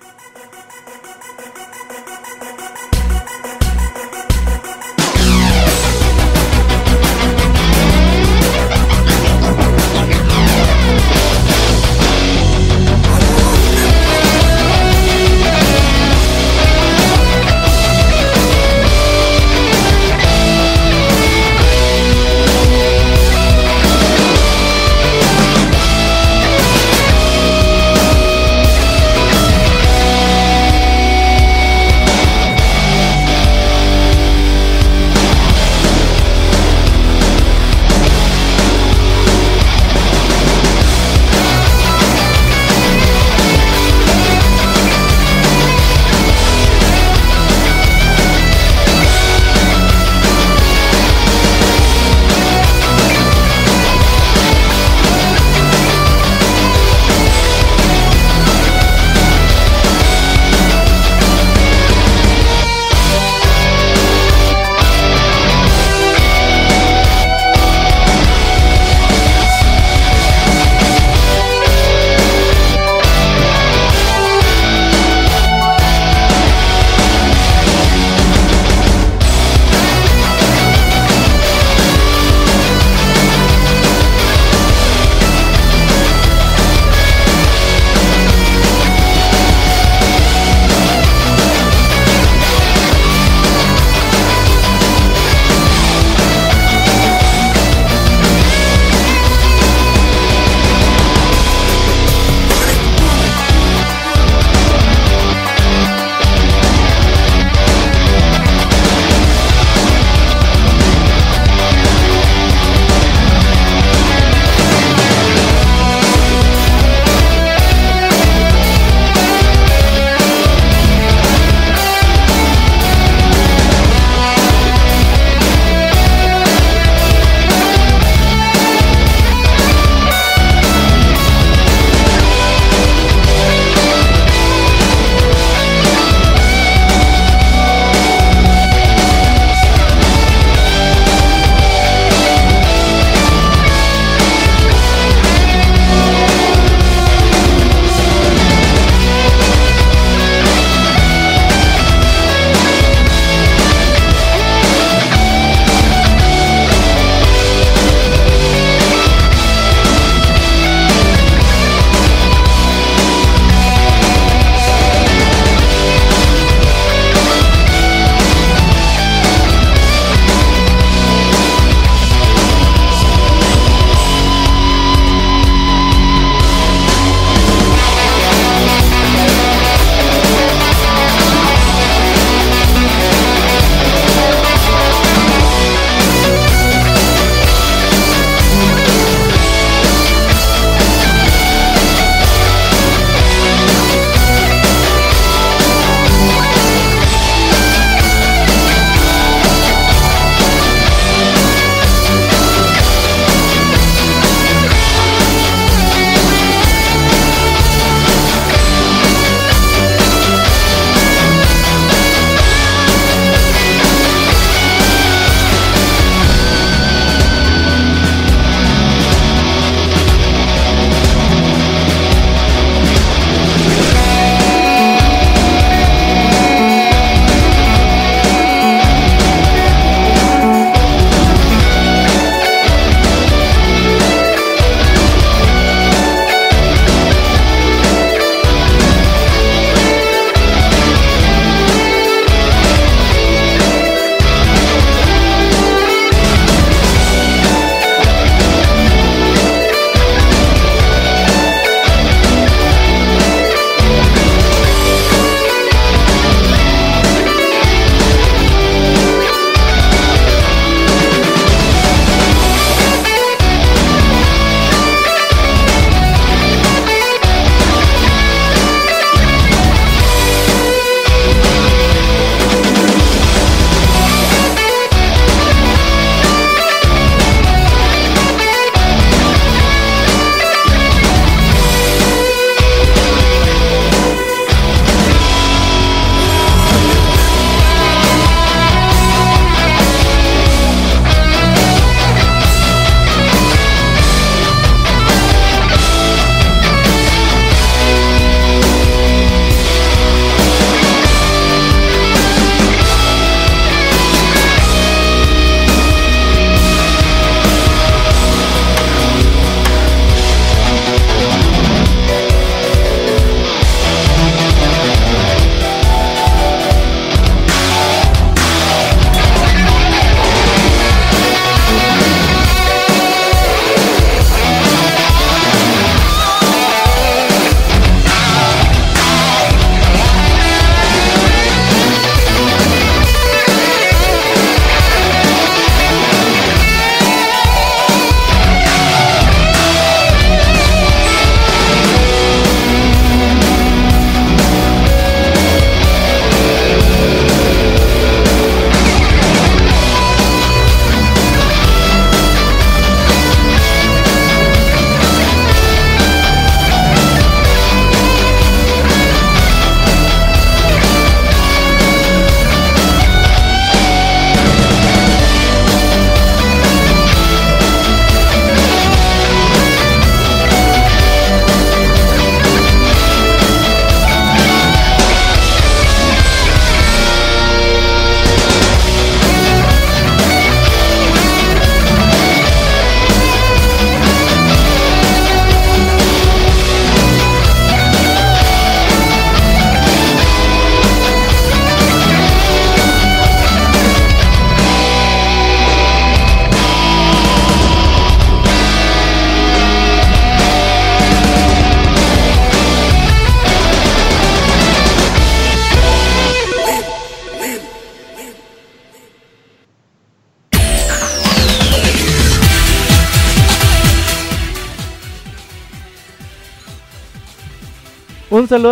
They bought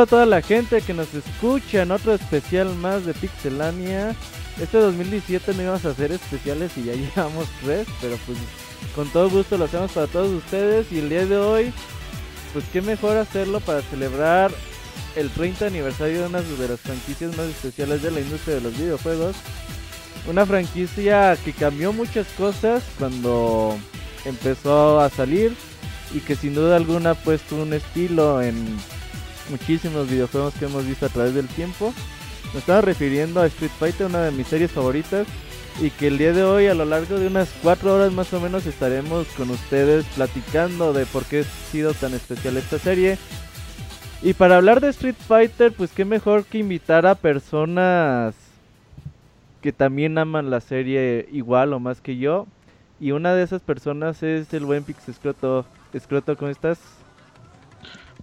a toda la gente que nos escucha en otro especial más de Pixelania. Este 2017 no íbamos a hacer especiales y ya llevamos tres, pero pues con todo gusto lo hacemos para todos ustedes. Y el día de hoy, pues qué mejor hacerlo para celebrar el 30 aniversario de una de las franquicias más especiales de la industria de los videojuegos. Una franquicia que cambió muchas cosas cuando empezó a salir y que sin duda alguna ha puesto un estilo en muchísimos videojuegos que hemos visto a través del tiempo. Me estaba refiriendo a Street Fighter, una de mis series favoritas. Y que el día de hoy, a lo largo de unas 4 horas más o menos, estaremos con ustedes platicando de por qué ha sido tan especial esta serie. Y para hablar de Street Fighter, pues qué mejor que invitar a personas que también aman la serie igual o más que yo. Y una de esas personas es el buen Pix Escroto. Escroto, ¿cómo estás?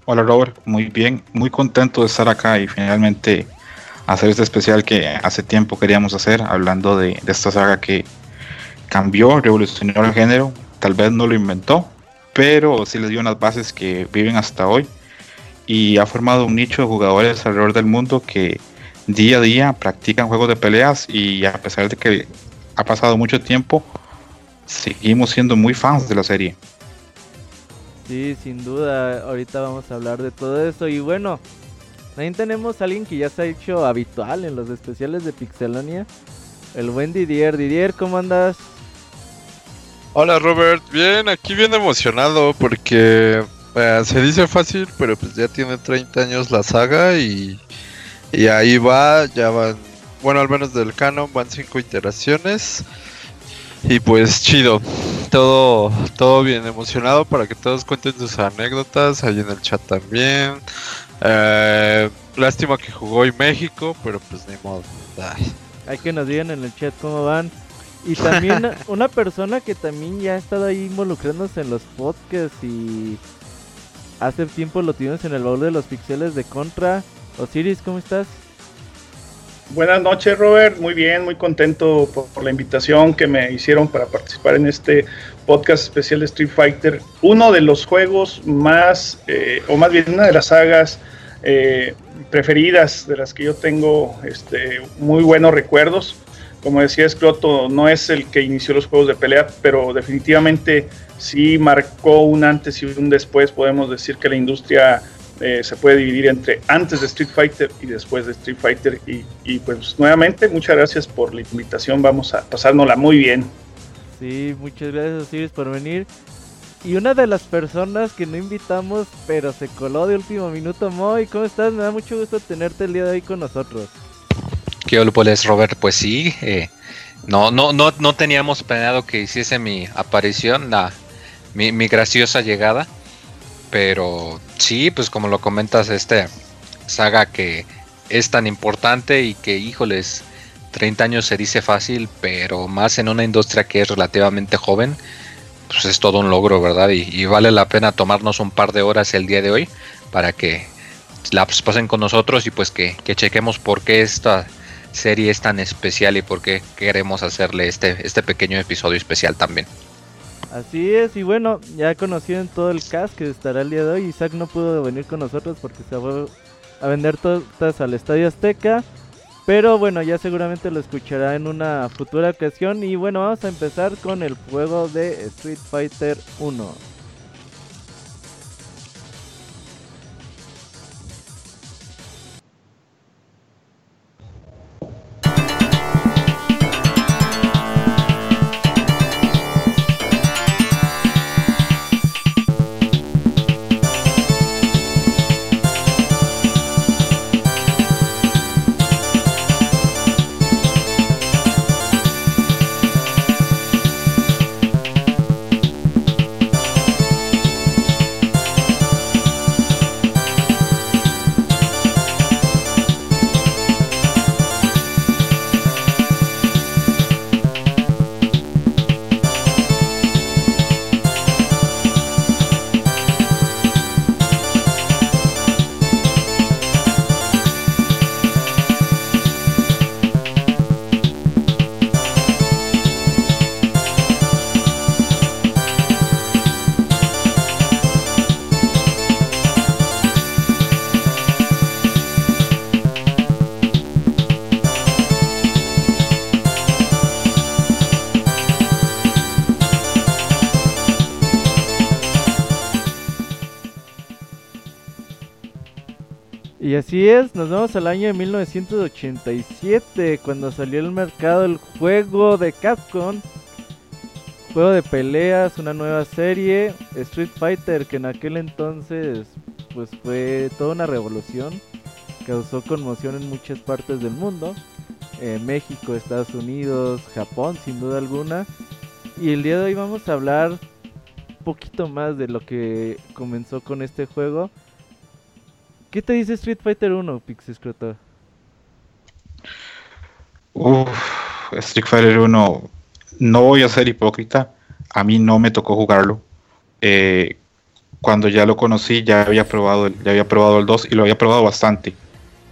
Hola Robert, muy bien, muy contento de estar acá y finalmente hacer este especial que hace tiempo queríamos hacer, hablando de, esta saga que cambió, revolucionó el género, tal vez no lo inventó, pero sí les dio unas bases que viven hasta hoy y ha formado un nicho de jugadores alrededor del mundo que día a día practican juegos de peleas y a pesar de que ha pasado mucho tiempo, seguimos siendo muy fans de la serie. Sí, sin duda, ahorita vamos a hablar de todo eso. Y bueno, también tenemos a alguien que ya se ha hecho habitual en los especiales de Pixelania. El buen Didier. Didier, ¿cómo andas? Hola Robert, bien, aquí bien emocionado porque eh, se dice fácil, pero pues ya tiene 30 años la saga y, y ahí va, ya van, bueno, al menos del canon van 5 iteraciones. Y pues chido, todo, todo bien emocionado para que todos cuenten sus anécdotas ahí en el chat también. Eh, lástima que jugó hoy México, pero pues ni modo. Hay que nos digan en el chat cómo van. Y también una persona que también ya ha estado ahí involucrándose en los podcasts y hace tiempo lo tuvimos en el baúl de los pixeles de Contra. Osiris, ¿cómo estás? Buenas noches, Robert. Muy bien, muy contento por, la invitación que me hicieron para participar en este podcast especial de Street Fighter. Uno de los juegos más, eh, o más bien una de las sagas eh, preferidas de las que yo tengo este, muy buenos recuerdos. Como decía Scroto, no es el que inició los juegos de pelea, pero definitivamente sí marcó un antes y un después. Podemos decir que la industria eh, se puede dividir entre antes de Street Fighter y después de Street Fighter. Y, pues nuevamente, muchas gracias por la invitación. Vamos a pasárnosla muy bien. Sí, muchas gracias Osiris por venir. Y una de las personas que no invitamos, pero se coló de último minuto, Moy, ¿cómo estás? Me da mucho gusto tenerte el día de hoy con nosotros. ¿Qué es Robert? Pues sí, eh, no, no, no, no teníamos planeado que hiciese mi aparición, la, mi, mi graciosa llegada. Pero sí, pues como lo comentas, este saga que es tan importante y que, híjoles, 30 años se dice fácil, pero más en una industria que es relativamente joven, pues es todo un logro, ¿verdad? Y, vale la pena tomarnos un par de horas el día de hoy para que la pasen con nosotros y pues que, que chequemos por qué esta serie es tan especial y por qué queremos hacerle este, este pequeño episodio especial también. Así es, y bueno, ya conocieron todo el cast que estará el día de hoy. Isaac no pudo venir con nosotros porque se fue a vender todas al Estadio Azteca. Pero bueno, ya seguramente lo escuchará en una futura ocasión. Y bueno, vamos a empezar con el juego de Street Fighter 1. Nos vamos al año de 1987, cuando salió al mercado el juego de Capcom. Juego de peleas, una nueva serie, Street Fighter, que en aquel entonces pues fue toda una revolución. Causó conmoción en muchas partes del mundo. Eh, México, Estados Unidos, Japón, sin duda alguna. Y el día de hoy vamos a hablar un poquito más de lo que comenzó con este juego ¿Qué te dice Street Fighter 1, Pixescroto? Uff, Street Fighter 1, no voy a ser hipócrita, a mí no me tocó jugarlo. Eh, cuando ya lo conocí, ya había probado, ya había probado el 2 y lo había probado bastante.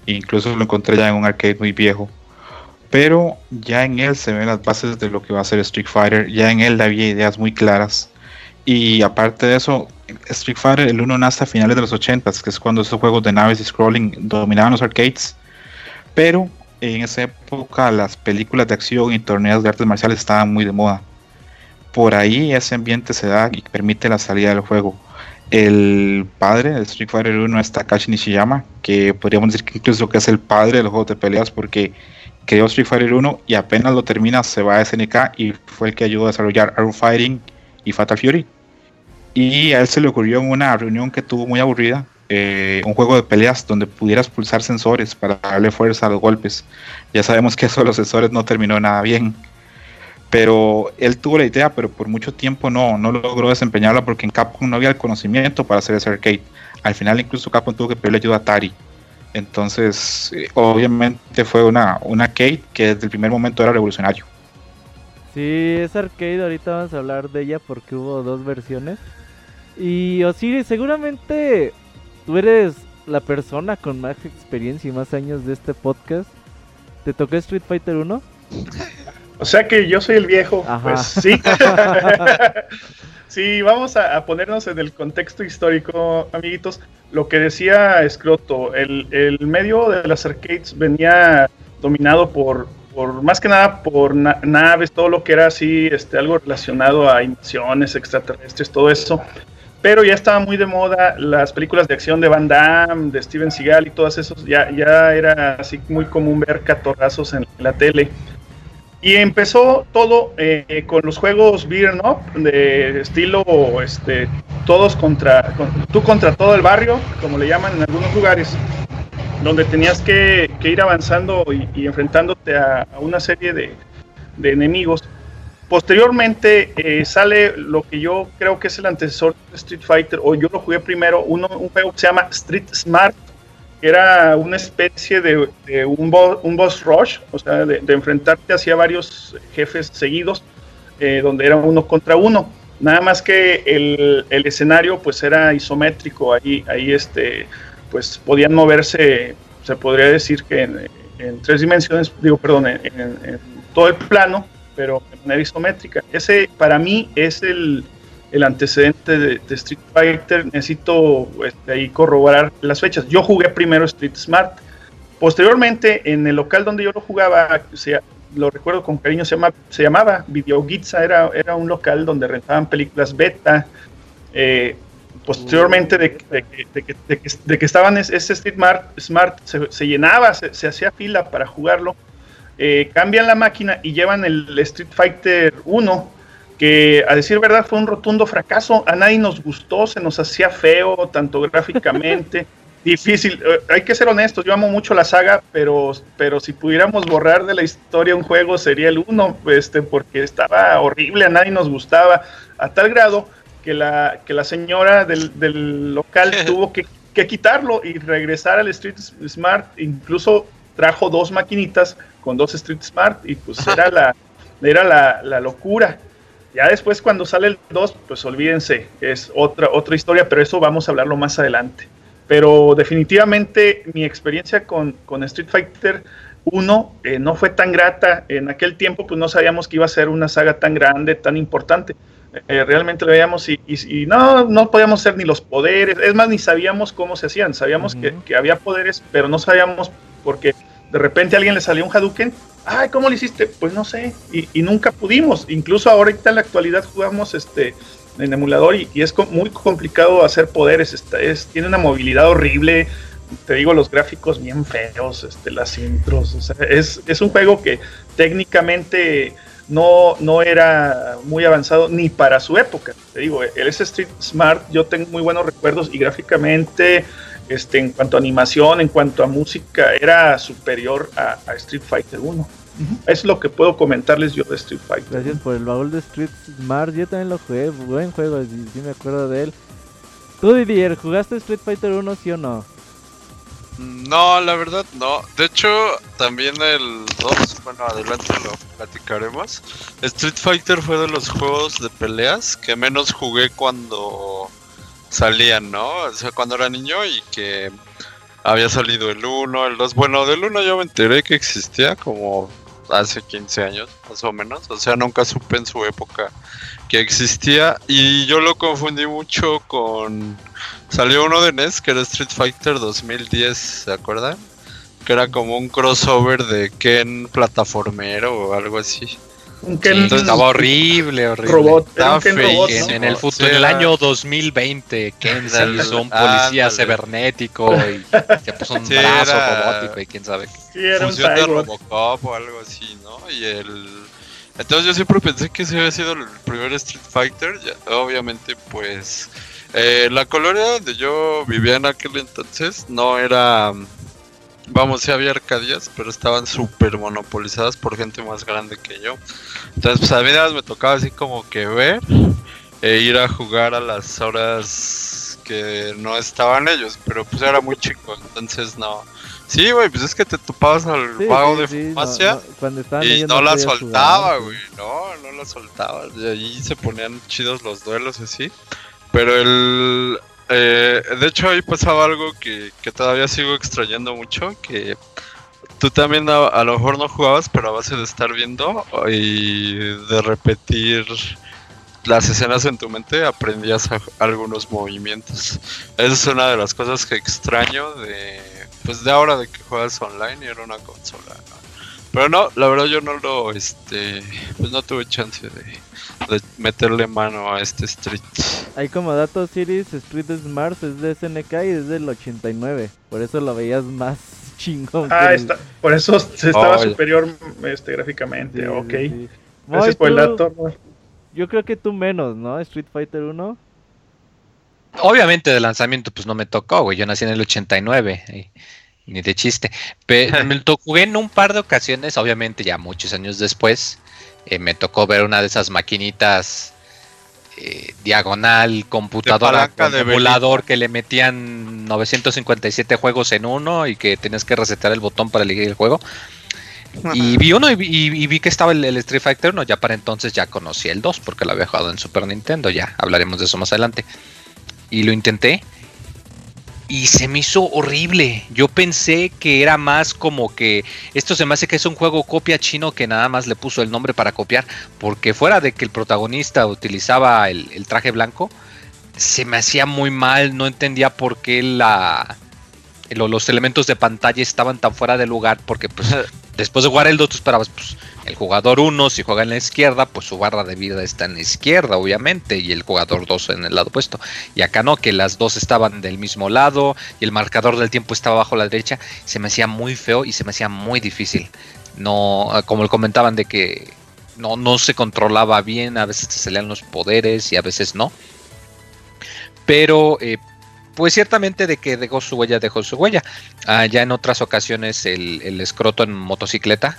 Incluso lo encontré ya en un arcade muy viejo. Pero ya en él se ven las bases de lo que va a ser Street Fighter. Ya en él había ideas muy claras. Y aparte de eso, Street Fighter el 1 nace a finales de los 80, que es cuando esos juegos de naves y scrolling dominaban los arcades. Pero en esa época las películas de acción y torneos de artes marciales estaban muy de moda. Por ahí ese ambiente se da y permite la salida del juego. El padre de Street Fighter 1 es Takashi Nishiyama, que podríamos decir que incluso que es el padre de los juegos de peleas porque creó Street Fighter 1 y apenas lo termina se va a SNK y fue el que ayudó a desarrollar Arrow Fighting y Fatal Fury. Y a él se le ocurrió en una reunión que tuvo muy aburrida, eh, un juego de peleas donde pudieras pulsar sensores para darle fuerza a los golpes. Ya sabemos que eso de los sensores no terminó nada bien. Pero él tuvo la idea, pero por mucho tiempo no, no logró desempeñarla porque en Capcom no había el conocimiento para hacer ese arcade. Al final incluso Capcom tuvo que pedirle ayuda a Atari. Entonces, eh, obviamente fue una, una que desde el primer momento era revolucionario. Sí, es arcade, ahorita vamos a hablar de ella porque hubo dos versiones. Y Osiris, seguramente tú eres la persona con más experiencia y más años de este podcast. ¿Te tocó Street Fighter 1? O sea que yo soy el viejo. Pues sí. sí, vamos a, ponernos en el contexto histórico, amiguitos. Lo que decía Scroto, el, el medio de las arcades venía dominado por, por más que nada por naves, todo lo que era así, este, algo relacionado a invasiones extraterrestres, todo eso. Pero ya estaba muy de moda las películas de acción de Van Damme, de Steven Seagal y todas esos, ya, ya era así muy común ver catorrazos en la tele. Y empezó todo eh, con los juegos beat'em up, de estilo, este, todos contra, tú contra todo el barrio, como le llaman en algunos lugares, donde tenías que, ir avanzando y, enfrentándote a, una serie de, enemigos Posteriormente eh, sale lo que yo creo que es el antecesor de Street Fighter, o yo lo jugué primero, uno, un juego que se llama Street Smart, que era una especie de, un, un, boss rush, o sea, de, enfrentarte hacia varios jefes seguidos, eh, donde era uno contra uno. Nada más que el, el, escenario pues era isométrico, ahí, ahí este, pues podían moverse, se podría decir que en, tres dimensiones, digo, perdón, en todo el plano pero de manera isométrica. Ese para mí es el, el antecedente de, Street Fighter. Necesito este, ahí corroborar las fechas. Yo jugué primero Street Smart. Posteriormente, en el local donde yo lo jugaba, lo recuerdo con cariño, se, se llamaba Video era, era un local donde rentaban películas beta. Eh, posteriormente de, de, que, estaban ese Street Smart, Smart se, llenaba, se, hacía fila para jugarlo eh, cambian la máquina y llevan el Street Fighter 1, que a decir verdad fue un rotundo fracaso. A nadie nos gustó, se nos hacía feo, tanto gráficamente. difícil, eh, hay que ser honestos, yo amo mucho la saga, pero, pero si pudiéramos borrar de la historia un juego sería el 1, este, porque estaba horrible, a nadie nos gustaba, a tal grado que la, que la señora del, local tuvo que, que, quitarlo y regresar al Street Smart, incluso trajo dos maquinitas con dos Street Smart y pues era la, era la, locura. Ya después cuando sale el 2, pues olvídense, es otra, otra historia, pero eso vamos a hablarlo más adelante. Pero definitivamente mi experiencia con, Street Fighter 1 eh, no fue tan grata. En aquel tiempo pues no sabíamos que iba a ser una saga tan grande, tan importante. Eh, realmente lo veíamos y, y, no, no podíamos hacer ni los poderes, es más, ni sabíamos cómo se hacían. Sabíamos que, que había poderes, pero no sabíamos por qué de repente a alguien le salió un Hadouken, ay, ¿cómo lo hiciste? Pues no sé, y, nunca pudimos. Incluso ahorita en la actualidad jugamos este en emulador y, es muy complicado hacer poderes, es, tiene una movilidad horrible, te digo, los gráficos bien feos, este, las intros. O sea, es, es un juego que técnicamente no, no era muy avanzado ni para su época. Te digo, el S Street Smart, yo tengo muy buenos recuerdos y gráficamente, este, en cuanto a animación, en cuanto a música, era superior a, Street Fighter 1. Es lo que puedo comentarles yo de Street Fighter. Gracias por el baúl de Street Smart. Yo también lo jugué. Buen juego, si me acuerdo de él. Tú, Didier, ¿jugaste Street Fighter 1, sí o no? No, la verdad no. De hecho, también el 2, bueno, adelante lo platicaremos. Street Fighter fue de los juegos de peleas que menos jugué cuando salían, ¿no? O sea, cuando era niño y que había salido el 1, el 2. Bueno, del 1 yo me enteré que existía como hace 15 años, más o menos. O sea, nunca supe en su época que existía y yo lo confundí mucho con Salió uno de NES que era Street Fighter 2010, ¿se acuerdan? Que era como un crossover de Ken plataformero o algo así. Un Ken estaba horrible, horrible. Robot, estaba. En, el futuro, en el año 2020, Ken se hizo un policía cibernético y se puso un brazo robótico y quién sabe qué. Fusión de Robocop o algo así, ¿no? Y el entonces yo siempre pensé que ese había sido el primer Street Fighter. obviamente, pues eh, la colonia donde yo vivía en aquel entonces no era. Vamos, sí había arcadias, pero estaban súper monopolizadas por gente más grande que yo. Entonces, pues a mí nada me tocaba así como que ver e ir a jugar a las horas que no estaban ellos, pero pues era muy chico, entonces no. Sí, güey, pues es que te topabas al vago de farmacia y no, la soltaba, güey, no, no la soltaba. Y allí se ponían chidos los duelos así. Pero el... Eh, de hecho ahí pasaba algo que, todavía sigo extrañando mucho, que tú también a, lo mejor no jugabas, pero a base de estar viendo y de repetir las escenas en tu mente, aprendías algunos movimientos. Esa es una de las cosas que extraño de, pues de ahora de que juegas online y era una consola. Pero no, la verdad yo no lo, este, pues no tuve chance de, de meterle mano a este Street. Hay como datos Series Street Smart es de SNK y es del 89, por eso lo veías más chingón. Ah, está, por eso estaba superior este, gráficamente, ok. Gracias por el dato. Yo creo que tú menos, ¿no? Street Fighter 1. Obviamente de lanzamiento pues no me tocó, güey. Yo nací en el 89, ni de chiste. Pero me lo jugué en un par de ocasiones, obviamente ya muchos años después. Eh, me tocó ver una de esas maquinitas eh, diagonal computadora con emulador que le metían 957 juegos en uno y que tenías que resetar el botón para elegir el juego. Y vi uno y, vi que estaba el, Street Fighter 1. Ya para entonces ya conocí el 2 porque lo había jugado en Super Nintendo. Ya hablaremos de eso más adelante. Y lo intenté y se me hizo horrible. Yo pensé que era más como que esto se me hace que es un juego copia chino que nada más le puso el nombre para copiar, porque fuera de que el protagonista utilizaba el, traje blanco, se me hacía muy mal, no entendía por qué la los elementos de pantalla estaban tan fuera de lugar, porque pues después de jugar el 2 tú esperabas pues el jugador 1, si juega en la izquierda, pues su barra de vida está en la izquierda, obviamente, y el jugador 2 en el lado opuesto. Y acá no, que las dos estaban del mismo lado y el marcador del tiempo estaba bajo la derecha. Se me hacía muy feo y se me hacía muy difícil. No, como comentaban, de que no, no se controlaba bien, a veces te salían los poderes y a veces no. Pero eh, pues ciertamente de que dejó su huella, dejó su huella. Ah, ya en otras ocasiones el, el escroto en motocicleta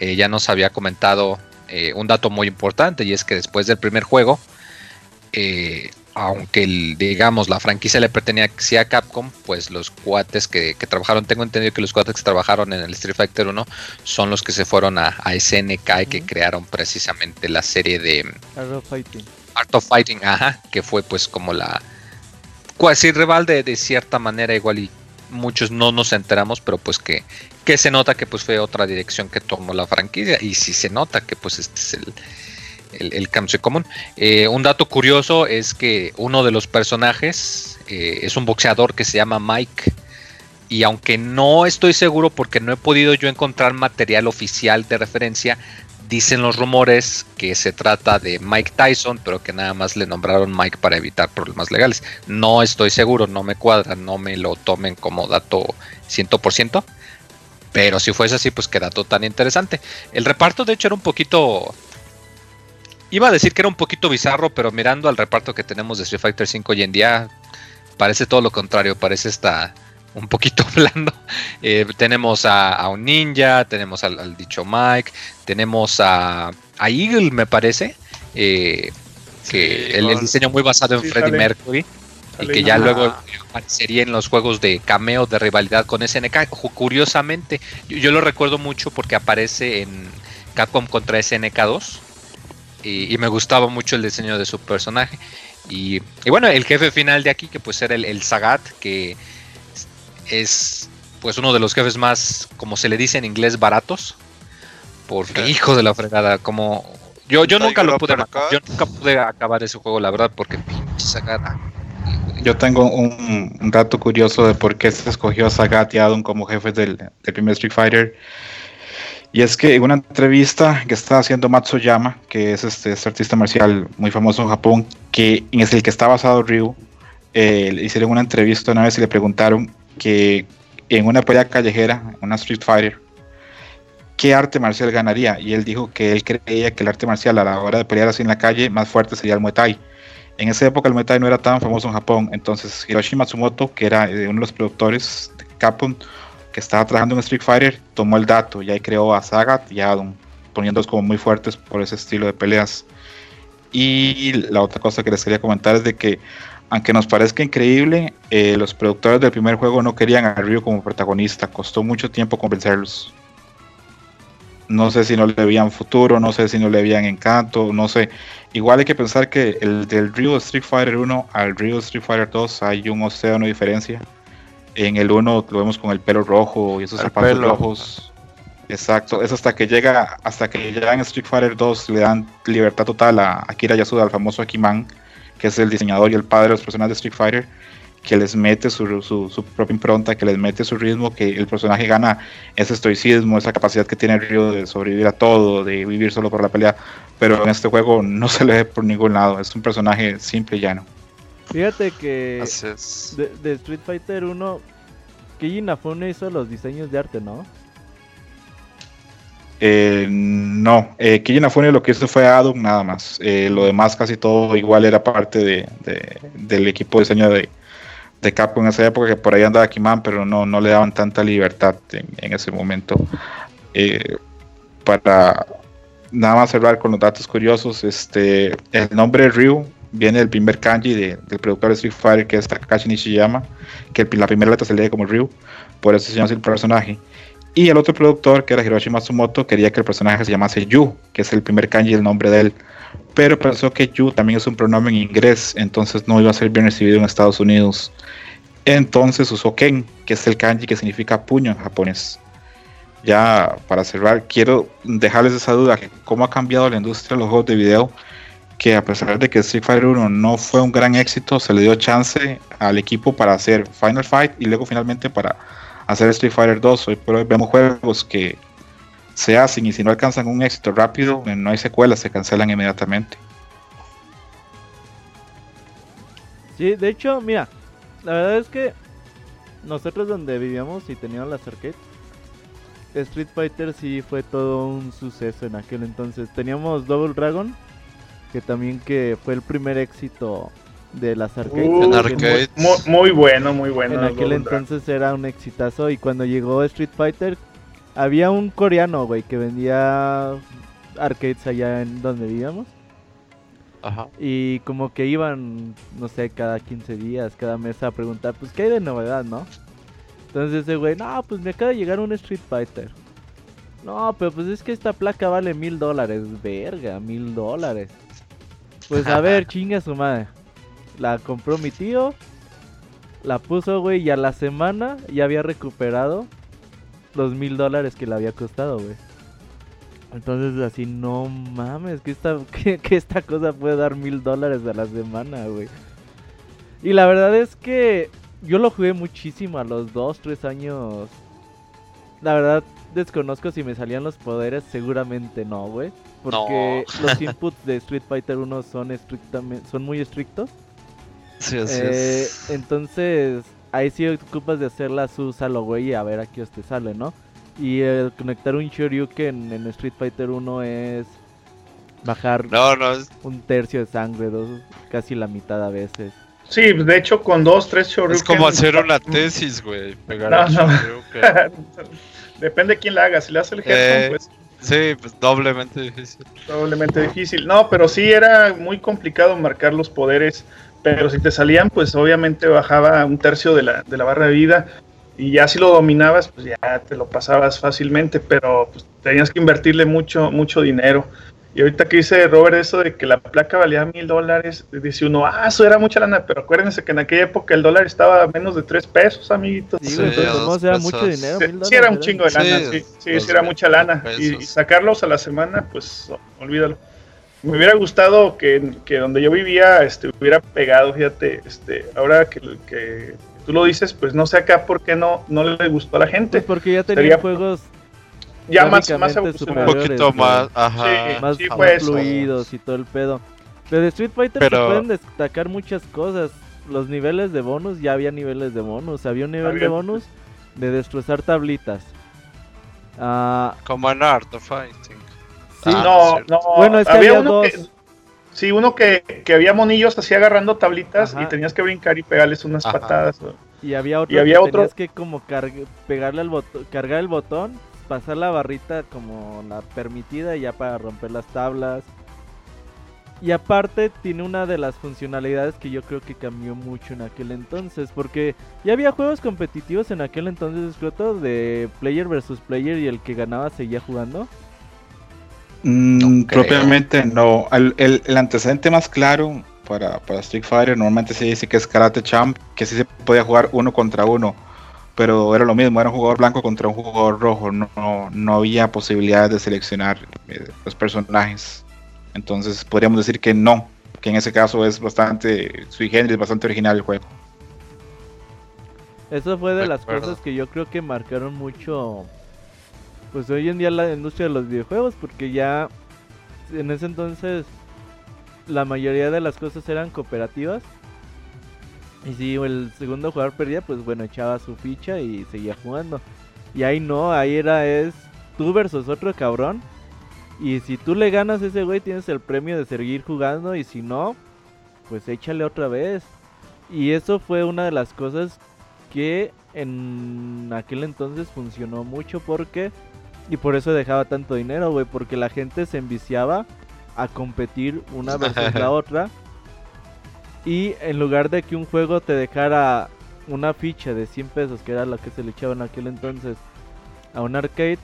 eh, ya nos había comentado eh, un dato muy importante y es que después del primer juego, eh, aunque digamos la franquicia le pertenecía a Capcom, pues los cuates que, trabajaron, tengo entendido que los cuates que trabajaron en el Street Fighter 1 son los que se fueron a, SNK y que crearon precisamente la serie de Art of Fighting. Art of Fighting, ajá, que fue pues como la cuasi rival de, de cierta manera igual y muchos no nos enteramos, pero pues que, que se nota que pues fue otra dirección que tomó la franquicia y sí se nota que pues este es el, el, cambio común. Eh, un dato curioso es que uno de los personajes eh, es un boxeador que se llama Mike y aunque no estoy seguro porque no he podido yo encontrar material oficial de referencia, dicen los rumores que se trata de Mike Tyson, pero que nada más le nombraron Mike para evitar problemas legales. No estoy seguro, no me cuadra, no me lo tomen como dato 100%. Pero si fuese así, pues qué dato tan interesante. El reparto, de hecho, era un poquito. Iba a decir que era un poquito bizarro, pero mirando al reparto que tenemos de Street Fighter V hoy en día, parece todo lo contrario, parece esta un poquito blando. Eh, tenemos a, un ninja, tenemos al, dicho Mike, tenemos a, a Eagle, me parece, eh, que el, diseño muy basado en Freddie Mercury. Y que ya luego aparecería en los juegos de cameo de rivalidad con SNK. Curiosamente, yo, lo recuerdo mucho porque aparece en Capcom contra SNK 2. Y, me gustaba mucho el diseño de su personaje. Y, bueno, el jefe final de aquí, que pues era el, el Sagat, que es pues uno de los jefes más, como se le dice en inglés, baratos. Porque hijo de la fregada, como yo, yo nunca lo pude yo nunca pude acabar ese juego, la verdad, porque pinche Sagat. Yo tengo un, dato curioso de por qué se escogió a Sagat y Adam como jefes del, primer Street Fighter. Y es que en una entrevista que estaba haciendo Matsuyama, que es este, este, artista marcial muy famoso en Japón, que en el que está basado Ryu, eh, le hicieron una entrevista una vez y le preguntaron que en una pelea callejera, una Street Fighter, ¿qué arte marcial ganaría? Y él dijo que él creía que el arte marcial a la hora de pelear así en la calle más fuerte sería el Muay Thai. En esa época el Muay Thai no era tan famoso en Japón, entonces Hiroshi Matsumoto, que era eh, uno de los productores de Capcom, que estaba trabajando en Street Fighter, tomó el dato y ahí creó a Sagat y a Adam, poniéndolos como muy fuertes por ese estilo de peleas. Y la otra cosa que les quería comentar es de que aunque nos parezca increíble, eh, los productores del primer juego no querían a Ryu como protagonista. Costó mucho tiempo convencerlos. No sé si no le veían futuro, no sé si no le veían encanto, no sé. Igual hay que pensar que el del Ryu Street Fighter 1 al Ryu Street Fighter 2 hay un océano de diferencia. En el 1 lo vemos con el pelo rojo y esos zapatos rojos. Exacto, es hasta que llega, hasta que ya en Street Fighter 2 le dan libertad total a Akira Yasuda, al famoso Akiman que es el diseñador y el padre de los personajes de Street Fighter, que les mete su, su, propia impronta, que les mete su ritmo, que el personaje gana ese estoicismo, esa capacidad que tiene Ryo de sobrevivir a todo, de vivir solo por la pelea, pero en este juego no se le ve por ningún lado, es un personaje simple y llano. Fíjate que de, Street Fighter 1, Keiji Inafune hizo los diseños de arte, ¿no? Eh, no, eh, Inafune lo que hizo fue Adam nada más. Eh, lo demás casi todo igual era parte de, del equipo de diseño de, de Capcom en esa época, que por ahí andaba Kiman, pero no, no le daban tanta libertad en, ese momento. Eh, para nada más cerrar con los datos curiosos, este, el nombre Ryu viene del primer kanji del productor de Street Fighter, que es Takashi Nishiyama, que la primera letra se lee como Ryu, por eso se llama así el personaje. Y el otro productor, que era Hiroshi Matsumoto, quería que el personaje se llamase Yu, que es el primer kanji el nombre de él. Pero pensó que Yu también es un pronombre en inglés, entonces no iba a ser bien recibido en Estados Unidos. Entonces usó Ken, que es el kanji que significa puño en japonés. Ya para cerrar, quiero dejarles esa duda, cómo ha cambiado la industria de los juegos de video, que a pesar de que Street Fighter 1 no fue un gran éxito, se le dio chance al equipo para hacer Final Fight y luego finalmente para hacer Street Fighter 2. Hoy por hoy vemos juegos que se hacen y si no alcanzan un éxito rápido, eh, no hay secuelas, se cancelan inmediatamente. Sí, de hecho, mira, la verdad es que nosotros donde vivíamos y teníamos las arcades, Street Fighter sí fue todo un suceso en aquel entonces. Teníamos Double Dragon, que también que fue el primer éxito de las arcades. Muy, bueno, muy bueno. En aquel entonces era un exitazo y cuando llegó Street Fighter había un coreano, güey, que vendía arcades allá en donde vivíamos. Ajá. Y como que iban, no sé, cada 15 días, cada mes a preguntar, pues, ¿qué hay de novedad, no? Entonces ese güey, no, pues me acaba de llegar un Street Fighter. No, pero pues es que esta placa vale mil dólares. Verga, mil dólares. Pues a ver, chinga su madre. La compró mi tío. La puso, güey, y a la semana ya había recuperado los mil dólares que le había costado, güey. Entonces así, no mames, que esta, que, esta cosa puede dar mil dólares a la semana, güey. Y la verdad es que yo lo jugué muchísimo a los dos, tres años la verdad desconozco si me salían los poderes, seguramente no, güey. Porque los inputs de Street Fighter 1 son estrictamente, son muy estrictos. Sí, así Eh, es. entonces, ahí sí ocupas de hacer la Susalo, güey, y a ver a qué os te sale, ¿no? Y el conectar un Shoryuken en Street Fighter 1 es bajar No, no, es, un tercio de sangre, dos, casi la mitad a veces. Sí, de hecho, con dos, tres Shoryuken. es como hacer una tesis, güey. Pegar No, no. Shoryuken. Depende de quién la haga. Si le hace el Headphone, Eh. pues Sí, pues doblemente difícil. probablemente difícil. No, pero sí era muy complicado marcar los poderes. Pero si te salían, pues obviamente bajaba un tercio de la, de la barra de vida. Y ya si lo dominabas, pues ya te lo pasabas fácilmente. Pero pues tenías que invertirle mucho, mucho dinero. Y ahorita que dice Robert eso de que la placa valía mil dólares, dice uno, ah, eso era mucha lana. Pero acuérdense que en aquella época el dólar estaba a menos de tres pesos, amiguitos. Sí, Sí, era mucho dinero. Sí, era un chingo de lana, Sí, sí, sí, era mucha lana. Y, sacarlos a la semana, pues olvídalo. Me hubiera gustado que, que donde yo vivía este, hubiera pegado, fíjate, este, ahora que, que tú lo dices, pues no sé acá por qué no, no le gustó a la gente. Pues porque ya Sería- juegos Ya más, más Un poquito más, ajá. Sí. más, sí, más pues, fluidos y todo el pedo. Pero de Street Fighter Pero- se pueden destacar muchas cosas. Los niveles de bonus, ya había niveles de bonus. Había un nivel de bonus de destrozar tablitas. Ah, Como en Art of Fighting. Sí, Ah, no, no, Bueno, es que había había uno dos. que, sí, uno que, que había monillos así agarrando tablitas Ajá. y tenías que brincar y pegarles unas Ajá. patadas. ¿no? y había otro y había que otro- tenías que como pegarle al botón, cargar el botón, pasar la barrita como la permitida y ya para romper las tablas. Y aparte tiene una de las funcionalidades que yo creo que cambió mucho en aquel entonces, porque ya había juegos competitivos en aquel entonces, Scroto, de player versus player y el que ganaba seguía jugando. Mm, No propiamente no. El, el- el antecedente más claro para, para Street Fighter normalmente se dice que es Karate Champ, que sí se podía jugar uno contra uno, pero era lo mismo, era un jugador blanco contra un jugador rojo, no, no, no había posibilidades de seleccionar eh, los personajes. Entonces podríamos decir que no, que en ese caso es bastante sui generis, bastante original el juego. Eso fue de las acuerdo. cosas que yo creo que marcaron mucho, pues hoy en día la industria de los videojuegos, porque ya en ese entonces la mayoría de las cosas eran cooperativas. Y si el segundo jugador perdía, pues bueno, echaba su ficha y seguía jugando. Y ahí no, ahí era es tú versus otro cabrón. Y si tú le ganas a ese güey, tienes el premio de seguir jugando. Y si no, pues échale otra vez. Y eso fue una de las cosas que en aquel entonces funcionó mucho porque y por eso dejaba tanto dinero, güey, porque la gente se enviciaba a competir una versus la otra. Y en lugar de que un juego te dejara una ficha de 100 pesos, que era lo que se le echaba en aquel entonces a un arcade,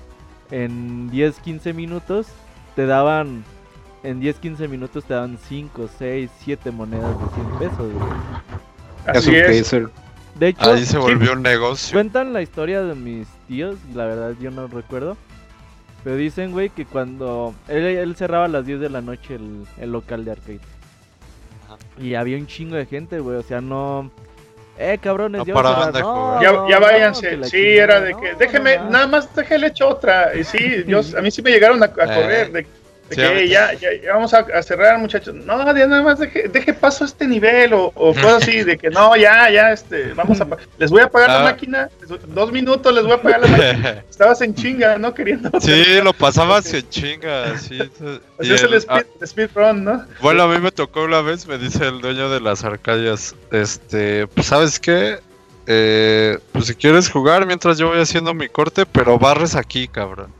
en 10-15 minutos te daban en 10-15 minutos te daban 5, 6, 7 monedas de 100 pesos, güey. Es Así un es. De hecho, Ahí se volvió un negocio. Cuentan la historia de mis tíos, y la verdad yo no recuerdo. Pero dicen, güey, que cuando él, él cerraba a las 10 de la noche el, el local de arcade. Ajá. Y había un chingo de gente, güey, o sea, no... Eh, cabrones, No ya va a paraban cerrar. de No, jugar. Ya, no, ya váyanse. sí, chingada, era de que no déjeme, nada más déjele hecho otra. Y sí, yo, a mí sí me llegaron a, a correr de, de Sí, que ya, ya, ya vamos a, a cerrar, muchachos. No, ya nada más deje, deje paso a este nivel o, o cosas así de que no, ya, ya, este, vamos a, les voy a pagar la Ah. máquina, les- dos minutos les voy a pagar la máquina. Estabas en chinga, ¿no? Queriendo. sí, lo pasabas en chinga. Sí, Así Y es el el- speed, speedrun, ¿no? Bueno, a mí me tocó una vez, me dice el dueño de las arcadias, este, pues sabes qué, Eh, pues si quieres jugar mientras yo voy haciendo mi corte, pero barres aquí, cabrón.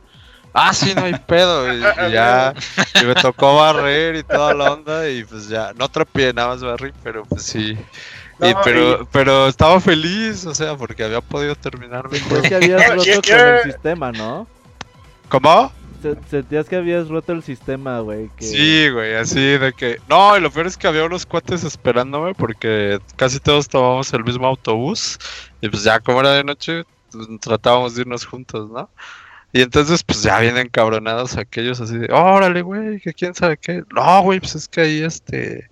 Ah, sí, no hay pedo. Y, y ya, y me tocó barrer y toda la onda y pues ya, no trapié, nada más barrí, pero pues sí. Y, No, pero, pero estaba feliz, o sea, porque había podido terminar mi Sentías juego. que habías roto y- con el sistema, ¿no? ¿Cómo? Se- Sentías que habías roto el sistema, güey. Que... Sí, güey, así de que... No, y lo peor es que había unos cuates esperándome porque casi todos tomamos el mismo autobús y pues ya como era de noche pues, tratábamos de irnos juntos, ¿no? Y entonces, pues ya vienen cabronados aquellos así de, órale, güey, que quién sabe qué. No, güey, pues es que ahí este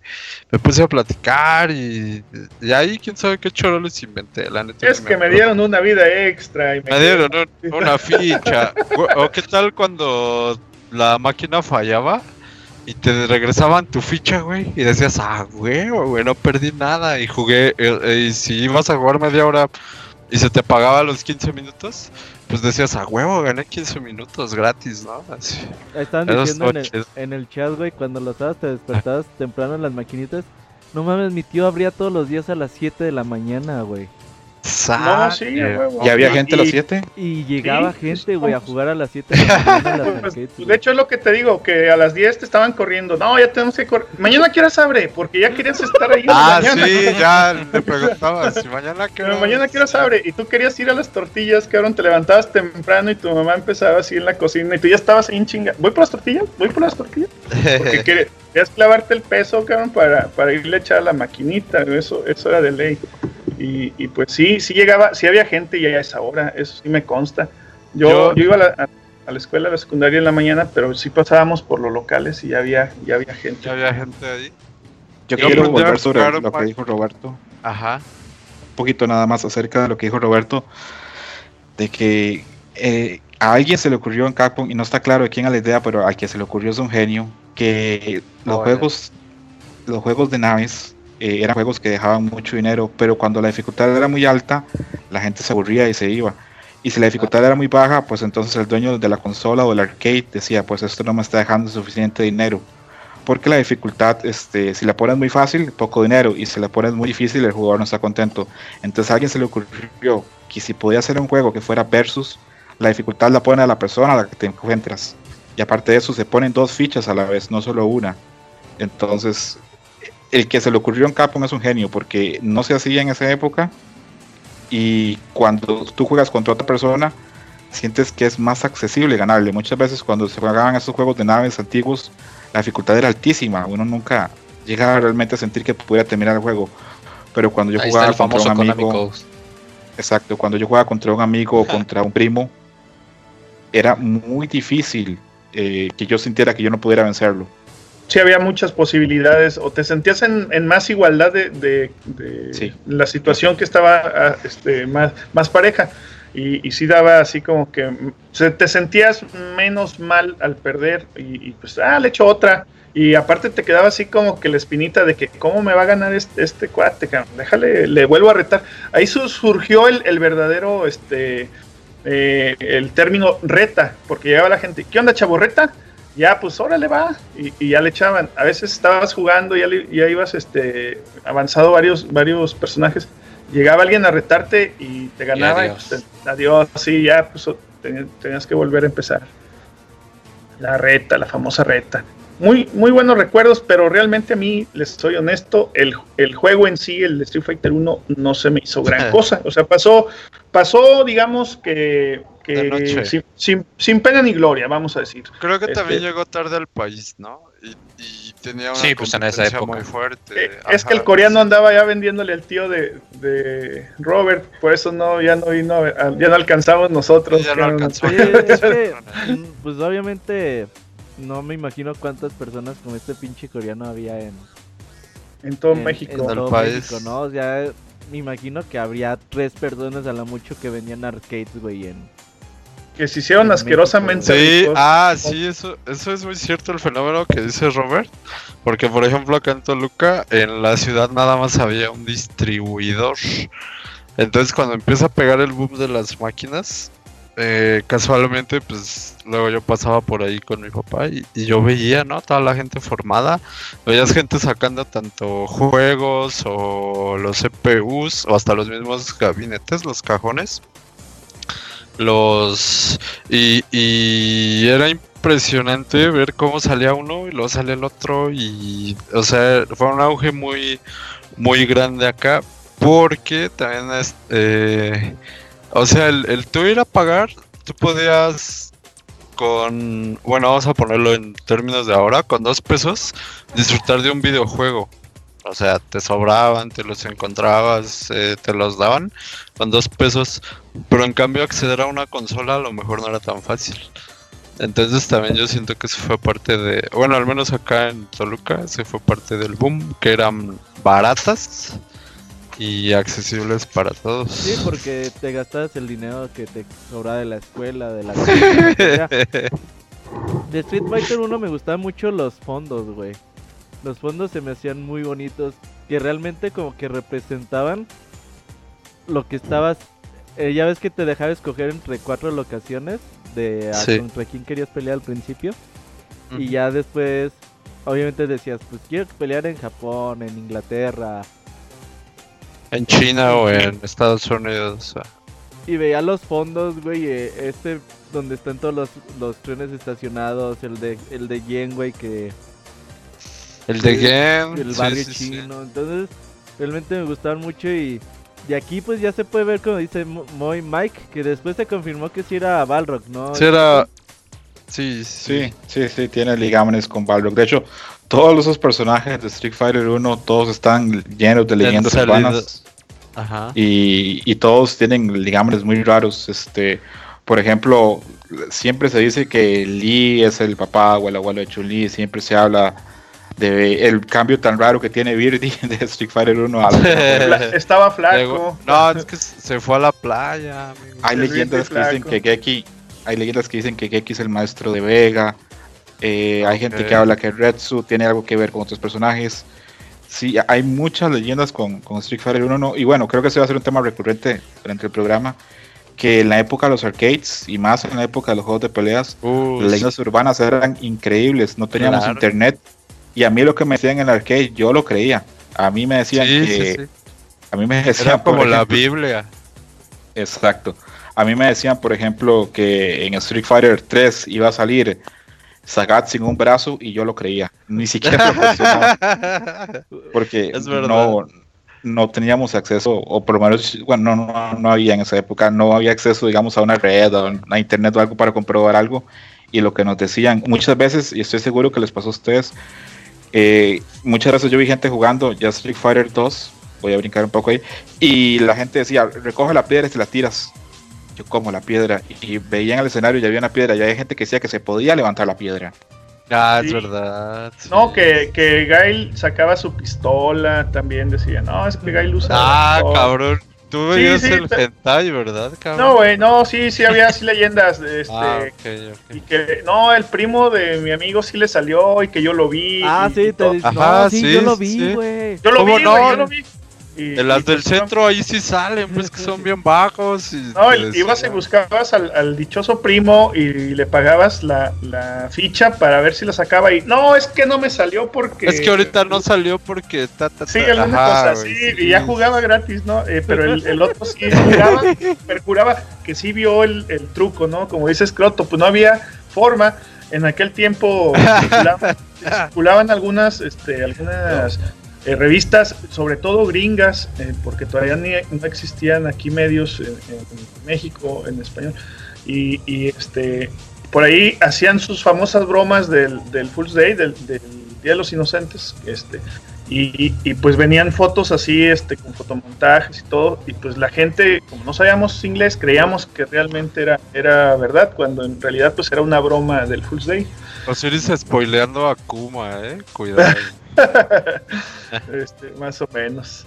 me puse a platicar y, y ahí quién sabe qué choro les inventé, la neta. Es que me dieron una vida extra. Y Me dieron un- una ficha. ¿O qué tal cuando la máquina fallaba y te regresaban tu ficha, güey? Y decías, ah, güey, güey, no perdí nada. Y jugué, eh, eh, y si ibas a jugar media hora y se te pagaba los 15 minutos, pues decías, ah, huevo, gané 15 minutos gratis, ¿no? Así. Estaban diciendo el, en el chat, güey, cuando lo estabas, te despertabas temprano en las maquinitas. No mames, mi tío abría todos los días a las 7 de la mañana, güey. No, sí. ¿Y había Y- gente a las y- 7? Y llegaba Sí, gente, güey, a jugar a las 7 de Pues, de hecho es lo que te digo, que a las 10 te estaban corriendo. No, ya tenemos que correr. Mañana qué horas abre, porque ya querías estar ahí. Ah, mañana. sí, ya le preguntabas, si mañana qué Pero mañana es?" qué horas abre y tú querías ir a las tortillas, cabrón, te levantabas temprano y tu mamá empezaba así en la cocina y tú ya estabas ahí en chinga. ¿Voy por las tortillas? ¿Voy por las tortillas? Porque querías, querías clavarte el peso, cabrón, para, para irle a echar a la maquinita, eso, eso era de ley. Y, y pues sí, sí llegaba, sí había gente ya a esa hora, eso sí me consta. Yo, Yo- yo iba a la, a- a la escuela, a la secundaria en la mañana, pero sí pasábamos por los locales y ya había, ya había gente. Ya había gente ahí. Yo quiero volver sobre lo que dijo Roberto. Ajá. un poquito nada más acerca de lo que dijo Roberto, de que eh, a alguien se le ocurrió en Capcom, y no está claro de quién era la idea, pero a quien se le ocurrió es un genio, que los Oh, juegos los juegos de naves eh, eran juegos que dejaban mucho dinero, pero cuando la dificultad era muy alta, la gente se aburría y se iba. Y si la dificultad era muy baja, pues entonces el dueño de la consola o del arcade decía, pues esto no me está dejando suficiente dinero. Porque la dificultad, este, si la pones muy fácil, poco dinero, y si la pones muy difícil, el jugador no está contento. Entonces a alguien se le ocurrió que si podía hacer un juego que fuera versus, la dificultad la pone a la persona a la que te encuentras. Y aparte de eso, se ponen dos fichas a la vez, no solo una. Entonces, el que se le ocurrió en Capcom es un genio, porque no se hacía en esa época. Y cuando tú juegas contra otra persona, sientes que es más accesible ganarle. Muchas veces cuando se jugaban esos juegos de naves antiguos, la dificultad era altísima. Uno nunca llegaba realmente a sentir que pudiera terminar el juego. Pero cuando yo Ahí jugaba contra un amigo, exacto, cuando yo jugaba contra un amigo o contra un primo, era muy difícil eh, que yo sintiera que yo no pudiera vencerlo. Sí había muchas posibilidades o te sentías en, en más igualdad de, de- de Sí. la situación que estaba ah, este, más, más pareja. Y, y sí daba así como que mm, se- te sentías menos mal al perder y, y, pues ah le echo otra. Y aparte te quedaba así como que la espinita de que cómo me va a ganar este, este cuate déjale le vuelvo a retar. Ahí su- surgió el, el verdadero este eh, el término reta porque llegaba la gente ¿qué onda chavo reta? Ya pues órale va. Y, y ya le echaban. A veces estabas jugando ya, le- ya ibas este avanzado varios varios personajes. Llegaba alguien a retarte y te ganaba y, adiós. pues, te- adiós sí ya pues tenías que volver a empezar. La reta la famosa reta muy muy buenos recuerdos pero realmente a mí les soy honesto el, el juego en sí el Street Fighter 1 no se me hizo gran cosa o sea pasó pasó digamos que, sin, sin, sin pena ni gloria vamos a decir Creo que Este- también llegó tarde al país, ¿no? Y, y tenía una Sí, pues, en esa época. muy fuerte. Eh, es que el coreano andaba ya vendiéndole al tío de, de Robert, por eso no, ya no vino, a- ya no alcanzamos nosotros. Ya no alcanzó. Es que, pues obviamente, no me imagino cuántas personas como este pinche coreano había en, En todo en- México. en todo país. México, ¿no? O sea, me imagino que habría tres personas a lo mucho que vendían arcades, güey, en... que se hicieron en asquerosamente Sí, ricos. ah, sí, eso, eso es muy cierto el fenómeno que dice Robert. Porque, por ejemplo, acá en Toluca, en la ciudad nada más había un distribuidor. Entonces, cuando empieza a pegar el boom de las máquinas, eh, casualmente, pues luego yo pasaba por ahí con mi papá y, yo veía, ¿no? Toda la gente formada. Veías gente sacando tanto juegos o los CPUs o hasta los mismos gabinetes, los cajones. Los. Y, era impresionante ver cómo salía uno y luego salía el otro. Y. O sea, fue un auge muy. Muy grande acá. Porque también eh, o sea, el, tú ir a pagar, tú podías. Con. Bueno, vamos a ponerlo en términos de ahora. Con dos pesos. Disfrutar de un videojuego. O sea, te sobraban, te los encontrabas, eh, te los daban con dos pesos. Pero en cambio acceder a una consola a lo mejor no era tan fácil. Entonces también yo siento que eso fue parte de, bueno, al menos acá en Toluca, se fue parte del boom, que eran baratas y accesibles para todos. Sí, porque te gastabas el dinero que te sobraba de la escuela, de la... de Street Fighter 1 me gustaban mucho los fondos, güey. Los fondos se me hacían muy bonitos, que realmente como que representaban lo que estabas... Eh, ya ves que te dejaba escoger entre cuatro locaciones de Sí. contra quién querías pelear al principio. Y ya después, obviamente decías, pues quiero pelear en Japón, en Inglaterra. En China o en Estados Unidos. Y veía los fondos, güey, eh, este donde están todos los, los trenes estacionados, el de el de Yen, güey, que El de Game. el barrio sí, sí. chino. Entonces, realmente me gustaron mucho y de aquí pues ya se puede ver como dice Mo- Moy Mike, que después se confirmó que sí era Balrog, ¿no? Sí, era. Sí, Sí, sí, sí, tiene ligámenes con Balrog. De hecho, todos esos personajes de Street Fighter 1, todos están llenos de leyendas urbanas. Ajá. y, y todos tienen ligámenes muy raros. Este, por ejemplo, siempre se dice que Lee es el papá o el abuelo de Chun-Li, siempre se habla de el cambio tan raro que tiene Birdie de Street Fighter 1 a la Fla- Estaba flaco. No, es que se fue a la playa, amigo. Hay leyendas que dicen que Geki, hay leyendas que dicen que Geki es el maestro de Vega. Eh, Hay gente que habla que Retsu tiene algo que ver con otros personajes. Sí, hay muchas leyendas con, con Street Fighter 1. no, y bueno, creo que ese va a ser un tema recurrente durante el programa. Que en la época de los arcades y más en la época de los juegos de peleas, Uh, las leyendas urbanas eran increíbles. No teníamos Claro. internet. Y a mí lo que me decían en el arcade, yo lo creía. A mí me decían sí, que. sí. A mí me decían. Era como la Biblia. Exacto. A mí me decían, por ejemplo, que en Street Fighter 3 iba a salir Sagat sin un brazo y yo lo creía. Ni siquiera porque no, no teníamos acceso, o por lo menos, bueno, no, no, no había en esa época, no había acceso, digamos, a una red o a internet o algo para comprobar algo. Y lo que nos decían, muchas veces, y estoy seguro que les pasó a ustedes, eh, muchas veces yo vi gente jugando ya Street Fighter 2, voy a brincar un poco ahí, y la gente decía, recoge la piedra y te la tiras. Yo como la piedra, y veían el escenario y había una piedra, y había gente que decía que se podía levantar la piedra. Ah, es Sí. verdad. No, sí. que, que Gail sacaba su pistola, también decía, no, es que Gail usa... Ah, pistola". cabrón. Tú Sí, veías sí, el hentai, ¿verdad, cabrón? No, güey, no, sí, sí había así leyendas, de este, Ah, y que, no, el primo de mi amigo sí le salió y que yo lo vi. Ah, y- sí, y te Ajá, no, sí, sí, yo lo vi, sí. güey. Yo lo ¿Cómo vi, no? güey, yo lo vi. Y- De las y del pues, centro ahí sí salen, pues que son bien bajos. Y No, ibas y buscabas al, al dichoso primo y le pagabas la, la ficha para ver si la sacaba y no, es que no me salió porque... Es que ahorita no salió porque ta, ta, Sí, ta. alguna Ajá, cosa así, sí, y ya sí. jugaba gratis, ¿no? Eh, pero el, el otro sí jugaba, perjuraba que sí vio el, el truco, ¿no? Como dice Scroto, pues no había forma. En aquel tiempo circulaban, circulaban algunas, este, algunas eh, revistas, sobre todo gringas, eh, porque todavía ni, no existían aquí medios en, en México, en español, y, y, este, por ahí hacían sus famosas bromas del, del Fool's Day, del, del Día de los Inocentes, este, y, y, pues venían fotos así, este, con fotomontajes y todo, y pues la gente, como no sabíamos inglés, creíamos que realmente era, era verdad, cuando en realidad pues era una broma del Fool's Day. Osiris spoileando a Kuma, eh. Cuidado. este, más o menos.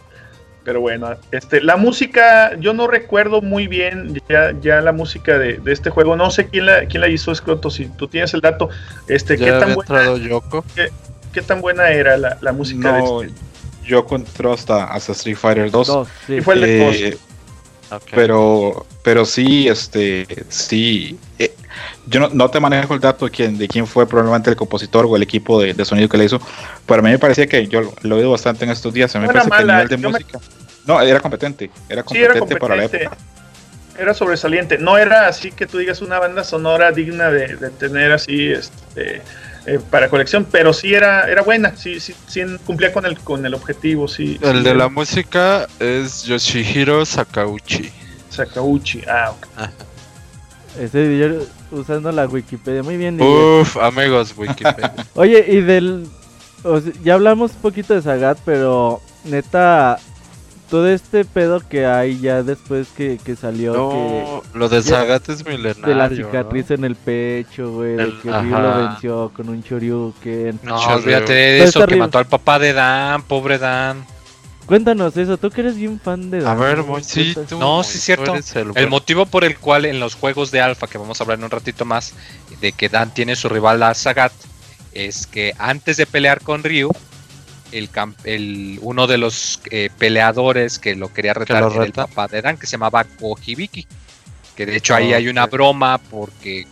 Pero bueno, este, la música, yo no recuerdo muy bien ya, ya la música de, de este juego. No sé quién la, quién la hizo, Scroto, si tú tienes el dato. Este, ¿qué tan, buena, entrado Yoko. ¿Qué tan buena era la, la música No, de este? yo entró hasta, hasta Street Fighter 2. Dos, sí. Y fue el de eh, pero pero sí este sí eh, yo no, no te manejo el dato de quién de quién fue probablemente el compositor o el equipo de, de sonido que le hizo pero a mí me parecía que yo lo, he oído bastante en estos días a mí me No era parece que el nivel de me- música no era competente era Sí, era competente para la competente. época Era sobresaliente. No era así que tú digas una banda sonora digna de, de tener así este, eh, para colección, pero sí era, era buena. Sí, sí, sí cumplía con el, con el objetivo. Sí, El sí, de la música es Yoshihiro Sakauchi. Sakauchi. Ah, ok. Ese yo usando la Wikipedia. Muy bien, Miguel. Uf, amigos, Wikipedia. Oye, y del o sea, ya hablamos un poquito de Sagat, pero neta, todo este pedo que hay ya después que, que salió No, lo de Sagat es milenario. de la ¿no? cicatriz en el pecho, güey, de que Ryu lo venció con un Shoryuken. No, olvídate de eso, que mató al papá de Dan, pobre Dan. Cuéntanos eso, tú que eres bien fan de A ver, Moy, sí, tú, No, sí es cierto. el motivo por el cual en los juegos de Alpha, que vamos a hablar en un ratito más, de que Dan tiene su rival a Sagat, es que antes de pelear con Ryu, el, uno de los eh, peleadores que lo quería retar lo era el papá de Dan, que se llamaba Kohibiki. Que de hecho ahí Ah, hay una broma porque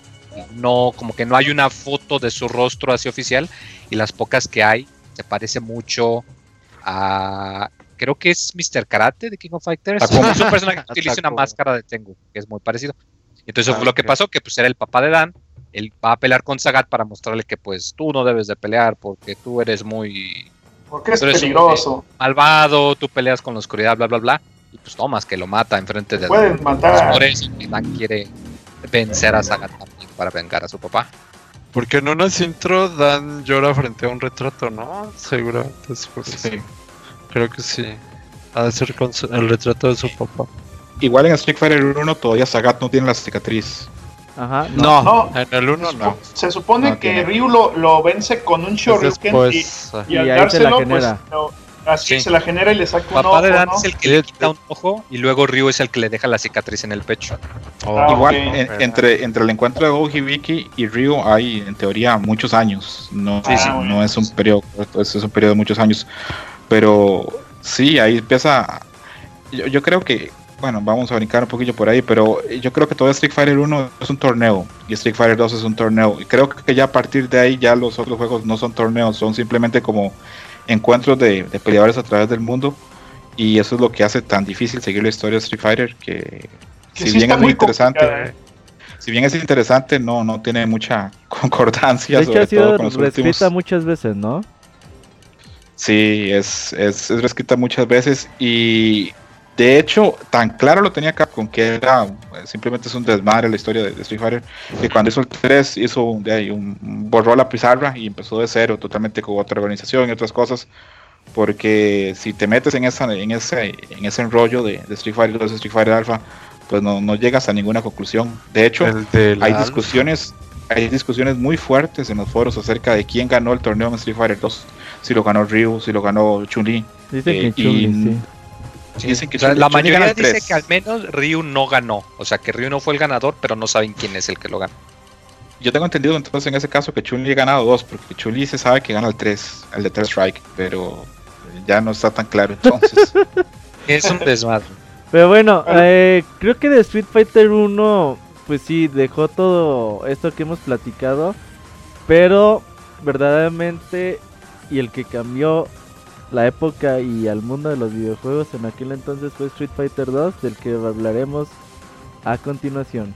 no, como que no hay una foto de su rostro así oficial, y las pocas que hay se parece mucho a. Creo que es Mr. Karate de King of Fighters. Takuma. Es un personaje que utiliza una máscara de Tengu, que es muy parecido. Entonces eso Ah, fue lo que pasó, que pues era el papá de Dan. Él va a pelear con Sagat para mostrarle que pues tú no debes de pelear porque tú eres muy Porque es Pero eso, peligroso. malvado, tú peleas con la oscuridad, bla, bla, bla. Y pues tomas que lo mata enfrente de Pueden Dan. matar. Por eso Dan quiere vencer a Sagat también para vengar a su papá. Porque en una intro Dan llora frente a un retrato, ¿no? Seguramente es por eso. Creo que sí. Ha de ser con su- el retrato de su papá. Igual en Street Fighter 1 todavía Sagat no tiene la cicatriz. Ajá, no. No. En el 1 no. Se supone No que tiene. Ryu lo, lo vence con un Shoryuken y, ah. y al Y la dárselo, pues así Sí. se la genera y le saca un Papá ojo, de Dan ¿no? es el que le quita un ojo y luego Ryu es el que le deja la cicatriz en el pecho. Oh, Ah, Igual, en- entre, entre el encuentro de Goji Viki y Ryu hay en teoría muchos años. No, Sí, sí. no es un periodo, es un periodo de muchos años. Pero sí, ahí empieza. Yo, yo creo que, bueno, vamos a brincar un poquillo por ahí, pero yo creo que todo Street Fighter 1 es un torneo y Street Fighter 2 es un torneo. Y creo que ya a partir de ahí ya los otros juegos no son torneos, son simplemente como encuentros de, de peleadores a través del mundo. Y eso es lo que hace tan difícil seguir la historia de Street Fighter, que, Que si sí bien es muy interesante, ¿eh? si bien es interesante, no, no tiene mucha concordancia, De hecho sobre ha sido todo con los reescrita últimos. muchas veces, ¿no? Sí, es, es, es reescrita muchas veces y de hecho tan claro lo tenía Capcom que era eh, simplemente es un desmadre la historia de, de Street Fighter que cuando hizo el 3 hizo un- de ahí un, borró la pizarra y empezó de cero totalmente con otra organización y otras cosas porque si te metes en esa en ese en ese enrollo de, de Street Fighter 2 Street Fighter Alpha pues no, no llegas a ninguna conclusión de hecho hay Alpha. Hay discusiones muy fuertes en los foros acerca de quién ganó el torneo en Street Fighter 2 si lo ganó Ryu si lo ganó Chun-Li Dicen Eh, que Chun-Li, y- sí. Sí, dicen que O sea, Chun-Li- la mayoría dice 3. que al menos Ryu no ganó. O sea, que Ryu no fue el ganador, pero no saben quién es el que lo ganó. yo tengo entendido entonces en ese caso que Chun-Li ha ganado dos porque Chun-Li se sabe que gana el 3 el de 3 Strike pero ya no está tan claro entonces Es un desmadre. Pero bueno, Bueno. eh, creo que de Street Fighter 1, pues sí, dejó todo esto que hemos platicado, pero verdaderamente y el que cambió la época y al mundo de los videojuegos en aquel entonces fue Street Fighter 2, del que hablaremos a continuación.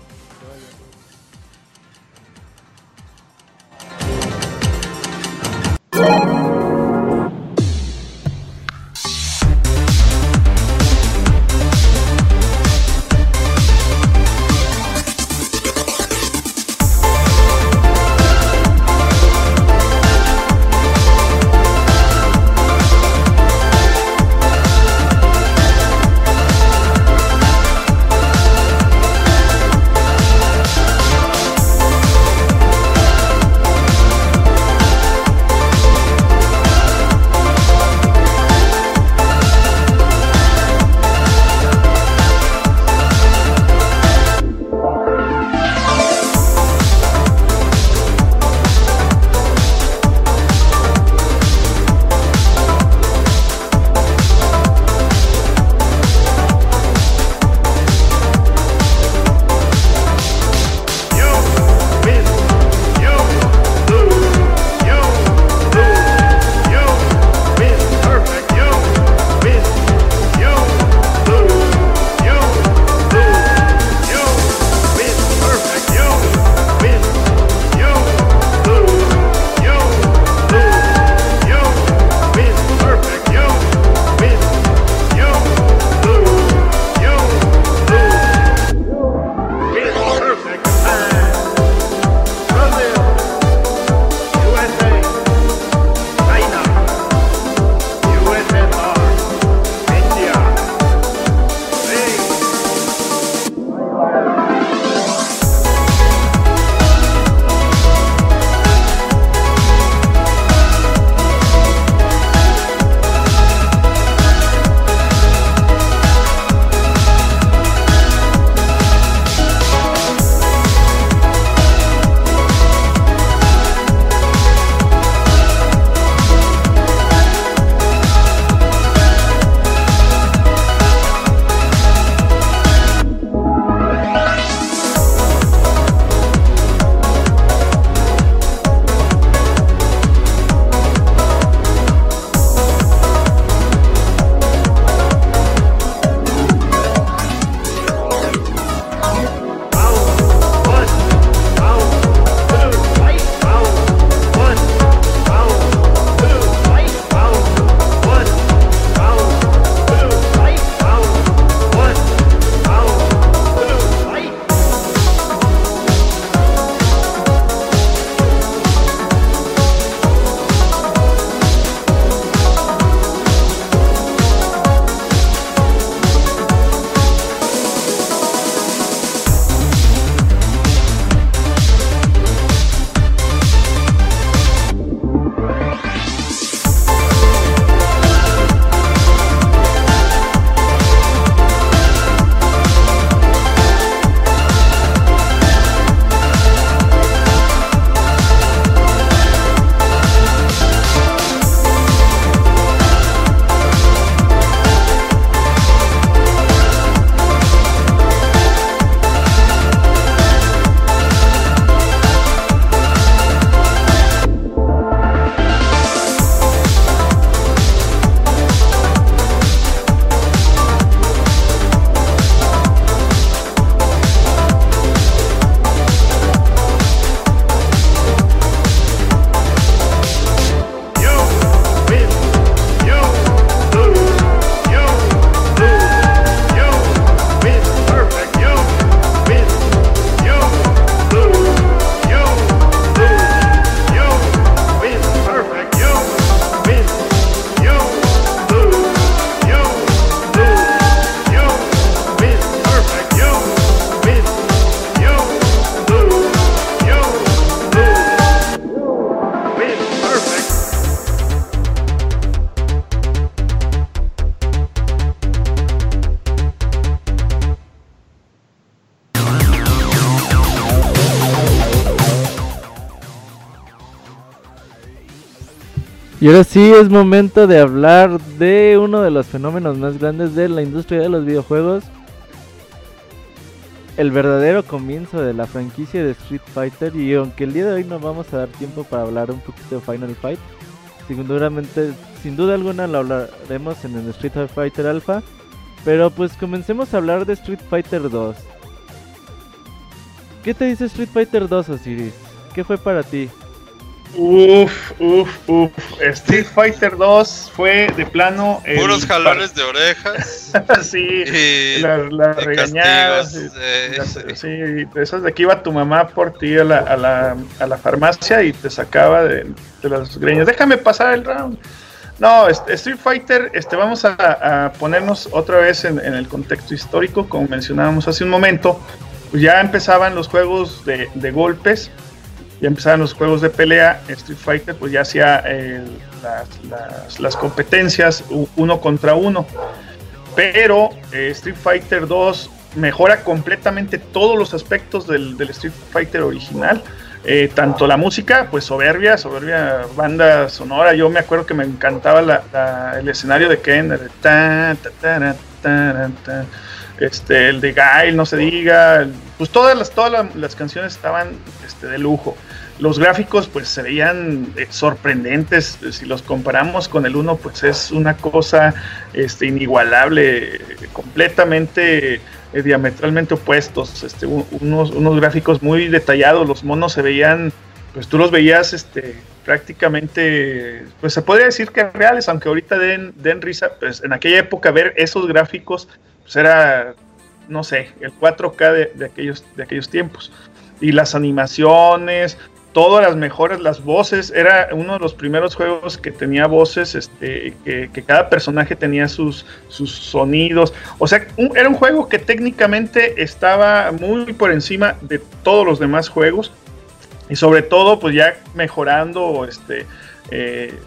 Y ahora sí es momento de hablar de uno de los fenómenos más grandes de la industria de los videojuegos. El verdadero comienzo de la franquicia de Street Fighter. Y aunque el día de hoy no vamos a dar tiempo para hablar un poquito de Final Fight, seguramente, sin duda alguna lo hablaremos en el Street Fighter Alpha. Pero pues comencemos a hablar de Street Fighter 2. ¿Qué te dice Street Fighter 2, Osiris? ¿Qué fue para ti? Uf, uf, uf. Street Fighter 2 fue de plano. Puros jalones de orejas. sí, las regañadas. sí, de esas de que iba tu mamá por ti a la, a la, a la farmacia y te sacaba de, de, las greñas. Déjame pasar el round. No, Street Fighter, este, vamos a, ponernos otra vez en, en, el contexto histórico, como mencionábamos hace un momento. Pues ya empezaban los juegos de, de golpes ya empezaban los juegos de pelea, Street Fighter pues ya hacía eh, las, competencias uno contra uno. Pero eh, Street Fighter 2 mejora completamente todos los aspectos del, Street Fighter original. Eh, tanto la música, pues soberbia, soberbia banda sonora. Yo me acuerdo que me encantaba el escenario de Ken, este, el de Gail, no se diga. Pues todas las, todas las canciones estaban este, de lujo. Los gráficos pues se veían eh, sorprendentes, si los comparamos con el 1 pues es una cosa este, inigualable, completamente eh, diametralmente opuestos, este, unos, unos gráficos muy detallados, los monos se veían, pues tú los veías este, prácticamente, pues se podría decir que reales, aunque ahorita den, den risa, pues en aquella época ver esos gráficos era, no sé, el 4K de, de aquellos, de aquellos tiempos. Y las animaciones, todas las mejores, las voces, era uno de los primeros juegos que tenía voces, este, que, cada personaje tenía sus, sus sonidos, o sea, era un juego que técnicamente estaba muy por encima de todos los demás juegos, y sobre todo, pues ya mejorando, este, eh,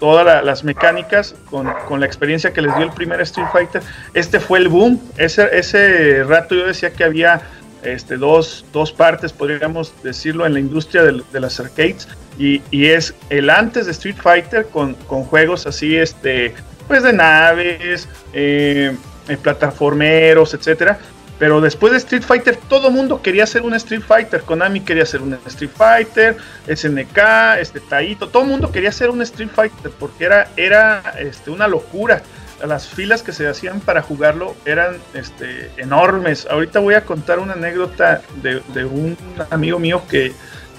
todas las mecánicas con, con, la experiencia que les dio el primer Street Fighter. Este fue el boom. Ese, ese rato yo decía que había este, dos, dos partes, podríamos decirlo, en la industria de, las arcades. Y, es el antes de Street Fighter con, juegos así, este, pues de naves, eh, eh, plataformeros, etcétera. Pero después de Street Fighter, todo mundo quería hacer un Street Fighter. Konami quería hacer un Street Fighter, SNK, este Taito, todo mundo quería hacer un Street Fighter porque era, era este, una locura las filas que se hacían para jugarlo eran este, enormes. Ahorita voy a contar una anécdota de, un amigo mío que,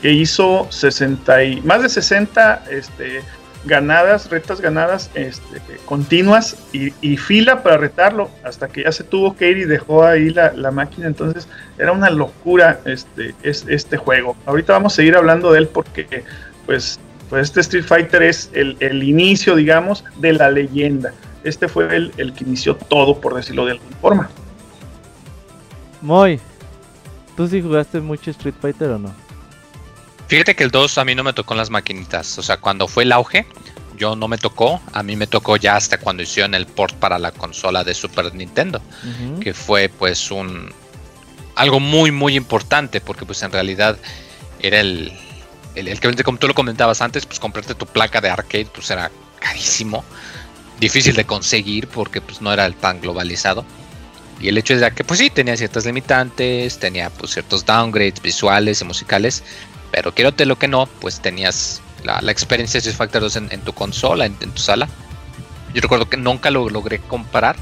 hizo 60 y, más de 60 este, ganadas, retas ganadas este, continuas y, fila para retarlo hasta que ya se tuvo que ir y dejó ahí la, máquina. Entonces era una locura este, este juego. Ahorita vamos a seguir hablando de él porque pues, pues este Street Fighter es el, el inicio, digamos, de la leyenda este fue el, el que inició todo, por decirlo de alguna forma. Moy, ¿tú sí jugaste mucho Street Fighter o no? Fíjate que el 2 a mí no me tocó en las maquinitas. O sea, cuando fue el auge, yo no me tocó. A mí me tocó ya hasta cuando hicieron el port para la consola de Super Nintendo. Que fue pues un... Algo muy, muy importante. Porque pues en realidad era el... El, el que como tú lo comentabas antes, pues comprarte tu placa de arcade pues era carísimo difícil de conseguir porque pues no era tan globalizado. Y el hecho es que pues sí, tenía ciertas limitantes, tenía pues ciertos downgrades visuales y musicales, pero quiero lo que no, pues tenías la, experiencia de Street Fighter 2 en, tu consola, en, tu sala. Yo recuerdo que nunca lo logré comparar,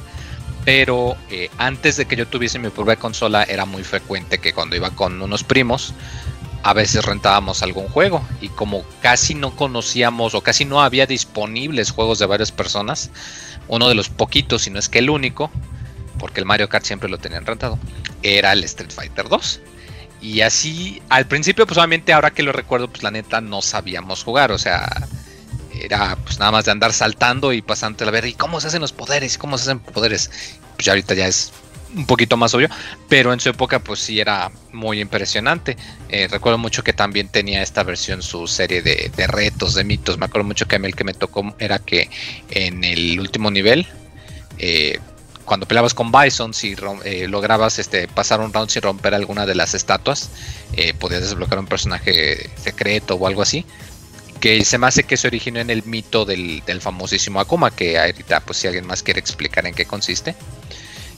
pero eh, antes de que yo tuviese mi propia consola era muy frecuente que cuando iba con unos primos, a veces rentábamos algún juego y como casi no conocíamos o casi no había disponibles juegos de varias personas, uno de los poquitos, si no es que el único, porque el Mario Kart siempre lo tenían rentado, era el Street Fighter 2. Y así, al principio, pues obviamente ahora que lo recuerdo, pues la neta no sabíamos jugar, o sea, era pues nada más de andar saltando y pasando a ver, ¿y cómo se hacen los poderes? ¿Cómo se hacen poderes? Pues ya ahorita ya es un poquito más obvio, pero en su época pues sí era muy impresionante. Eh, recuerdo mucho que también tenía esta versión su serie de, retos, de mitos. Me acuerdo mucho que a mí el que me tocó era que en el último nivel, eh, cuando peleabas con Bison, si eh, lograbas este, pasar un round sin romper alguna de las estatuas, podías desbloquear un personaje secreto o algo así. que se me hace que se originó en el mito del, famosísimo Akuma, que ahorita pues si alguien más quiere explicar en qué consiste.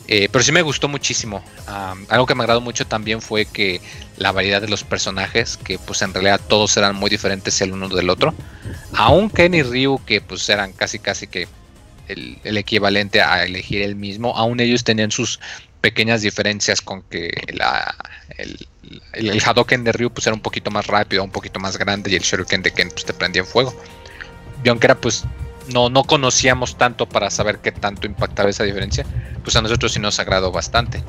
Eh, pero sí me gustó muchísimo. algo que me agradó mucho también fue que la variedad de los personajes, que pues en realidad todos eran muy diferentes el uno del otro. Aún Ken y Ryu, que pues eran casi casi que el, equivalente a elegir el mismo, aún ellos tenían sus pequeñas diferencias con que la, el, el, Hadoken de Ryu pues era un poquito más rápido, un poquito más grande y el Shuriken de Ken pues te prendía en fuego. Y aunque era pues no, no conocíamos tanto para saber qué tanto impactaba esa diferencia, pues a nosotros sí nos agradó bastante.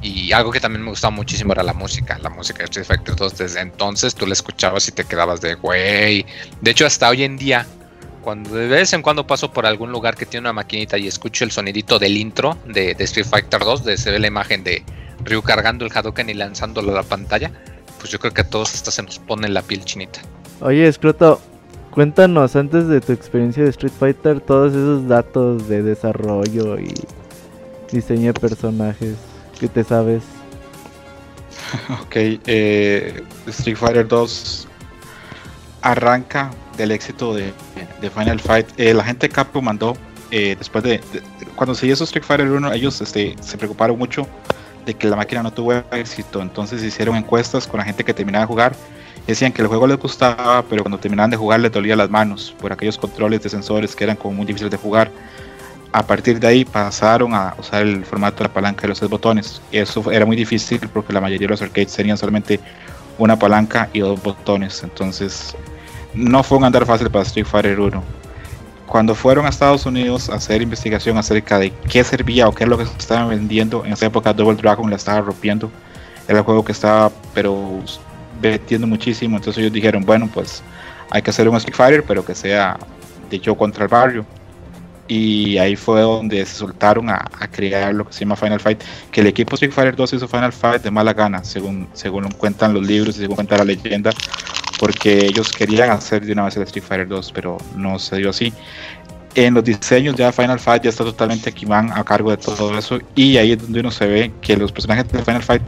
Y algo que también me gustaba muchísimo era la música. La música de Street Fighter 2 desde entonces tú la escuchabas y te quedabas de güey. De hecho, hasta hoy en día, cuando de vez en cuando paso por algún lugar que tiene una maquinita y escucho el sonidito del intro de, Street Fighter 2, de se ve la imagen de Ryu cargando el Hadouken y lanzándolo a la pantalla, pues yo creo que a todos hasta se nos pone la piel chinita. Oye, Escroto, cuéntanos antes de tu experiencia de Street Fighter todos esos datos de desarrollo y diseño de personajes que te sabes. ok, eh, Street Fighter 2 arranca del éxito de, Final Fight. Eh, la gente de Capcom mandó, eh, después de, cuando se hizo Street Fighter 1, ellos este, se preocuparon mucho de que la máquina no tuvo éxito. Entonces hicieron encuestas con la gente que terminaba de jugar. Decían que el juego les gustaba, pero cuando terminaban de jugar les dolía las manos por aquellos controles de sensores que eran como muy difíciles de jugar a partir de ahí pasaron a usar el formato de la palanca de los tres botones. Eso era muy difícil porque la mayoría de los arcades tenían solamente una palanca y dos botones. Entonces no fue un andar fácil para Street Fighter 1. Cuando fueron a Estados Unidos a hacer investigación acerca de qué servía o qué es lo que estaban vendiendo, en esa época Double Dragon la estaba rompiendo. Era el juego que estaba pero vendiendo muchísimo. Entonces ellos dijeron, bueno pues hay que hacer un Street Fighter pero que sea de yo contra el barrio y ahí fue donde se soltaron a, crear lo que se llama Final Fight, que el equipo Street Fighter 2 hizo Final Fight de mala gana, según, según cuentan los libros y según cuenta la leyenda, porque ellos querían hacer de una vez el Street Fighter 2, pero no se dio así. En los diseños ya Final Fight ya está totalmente Kiman a cargo de todo eso y ahí es donde uno se ve que los personajes de Final Fight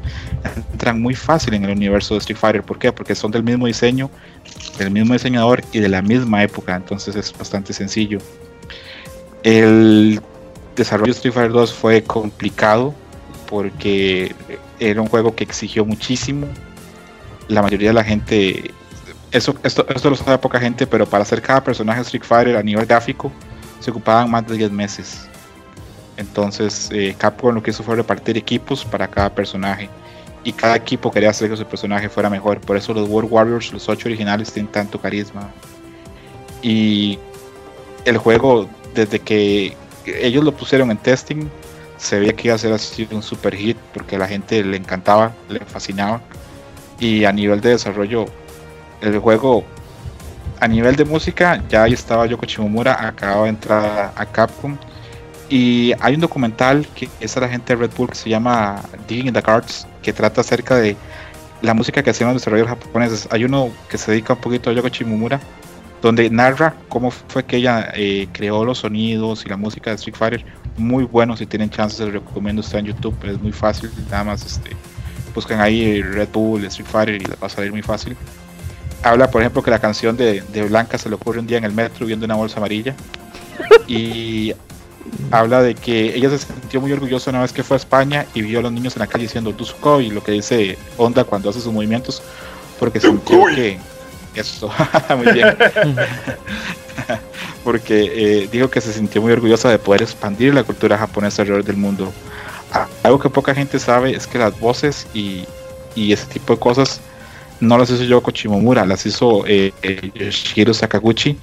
entran muy fácil en el universo de Street Fighter. ¿Por qué? Porque son del mismo diseño, del mismo diseñador y de la misma época, entonces es bastante sencillo. El desarrollo de Street Fighter 2 fue complicado porque era un juego que exigió muchísimo. La mayoría de la gente, eso, esto, esto lo sabe poca gente, pero para hacer cada personaje Street Fighter a nivel gráfico se ocupaban más de 10 meses. Entonces eh, Capcom lo que hizo fue repartir equipos para cada personaje y cada equipo quería hacer que su personaje fuera mejor. Por eso los World Warriors, los 8 originales, tienen tanto carisma. Y el juego desde que ellos lo pusieron en testing, se veía que iba a ser así un super hit porque a la gente le encantaba, le fascinaba. Y a nivel de desarrollo, el juego, a nivel de música, ya ahí estaba Yoko Shimomura, acababa de entrar a Capcom. Y hay un documental que es a la gente de Red Bull que se llama Digging in the Cards, que trata acerca de la música que hacían los desarrolladores japoneses. Hay uno que se dedica un poquito a Yoko Shimomura, donde narra cómo fue que ella eh, creó los sonidos y la música de Street Fighter. Muy bueno, si tienen chance, les recomiendo. Está en YouTube, es muy fácil. Nada más este, buscan ahí Red Bull, Street Fighter y les va a salir muy fácil. Habla, por ejemplo, que la canción de, Blanca se le ocurre un día en el metro viendo una bolsa amarilla. Y habla de que ella se sintió muy orgullosa una vez que fue a España y vio a los niños en la calle diciendo Dusko y lo que dice Onda cuando hace sus movimientos, porque sintió que eso, muy bien. Porque eh, dijo que se sintió muy orgullosa de poder expandir la cultura japonesa alrededor del mundo. Ah, algo que poca gente sabe es que las voces y, ese tipo de cosas no las hizo Yoko Shimomura, las hizo eh, Shiro Sakaguchi,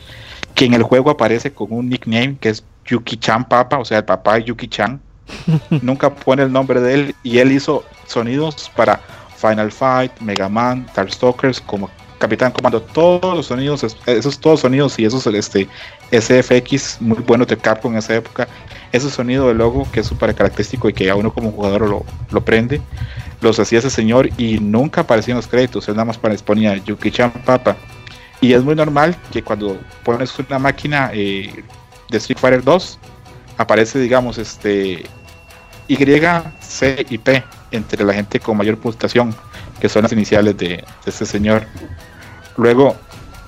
que en el juego aparece con un nickname que es Yuki-chan Papa, o sea, el papá de Yuki-chan. Nunca pone el nombre de él y él hizo sonidos para Final Fight, Mega Man, Darkstalkers, como Capitán Comando, todos los sonidos, esos todos sonidos y esos este, SFX muy buenos de Capcom en esa época, ese sonido de logo que es súper característico y que a uno como jugador lo, lo prende, los hacía ese señor y nunca aparecían los créditos, él nada más ponía Yuki-chan Papa. Y es muy normal que cuando pones una máquina eh, de Street Fighter 2, aparece, digamos, este Y, C y P entre la gente con mayor puntuación, que son las iniciales de, de este señor. Luego,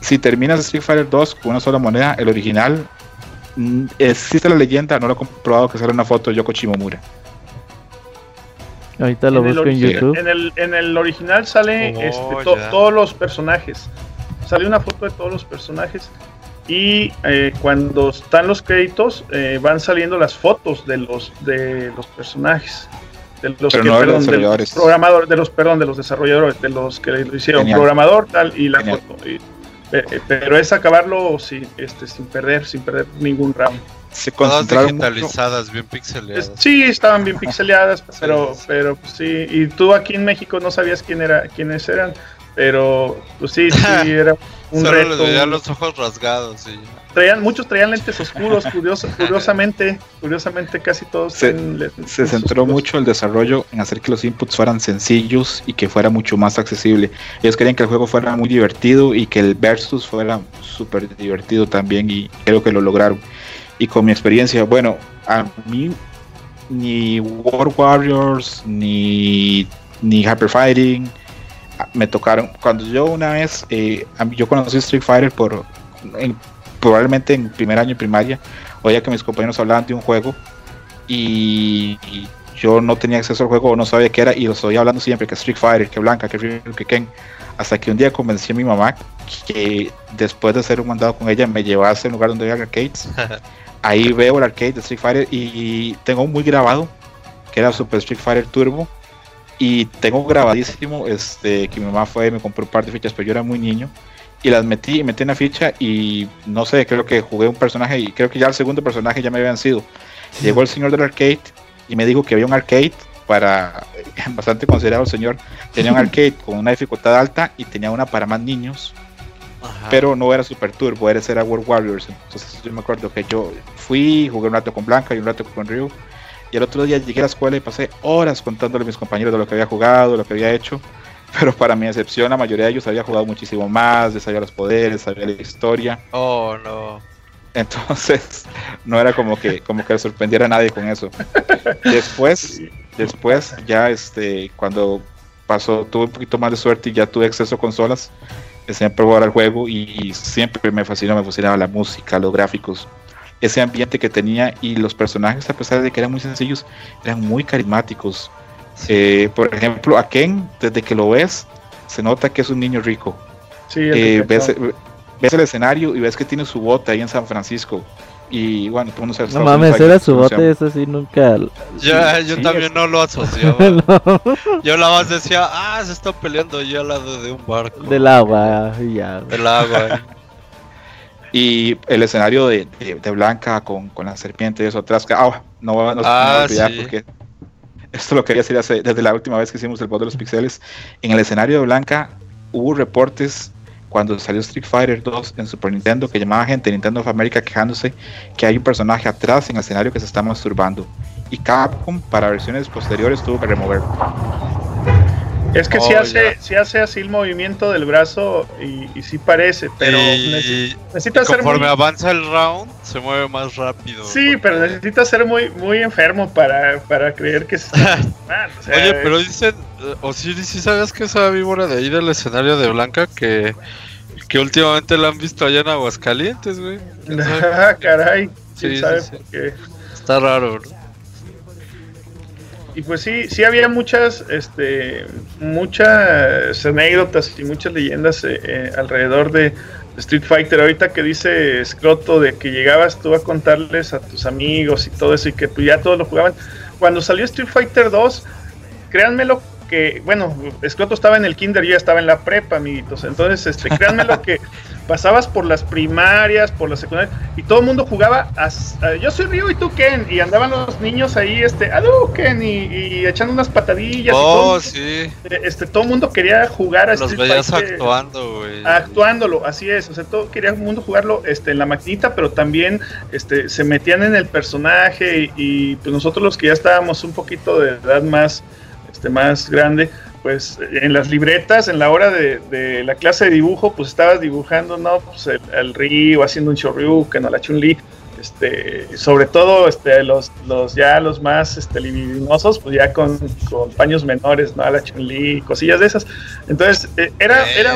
si terminas Street Fighter 2 con una sola moneda, el original, mm, existe la leyenda, no lo he comprobado que sale una foto de Yoko Shimomura. Ahorita lo en, el busco en YouTube. en el, en el original sale Oh, este, to- todos los personajes. Sale una foto de todos los personajes. Y eh, cuando están los créditos, eh, van saliendo las fotos de los de los personajes. De los Pero que, no perdón, de los desarrolladores. programadores, de los, perdón, de los desarrolladores, de los que lo hicieron, Genial. programador, tal, y la Genial. foto. Y- eh, eh, pero es acabarlo sí, este, sin perder, sin perder ningún round. Se concentraron mucho. digitalizadas, bien pixeleadas. Sí, estaban bien pixeleadas, pero, sí. pero pues, sí. Y tú aquí en México no sabías quién era, quiénes eran, pero pues sí, sí era un Solo les reto. veía los ojos rasgados y Traían, muchos traían lentes oscuros, curioso, curiosamente, curiosamente casi todos Se- Se centró oscuros. mucho el desarrollo en hacer que los inputs fueran sencillos y que fuera mucho más accesible. Ellos querían que el juego fuera muy divertido y que el versus fuera súper divertido también y creo que lo lograron. Y con mi experiencia, bueno, a mí ni War Warriors ni, ni Hyper Fighting ah, me tocaron. Cuando yo una vez, eh, yo conocí Street Fighter por en- probablemente en primer año de primaria, oía que mis compañeros hablaban de un juego y, y yo no tenía acceso al juego o no sabía qué era y los oía hablando siempre que Street Fighter, que Blanca, que Ryu, que Ken, hasta que un día convencí a mi mamá que después de hacer un mandado con ella me llevase a un lugar donde había arcades. Ahí veo el arcade de Street Fighter y tengo muy grabado que era Super Street Fighter Turbo y tengo grabadísimo este que mi mamá fue y me compró un par de fichas pero yo era muy niño y las metí y metí una ficha y no sé creo que jugué un personaje y creo que ya el segundo personaje ya me habían sido llegó el señor del arcade y me dijo que había un arcade para bastante considerado el señor tenía un arcade con una dificultad alta y tenía una para más niños Ajá. pero no era Super Turbo, era, era World Warriors. Entonces yo me acuerdo que yo fui, jugué un rato con Blanca y un rato con Ryu. Y el otro día llegué a la escuela y pasé horas contándole a mis compañeros de lo que había jugado, lo que había hecho. Pero para mi excepción, la mayoría de ellos había jugado muchísimo más, ya sabía los poderes, sabía la historia. Oh, no. Entonces, no era como que, como que sorprendiera a nadie con eso. Después, después, ya este, cuando pasó, tuve un poquito más de suerte y ya tuve acceso a consolas, empecé a probar el juego y siempre me fascinó, me fascinaba la música, los gráficos, ese ambiente que tenía y los personajes, a pesar de que eran muy sencillos, eran muy carismáticos. Eh, por ejemplo, a Ken, desde que lo ves, se nota que es un niño rico. Sí, Eh, ves, el escenario y ves que tiene su bote ahí en San Francisco. Y bueno, tú no sabes. No mames, Unidos, era su ¿cómo se bote, eso sí nunca. Yo sí, también es- no lo asociaba. No, Yo la más decía, ah, se está peleando allí al lado de un barco. del agua, y ya. Del agua. Y el escenario de, de- de Blanca con, con la serpiente y eso atrás. que- ah, no, no, no se me va a Ah, olvidar sí. porque esto lo quería decir hace- desde la última vez que hicimos el voz de los pixeles. En el escenario de Blanca hubo reportes cuando salió Street Fighter 2 en Super Nintendo que llamaba gente de Nintendo of America quejándose que hay un personaje atrás en el escenario que se está masturbando. Y Capcom para versiones posteriores tuvo que remover. Es que Oh, hace, ya. sí hace así el movimiento del brazo y, y sí parece, pero nece- y, necesita y ser muy, conforme avanza el round, se mueve más rápido. Sí, pero necesita ser muy, muy enfermo para, para creer que se está masturbando, o sea, Oye, pero dicen, eh, o sí, sabes que esa víbora de ahí del escenario de Blanca que, que últimamente la han visto allá en Aguascalientes, güey. Ah, caray, quién Sí, sí, sabe sí. por qué. Está raro, ¿no? Y pues sí, sí había muchas, este, muchas anécdotas y muchas leyendas eh, eh, alrededor de, Street Fighter. Ahorita que dice Scroto de que llegabas tú a contarles a tus amigos y todo eso y que pues ya todos lo jugaban. Cuando salió Street Fighter 2, créanmelo que, bueno, Scroto estaba en el kinder, yo ya estaba en la prepa, amiguitos. Entonces, este, créanmelo que pasabas por las primarias, por las secundarias, y todo el mundo jugaba, a, a- yo soy Ryu y tú Ken, y andaban los niños ahí, este, ¡Aló, Ken! Y, y echando unas patadillas. y todo, Oh, sí. este, todo el mundo quería jugar a Los Street veías Fighter, actuando, güey. actuándolo, así es, o sea, todo quería el mundo jugarlo este, en la maquinita, pero también este, se metían en el personaje y, y, pues nosotros los que ya estábamos un poquito de edad más, este, más grande, pues en las libretas, en la hora de, de la clase de dibujo, pues estabas dibujando, ¿no? Pues el, el Ryu haciendo un Shoryuken o la Chun-Li, este, sobre todo este, los, los ya los más este, libidinosos, pues ya con, con paños menores, ¿no? A la Chun-Li, cosillas de esas. Entonces, eh, era, era,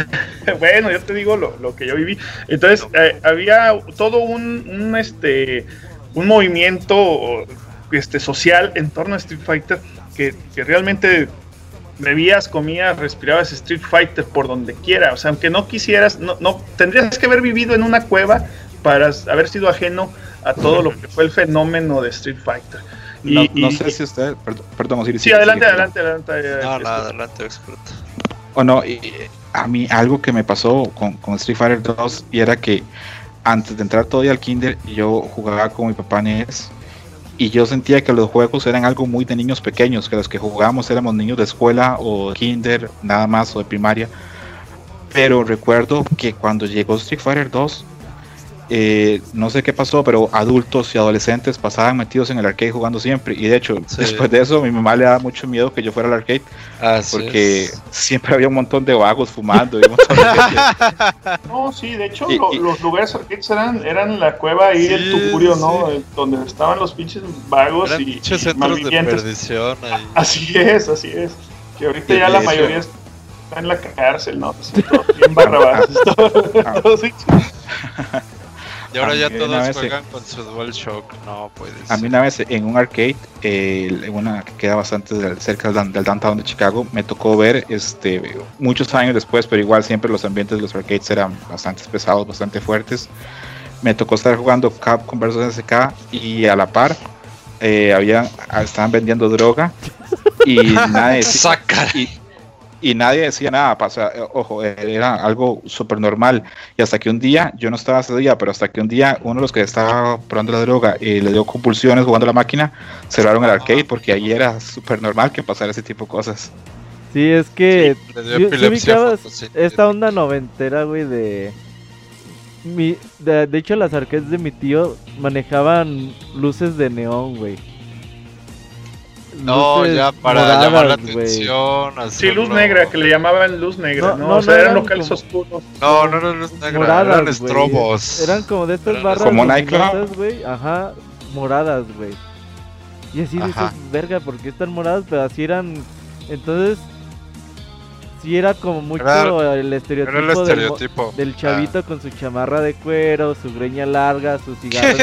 bueno, yo te digo lo, que yo viví. Entonces, eh, había todo un, un, este, un movimiento este, social en torno a Street Fighter que, que realmente bebías, comías, respirabas Street Fighter por donde quiera. O sea, aunque no quisieras, no, no tendrías que haber vivido en una cueva para haber sido ajeno a todo lo que fue el fenómeno de Street Fighter. Y, no, sé si usted, perdón, sí, adelante, adelante, adelante, No, no, adelante, experto. O no, a mí algo que me pasó con, con, Street Fighter 2 y era que antes de entrar todavía al kinder yo jugaba con mi papá NES y yo sentía que los juegos eran algo muy de niños pequeños, que los que jugábamos éramos niños de escuela o kinder, nada más, o de primaria. Pero recuerdo que cuando llegó Street Fighter 2, eh, no sé qué pasó, pero adultos y adolescentes pasaban metidos en el arcade jugando siempre. Y de hecho, después de eso, mi mamá le daba mucho miedo que yo fuera al arcade. porque siempre había un montón de vagos fumando. no, sí, de hecho, los lugares arcades eran, eran la cueva ahí del Tucurio, ¿no? Donde estaban los pinches vagos y, pinches de perdición. Así es, así es. Que ahorita ya la mayoría está en la cárcel, ¿no? bien barrabás. Y ahora ya todos juegan con su DualShock, no puede A mí una vez en un arcade, eh, una que queda bastante cerca del, downtown de Chicago, me tocó ver este muchos años después, pero igual siempre los ambientes de los arcades eran bastante pesados, bastante fuertes. Me tocó estar jugando Capcom vs SK y a la par eh, había, estaban vendiendo droga y nadie... y, y nadie decía nada, pasa, eh, ojo, era algo súper normal. Y hasta que un día, yo no estaba ese día, pero hasta que un día uno de los que estaba probando la droga y le dio compulsiones jugando la máquina, cerraron el arcade porque ahí era súper normal que pasara ese tipo de cosas. Sí, es que esta onda noventera, güey, de... Mi, de, de hecho, las arcades de mi tío manejaban luces de neón, güey. No, ya para llamar la atención. Sí, luz negra, que le llamaban luz negra, ¿no? ¿no? o sea, eran, locales oscuros. No, no eran luz negra, moradas, eran estrobos. Eran como de estas barras. Como Nightclub. güey. Ajá, moradas, güey. Y así dices, verga, porque están moradas? Pero así eran. Entonces, sí era como mucho el, estereotipo el estereotipo del, chavito con su chamarra de cuero, su greña larga, su cigarro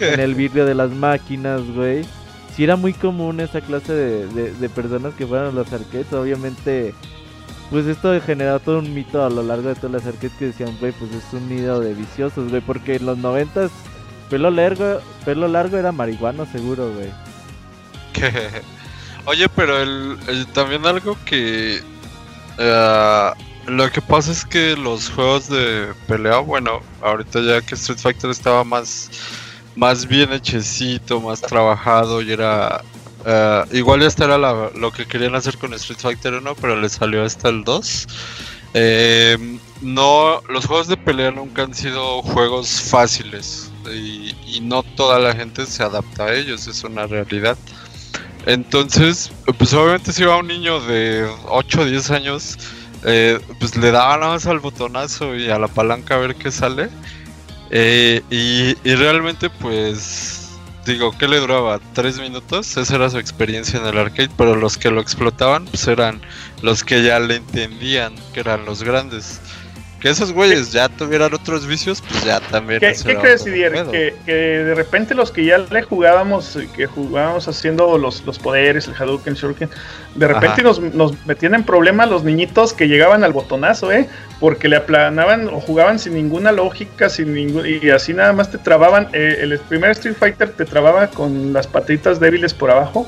en el vidrio de las máquinas, güey si era muy común esa clase de, personas que fueran a los arcades. Obviamente, pues esto generado todo un mito a lo largo de todas las arcades que decían, güey, pues es un nido de viciosos, güey, porque en los noventas pelo largo, pelo largo era marihuana seguro, güey. Oye, pero el, también algo que... Eh, lo que pasa es que los juegos de pelea, bueno, ahorita ya que Street Fighter estaba más más bien hechecito, más trabajado y era... Uh, igual este era lo que querían hacer con Street Fighter 1, pero le salió hasta el 2. Eh, no, los juegos de pelea nunca han sido juegos fáciles y, y, no toda la gente se adapta a ellos, es una realidad. Entonces, pues obviamente si va un niño de 8 o 10 años, eh, pues le daba nada más al botonazo y a la palanca a ver qué sale. Eh, y, realmente pues digo, ¿qué le duraba? ¿Tres minutos? Esa era su experiencia en el arcade, pero los que lo explotaban pues eran los que ya le entendían, que eran los grandes que esos güeyes ya tuvieran otros vicios, pues ya también. ¿Qué, ¿qué crees? Que, que, de repente los que ya le jugábamos, que jugábamos haciendo los, los poderes, el Hadouken, Shuriken, de repente nos, nos, metían en problemas los niñitos que llegaban al botonazo, ¿eh? Porque le aplanaban o jugaban sin ninguna lógica, sin ningún, y así nada más te trababan. Eh, el primer Street Fighter te trababa con las patitas débiles por abajo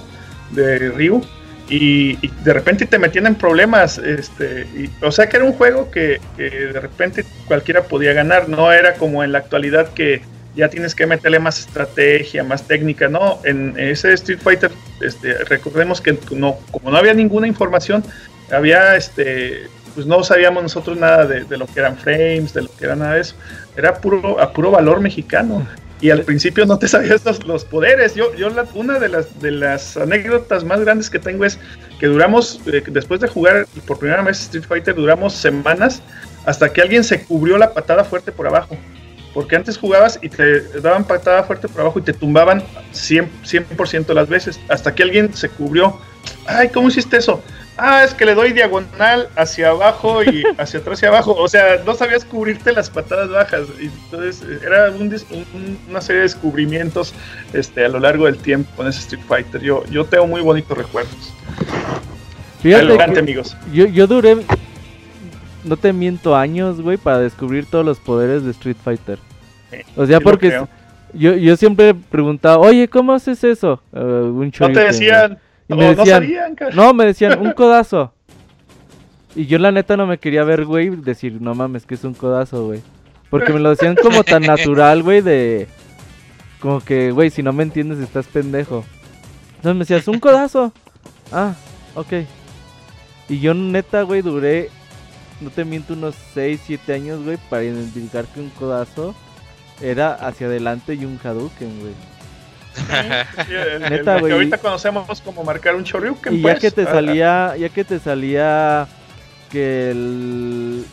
de Ryu y, de repente te metían en problemas. Este, o sea que era un juego que, de repente cualquiera podía ganar, no era como en la actualidad que ya tienes que meterle más estrategia, más técnica, ¿no? En ese Street Fighter, este, recordemos que no, como no había ninguna información, había este pues no sabíamos nosotros nada de, de, lo que eran frames, de lo que era nada de eso. Era puro, a puro valor mexicano y al principio no te sabías los, los poderes. Yo, yo una de las, de las anécdotas más grandes que tengo es que duramos, eh, después de jugar por primera vez Street Fighter, duramos semanas hasta que alguien se cubrió la patada fuerte por abajo. Porque antes jugabas y te daban patada fuerte por abajo y te tumbaban 100%, 100 las veces. Hasta que alguien se cubrió. Ay, ¿cómo hiciste eso? Ah, es que le doy diagonal hacia abajo y hacia atrás y abajo. O sea, no sabías cubrirte las patadas bajas. Entonces era un un- una serie de descubrimientos este, a lo largo del tiempo con ese Street Fighter. Yo, yo tengo muy bonitos recuerdos. Adelante, amigos. yo, yo duré, no te miento, años, güey, para descubrir todos los poderes de Street Fighter. O sea, Sí porque yo, yo siempre preguntaba, oye, ¿cómo haces eso? Eh, un No te decían. Y o me no decían, cara. No, me decían, un codazo. Y yo la neta no me quería ver, güey, decir, no mames, que es un codazo, güey. Porque me lo decían como tan natural, güey, de... Como que, güey, si no me entiendes estás pendejo. Entonces me decías, un codazo. Ah, ok. Y yo neta, güey, duré, no te miento, unos 6, 7 años, güey, para identificar que un codazo era hacia adelante y un Hadouken, güey. Sí, el- el- Neta, el güey. que ahorita conocemos como marcar un Shoryuken. Y ya pues. que te Ah, salía, ya que te salía que el...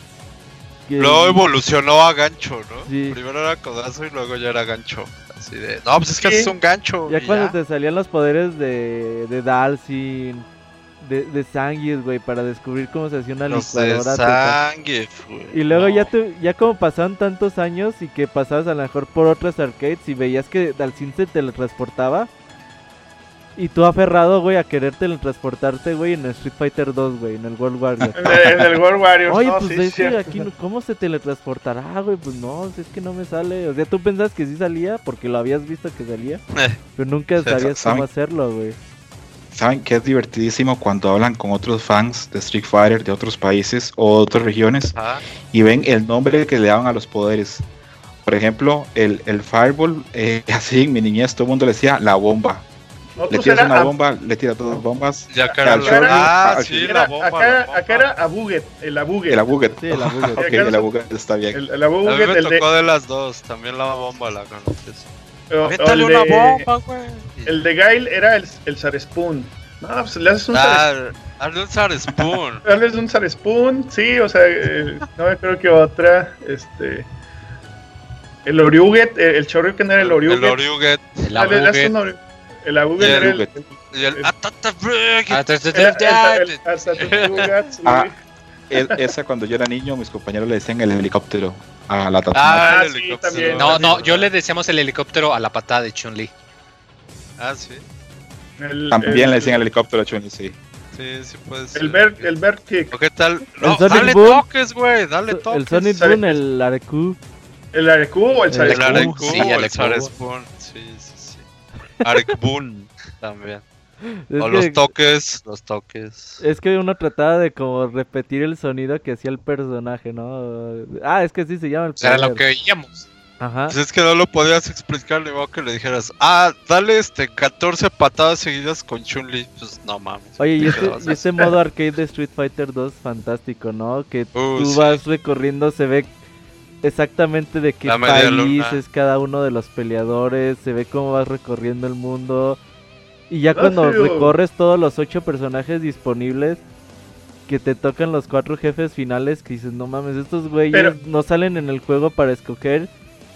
que Luego el- evolucionó a gancho, ¿no? Sí. Primero era codazo y luego ya era gancho. Así de, no, pues es que Sí. haces un gancho. Ya y cuando ya. te salían los poderes de, de Dalsin, de, de Zangief, güey, para descubrir cómo se hacía una Los de licuadora. sa- Zangief, güey. y luego ya te, ya como pasaron tantos años y que pasabas a lo mejor por otras arcades y veías que Dalsin se teletransportaba. Y tú aferrado, güey, a querer teletransportarte, güey, en el Street Fighter 2, güey, en el World Warrior. En el, World Warriors. Oye, no, pues sí, es que cierto. aquí, ¿cómo se teletransportará, güey? Pues no, es que no me sale. O sea, tú pensabas que sí salía porque lo habías visto que salía, Eh, pero nunca sabías cómo hacerlo, güey. ¿Saben que es divertidísimo cuando hablan con otros fans de Street Fighter de otros países o otras regiones ah, y ven el nombre que le daban a los poderes? Por ejemplo, el, el Fireball, eh, así en mi niñez todo el mundo le decía la bomba. Le Nosotros tiras una a- bomba, le tiras dos bombas. al era Ah, acá, acá era Abuget, el Abuget. El Abuget. Sí, el Abuget. Ok, Acá el nos- Abuget está bien. El, el A mí me el de, tocó de las dos, también la bomba la conoces. El una de- bomba, güey. el de Gail era el, el Sarespoon. No, pues le haces un Sarespoon. Ah, hazle un Sar Spoon. Darles un Sarespoon, sí, o sea, eh, no me creo que otra, este... El Oriuget, el, el Shoryuken era el Oriuget. El Oriuget. El Abuget. un Ori- el Abuget Y el era el... Abuget. Y el. Ah, Abuget. Ah, esa cuando yo era niño, mis compañeros le decían el helicóptero a la tatumaki. Ah, Ah, el sí, helicóptero. también. No, no, yo le decíamos el helicóptero a la patada de Chun-Li. Ah, sí. El- También el- le decían el helicóptero a Chun-Li, sí. Sí, sí puede ser. El Berk, el Berk Kick, ¿O qué tal? No, Sonic dale Boom. toques, güey. Dale el toques. Sonic ¿Sabes? Boom, el Areku. el Areku o el El El Sarespoon. Areku, Sí, el. Sarespoon. Sí, sí, sí. Arekbun también. Es O que, los toques, los toques. es que uno trataba de como repetir el sonido que hacía el personaje, ¿no? Ah, es que sí se llama el Era lo que veíamos. Ajá. Pues es que no lo podías explicar, ni modo que le dijeras, ah, dale este 14 patadas seguidas con Chun-Li. Pues no mames. Oye, y ¿qué este, y este modo arcade de Street Fighter 2 fantástico, ¿no? Que Uh, tú sí. vas recorriendo, se ve exactamente de qué país luna. es cada uno de los peleadores, se ve cómo vas recorriendo el mundo. Y ya cuando recorres todos los ocho personajes disponibles, que te tocan los cuatro jefes finales, que dices, no mames, estos güeyes Pero- no salen en el juego para escoger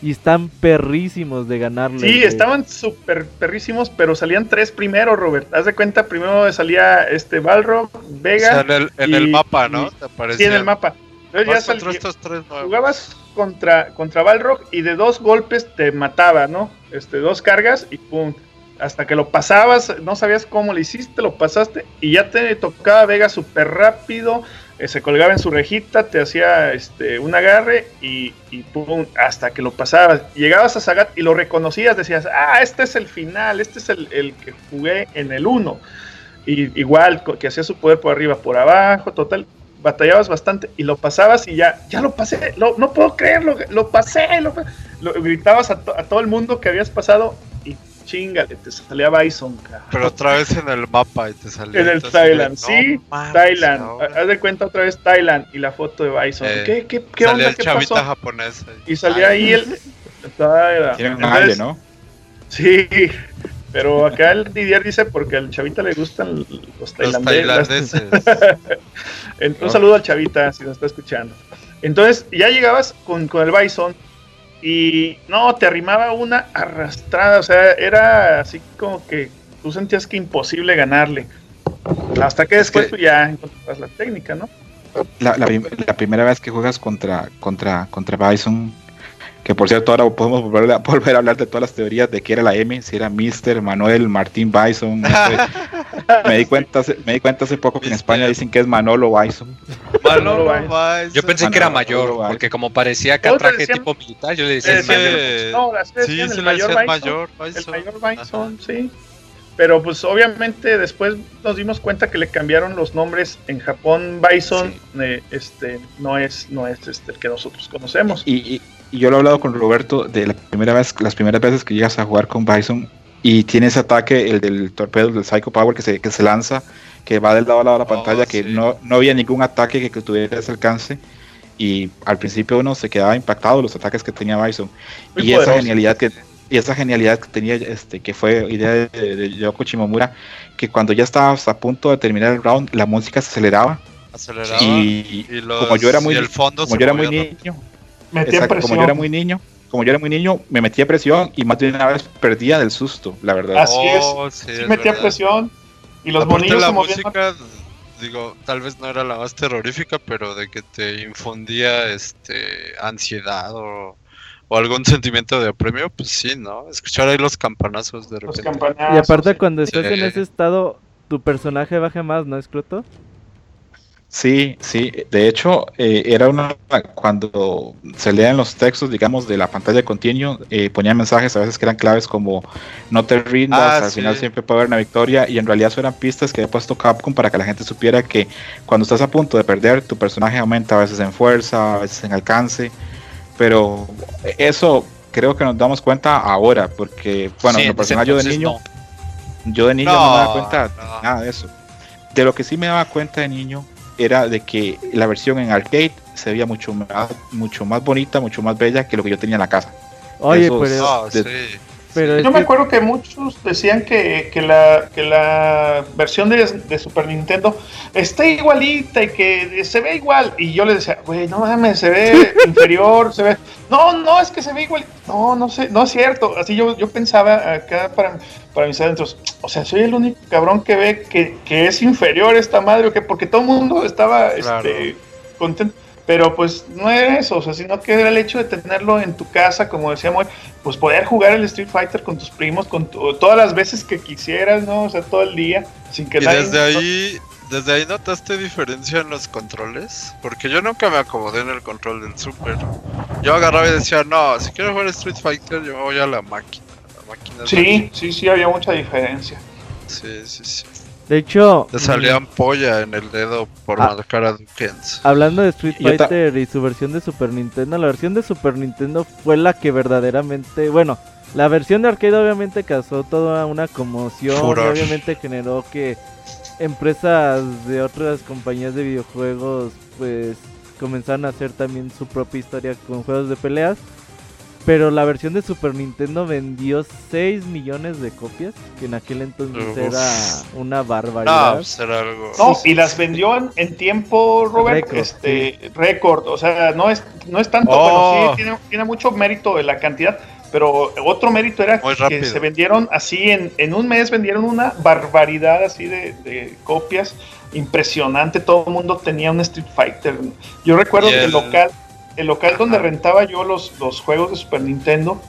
y están perrísimos de ganarle. Sí, estaban súper perrísimos, pero salían tres primero, Robert. Haz de cuenta, primero salía este Balrog, O sea, Vega, en el, en y- el mapa, ¿no? y- Te sí, en el mapa. Entonces ya salía, estos tres nuevos. jugabas contra, contra Balrog y de dos golpes te mataba, ¿no? Este, dos cargas y pum. Hasta que lo pasabas, no sabías cómo lo hiciste, lo pasaste y ya te tocaba Vega súper rápido. eh, se colgaba en su rejita, te hacía este, un agarre y, y pum, hasta que lo pasabas. Llegabas a Sagat y lo reconocías, decías, ah, este es el final, este es el, el que jugué en el 1. Y, igual, que hacía su poder por arriba, por abajo, total, batallabas bastante y lo pasabas y ya, ya lo pasé, lo- no puedo creerlo, lo pasé, lo, lo- gritabas a, to- a todo el mundo que habías pasado chingale, te salía Bison, cabrón. Pero otra vez en el mapa y te salió. En el Thailand, no sí, mames, Thailand, ahora. haz de cuenta otra vez Thailand y la foto de Bison. Eh, ¿Qué, qué, qué Salía onda? el ¿Qué chavita pasó? japonés. ahí. Y salía Ay, ahí el. Tienen un Entonces, ¿no? Sí, pero acá el Didier dice porque al chavita le gustan los Los tailandeses. tailandeses. En- Un saludo al Chavita, si nos está escuchando. Entonces, ya llegabas con, con el Bison y no, te arrimaba una arrastrada, o sea, era así como que tú sentías que imposible ganarle. Hasta que Es que- después pues, ya encontrás la técnica, ¿no? La, la primera vez que juegas contra, contra, contra Bison, que por cierto ahora podemos volver a, volver a hablar de todas las teorías de que era la M, si era Mister, Manuel, Martín Bison. no sé. me, di cuenta, hace- me di cuenta hace poco que en. España dicen que es Manolo Bison. Manolo Bison. Yo pensé que era mayor, porque como parecía acá traje decían- tipo militar, yo le decía Ese- mayor. No, Sí, el mayor el Bison. mayor El Bison. mayor Bison, sí. Pero pues obviamente después nos dimos cuenta que le cambiaron los nombres en Japón. Bison eh, este no es no es este el que nosotros conocemos. Y, y- y yo lo he hablado con Roberto de la primera vez, las primeras veces que llegas a jugar con Bison y tiene ese ataque, el del torpedo, del Psycho Power que se, que se lanza, que va del lado a lado de la Oh, pantalla, que sí. no, no había ningún ataque que, que tuviera ese alcance. Y al principio uno se quedaba impactado de los ataques que tenía Bison. Muy y esa genialidad que y esa genialidad que tenía este que fue idea de, de Yoko Shimomura que cuando ya estabas a punto de terminar el round la música se aceleraba Aceleraba. y, y los- como yo era muy y el fondo como yo era muy niño Metía Exacto, presión. como yo era muy niño, como yo era muy niño, me metía presión y más de una vez perdía del susto, la verdad. Así es. Oh, sí, sí es metía verdad. presión y los Aparte monillos la se movían. música, digo, tal vez no era la más terrorífica, pero de que te infundía este ansiedad o, o algún sentimiento de apremio, pues sí, ¿no? Escuchar ahí los campanazos de Los repente. campanazos. Y aparte sí. cuando estás en ese estado, tu personaje baja más, ¿no, Escroto? Sí, sí, de hecho, eh, era una. Cuando se leen los textos, digamos, de la pantalla continua, eh, ponían mensajes a veces que eran claves como no te rindas, Ah, al sí. final siempre puede haber una victoria, y en realidad eso eran pistas que había puesto Capcom para que la gente supiera que cuando estás a punto de perder, tu personaje aumenta a veces en fuerza, a veces en alcance, pero eso creo que nos damos cuenta ahora, porque, bueno, Sí, en lo personal yo de niño. no. Yo de niño no, me daba cuenta no. nada de eso. De lo que sí me daba cuenta de niño era de que la versión en arcade se veía mucho más, mucho más bonita, mucho más bella que lo que yo tenía en la casa. Oye, Eso es- pero, Ah, sí. Pero Yo me que- acuerdo que muchos decían que, que la, que la versión de, de Super Nintendo está igualita y que se ve igual. Y yo les decía, güey, no mames, se ve inferior, se ve. No, no, es que se ve igual. No, no sé, no es cierto. Así yo, yo pensaba acá para, para mis adentros. O sea, soy el único cabrón que ve que, que es inferior esta madre, o que porque todo el mundo estaba Claro. este, contento. Pero pues no era eso, o sea, sino que era el hecho de tenerlo en tu casa, como decíamos, pues poder jugar el Street Fighter con tus primos, con tu- todas las veces que quisieras, ¿no? O sea, todo el día, sin que Y nadie... desde ahí, desde ahí notaste diferencia en los controles, porque yo nunca me acomodé en el control del Super. Yo agarraba y decía, no, si quiero jugar Street Fighter, yo voy a la máquina. La máquina Sí, sí, sí, había mucha diferencia. sí, sí, sí. De hecho, Te salía ampolla en el dedo por Ah. marcar a Dukens. hablando de Street Fighter y su versión de Super Nintendo, la versión de Super Nintendo fue la que verdaderamente, bueno, la versión de arcade obviamente causó toda una conmoción, Furor. y obviamente generó que empresas de otras compañías de videojuegos pues comenzaron a hacer también su propia historia con juegos de peleas. Pero la versión de Super Nintendo vendió 6 millones de copias, que en aquel entonces Uf. era una barbaridad. pues era algo. No, y las vendió en, en tiempo, Robert, Récord, este, récord, o sea, no es, no es tanto, Oh. bueno, sí, tiene, tiene mucho mérito de la cantidad, pero otro mérito era que se vendieron así, en, en un mes vendieron una barbaridad así de, de copias, impresionante, todo el mundo tenía un Street Fighter. Yo recuerdo que el el- local, el local donde rentaba yo los, los juegos de Super Nintendo,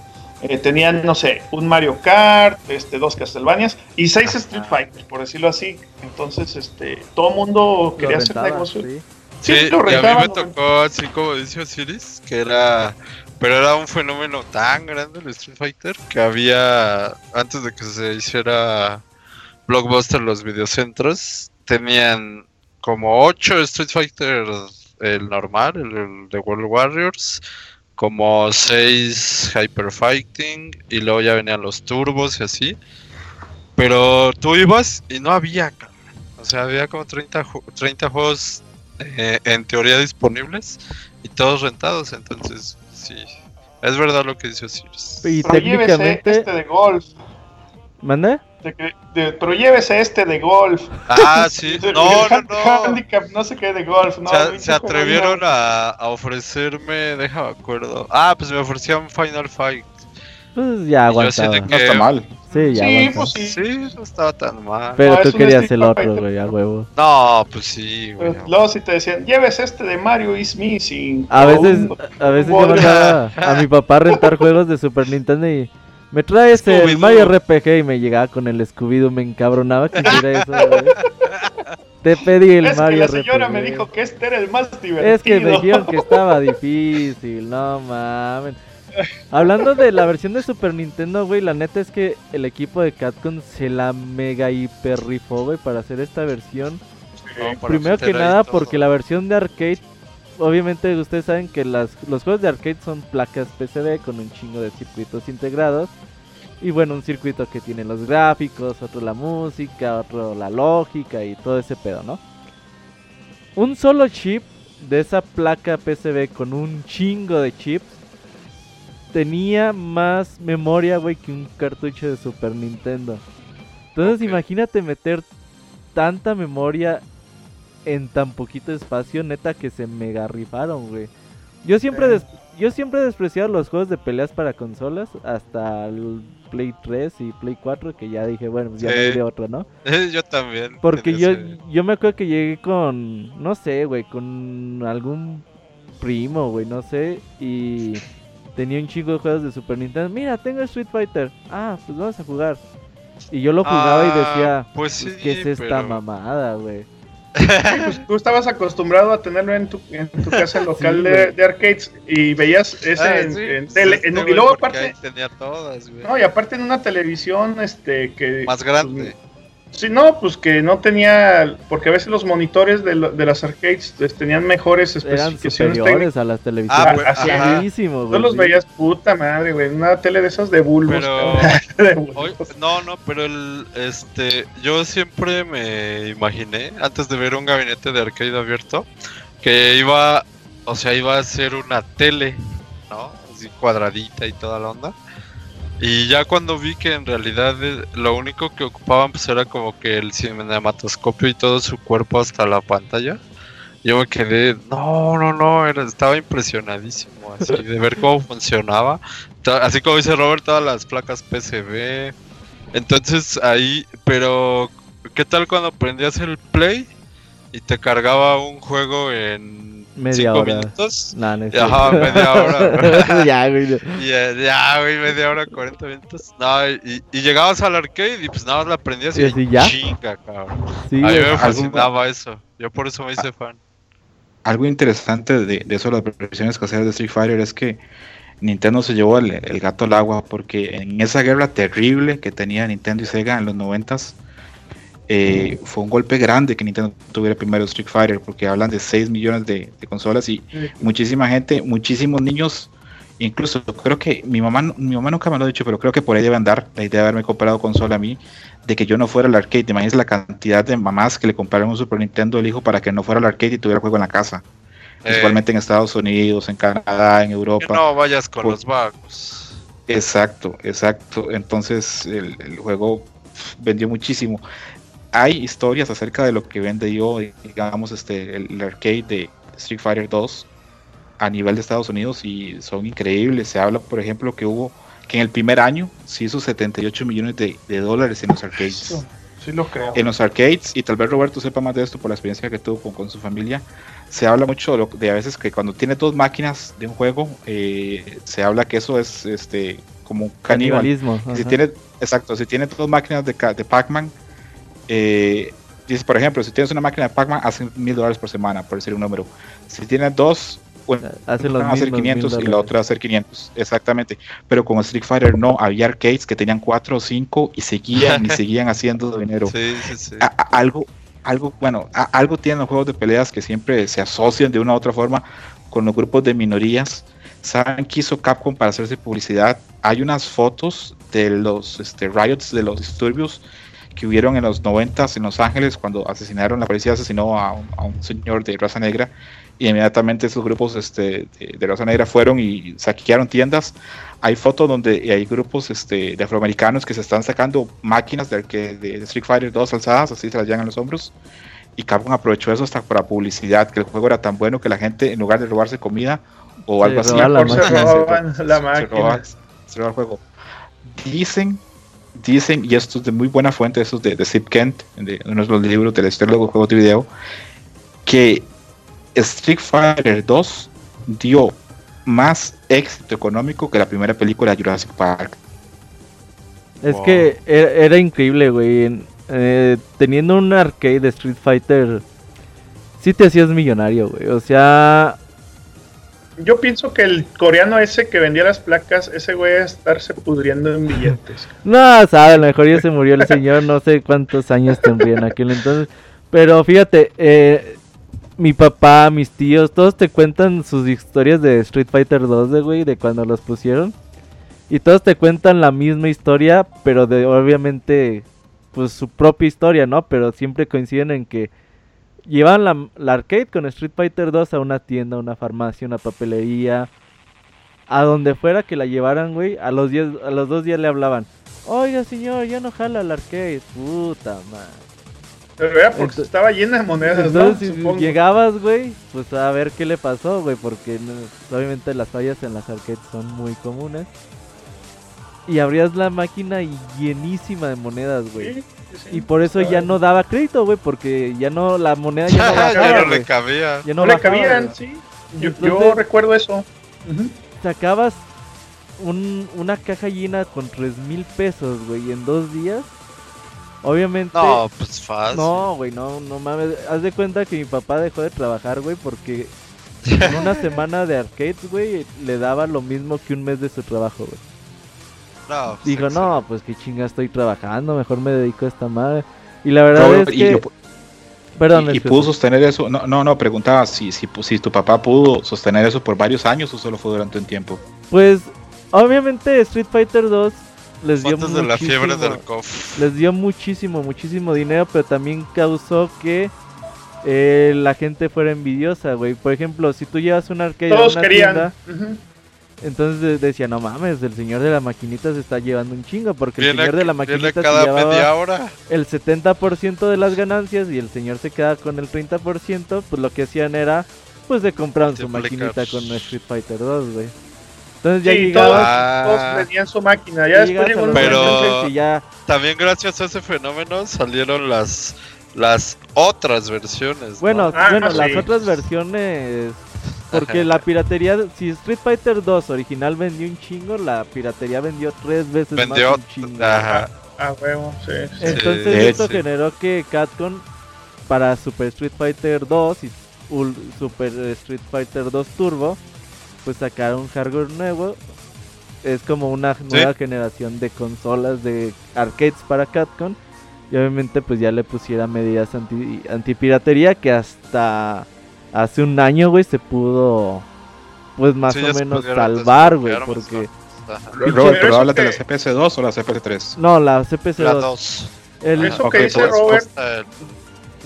eh, tenían, no sé, un Mario Kart, este, dos Castlevanias y seis Street Fighter, por decirlo así. Entonces, este, todo el mundo quería hacer rentaba, negocio. sí. Sí, Sí, lo y a mí me tocó así como dice Osiris, que era. Pero era un fenómeno tan grande el Street Fighter que había. Antes de que se hiciera Blockbuster los videocentros, tenían como 8 Street Fighter, el normal, el, el de World Warriors, como 6 Hyper Fighting, y luego ya venían los turbos y así. Pero tú ibas y no había. O sea, había como 30, ju- 30 juegos eh, en teoría disponibles y todos rentados, entonces sí, es verdad lo que dice Osiris. Y Pero técnicamente, este de golf. ¿mande? De que- de- pero llévese este de golf. Ah, sí, no, no, no. Handicap, no sé qué de golf. No, Se, atrevieron a, a ofrecerme, déjame acuerdo. Ah, pues me ofrecían Final Fight. Pues ya aguantaba. No está mal. Sí, ya Sí, pues sí. Sí, no estaba tan mal. Pero No, tú querías el otro, güey, a huevo. No, pues sí, güey. Luego si te decían, lleves este de Mario is missing. A veces, un- a veces yo mandaba a mi papá a rentar juegos de Super Nintendo y me el Scooby-Doo. Mario RPG y me llegaba con el Scooby-Doo, me encabronaba que hiciera eso, güey. Te pedí el es que Mario la señora RPG. me dijo que este era el más divertido. Es que me dijeron que estaba difícil, no mames. Hablando de la versión de Super Nintendo, güey, la neta es que el equipo de Capcom se la mega hiper rifó, güey, para hacer esta versión. Para Primero que nada porque la versión de arcade, obviamente ustedes saben que las, los juegos de arcade son placas PCB con un chingo de circuitos integrados. Y bueno, un circuito que tiene los gráficos, otro la música, otro la lógica y todo ese pedo, ¿no? Un solo chip de esa placa PCB con un chingo de chips tenía más memoria, güey, que un cartucho de Super Nintendo. Entonces imagínate meter tanta memoria en tan poquito espacio, neta que se mega rifaron, güey. Yo siempre des- yo siempre he despreciado los juegos de peleas para consolas hasta el Play 3 y Play 4 que ya dije, bueno, pues ya Sí. de otro, ¿no? yo también. Porque yo, ese- yo me acuerdo que llegué con, no sé, güey, con algún primo, güey, no sé, y tenía un chingo de juegos de Super Nintendo. Mira, tengo Street Fighter. Ah, pues vamos a jugar. Y yo lo jugaba y Ah, decía, pues sí, "Pues, ¿qué es esta pero- mamada, güey? Pues, tú estabas acostumbrado a tenerlo en tu, en tu casa local Sí, de, de arcades y veías ese Ah, en, sí, en pues tele. este en- y luego aparte, tenía todas, güey. no, y aparte en una televisión este que Más grande. Sí, no, pues que no tenía, porque a veces los monitores de, lo- de las arcades pues, tenían mejores Eran especificaciones técnicas. superiores a las televisiones. Ah, pues, así. Buenísimo, Tú los sí. veías puta madre, güey, una tele de esas de bulbos. Pero- de bulbos. No, no, pero el, este, yo siempre me imaginé, antes de ver un gabinete de arcade abierto, que iba, o sea, iba a ser una tele, ¿no? Así cuadradita y toda la onda. Y ya cuando vi que en realidad eh, lo único que ocupaban pues era como que el cinematoscopio y todo su cuerpo hasta la pantalla, yo me quedé, no, no, no, era, estaba impresionadísimo así de ver cómo funcionaba. Así como dice Robert, todas las placas PCB. Entonces ahí, pero ¿qué tal cuando prendías el play y te cargaba un juego en Media 5 hora. minutos? Nah, no Ajá, media hora. ya, güey. eh, ya, güey, media hora, 40 minutos. No, y, y llegabas al arcade y pues nada más la prendías ¿Y y, así ya? chinga, cabrón. Sí, A mí güey. me algún- fascinaba eso. Yo por eso me hice fan. Algo interesante de, de eso, las versiones caseras de Street Fighter, es que Nintendo se llevó el, el gato al agua porque en esa guerra terrible que tenía Nintendo y Sega en los noventas, eh, fue un golpe grande que Nintendo tuviera primero Street Fighter porque hablan de 6 millones de, de consolas y Sí. muchísima gente, muchísimos niños, incluso creo que mi mamá, mi mamá nunca me lo ha dicho, pero creo que por ahí debe andar la idea de haberme comprado consola a mí, de que yo no fuera al arcade. ¿Te imaginas la cantidad de mamás que le compraron un Super Nintendo al hijo para que no fuera al arcade y tuviera juego en la casa? Eh, Principalmente en Estados Unidos, en Canadá, en que Europa. no vayas con Por- los vagos. Exacto, exacto. Entonces el, el juego vendió muchísimo. Hay historias acerca de lo que vende yo, digamos, este, el, el arcade de Street Fighter 2 a nivel de Estados Unidos y son increíbles. Se habla, por ejemplo, que hubo que en el primer año se hizo 78 millones de, de dólares en los arcades. Sí lo creo. En los arcades, y tal vez Roberto sepa más de esto por la experiencia que tuvo con, con su familia, se habla mucho de, lo- de a veces que cuando tiene dos máquinas de un juego, eh, se habla que eso es este como un caníbal. Canibalismo. Si tiene, exacto, si tiene dos máquinas de, ca- de Pac-Man, eh, dice, por ejemplo, si tienes una máquina de Pac-Man, hacen mil dólares por semana, por decir un número. Si tienes dos, una Hacen los van a hacer mismos 500 mil y la otra va a hacer 500, exactamente. Pero con Street Fighter no, había arcades que tenían cuatro o cinco y seguían y seguían haciendo dinero. Sí, sí, sí. A- a- algo, algo, bueno, a- algo tienen los juegos de peleas que siempre se asocian de una u otra forma con los grupos de minorías. ¿Saben qué hizo Capcom para hacerse publicidad? Hay unas fotos de los este, riots, de los disturbios que hubieron en los 90 en Los Ángeles cuando asesinaron, la policía asesinó a, un- a un señor de raza negra y inmediatamente esos grupos este, de, de raza negra fueron y saquearon tiendas. Hay fotos donde hay grupos este, de afroamericanos que se están sacando máquinas de, arque- de Street Fighter 2 alzadas, así se las llevan a los hombros. Y Capcom aprovechó eso hasta para publicidad, que el juego era tan bueno que la gente, en lugar de robarse comida o Se algo así, la se máquina. robaban la se máquina. roba, se roba el juego. Dicen dicen, y esto es de muy buena fuente, esto es de, de Zip Kent, de uno de los libros de la historia de juegos de video, que Street Fighter 2 dio más éxito económico que la primera película de Jurassic Park. Es Wow. que era, era increíble, güey. eh, teniendo un arcade de Street Fighter, sí te hacías millonario, güey. O sea, Yo pienso que el coreano ese que vendía las placas, ese güey a estarse pudriendo en billetes. no, sabe, a lo mejor ya se murió el señor, no sé cuántos años tendría en aquel entonces. Pero fíjate, eh, mi papá, mis tíos, todos te cuentan sus historias de Street Fighter 2, de güey, de cuando los pusieron. Y todos te cuentan la misma historia, pero de obviamente, pues su propia historia, ¿no? Pero siempre coinciden en que llevan la, la arcade con Street Fighter 2 a una tienda, una farmacia, una papelería, a donde fuera que la llevaran, güey. A los, diez, a los dos días le hablaban. Oiga, señor, ya no jala el arcade. Puta madre. Pero era porque Entonces- estaba llena de monedas, ¿no? Entonces, si Supongo. llegabas, güey, pues a ver qué le pasó, güey, porque no- obviamente las fallas en las arcades son muy comunes. Y abrías la máquina y llenísima de monedas, güey. Sí. Y por eso ya no daba crédito, güey, porque ya no, la moneda ya no ya bajaba, no le cabía. Ya No, no le bajaba, cabían, sí. Yo, recuerdo eso. Sacabas un- una caja llena con tres mil pesos, güey, en dos días. Obviamente... No, pues fácil. No, güey, no, no mames. Haz de cuenta que mi papá dejó de trabajar, güey, porque en una semana de arcades, güey, le daba lo mismo que un mes de su trabajo, güey. No, pues, Dijo, no, pues qué chinga estoy trabajando, mejor me dedico a esta madre. Y la verdad es y, que... Perdón, y- y pudo sostener eso. No, no, no, preguntaba si, si, si tu papá pudo sostener eso por varios años o solo fue durante un tiempo. Pues, obviamente Street Fighter 2 les dio Antes de la fiebre muchísimo- del COF. les dio muchísimo, muchísimo dinero, pero también causó que eh, la gente fuera envidiosa, güey. Por ejemplo, si tú llevas un arcade a Todos una querían. tienda. Entonces de- decía, no mames, el señor de la maquinita se está llevando un chingo, porque el señor de la maquinita se llevaba media hora. el 70% de las ganancias y el señor se queda con el 30%, pues lo que hacían era, pues de comprar su maquinita con Street Fighter 2, güey. Entonces ya Sí, todos, llegabas, Ah. todos vendían su máquina. Ya después llegó Pero- ya También gracias a ese fenómeno salieron las las otras versiones. ¿no? Bueno, Ah, bueno, sí. las otras versiones. Porque la piratería, si Street Fighter 2 original vendió un chingo, la piratería vendió tres veces vendió. más un chingo. Ajá. Ah, huevo, sí. sí. Entonces Sí, esto sí. generó que Capcom para Super Street Fighter 2 y Super Street Fighter 2 Turbo, pues sacaron un hardware nuevo. Es como una nueva generación de consolas de arcades para Capcom. Y obviamente pues ya le pusiera medidas anti, antipiratería que hasta hace un año, güey, se pudo pues más Sí, o menos salvar, güey, porque... Robert, Pero hablas de la CPS2 o la CPS3. No, la CPC La 2. 2. El, Eso Ok, que dice pues, Robert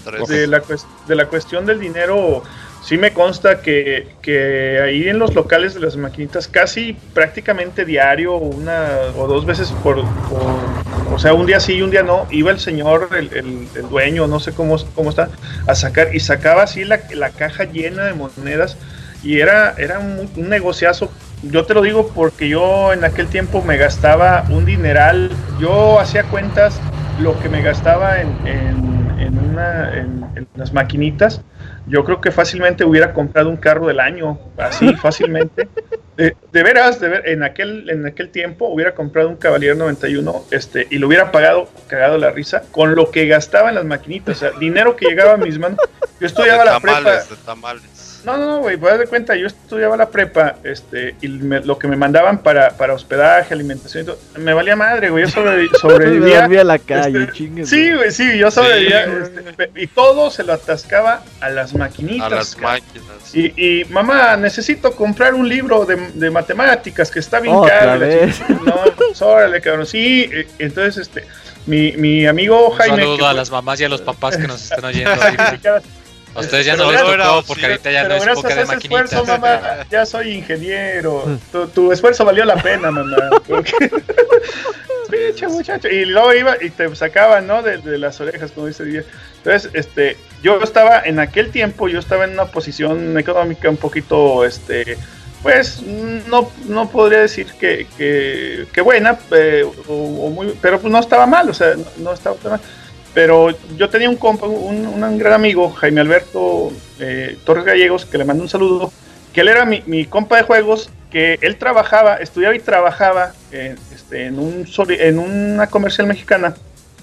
tres. de la, de la cuestión del dinero, sí me consta que, que ahí en los locales de las maquinitas, casi prácticamente diario, una o dos veces por, o sea, un día sí y un día no, iba el señor, el, el- dueño, no sé cómo, cómo está, a sacar y sacaba así la, la caja llena de monedas y era, era un, negociazo. Yo te lo digo porque yo en aquel tiempo me gastaba un dineral, yo hacía cuentas lo que me gastaba en, en, una, en las maquinitas, yo creo que fácilmente hubiera comprado un carro del año, así fácilmente. De, de veras, de ver, en aquel en aquel tiempo hubiera comprado un Cavalier 91 este, y lo hubiera pagado cagado la risa con lo que gastaba en las maquinitas, o sea, dinero que llegaba a mis manos. Yo estudiaba de la prepa. de tamales. No, no, no, güey, pues haz de cuenta, yo estudiaba la prepa, este, y me- lo que me mandaban para, para hospedaje, alimentación y todo, me valía madre, güey, yo sobrevi- me sobrevivía. dormía a la calle, este, chingue, Sí, güey, sí, yo sobrevivía, este, y todo se lo atascaba a las maquinitas. A las cabrón. máquinas. Y, y, mamá, necesito comprar un libro de, de matemáticas que está bien Otra caro. No, pues, órale, cabrón. Sí, eh, entonces, este, mi, mi amigo Un Jaime. saludo que a las mamás y a los papás que nos están oyendo. Sí, A ustedes ya Pero no les no era tocó opción, porque ahorita ya no es gracias época a de ese maquinitas. esfuerzo, mamá, ya soy ingeniero. Tu, tu esfuerzo valió la pena, mamá. Pinche muchacho. Y luego iba y te sacaban, ¿no? De, de las orejas, como dice Díaz. Entonces, este, yo estaba en aquel tiempo, yo estaba en una posición económica un poquito, este, pues no, no podría decir que, que, que buena, eh, o, o muy, pero pues no estaba mal, o sea, no, no estaba tan mal. Pero yo tenía un compa, un, un gran amigo, Jaime Alberto eh, Torres Gallegos, que le mando un saludo, que él era mi, mi, compa de juegos, que él trabajaba, estudiaba y trabajaba en, este, en, un, en una comercial mexicana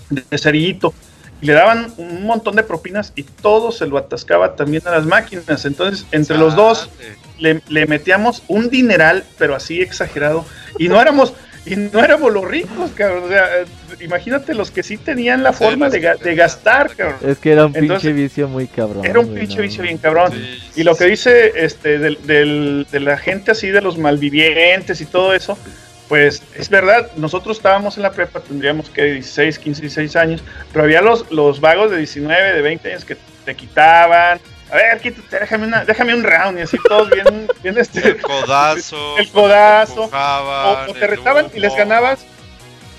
de cerillito. Y le daban un montón de propinas y todo se lo atascaba también a las máquinas. Entonces, entre los dos, le, le metíamos un dineral, pero así exagerado. Y no éramos, y no éramos los ricos, cabrón. O sea, imagínate los que sí tenían la forma de, de, gastar, cabrón. Es que era un Entonces, pinche vicio muy cabrón. Era un pinche no, vicio bien cabrón. Sí, y lo que dice este del, del, de la gente así, de los malvivientes y todo eso, pues es verdad, nosotros estábamos en la prepa, tendríamos que 16, 15, 16 años, pero había los, los vagos de 19, de 20 años que te quitaban, a ver, quítate, déjame, una, déjame un round y así todos bien, bien este. El codazo. El codazo. O, o, te retaban y les ganabas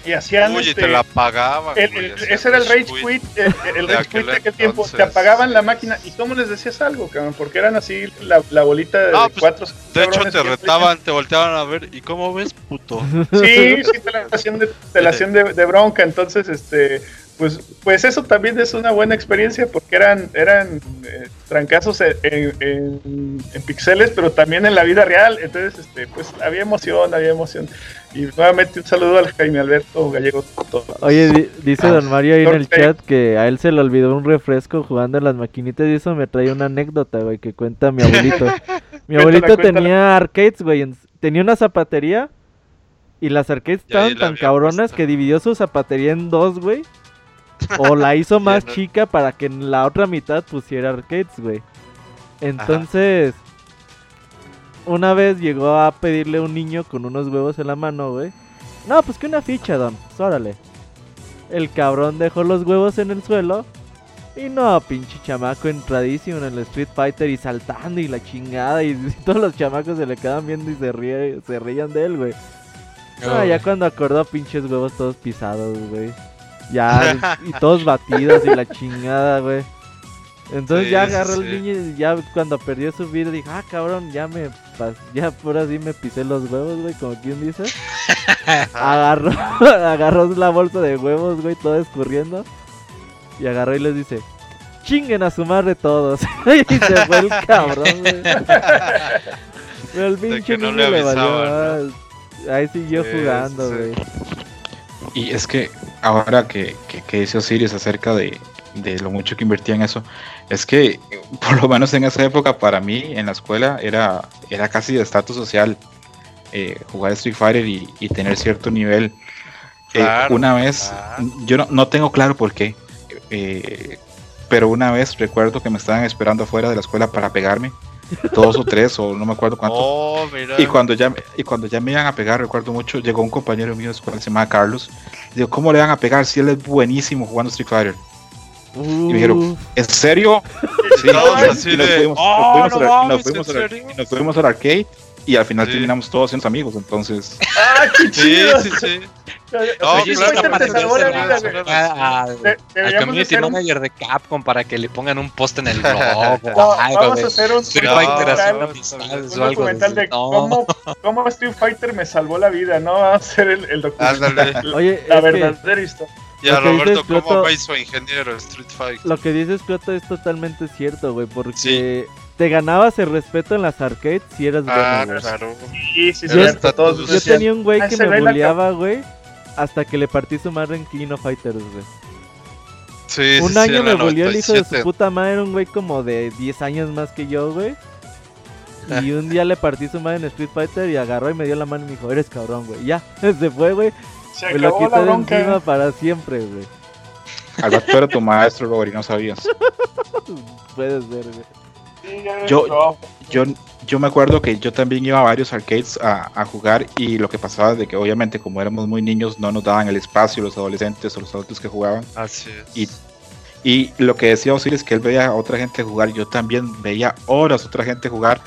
y hacían. Uy, este, te la apagaban. El, el, ese era el Rage Quit. El, el de Rage Quit de aquel tiempo. Te apagaban la máquina y cómo les decías algo, cabrón, porque eran así la, la bolita de, no, pues, cuatro. De hecho, te retaban, te volteaban a ver. ¿Y cómo ves, puto? Sí, sí, te la hacían de, te la hacían de, de bronca. Entonces, este pues, pues eso también es una buena experiencia porque eran, eran eh, trancazos en, en, en, pixeles, pero también en la vida real. Entonces, este, pues había emoción, había emoción. Y nuevamente un saludo al Jaime Alberto Gallego. Oye, di, dice ah, Don Mario ahí en el chat que a él se le olvidó un refresco jugando en las maquinitas y eso me trae una anécdota, güey, que cuenta mi abuelito. mi abuelito cuéntala, tenía cuéntala. arcades, güey, tenía una zapatería y las arcades estaban tan cabronas que dividió su zapatería en dos, güey. O la hizo más no. chica para que en la otra mitad pusiera arcades, güey. Entonces, Ajá. una vez llegó a pedirle un niño con unos huevos en la mano, güey. No, pues que una ficha, don. Pues órale. El cabrón dejó los huevos en el suelo. Y no, pinche chamaco entradísimo en el Street Fighter y saltando y la chingada. Y, y todos los chamacos se le quedan viendo y se, ríe, se reían de él, güey. Oh. Ah, ya cuando acordó, pinches huevos todos pisados, güey. Ya, y todos batidos y la chingada, güey. Entonces sí, ya agarró sí, el niño y ya cuando perdió su vida dijo, ah, cabrón, ya me, ya por así me pisé los huevos, güey, como quien dice. agarró, agarró la bolsa de huevos, güey, todo escurriendo. Y agarró y les dice, chinguen a su madre todos. y se fue el cabrón, güey. Pero el pinche no niño le, le valió. ¿no? Ahí siguió jugando, güey. Y es que ahora que, que, que dice Osiris acerca de, de, lo mucho que invertía en eso, es que por lo menos en esa época para mí en la escuela era, era casi de estatus social eh, jugar Street Fighter y, y, tener cierto nivel. Eh, claro, eh, una vez, claro. yo no, no, tengo claro por qué, eh, pero una vez recuerdo que me estaban esperando afuera de la escuela para pegarme dos o tres o no me acuerdo cuántos. Oh, y cuando ya y cuando ya me iban a pegar, recuerdo mucho, llegó un compañero mío de escuela, se llama Carlos. Y digo, ¿cómo le van a pegar si él es buenísimo jugando Street Fighter? Uh. Y me dijeron, ¿en serio? sí, y, nos fuimos al arcade y al final sí. terminamos todos siendo amigos, entonces. ¡Ah, qué chido! Sí, sí, sí. No, claro, te salvó la vida, al, al community manager de Capcom para que le pongan un post en el blog. no, vamos a hacer un Street Fighter un documental de cómo, cómo Street Fighter me salvó la vida, ¿no? Vamos a hacer el, el documental. Oye, la verdadera historia. Y a Roberto, ¿cómo Cloto, va hizo ingeniero Street Fighter? Lo que dices, Cloto, es totalmente cierto, güey, porque sí. te ganabas el respeto en las arcades si eras ah, bueno, claro. Sí, sí, yo, yo, yo tenía un güey que me bulleaba, güey, hasta que le partí su madre en King of Fighters, güey. Sí, un sí, año sí, me volvió el hijo de su puta madre, un güey como de 10 años más que yo, güey. Y un día le partí su madre en Street Fighter y agarró y me dio la mano y me dijo, eres cabrón, güey. Ya, se fue, güey. Se me lo quité de encima para siempre, güey. Al rato era tu maestro, Robert, y no sabías. Puede ser, güey. Yo, yo, yo me acuerdo que yo también iba a varios arcades a, a, jugar y lo que pasaba de que obviamente como éramos muy niños no nos daban el espacio los adolescentes o los adultos que jugaban. Así es. Y, y lo que decía Osiris que él veía a otra gente jugar, yo también veía horas a otra gente jugar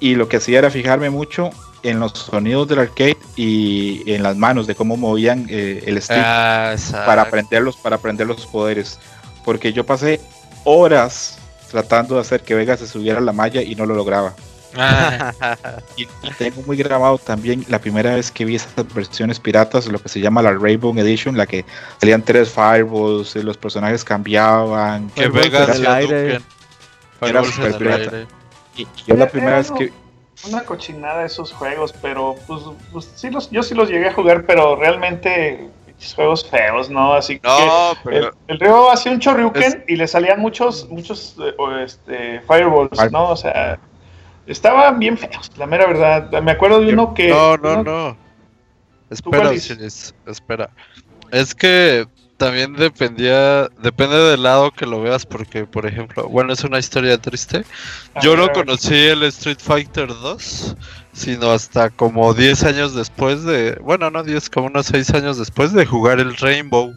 y lo que hacía era fijarme mucho en los sonidos del arcade y en las manos de cómo movían eh, el stick ah, para aprender los para aprender los poderes porque yo pasé horas tratando de hacer que Vega se subiera a la malla y no lo lograba Ah. y, tengo muy grabado también la primera vez que vi esas versiones piratas, lo que se llama la Rainbow Edition, la que salían tres fireballs, los personajes cambiaban. Que Vegas el aire. Era super pirata. Y yo la primera vez que una cochinada esos juegos, pero pues, pues, sí los, yo sí los llegué a jugar, pero realmente juegos feos, ¿no? Así que el, el, río hacía un chorriuken y le salían muchos, muchos eh, este, fireballs, ¿no? O sea, estaban bien feos, la mera verdad. Me acuerdo de uno que. No, no, no. Espera, espera. Es que también dependía, depende del lado que lo veas, porque, por ejemplo, bueno, es una historia triste. Yo no conocí el Street Fighter 2, sino hasta como 10 años después de, bueno, no 10, como unos 6 años después de jugar el Rainbow.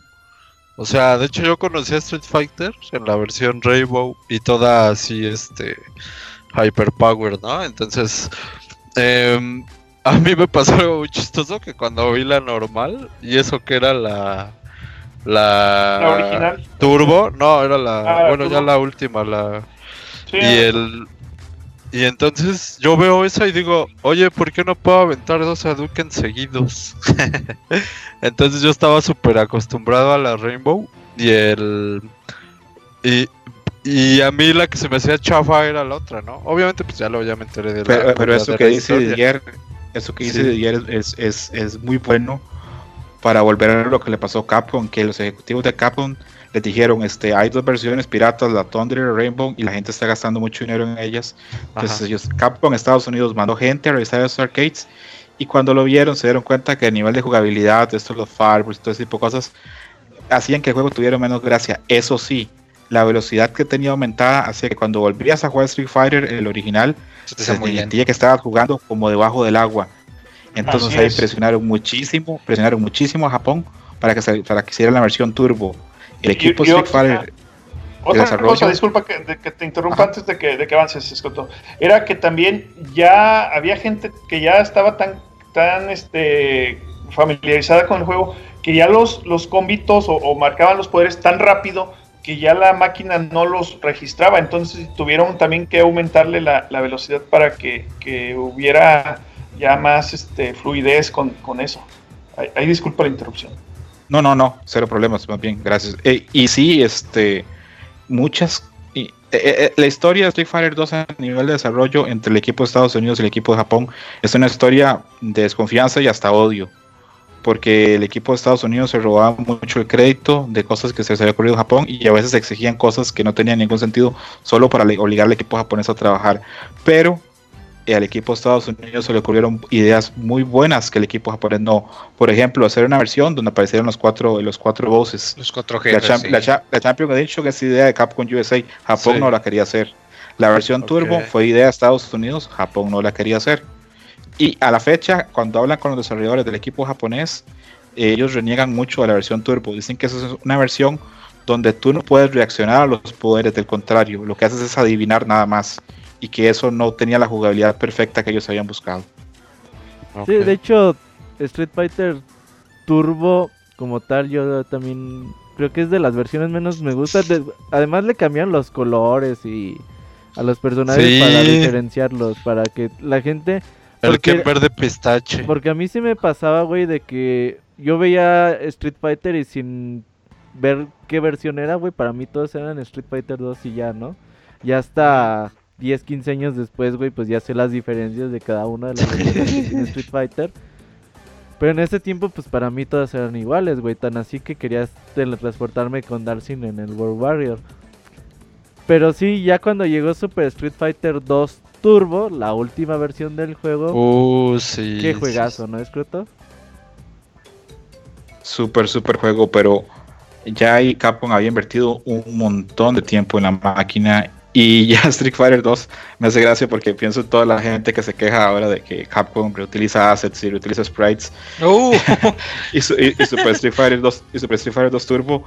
O sea, de hecho yo conocí a Street Fighter en la versión Rainbow y toda así, este, Hyper Power, ¿no? Entonces, em, a mí me pasó algo muy chistoso que cuando vi la normal, y eso que era la la, original. Turbo, no, era la. Ah, bueno, ya la última, la. y el. Y entonces yo veo esa y digo, oye, ¿por qué no puedo aventar dos Hadouken seguidos? entonces yo estaba súper acostumbrado a la Rainbow y el. Y, y a mí la que se me hacía chafa era la otra, ¿no? Obviamente, pues ya lo ya me enteré de la. Pero, eso, que dice ayer, eso que dice ayer es, es, es muy bueno para volver a lo que le pasó a Capcom, que los ejecutivos de Capcom les dijeron, este, hay dos versiones piratas, la Thunder y la Rainbow, y la gente está gastando mucho dinero en ellas. Entonces ellos, Capcom Estados Unidos mandó gente a revisar esos arcades, y cuando lo vieron se dieron cuenta que el nivel de jugabilidad, esto los fireballs, todo ese tipo de cosas, hacían que el juego tuviera menos gracia. Eso sí, la velocidad que tenía aumentada hacía que cuando volvías a jugar Street Fighter, el original, se sentía que estabas jugando como debajo del agua entonces ahí presionaron muchísimo, presionaron muchísimo a Japón para que, para que hiciera la versión turbo. El equipo Street Fighter otra cosa, disculpa que, te interrumpa antes de que, de que avances, Escoto. Era que también ya había gente que ya estaba tan, tan este, familiarizada con el juego que ya los, los combitos o, marcaban los poderes tan rápido que ya la máquina no los registraba. Entonces tuvieron también que aumentarle la, la velocidad para que, que hubiera ya más este, fluidez con, eso. Ahí, disculpa la interrupción. No, no, no, cero problemas, más bien, gracias. Eh, y sí, este, muchas... Eh, eh, la historia de Street Fighter 2 a nivel de desarrollo entre el equipo de Estados Unidos y el equipo de Japón es una historia de desconfianza y hasta odio. Porque el equipo de Estados Unidos se robaba mucho el crédito de cosas que se les había ocurrido en Japón y a veces exigían cosas que no tenían ningún sentido solo para obligar al equipo japonés a trabajar. Pero al equipo de Estados Unidos se le ocurrieron ideas muy buenas que el equipo japonés no. Por ejemplo, hacer una versión donde aparecieron los cuatro, los cuatro voces. Los cuatro jefes, la, la, Champion Edition es idea de Capcom USA, Japón no la quería hacer. La versión Turbo fue idea de Estados Unidos, Japón no la quería hacer. Y a la fecha, cuando hablan con los desarrolladores del equipo japonés, ellos reniegan mucho a la versión Turbo. Dicen que esa es una versión donde tú no puedes reaccionar a los poderes, del contrario, lo que haces es adivinar nada más y que eso no tenía la jugabilidad perfecta que ellos habían buscado. Sí, de hecho, Street Fighter Turbo como tal, yo también creo que es de las versiones menos me gusta. además le cambiaron los colores y a los personajes para diferenciarlos, para que la gente... El que verde pistache. Porque a mí sí me pasaba, güey, de que yo veía Street Fighter y sin ver qué versión era, güey, para mí todos eran Street Fighter 2 y ya, ¿no? Ya hasta 10, 15 años después, güey, pues ya sé las diferencias de cada una de las de Street Fighter. Pero en ese tiempo, pues para mí todas eran iguales, güey. Tan así que quería teletransportarme con Darcy en el World Warrior. Pero sí, ya cuando llegó Super Street Fighter 2 Turbo, la última versión del juego. Uh, sí. Qué juegazo, ¿no, Escroto? Súper, súper juego, pero ya ahí Capcom había invertido un montón de tiempo en la máquina y ya Street Fighter 2 me hace gracia porque pienso en toda la gente que se queja ahora de que Capcom reutiliza assets y reutiliza sprites. Uh. y, Super Street Fighter 2 y Super Street Fighter 2 Turbo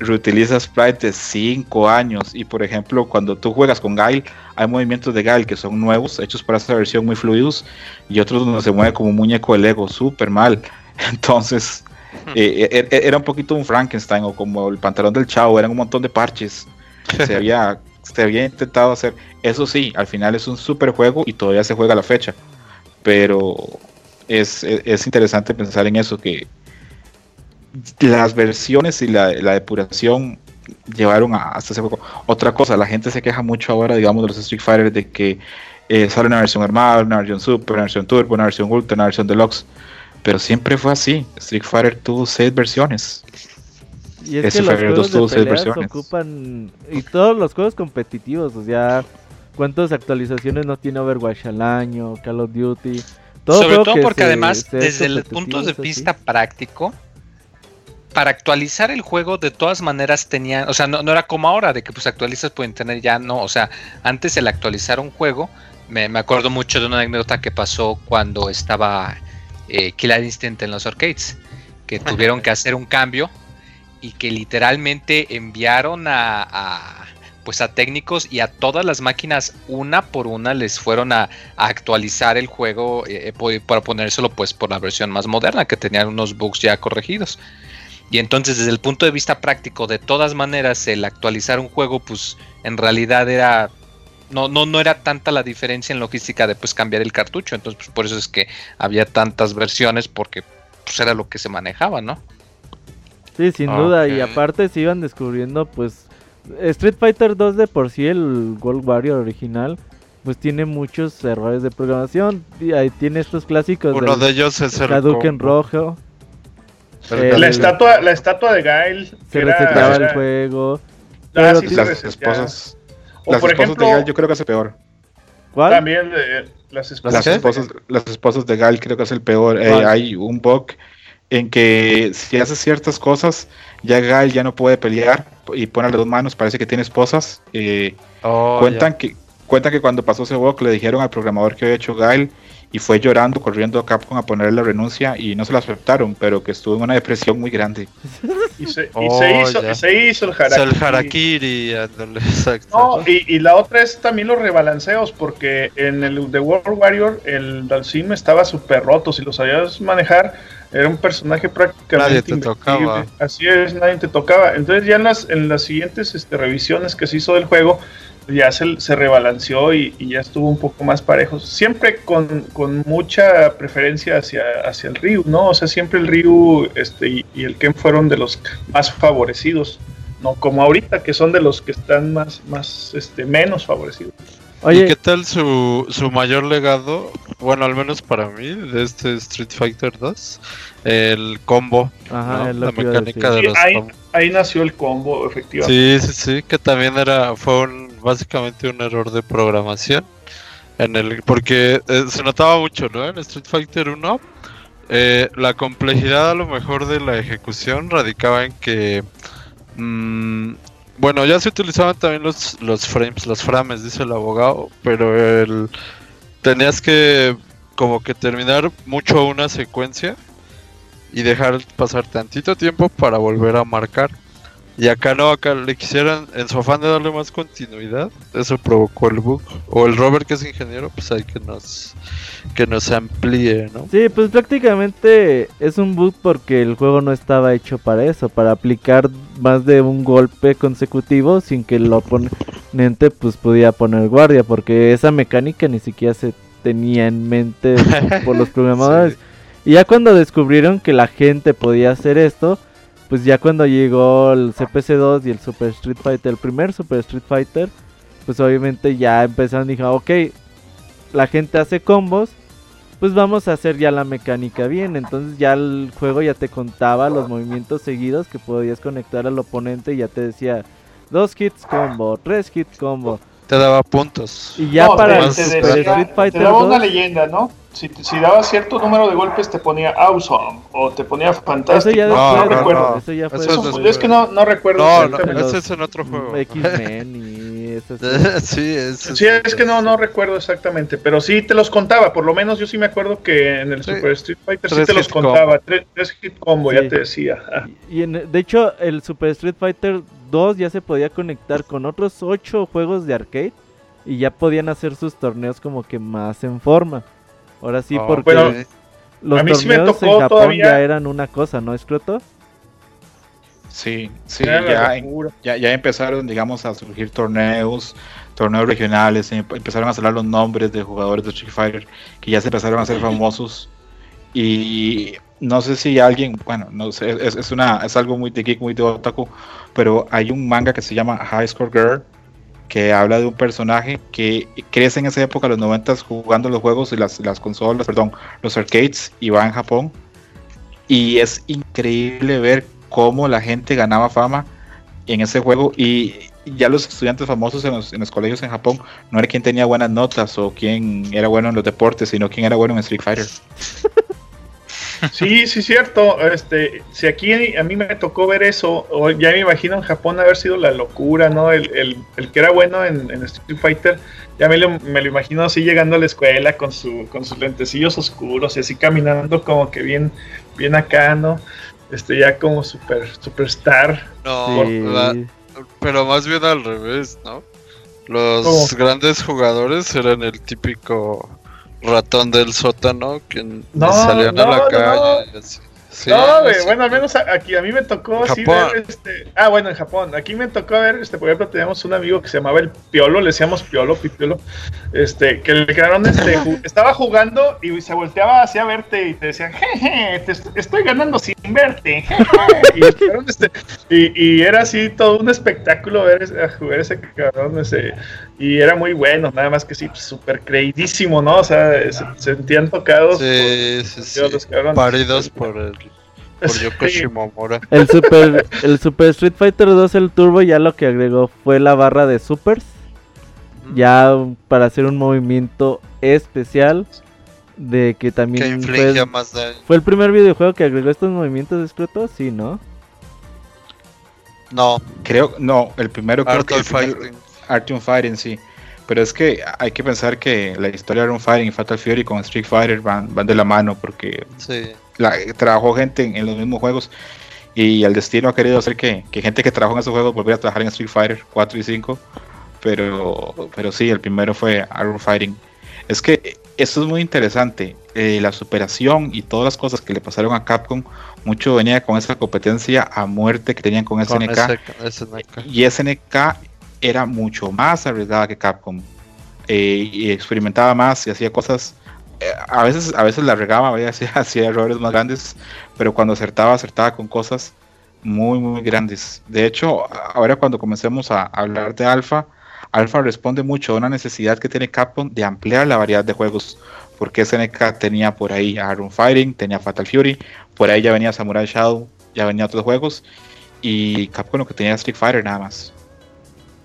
reutiliza sprites de 5 años. Y por ejemplo, cuando tú juegas con Gail, hay movimientos de Gail que son nuevos, hechos para esta versión muy fluidos, y otros donde se mueve como un muñeco de Lego, súper mal. Entonces, eh, e, e, era un poquito un Frankenstein o como el pantalón del chavo, eran un montón de parches. Se había se había intentado hacer. Eso sí, al final es un super juego y todavía se juega a la fecha. Pero es, interesante pensar en eso, que las versiones y la, depuración llevaron a, hasta ese juego. Otra cosa, la gente se queja mucho ahora, digamos, de los Street Fighter de que eh, sale una versión armada, una versión super, una versión turbo, una versión ultra, una versión deluxe. Pero siempre fue así. Street Fighter tuvo seis versiones. Y es que los juegos de peleas ocupan y todos los juegos competitivos, o sea, cuántas actualizaciones no tiene Overwatch al año, Call of Duty. Sobre todo porque además desde el punto de vista práctico para actualizar el juego de todas maneras tenían, o sea, no, era como ahora de que pues actualizas por internet ya no, o sea, antes el actualizar un juego, me, me acuerdo mucho de una anécdota que pasó cuando estaba eh, Killer Instinct en los arcades, que tuvieron que hacer un cambio y que literalmente enviaron a, pues a técnicos y a todas las máquinas una por una les fueron a, actualizar el juego eh, eh, para ponérselo pues por la versión más moderna que tenían unos bugs ya corregidos. Y entonces desde el punto de vista práctico, de todas maneras, el actualizar un juego, pues en realidad era no, no, no era tanta la diferencia en logística de pues cambiar el cartucho. Entonces, pues, por eso es que había tantas versiones, porque pues era lo que se manejaba, ¿no? Sí, sin duda. Y aparte se iban descubriendo, pues, Street Fighter 2 de por sí, el Gold Warrior original, pues tiene muchos errores de programación. Y ahí tiene estos clásicos. Uno de ellos es el en rojo. la, estatua, la estatua de Gail. Se resetaba el juego. Ah, las esposas o las por esposas ejemplo, de Gal yo creo que es el peor. ¿Cuál? También eh, las esposas. Las esposas, las esposas de Gal creo que es el peor. Eh, hay un bug en que si haces ciertas cosas, ya Gal ya no puede pelear y pone las dos manos, parece que tiene esposas. Eh, oh, cuentan, que, cuentan que cuando pasó ese bug le dijeron al programador que había hecho Gail y fue llorando, corriendo a Capcom a ponerle la renuncia y no se la aceptaron, pero que estuvo en una depresión muy grande. Y se, oh, hizo, se hizo, el harakiri. El harakiri no, y, y, la otra es también los rebalanceos, porque en el The World Warrior el Dalsim estaba súper roto, si lo sabías manejar, era un personaje prácticamente nadie te tocaba. Así es, nadie te tocaba. Entonces ya en las, en las siguientes este, revisiones que se hizo del juego, ya se, se rebalanceó y, ya estuvo un poco más parejo. Siempre con, mucha preferencia hacia, hacia el Ryu, ¿no? O sea, siempre el Ryu este, y, el Ken fueron de los más favorecidos, no como ahorita, que son de los que están más, más este, menos favorecidos. ¿Y qué tal su, su mayor legado? Bueno, al menos para mí, de este Street Fighter 2, el combo. Ajá, la mecánica de los ahí, ahí, nació el combo, efectivamente. Sí, sí, sí, que también era fue un, básicamente un error de programación. En el, porque eh, se notaba mucho, ¿no? En Street Fighter 1, eh, la complejidad a lo mejor de la ejecución radicaba en que mmm, bueno, ya se utilizaban también los, los frames, los frames, dice el abogado, pero el, tenías que como que terminar mucho una secuencia y dejar pasar tantito tiempo para volver a marcar. Y acá no, acá le quisieran, en su afán de darle más continuidad, eso provocó el bug. O el Robert que es ingeniero, pues hay que nos que nos amplíe, ¿no? Sí, pues prácticamente es un bug porque el juego no estaba hecho para eso, para aplicar más de un golpe consecutivo sin que el oponente pues podía poner guardia, porque esa mecánica ni siquiera se tenía en mente por los programadores. Y ya cuando descubrieron que la gente podía hacer esto, pues ya cuando llegó el CPC2 y el Super Street Fighter, el primer Super Street Fighter, pues obviamente ya empezaron, dijo, ok, la gente hace combos, pues vamos a hacer ya la mecánica bien. Entonces ya el juego ya te contaba los movimientos seguidos que podías conectar al oponente y ya te decía dos hits combo, tres hits combo. Te daba puntos. Y ya para el Street Fighter te daba una leyenda, ¿no? Si, si daba cierto número de golpes te ponía awesome o te ponía fantástico. Eso ya no, recuerdo. Eso ya fue. Eso, es que no, no recuerdo. No, no, ese es en otro juego. X-Men y eso. sí, es, sí, es que no, no recuerdo exactamente, pero sí te los contaba. Por lo menos yo sí me acuerdo que en el Super Street Fighter sí te los contaba. Tres, hit combo, ya te decía. Y en, de hecho, el Super Street Fighter 2 ya se podía conectar con otros 8 juegos de arcade y ya podían hacer sus torneos como que más en forma. Ahora sí, ah, porque los torneos en Japón ya eran una cosa, ¿no, Escroto? Sí, sí, ya, ya, ya, empezaron, digamos, a surgir torneos, torneos regionales, em, empezaron a salir los nombres de jugadores de Street Fighter que ya se empezaron a hacer famosos. Y no sé si alguien, bueno, no sé, es, es, una, es algo muy de geek, muy de otaku, pero hay un manga que se llama High Score Girl, que habla de un personaje que crece en esa época, los 90 jugando los juegos y las, las consolas, perdón, los arcades, y va en Japón. Y es increíble ver cómo la gente ganaba fama en ese juego y ya los estudiantes famosos en los, en los colegios en Japón no era quien tenía buenas notas o quien era bueno en los deportes, sino quien era bueno en Street Fighter. Sí, sí, cierto. Este, si aquí a mí me tocó ver eso, ya me imagino en Japón haber sido la locura, ¿no? El, el, el que era bueno en, en, Street Fighter, ya me lo, me lo imagino así llegando a la escuela con, su, con sus lentecillos oscuros y así caminando como que bien, bien acá, ¿no? Este, ya como super, superstar. No, pero más bien al revés, ¿no? Los grandes jugadores eran el típico ratón del sótano que no, salían a la calle. no, bueno, al menos aquí a mí me tocó así ver este. Ah, bueno, en Japón. Aquí me tocó ver, este, por ejemplo, teníamos un amigo que se llamaba el Piolo, le decíamos Piolo, Pipiolo, este, que le quedaron, este, estaba jugando y se volteaba hacia verte y te decían, jeje, te estoy ganando sin verte, y, este, y, y, era así todo un espectáculo ver jugar ese cabrón, ese, y era muy bueno, nada más que sí, súper creidísimo, ¿no? O sea, se, sentían tocados sí, por, sí, sí. Paridos por el por Yoko Shimomura. El Super, el Super Street Fighter 2, el Turbo, ya lo que agregó fue la barra de supers. Ya para hacer un movimiento especial. De que también fue, fue, el primer videojuego que agregó estos movimientos discretos, sí, ¿no? No, creo, no, el primero creo que. Artium Fighting, sí. Pero es que hay que pensar que la historia de Artium Fighting y Fatal Fury con Street Fighter van, van de la mano porque la, trabajó gente en, los mismos juegos y el destino ha querido hacer que, gente que trabajó en esos juegos volviera a trabajar en Street Fighter 4 y 5. Pero, pero sí, el primero fue Arrow Fighting. Es que esto es muy interesante. Eh, la superación y todas las cosas que le pasaron a Capcom, mucho venía con esa competencia a muerte que tenían con SNK. Y SNK era mucho más arriesgada que Capcom. Eh, y experimentaba más y hacía cosas. Eh, a veces, a veces la regaba, hacía, hacía errores más grandes, pero cuando acertaba, acertaba con cosas muy, muy grandes. De hecho, ahora cuando comencemos a hablar de Alpha, Alpha responde mucho a una necesidad que tiene Capcom de ampliar la variedad de juegos. Porque SNK tenía por ahí Iron Fighting, tenía Fatal Fury, por ahí ya venía Samurai Shadow, ya venía otros juegos. Y Capcom lo que tenía Street Fighter nada más.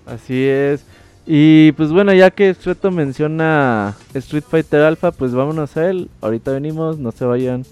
Así es. Y pues bueno, ya que Streto menciona Street Fighter Alpha, pues vámonos a él. Ahorita venimos, no se vayan.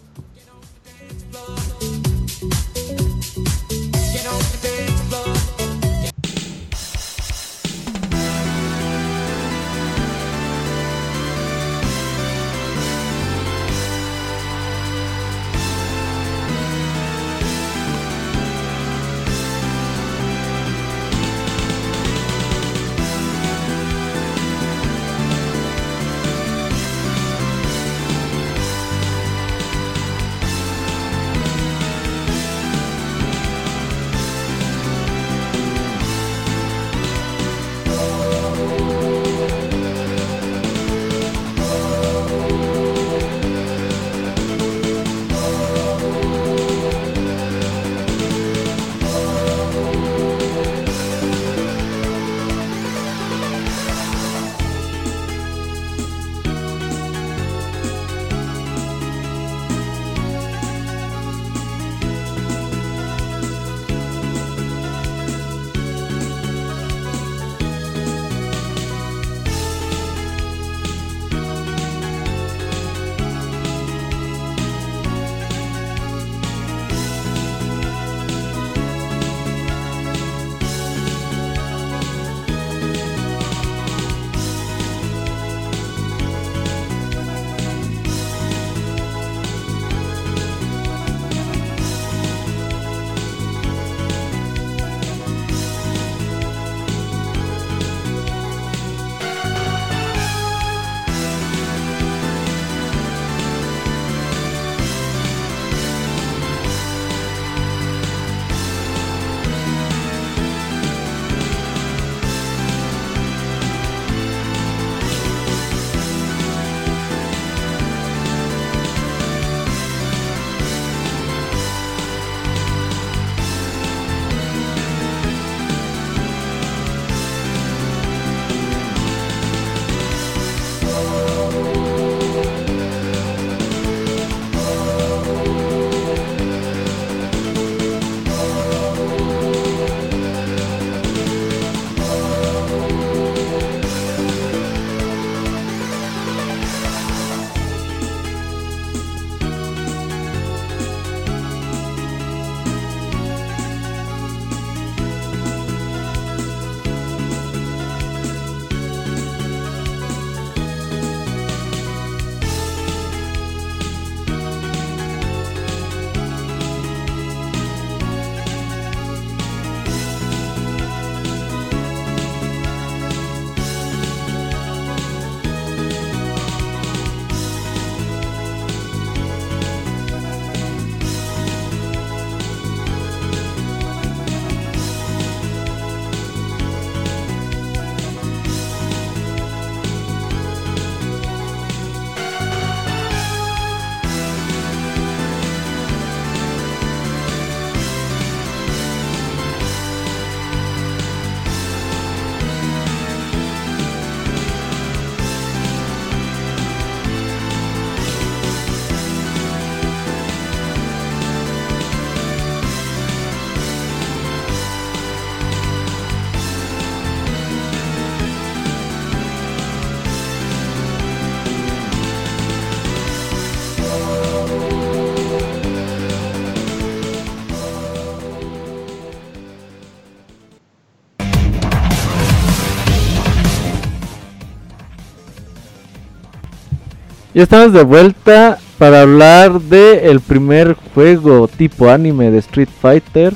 Ya estamos de vuelta para hablar de el primer juego tipo anime de Street Fighter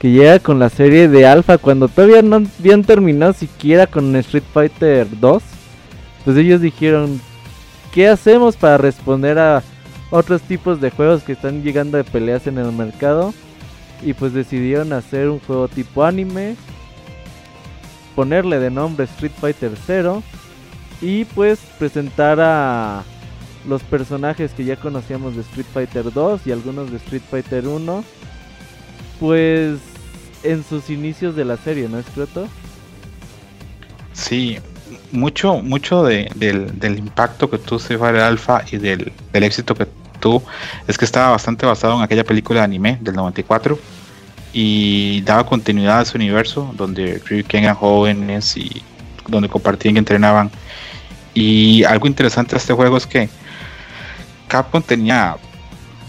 que llega con la serie de Alpha cuando todavía no habían terminado siquiera con Street Fighter 2. Pues ellos dijeron, ¿qué hacemos para responder a otros tipos de juegos que están llegando de peleas en el mercado? Y pues decidieron hacer un juego tipo anime, ponerle de nombre Street Fighter 0 y pues presentar a los personajes que ya conocíamos de Street Fighter 2 y algunos de Street Fighter 1, pues en sus inicios de la serie, ¿no es cierto? Sí, mucho, mucho de, del, impacto que tuvo Street Fighter Alpha y del, éxito que tuvo es que estaba bastante basado en aquella película de anime del 94 y daba continuidad a ese universo donde Ryu y Ken eran jóvenes y donde compartían y entrenaban. Y algo interesante de este juego es que Capcom tenía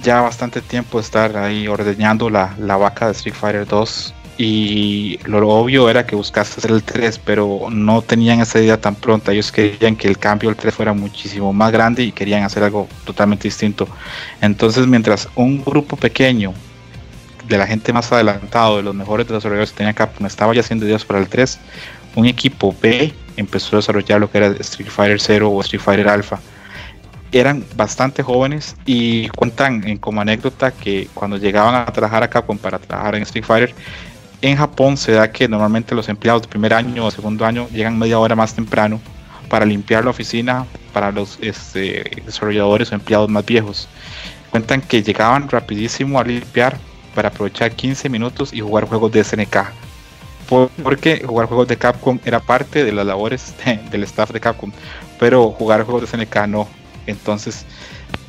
ya bastante tiempo de estar ahí ordeñando la, vaca de Street Fighter 2 y lo obvio era que buscaste hacer el 3, pero no tenían esa idea tan pronta. Ellos querían que el cambio al 3 fuera muchísimo más grande y querían hacer algo totalmente distinto. Entonces, mientras un grupo pequeño de la gente más adelantado, de los mejores desarrolladores que tenía Capcom, estaba ya haciendo ideas para el 3, un equipo B empezó a desarrollar lo que era Street Fighter 0 o Street Fighter Alpha eran bastante jóvenes y cuentan como anécdota que cuando llegaban a trabajar a Capcom para trabajar en Street Fighter, en Japón se da que normalmente los empleados de primer año o segundo año llegan media hora más temprano para limpiar la oficina para los este, desarrolladores o empleados más viejos. Cuentan que llegaban rapidísimo a limpiar para aprovechar 15 minutos y jugar juegos de SNK. Porque jugar juegos de Capcom era parte de las labores del staff de Capcom, pero jugar juegos de SNK no. Entonces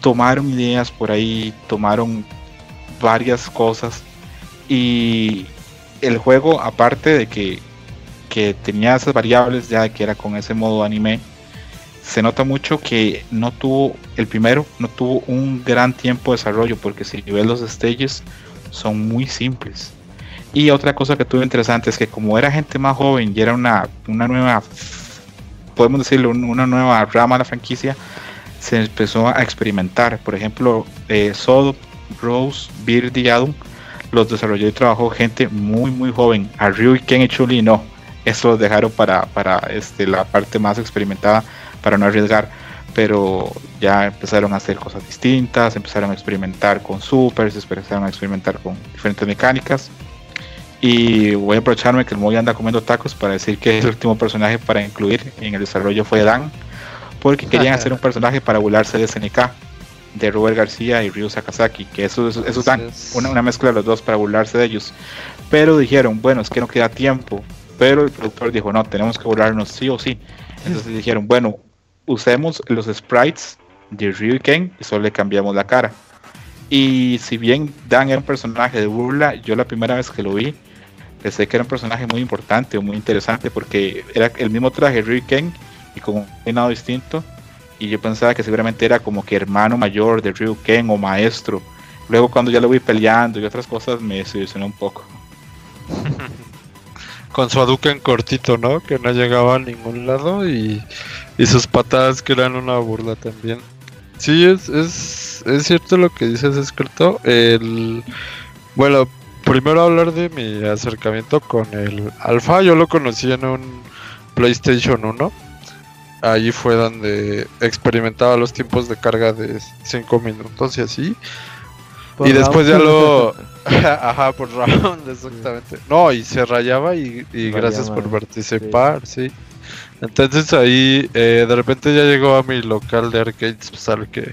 tomaron ideas por ahí, tomaron varias cosas y el juego, aparte de que, tenía esas variables ya que era con ese modo anime, se nota mucho que no tuvo, el primero no tuvo un gran tiempo de desarrollo porque si ves los stages son muy simples. Y otra cosa que tuvo interesante es que como era gente más joven y era una, una nueva, podemos decirlo, una nueva rama de la franquicia, se empezó a experimentar. Por ejemplo, eh, Sod, Rose, Beard y los desarrolló y trabajó gente muy muy joven. A Ryu y Ken y Chuli no. Eso los dejaron para, para este, la parte más experimentada para no arriesgar. Pero ya empezaron a hacer cosas distintas, empezaron a experimentar con supers, empezaron a experimentar con diferentes mecánicas. Y voy a aprovecharme que el Moy anda comiendo tacos para decir que el último personaje para incluir en el desarrollo fue Dan porque querían hacer un personaje para burlarse de SNK, de Robert García y Ryu Sakazaki, que eso, eso, dan una, mezcla de los dos para burlarse de ellos. Pero dijeron, bueno, es que no queda tiempo. Pero el productor dijo, no, tenemos que burlarnos sí o sí. Entonces dijeron, bueno, usemos los sprites de Ryu y Ken y solo le cambiamos la cara. Y si bien Dan era un personaje de burla, yo la primera vez que lo vi, pensé que era un personaje muy importante o muy interesante porque era el mismo traje de Ryu y Ken y con un peinado distinto. Y yo pensaba que seguramente era como que hermano mayor de Ryu Ken o maestro. Luego cuando ya lo vi peleando y otras cosas me desilusionó un poco. con su en cortito, ¿no? Que no llegaba a ningún lado y, y sus patadas que eran una burla también. Sí, es, es, es cierto lo que dices, es cierto. El, bueno, primero hablar de mi acercamiento con el Alpha. Yo lo conocí en un PlayStation 1 Allí fue donde experimentaba los tiempos de carga de 5 minutos y así. y después ya lo... Ajá, por round, exactamente. No, y se rayaba y, gracias por participar, sí. Entonces ahí eh, de repente ya llegó a mi local de arcades pues, al que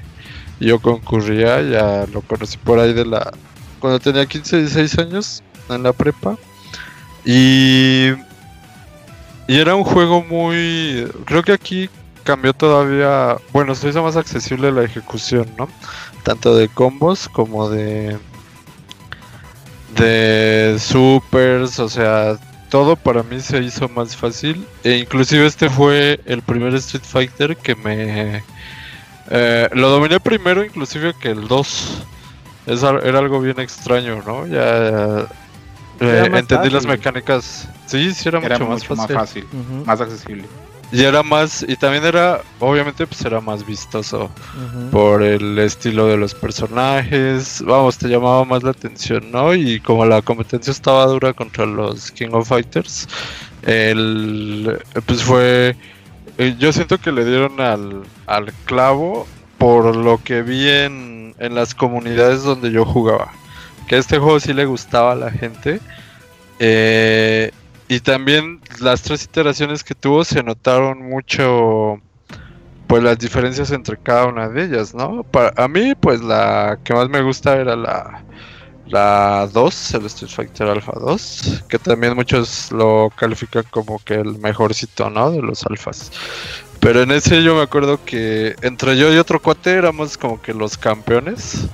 yo concurría, ya lo conocí por ahí de la... Cuando tenía 15, 16 años en la prepa. Y y era un juego muy... Creo que aquí cambió todavía... Bueno, se hizo más accesible la ejecución, ¿no? Tanto de combos como de... De supers, o sea, todo para mí se hizo más fácil. E inclusive este fue el primer Street Fighter que me... Eh, lo dominé primero inclusive que el 2. era algo bien extraño, ¿no? Ya eh, entendí las mecánicas. Sí, sí, era, mucho, más fácil. Más, accesible. y era más, y también era, obviamente, pues era más vistoso por el estilo de los personajes. Vamos, te llamaba más la atención, ¿no? Y como la competencia estaba dura contra los King of Fighters, el, pues fue. Eh, yo siento que le dieron al, al clavo por lo que vi en, en las comunidades donde yo jugaba. Que este juego sí le gustaba a la gente. Eh, y también las tres iteraciones que tuvo se notaron mucho pues las diferencias entre cada una de ellas, ¿no? Para a mí pues la que más me gusta era la la 2, el Street Fighter Alpha 2, que también muchos lo califican como que el mejorcito, ¿no? De los alfas. Pero en ese yo me acuerdo que entre yo y otro cuate éramos como que los campeones.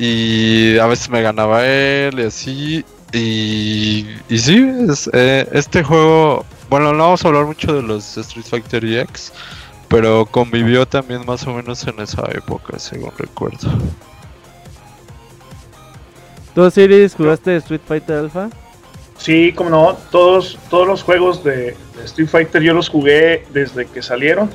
Y a veces me ganaba él y así. Y, y sí, eh, este juego, bueno, no vamos a hablar mucho de los Street Fighter EX, pero convivió también más o menos en esa época, según recuerdo. ¿Tú, Siris, jugaste Street Fighter Alpha? Sí, como no, todos, todos los juegos de, Street Fighter yo los jugué desde que salieron.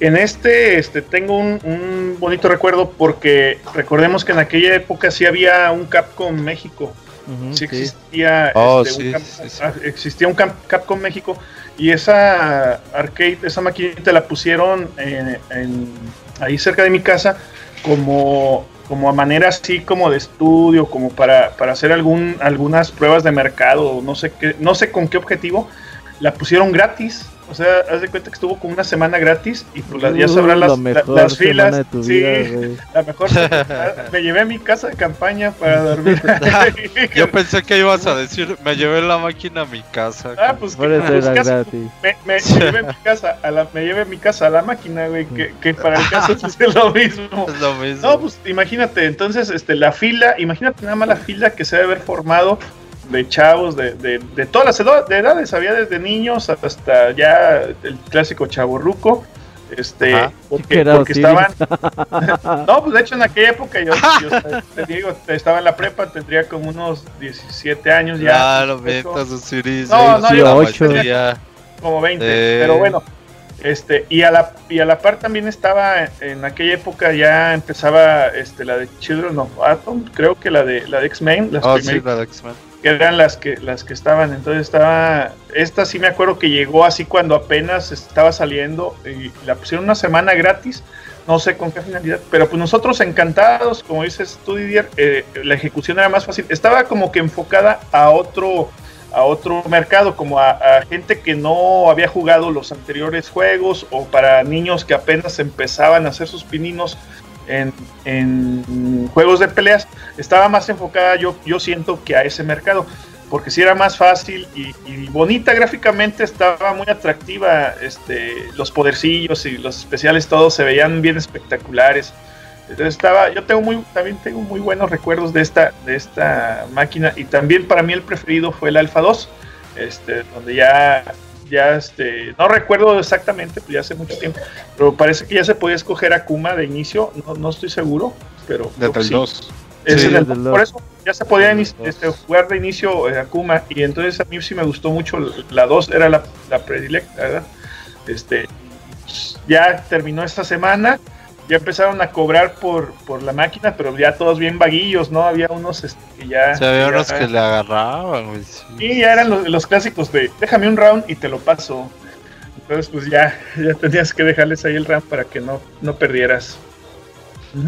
En este, este tengo un, bonito recuerdo porque recordemos que en aquella época sí había un Capcom México. Sí existía, oh, este, un ah, existía un Capcom México y esa arcade, esa maquinita la pusieron ahí cerca de mi casa como, como a manera así como de estudio, como para, para hacer algún, algunas pruebas de mercado, no sé qué, no sé con qué objetivo, la pusieron gratis o sea, haz de cuenta que estuvo con una semana gratis y pues ya sabrán las, las filas. sí, la mejor. me llevé a mi casa de campaña para dormir. Yo pensé que ibas a decir, me llevé la máquina a mi casa. Ah, pues que, pues, gratis. Me, me llevé mi casa a la, me llevé mi casa a la máquina, güey, que, que para el caso es lo mismo. Es lo mismo. No, pues imagínate, entonces, este, la fila, imagínate nada más la fila que se debe haber formado de chavos de, de, de, todas las edades, había desde niños hasta ya el clásico chavo ruco. Este, porque, estaban. no, pues de hecho en aquella época yo, te digo, estaba en la prepa, tendría como unos 17 años ya. Claro, metas, No, no, yo como 20, pero bueno. Este, y a la y a la par también estaba en aquella época ya empezaba este la de Children of Atom, creo que la de la de X-Men, las oh, sí, la de X-Men eran las que las que estaban. Entonces estaba esta sí me acuerdo que llegó así cuando apenas estaba saliendo y la pusieron una semana gratis. No sé con qué finalidad, pero pues nosotros encantados, como dices tú Didier, eh, la ejecución era más fácil. Estaba como que enfocada a otro a otro mercado, como a, gente que no había jugado los anteriores juegos o para niños que apenas empezaban a hacer sus pininos en, juegos de peleas estaba más enfocada yo, yo siento que a ese mercado porque si era más fácil y, bonita gráficamente estaba muy atractiva este los podercillos y los especiales todos se veían bien espectaculares. Entonces estaba yo tengo muy también tengo muy buenos recuerdos de esta de esta máquina y también para mí el preferido fue el Alpha 2 este donde ya ya este, no recuerdo exactamente, pues ya hace mucho tiempo, pero parece que ya se podía escoger a Kuma de inicio, no, no estoy seguro, pero... Desde el 2. por eso ya se podía este, jugar de inicio eh, a Kuma y entonces a mí sí me gustó mucho la 2, era la, la predilecta, ¿verdad? Este, ya terminó esta semana ya empezaron a cobrar por, por la máquina, pero ya todos bien vaguillos, ¿no? Había unos este, que ya... Se había unos que le agarraban, güey. Sí. ya eran los, clásicos de déjame un round y te lo paso. Entonces, pues ya, ya tenías que dejarles ahí el round para que no, no perdieras.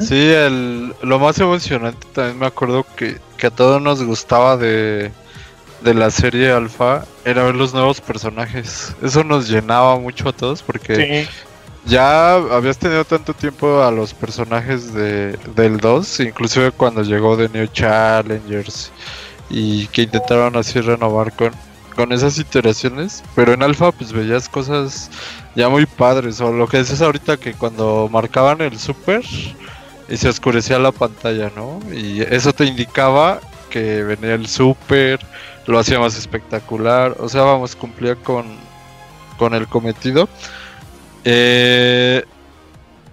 Sí, el, lo más emocionante también me acuerdo que, que a todos nos gustaba de, de la serie Alpha era ver los nuevos personajes. Eso nos llenaba mucho a todos porque ya habías tenido tanto tiempo a los personajes de, del 2, inclusive cuando llegó The New Challengers y que intentaron así renovar con, con esas iteraciones, pero en alfa pues veías cosas ya muy padres, o lo que dices ahorita que cuando marcaban el super y se oscurecía la pantalla, ¿no? Y eso te indicaba que venía el super, lo hacía más espectacular, o sea, vamos, cumplía con, con el cometido. Eh,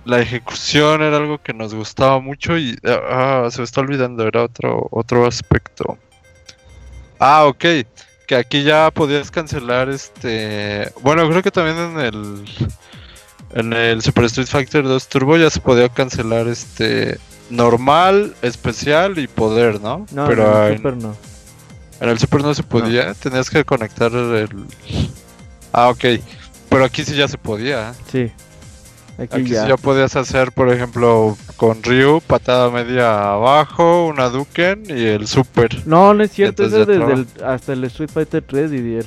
la ejecución era algo que nos gustaba mucho y ah, se me está olvidando, era otro, otro aspecto. Ah, ok. Que aquí ya podías cancelar este. Bueno, creo que también en el. En el Super Street Fighter 2 Turbo ya se podía cancelar este. Normal, especial y poder, ¿no? No, Pero en el Super no. En el Super no se podía, tenías que conectar el. Ah, ok. Pero aquí sí ya se podía. Sí. Aquí, ya. sí ya podías hacer, por ejemplo, con Ryu, patada media abajo, una Duken y el Super. No, no es cierto, eso es desde hasta el Street Fighter 3, Didier.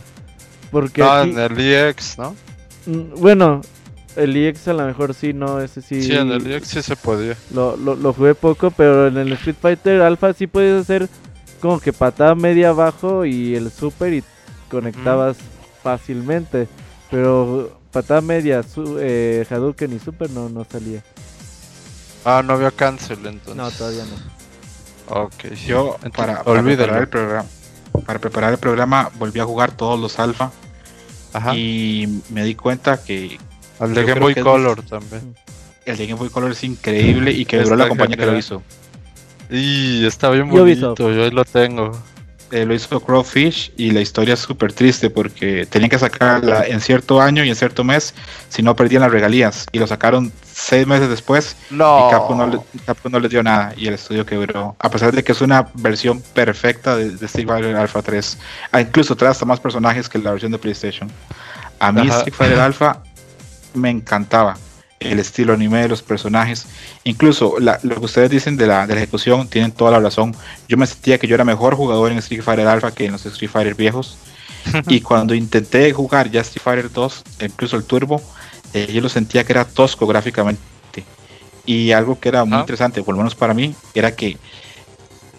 Porque no, en el EX, ¿no? Mm, bueno, el EX a lo mejor sí, no, ese sí. Sí, en el EX sí se podía. Lo, lo, lo jugué poco, pero en el Street Fighter Alpha sí puedes hacer como que patada media abajo y el Super y conectabas fácilmente. Pero patada media, su, eh, Hadouken y Super no, no salía. Ah, no había cancel entonces. No, todavía no. Ok, yo para, para preparar el programa, para preparar el programa volví a jugar todos los alfa y me di cuenta que el de Game Boy Color también. El de Game Boy Color es increíble y que duró la compañía que lo hizo. Y está bien bonito, yo ahí lo tengo. Eh, lo hizo Crowfish y la historia es súper triste porque tenían que sacarla en cierto año y en cierto mes, si no perdían las regalías. Y lo sacaron seis meses después no. y Capcom no, le, no les dio nada y el estudio quebró. A pesar de que es una versión perfecta de, de Street Fighter Alpha 3. Ah, incluso trae hasta más personajes que la versión de PlayStation. A mí Street Fighter Alpha me encantaba el estilo anime de los personajes. Incluso lo que ustedes dicen de la, de la, ejecución tienen toda la razón. Yo me sentía que yo era mejor jugador en Street Fighter Alpha que en los Street Fighter viejos. y cuando intenté jugar ya Street Fighter 2, incluso el Turbo, eh, yo lo sentía que era tosco gráficamente. Y algo que era muy ah. interesante, por lo menos para mí, era que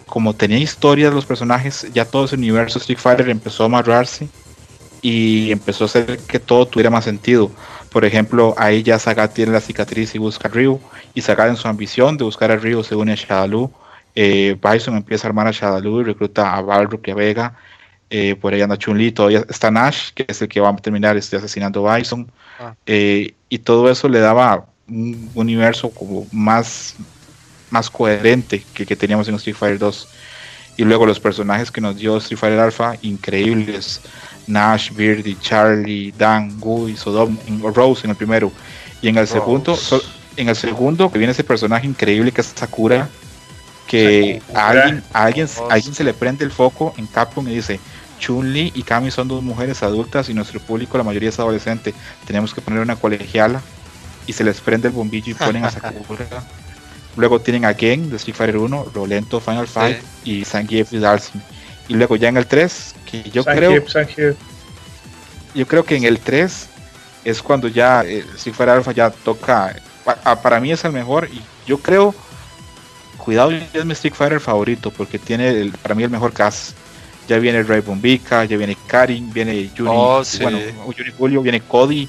como tenía historia de los personajes, ya todo ese universo Street Fighter empezó a amarrarse y empezó a hacer que todo tuviera más sentido. Por ejemplo, ahí ya Sagat tiene la cicatriz y busca a Ryu, y Sagat en su ambición de buscar a Ryu se une a Shadaloo. Eh, Bison empieza a armar a Shadaloo y recluta a Balrog y a Vega. Eh, por ahí anda Chun-Li, todavía está Nash, que es el que va a terminar este, asesinando a Bison. Ah. Eh, y todo eso le daba un universo como más, más coherente que que teníamos en Street Fighter 2. Y luego los personajes que nos dio Street Fighter Alpha, increíbles. Nash, Birdie, Charlie, Dan, Guy, Sodom, Rose en el primero. Y en el segundo, en el segundo que viene ese personaje increíble que es Sakura, que a alguien, alguien, alguien se le prende el foco en Capcom y dice, Chun-Li y Kami son dos mujeres adultas y nuestro público la mayoría es adolescente. Tenemos que poner una colegiala y se les prende el bombillo y ponen a Sakura. Luego tienen a Gen de Street Fighter 1, Rolento Final Fight y Zangief y Dalsim. Y luego ya en el 3, que yo creo. Yo creo que en el 3 es cuando ya eh, si fuera alfa ya toca. para mí es el mejor y yo creo. Cuidado, es mi Street Fighter favorito porque tiene para mí el mejor cast. Ya viene Ray Bombika, ya viene Karin, viene Juni, oh, bueno, Julio, viene Cody,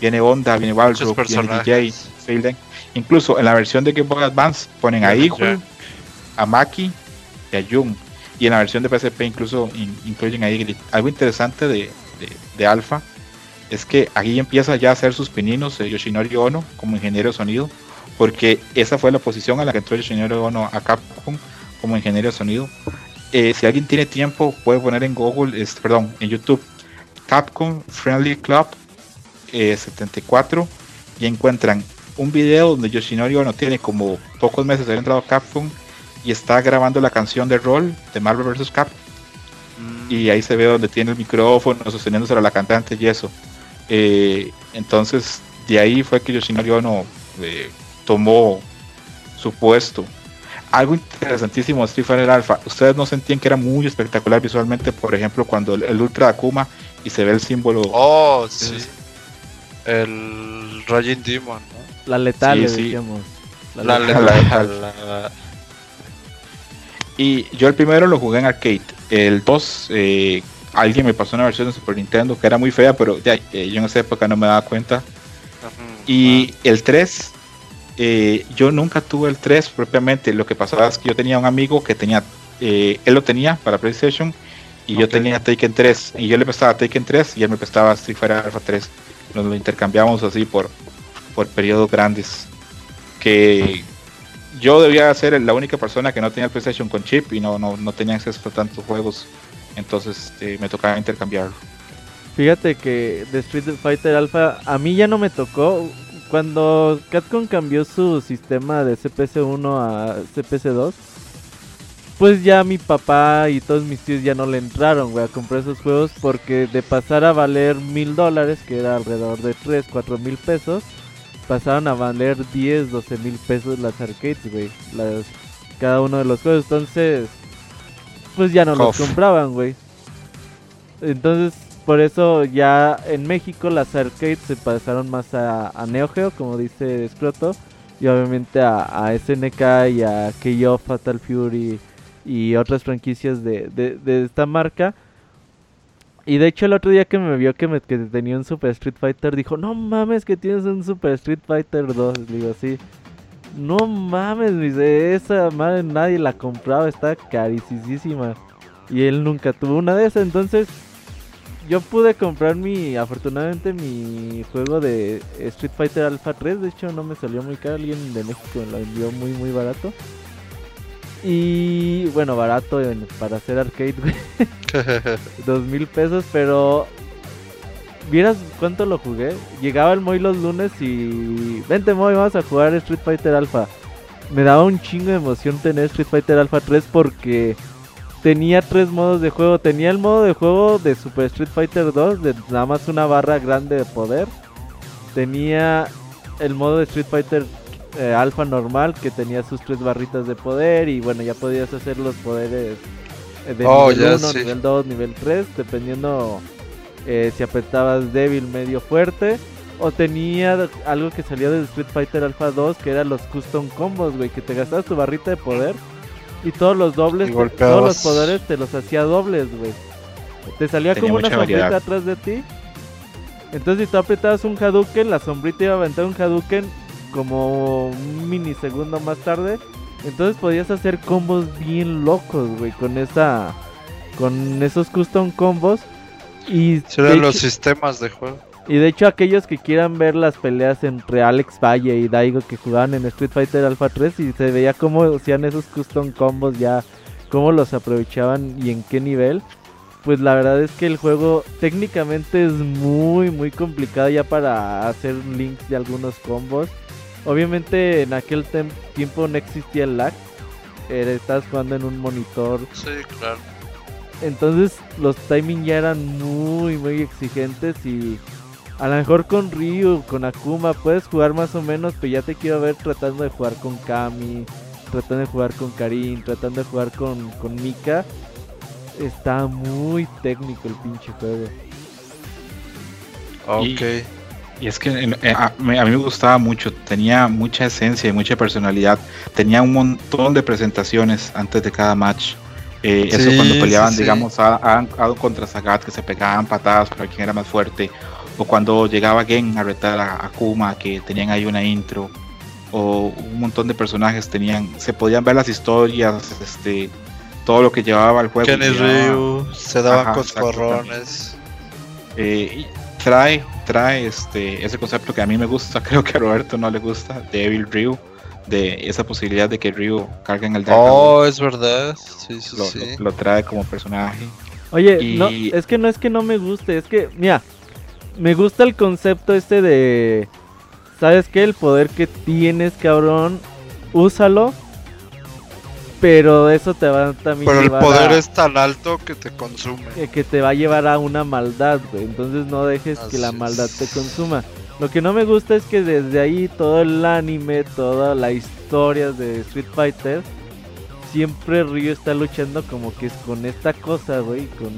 viene Honda, viene Balrog, viene DJ, Incluso en la versión de Game Boy Advance ponen a Ihu, a Maki y a Jung. Y en la versión de PSP incluso incluyen ahí algo interesante de, de, Alpha. Es que aquí empieza ya a hacer sus pininos eh, Yoshinori Ono como ingeniero de sonido. Porque esa fue la posición a la que entró Yoshinori Ono a Capcom como ingeniero de sonido. Eh, si alguien tiene tiempo, puede poner en Google, perdón, en YouTube, Capcom Friendly Club 74 eh, y encuentran un video donde Yoshinori Ono tiene como pocos meses de haber entrado a Capcom y está grabando la canción de rol de Marvel vs. Cap. Mm. Y ahí se ve donde tiene el micrófono sosteniéndose a la cantante y eso. Eh, entonces, de ahí fue que Yoshinori Ono eh, tomó su puesto. Algo interesantísimo de Street Fighter Alpha. Ustedes no sentían que era muy espectacular visualmente, por ejemplo, cuando el, Ultra Akuma y se ve el símbolo. Oh, sí. El Raging Demon, La letal, La, letal. Y yo el primero lo jugué en arcade. El 2, eh, alguien me pasó una versión de Super Nintendo que era muy fea, pero ya, eh, yo en esa época no me daba cuenta. Y el 3, eh, yo nunca tuve el 3 propiamente. Lo que pasaba es que yo tenía un amigo que tenía, él lo tenía para PlayStation y yo tenía Taken 3. Y yo le prestaba Taken 3 y él me prestaba Street Fighter Alpha 3. Nos lo intercambiamos así por, por periodos grandes. Que yo debía ser la única persona que no tenía el PlayStation con chip y no, no, no tenía acceso a tantos juegos entonces este, me tocaba intercambiarlo. Fíjate que de Street Fighter Alpha a mí ya no me tocó. Cuando Capcom cambió su sistema de CPS1 a CPS2, pues ya mi papá y todos mis tíos ya no le entraron, a comprar esos juegos porque de pasar a valer mil dólares, que era alrededor de 3, 4 mil pesos, pasaron a valer 10, 12 mil pesos las arcades, güey, las, cada uno de los juegos. Entonces, pues ya no los compraban, güey. Entonces, por eso ya en México las arcades se pasaron más a, Neo Geo, como dice Scroto, y obviamente a, SNK y a KO, Fatal Fury y otras franquicias de, de, esta marca. Y de hecho el otro día que me vio que, me, tenía un Super Street Fighter, dijo, no mames que tienes un Super Street Fighter 2. Le digo, sí. No mames, dice, esa madre nadie la compraba, está carísima. Y él nunca tuvo una de esas, entonces yo pude comprar mi, afortunadamente, mi juego de Street Fighter Alpha 3. De hecho, no me salió muy caro. Alguien de México me lo envió muy, muy barato. Y bueno, barato para hacer arcade, güey. Dos mil pesos, pero. ¿Vieras cuánto lo jugué? Llegaba el Moy los lunes y. Vente, Moy, vamos a jugar Street Fighter Alpha. Me daba un chingo de emoción tener Street Fighter Alpha 3 porque tenía tres modos de juego. Tenía el modo de juego de Super Street Fighter 2, de nada más una barra grande de poder. Tenía el modo de Street Fighter eh, Alpha normal, que tenía sus tres barritas de poder. Y bueno, ya podías hacer los poderes eh, de oh, nivel 1, nivel 2, nivel 3, dependiendo eh, si apretabas débil, medio, fuerte. O tenía algo que salía de Street Fighter Alpha 2, que eran los custom combos, güey, que te gastabas tu barrita de poder y todos los dobles, todos los poderes te los hacía dobles, güey. Te salía como una sombrita atrás de ti. Entonces si tú apretabas un Hadouken, la sombrita iba a aventar un Hadouken como un minisegundo más tarde. Entonces podías hacer combos bien locos, güey, con esa con esos custom combos y serán los sistemas de juego. Y de hecho aquellos que quieran ver las peleas entre Alex Valle y Daigo que jugaban en Street Fighter Alpha 3 y se veía cómo hacían esos custom combos ya, cómo los aprovechaban y en qué nivel. Pues la verdad es que el juego técnicamente es muy muy complicado ya para hacer links de algunos combos. Obviamente en aquel tiempo no existía el lag. Era, estabas jugando en un monitor. Sí, claro. Entonces los timing ya eran muy muy exigentes y a lo mejor con Ryu, con Akuma puedes jugar más o menos, pero ya te quiero ver tratando de jugar con Kami, tratando de jugar con Karin, tratando de jugar con, con Mika. Está muy técnico el pinche juego. Ok. Y, es que a, mí me gustaba mucho, tenía mucha esencia y mucha personalidad. Tenía un montón de presentaciones antes de cada match. Eh, eso cuando peleaban, digamos, a, a, contra Sagat, que se pegaban patadas para quien era más fuerte o cuando llegaba Gen a retar a Akuma, que tenían ahí una intro, o un montón de personajes tenían, se podían ver las historias, este, todo lo que llevaba el juego. Kenny Ryu, se daban coscorrones. Eh, trae, trae este, ese concepto que a mí me gusta, creo que a Roberto no le gusta, Devil Ryu, de esa posibilidad de que Ryu cargue en el Oh, es verdad, sí, lo, sí. Lo, trae como personaje. Oye, no, es que no es que no me guste, es que, mira, me gusta el concepto este de. ¿Sabes qué? El poder que tienes, cabrón. Úsalo. Pero eso te va también. Pero el poder es tan alto que te consume. Que, te va a llevar a una maldad, güey. Entonces no dejes que la maldad te consuma. Lo que no me gusta es que desde ahí todo el anime, toda la historia de Street Fighter, siempre Ryu está luchando como que es con esta cosa, güey, con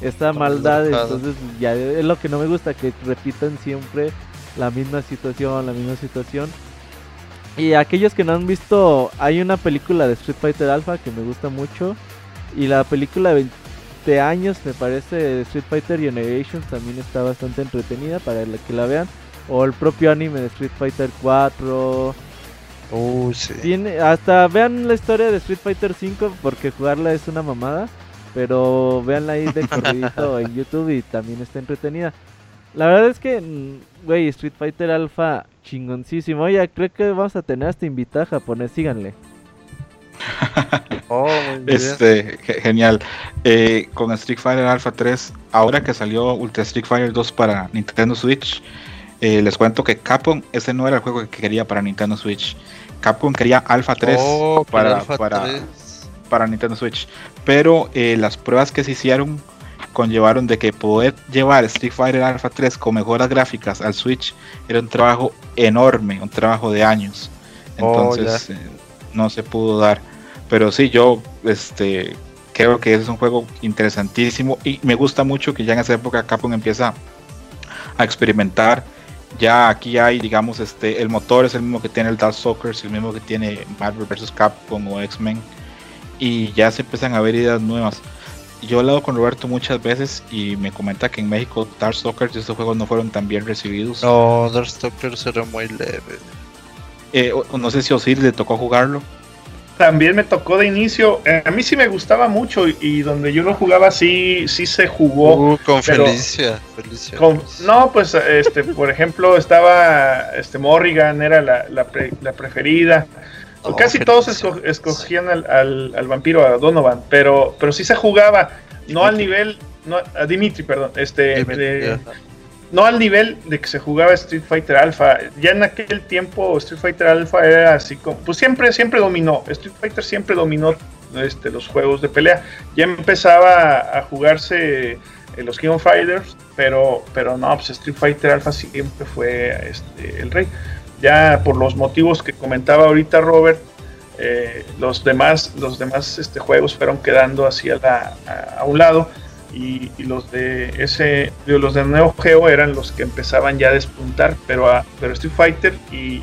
esta maldad. Entonces, ya es lo que no me gusta, que repitan siempre la misma situación, la misma situación. Y aquellos que no han visto, hay una película de Street Fighter Alpha que me gusta mucho. Y la película de 20 años, me parece, de Street Fighter Generations también está bastante entretenida para que la vean. O el propio anime de Street Fighter 4. Oh, sí. Tiene, hasta vean la historia de Street Fighter 5 porque jugarla es una mamada. Pero véanla ahí de corridito en YouTube y también está entretenida. La verdad es que, mm, güey, Street Fighter Alpha chingoncísimo. Oye, creo que vamos a tener hasta invitada japonés, síganle. oh, este, genial. Eh, con Street Fighter Alpha 3, ahora que salió Ultra Street Fighter 2 para Nintendo Switch, eh, les cuento que Capcom, ese no era el juego que quería para Nintendo Switch. Capcom quería Alpha 3 para, para, para, Nintendo Switch. Pero eh, las pruebas que se hicieron conllevaron de que poder llevar Street Fighter Alpha 3 con mejoras gráficas al Switch era un trabajo enorme, un trabajo de años. Oh, Entonces eh, no se pudo dar. Pero sí, yo este, creo que es un juego interesantísimo y me gusta mucho que ya en esa época Capcom empieza a experimentar ya aquí hay, digamos, este, el motor es el mismo que tiene el Dark Soccer, es el mismo que tiene Marvel vs. Capcom o X-Men. Y ya se empiezan a ver ideas nuevas. Yo he hablado con Roberto muchas veces y me comenta que en México Dark Soccer y estos juegos no fueron tan bien recibidos. No, Dark Soccer era muy leve. Eh, no sé si Osiris le tocó jugarlo también me tocó de inicio. Eh, a mí sí me gustaba mucho y, donde yo lo jugaba sí, sí se jugó. Uh, con Felicia. no, pues este, por ejemplo, estaba este Morrigan, era la, la, preferida. Oh, Casi todos escogían al, al, vampiro, a Donovan, pero, pero sí se jugaba, no al nivel, no, a Dimitri, perdón, este, no al nivel de que se jugaba Street Fighter Alpha. Ya en aquel tiempo Street Fighter Alpha era así como, pues siempre, siempre dominó. Street Fighter siempre dominó este, los juegos de pelea. Ya empezaba a jugarse en los King of Fighters, pero, pero no, pues Street Fighter Alpha siempre fue este, el rey. Ya por los motivos que comentaba ahorita Robert, eh, los demás, los demás este, juegos fueron quedando así a, a un lado y, los de ese los de Neo Geo eran los que empezaban ya a despuntar pero a, pero Street Fighter y,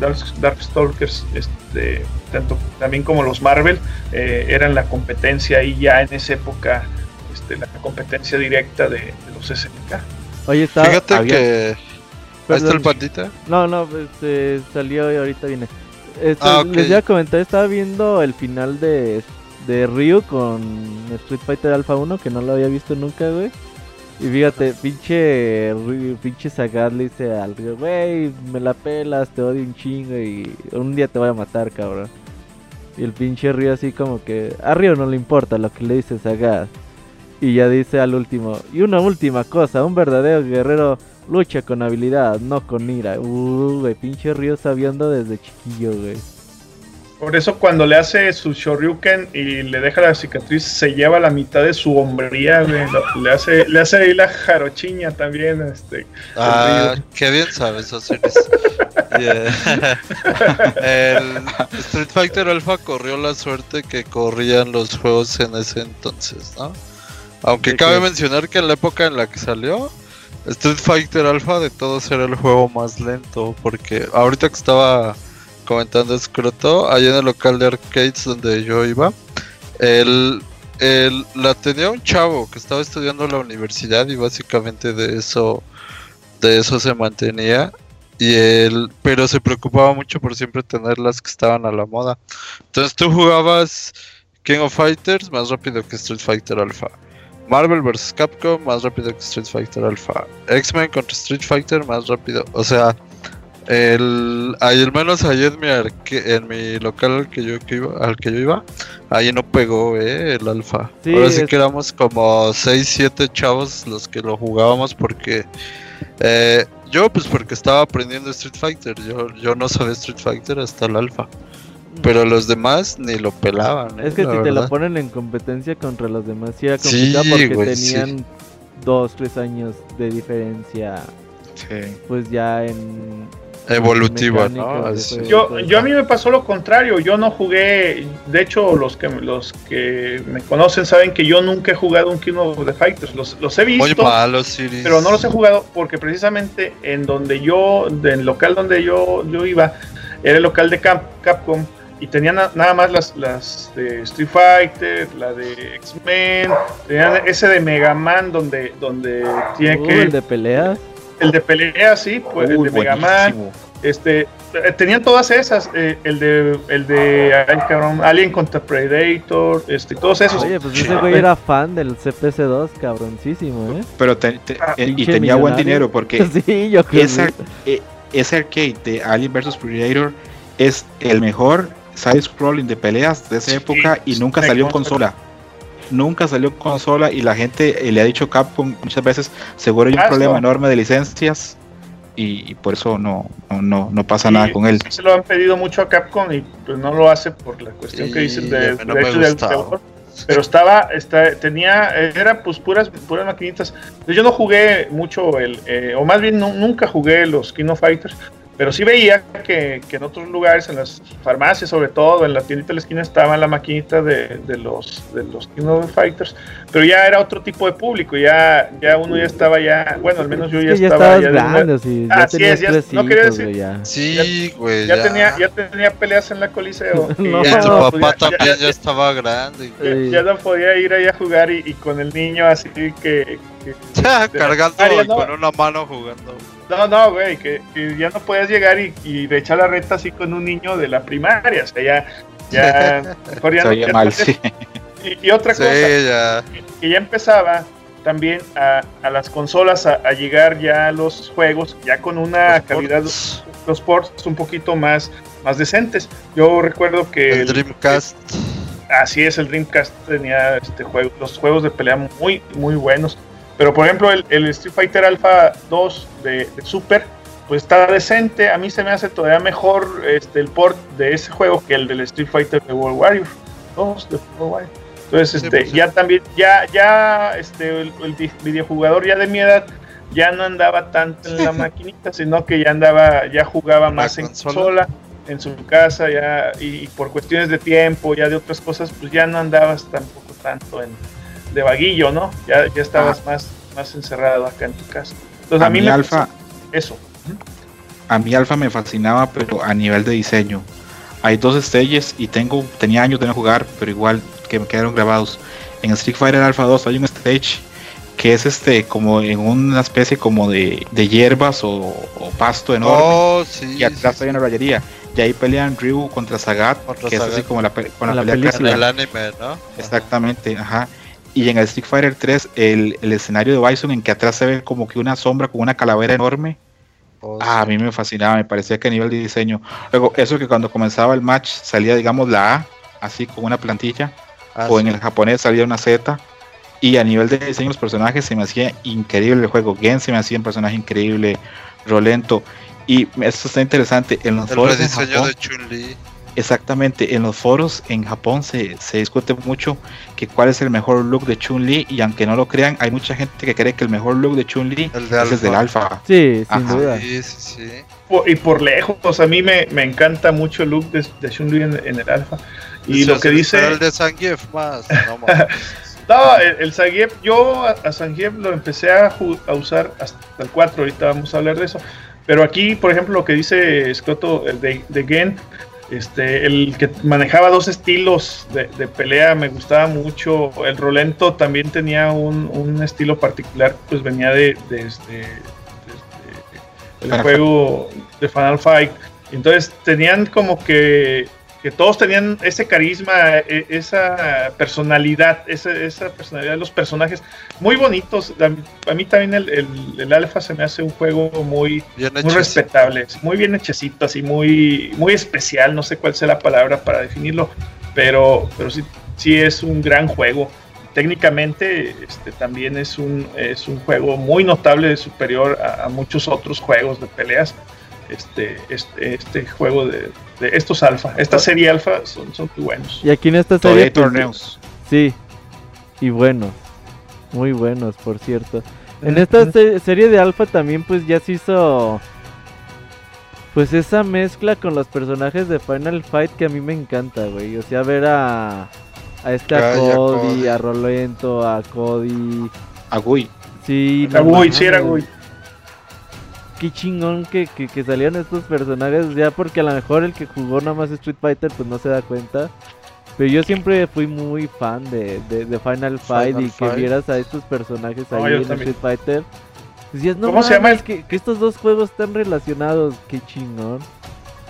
Dark, Darkstalkers este tanto también como los Marvel eh, eran la competencia y ya en esa época este, la competencia directa de, los SNK oye está fíjate que ¿Ahí está el pandita? No, no, este, salió y ahorita viene. Ah, les voy a comentar, estaba viendo el final de de Ryu con Street Fighter Alpha 1 que no lo había visto nunca, güey. Y fíjate, pinche pinche Sagat le dice al Ryu, güey, me la pelas, te odio un chingo y un día te voy a matar, cabrón. Y el pinche Ryu así como que a Ryu no le importa lo que le dice Sagat. Y ya dice al último, y una última cosa, un verdadero guerrero lucha con habilidad, no con ira. Uh, güey, pinche Ryu sabiendo desde chiquillo, güey. Por eso cuando le hace su shoryuken y le deja la cicatriz, se lleva la mitad de su hombría, Le hace, le hace ahí la jarochiña también, este. Ah, qué bien sabes, Osiris. el Street Fighter Alpha corrió la suerte que corrían los juegos en ese entonces, ¿no? Aunque cabe mencionar que en la época en la que salió, Street Fighter Alpha de todos era el juego más lento, porque ahorita que estaba comentando escroto, allá en el local de arcades donde yo iba, el, la tenía un chavo que estaba estudiando en la universidad y básicamente de eso, de eso se mantenía. Y él, pero se preocupaba mucho por siempre tener las que estaban a la moda. Entonces tú jugabas King of Fighters más rápido que Street Fighter Alpha. Marvel vs. Capcom más rápido que Street Fighter Alpha. X-Men contra Street Fighter más rápido. O sea, el, al menos ahí en mi, en mi local al que yo iba, al que yo iba, ahí no pegó eh, el alfa. Ahora sí que éramos como 6, 7 chavos los que lo jugábamos porque eh, yo pues porque estaba aprendiendo Street Fighter, yo, yo no sabía Street Fighter hasta el alfa. Pero los demás ni lo pelaban. Eh, es que si te lo ponen en competencia contra los demás, sí era complicado porque tenían 2, 3 años de diferencia. Pues ya en evolutiva, ¿no? Yo, yo a mí me pasó lo contrario, yo no jugué, de hecho los que los que me conocen saben que yo nunca he jugado un King of the Fighters, los, los he visto, pero no los he jugado porque precisamente en donde yo, en el local donde yo, yo iba, era el local de Capcom y tenían nada más las, las de Street Fighter, la de X-Men, tenían ese de Mega Man donde, donde tiene uh, que... El de peleas el de pelea, sí, pues el de Mega Man. Este, eh, tenían todas esas, eh, el de, el de Alien contra Predator, este, todos esos. Oye, pues ese güey era fan del CPC2, cabroncísimo, ¿eh? Pero ah, y tenía buen dinero porque sí, yo creo ese, ese arcade de Alien vs Predator es el mejor side scrolling de peleas de esa época y nunca salió en consola. Nunca salió en consola y la gente eh, le ha dicho Capcom muchas veces, seguro hay un problema enorme de licencias y, por eso no, no, no pasa nada con él. Se lo han pedido mucho a Capcom y pues no lo hace por la cuestión que dicen de derecho de autor. Pero estaba, tenía, era pues puras, puras maquinitas. Yo no jugué mucho el, eh, o más bien nunca jugué los Kino Fighters, pero sí veía que, en otros lugares, en las farmacias sobre todo, en la tiendita de la esquina estaba la maquinita de, los de los Fighters, pero ya era otro tipo de público, ya ya uno ya estaba ya, bueno, al menos yo ya, estaba ya grande, sí, ya así es, ya, no quería decir, ya. Sí, güey, ya, tenía ya tenía peleas en la Coliseo. no, y tu papá también ya, estaba grande. Ya, no podía ir ahí a jugar y, con el niño así que, que cargando con una mano jugando. No, no, güey, que, ya no puedes llegar y, y echar la reta así con un niño de la primaria. O sea, ya. ya, ya, mal, sí. y, otra cosa, Que, ya empezaba también a, a las consolas a, llegar ya los juegos, ya con una calidad, los ports un poquito más, más decentes. Yo recuerdo que. El Dreamcast. así es, el Dreamcast tenía este juego, los juegos de pelea muy, muy buenos. Pero por ejemplo, el, Street Fighter Alpha 2 de, Super, pues está decente. A mí se me hace todavía mejor este, el port de ese juego que el del Street Fighter de World Warrior 2 de World Warrior. Entonces, este, pues ya también, ya, ya, este, el, videojugador ya de mi edad ya no andaba tanto en la maquinita, sino que ya andaba, ya jugaba más en consola, en su casa, ya, y, por cuestiones de tiempo, ya de otras cosas, pues ya no andabas tampoco tanto en, de vaguillo, ¿no? Ya, ya estabas ah. más, más encerrado acá en tu casa. Entonces a, mí, alfa, eso. A mí alfa me fascinaba, pero a nivel de diseño. Hay dos stages y tengo, tenía años de no jugar, pero igual que me quedaron grabados. En Street Fighter Alpha 2 hay un stage que es este como en una especie como de, de hierbas o, pasto enorme oh, y atrás hay una rayería y ahí pelean Ryu contra Sagat que es así como la, con la, pelea del anime, ¿no? Exactamente, ajá. Y en el Street Fighter 3, el, escenario de Bison en que atrás se ve como que una sombra con una calavera enorme. Oh, ah, a mí me fascinaba, me parecía que a nivel de diseño. Luego, eso que cuando comenzaba el match salía, digamos, la A, así con una plantilla, ah, o en el japonés salía una Z. Y a nivel de diseño de los personajes se me hacía increíble el juego. Gen se me hacía un personaje increíble, Rolento. Y esto está interesante. En los el diseño de Chun-Li. Exactamente, en los foros en Japón se, discute mucho que cuál es el mejor look de Chun-Li y aunque no lo crean, hay mucha gente que cree que el mejor look de Chun-Li es el del alfa. Sí, sin duda. Y por lejos, a mí me, encanta mucho el look de, Chun-Li en, el alfa. Y lo que dice... El de Zangief más. No, el, el yo a, a lo empecé a, usar hasta el 4, ahorita vamos a hablar de eso. Pero aquí, por ejemplo, lo que dice Scotto, el de, de Gen, este, el que manejaba dos estilos de, pelea me gustaba mucho. El Rolento también tenía un, estilo particular, pues venía de, este, el juego de Final Fight. Entonces tenían como que que todos tenían ese carisma, e, esa personalidad, esa, esa personalidad de los personajes muy bonitos. A, mí también el, el, Alpha se me hace un juego muy, muy respetable, muy bien hechecito, así muy, muy especial, no sé cuál sea la palabra para definirlo, pero, pero sí, sí es un gran juego. Técnicamente este, también es un, es un juego muy notable, superior a muchos otros juegos de peleas este, este, este juego de, estos alfa. Esta serie alfa son, son muy buenos. Y aquí en esta serie. Pues, torneos. Sí, y buenos. Muy buenos, por cierto. En esta serie de alfa también, pues ya se hizo. Pues esa mezcla con los personajes de Final Fight que a mí me encanta, güey. O sea, ver a. A este a Cody, a Rolento, a Cody. A Gui. Sí, a Gui, sí era Gui qué chingón que, que, salían estos personajes, ya porque a lo mejor el que jugó nada más Street Fighter pues no se da cuenta. Pero yo siempre fui muy fan de, de, Final Fight y que vieras a estos personajes ahí en Street Fighter. Decías, no ¿Cómo se llama? Que, que, estos dos juegos están relacionados, qué chingón.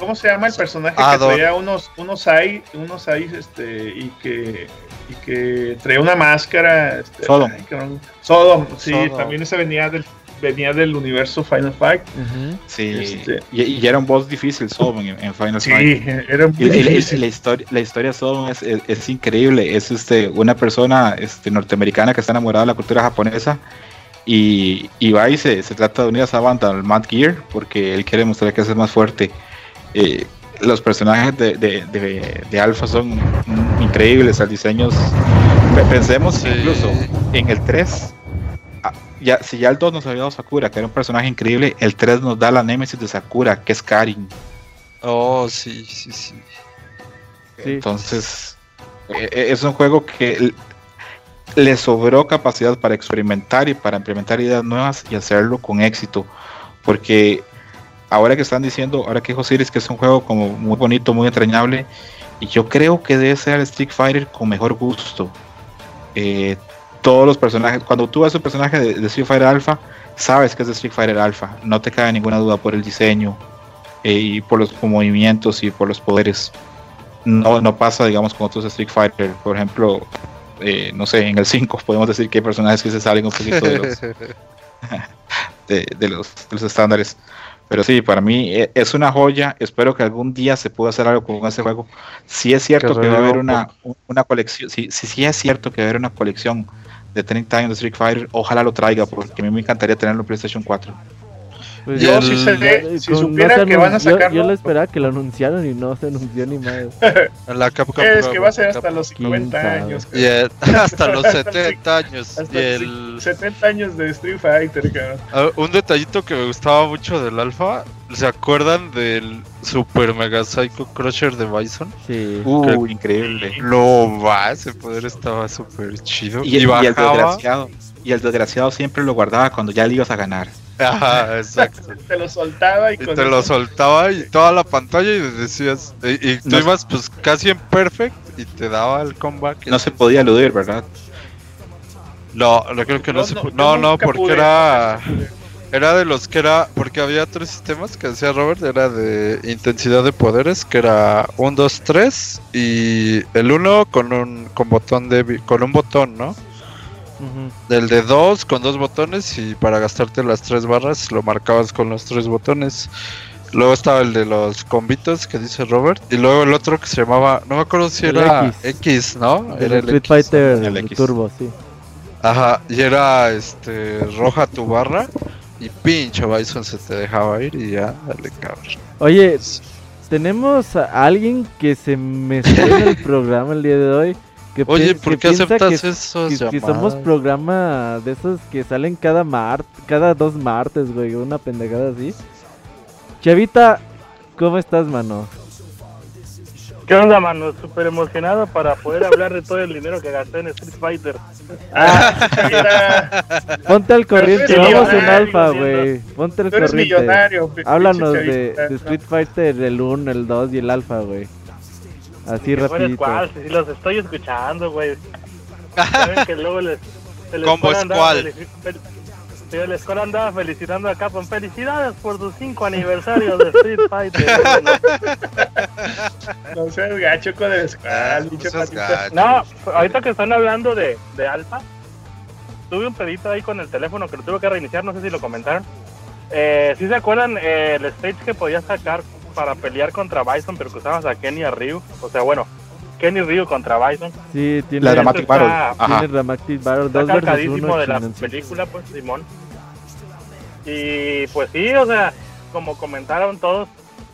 ¿Cómo se llama el personaje que traía unos, unos ahí, unos ahí, este, y que, y que traía una máscara? Este, Sodom. Sodom, sí, también ese venía del venía del universo Final Fight. Sí, este, y, era un boss difícil, Sobon, en, Final Fight. Sí, era muy difícil. La, historia, la historia de Sobon es, es, increíble. Es este, una persona este, norteamericana que está enamorada de la cultura japonesa y, y va y se, se, trata de unir a esa banda, al Mad Gear, porque él quiere mostrar que es más fuerte. Eh, los personajes de, de, de, Alpha son increíbles, el diseños. Pensemos incluso en el 3. Ya, si ya el 2 nos había dado Sakura, que era un personaje increíble, el 3 nos da la némesis de Sakura, que es Karin. Oh, sí, sí, sí. Entonces, e, e, es un juego que le sobró capacidad para experimentar y para implementar ideas nuevas y hacerlo con éxito. Porque ahora que están diciendo, ahora que dijo Siris que es un juego como muy bonito, muy entrañable, y yo creo que debe ser el Street Fighter con mejor gusto. Eh, todos los personajes, cuando tú ves un personaje de, Street Fighter Alpha, sabes que es de Street Fighter Alpha, no te cabe ninguna duda por el diseño eh, y por los movimientos y por los poderes. No, no pasa, digamos, con otros Street Fighter, por ejemplo, eh, no sé, en el 5 podemos decir que hay personajes que se salen un poquito de los, de los estándares. Pero sí, para mí e, es una joya. Espero que algún día se pueda hacer algo con ese juego. Si es cierto que, va a haber una, una colección, si sí, sí, es cierto que va a haber una colección de 30 años de Street Fighter, ojalá lo traiga, porque a mí me encantaría tenerlo en PlayStation 4. Pues yo, si, se si supiera que van a sacarlo. Yo, yo, le esperaba que lo anunciaron y no se anunció ni más. la es que va a ser hasta los 50 años. Y hasta los 70 años. Hasta y el... 70 años de Street Fighter, cabrón. Ah, un detallito que me gustaba mucho del Alpha. ¿Se acuerdan del Super Mega Psycho Crusher de Bison? Sí. Uh, increíble. Lo va, ese poder estaba súper chido. Y, y, y, el desgraciado, y el desgraciado siempre lo guardaba cuando ya le ibas a ganar. Ajá, exacto. te lo soltaba y, te lo soltaba y toda la pantalla y decías y, tú ibas pues casi en perfect y te daba el comeback. No se podía eludir, ¿verdad? No, no creo que no, se No, no, porque era era de los que era porque había tres sistemas que decía Robert, era de intensidad de poderes, que era 1 2 3 y el 1 con un con botón de con un botón, ¿no? Del de dos con dos botones y para gastarte las tres barras lo marcabas con los tres botones. Luego estaba el de los combitos que dice Robert. Y luego el otro que se llamaba, no me acuerdo si era X, ¿no? era el Street Fighter el, Turbo, sí. Ajá, y era este roja tu barra y pinche Bison se te dejaba ir y ya, dale cabrón. Oye, tenemos a alguien que se me en el programa el día de hoy. Oye, ¿por qué aceptas eso? Que, somos programa de esos que salen cada mart cada dos martes, güey, una pendejada así. Chavita, ¿cómo estás, mano? ¿Qué onda, mano? Súper emocionado para poder hablar de todo el dinero que gasté en Street Fighter. Ah, Ponte al corriente, vamos en alfa, güey. Ponte al corriente. Millonario, Háblanos de, de, Street Fighter, el 1, el 2 y el alfa, güey. Así rapidito. Cuál, si los estoy escuchando, güey. Saben que luego les... ¿Cómo es cuál? el Score andaba felicitando a Capcom. Felicidades por tu 5 aniversario de Street Fighter. no seas gacho con el Squall, No, ahorita que están hablando de, de Alpha, tuve un pedito ahí con el teléfono que lo tuve que reiniciar, no sé si lo comentaron. Eh, si se acuerdan eh, el stage que podía sacar para pelear contra Bison, pero que usabas a Kenny a Ryu. O sea, bueno, Kenny Ryu contra Bison. Sí, tiene la Dramatic Battle. Ajá. Tiene Dramatic Battle. Dos uno, de la película, pues, Simón. Y pues sí, o sea, como comentaron todos,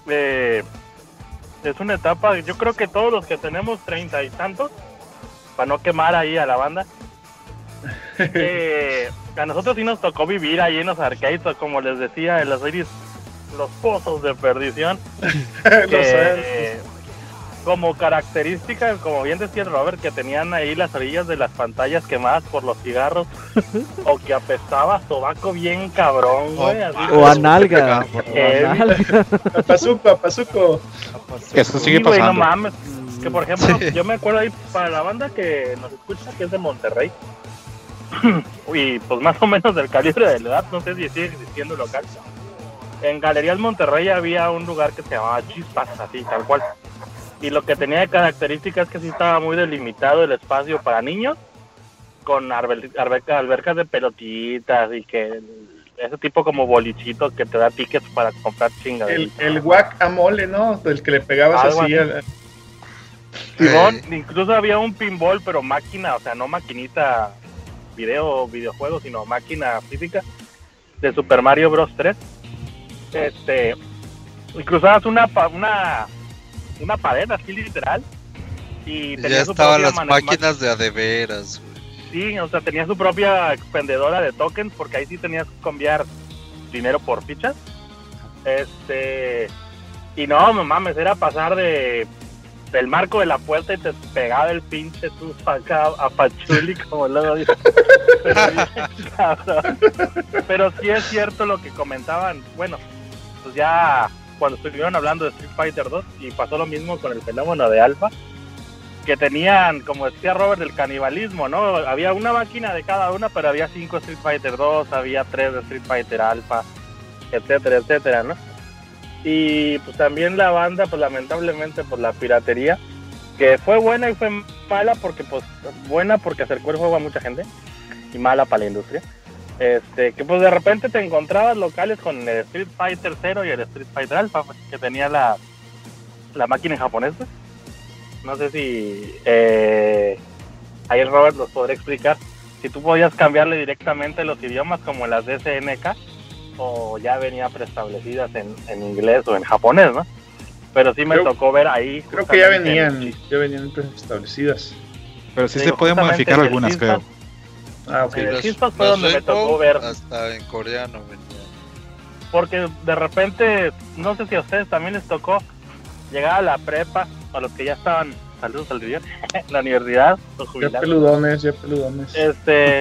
eh, es una etapa, yo creo que todos los que tenemos treinta y tantos, para no quemar ahí a la banda, eh, a nosotros sí nos tocó vivir ahí en los arcades, como les decía, en las series los pozos de perdición. como característica, como bien decía Robert, que tenían ahí las orillas de las pantallas quemadas por los cigarros, o que apestaba sobaco bien cabrón, güey. o a nalga. Pazuco, pazuco. Eso sigue pasando. no mames. Que por ejemplo, yo me acuerdo ahí para la banda que nos escucha, que es de Monterrey, y pues más o menos del calibre de la edad, no sé si sigue existiendo local en Galerías Monterrey había un lugar que se llamaba Chispas, así, tal cual. Y lo que tenía de características es que sí estaba muy delimitado el espacio para niños, con albercas de pelotitas y que ese tipo como bolichito que te da tickets para comprar chingas. El, el guacamole, ¿no? Del que le pegabas así. Al... incluso había un pinball, pero máquina, o sea, no maquinita video, videojuego, sino máquina física de Super Mario Bros. 3. Este, y cruzabas una, una, una pared así literal. Y ya estaban las máquinas de adeveras, Sí, o sea, tenía su propia expendedora de tokens, porque ahí sí tenías que cambiar dinero por fichas. Este. Y no, no mames, era pasar de del marco de la puerta y te pegaba el pinche tu acá a Pachuli, como luego dice. Pero, Pero sí es cierto lo que comentaban. Bueno, pues ya cuando estuvieron hablando de Street Fighter 2 y pasó lo mismo con el fenómeno de Alpha que tenían, como decía Robert, el canibalismo, ¿no? Había una máquina de cada una, pero había cinco Street Fighter 2, había tres de Street Fighter Alpha, etcétera, etcétera, ¿no? Y pues también la banda, pues lamentablemente, por la piratería, que fue buena y fue mala porque, pues, buena porque acercó el juego a mucha gente y mala para la industria. Este, que pues de repente te encontrabas locales con el Street Fighter 0 y el Street Fighter Alpha, pues, que tenía la, la máquina en japonés, pues. No sé si eh, ahí Robert nos podría explicar si tú podías cambiarle directamente los idiomas como las de SNK o ya venía preestablecidas en, en inglés o en japonés, ¿no? Pero sí me tocó ver ahí. Creo que ya venían, ya venían preestablecidas. Pero sí, se pueden modificar algunas, creo. Ah, ok. El fue donde me tocó ver. Hasta en coreano venía. Porque de repente, no sé si a ustedes también les tocó llegar a la prepa a los que ya estaban, saludos al en la universidad, los jubilados. Ya peludones, ya peludones. Este,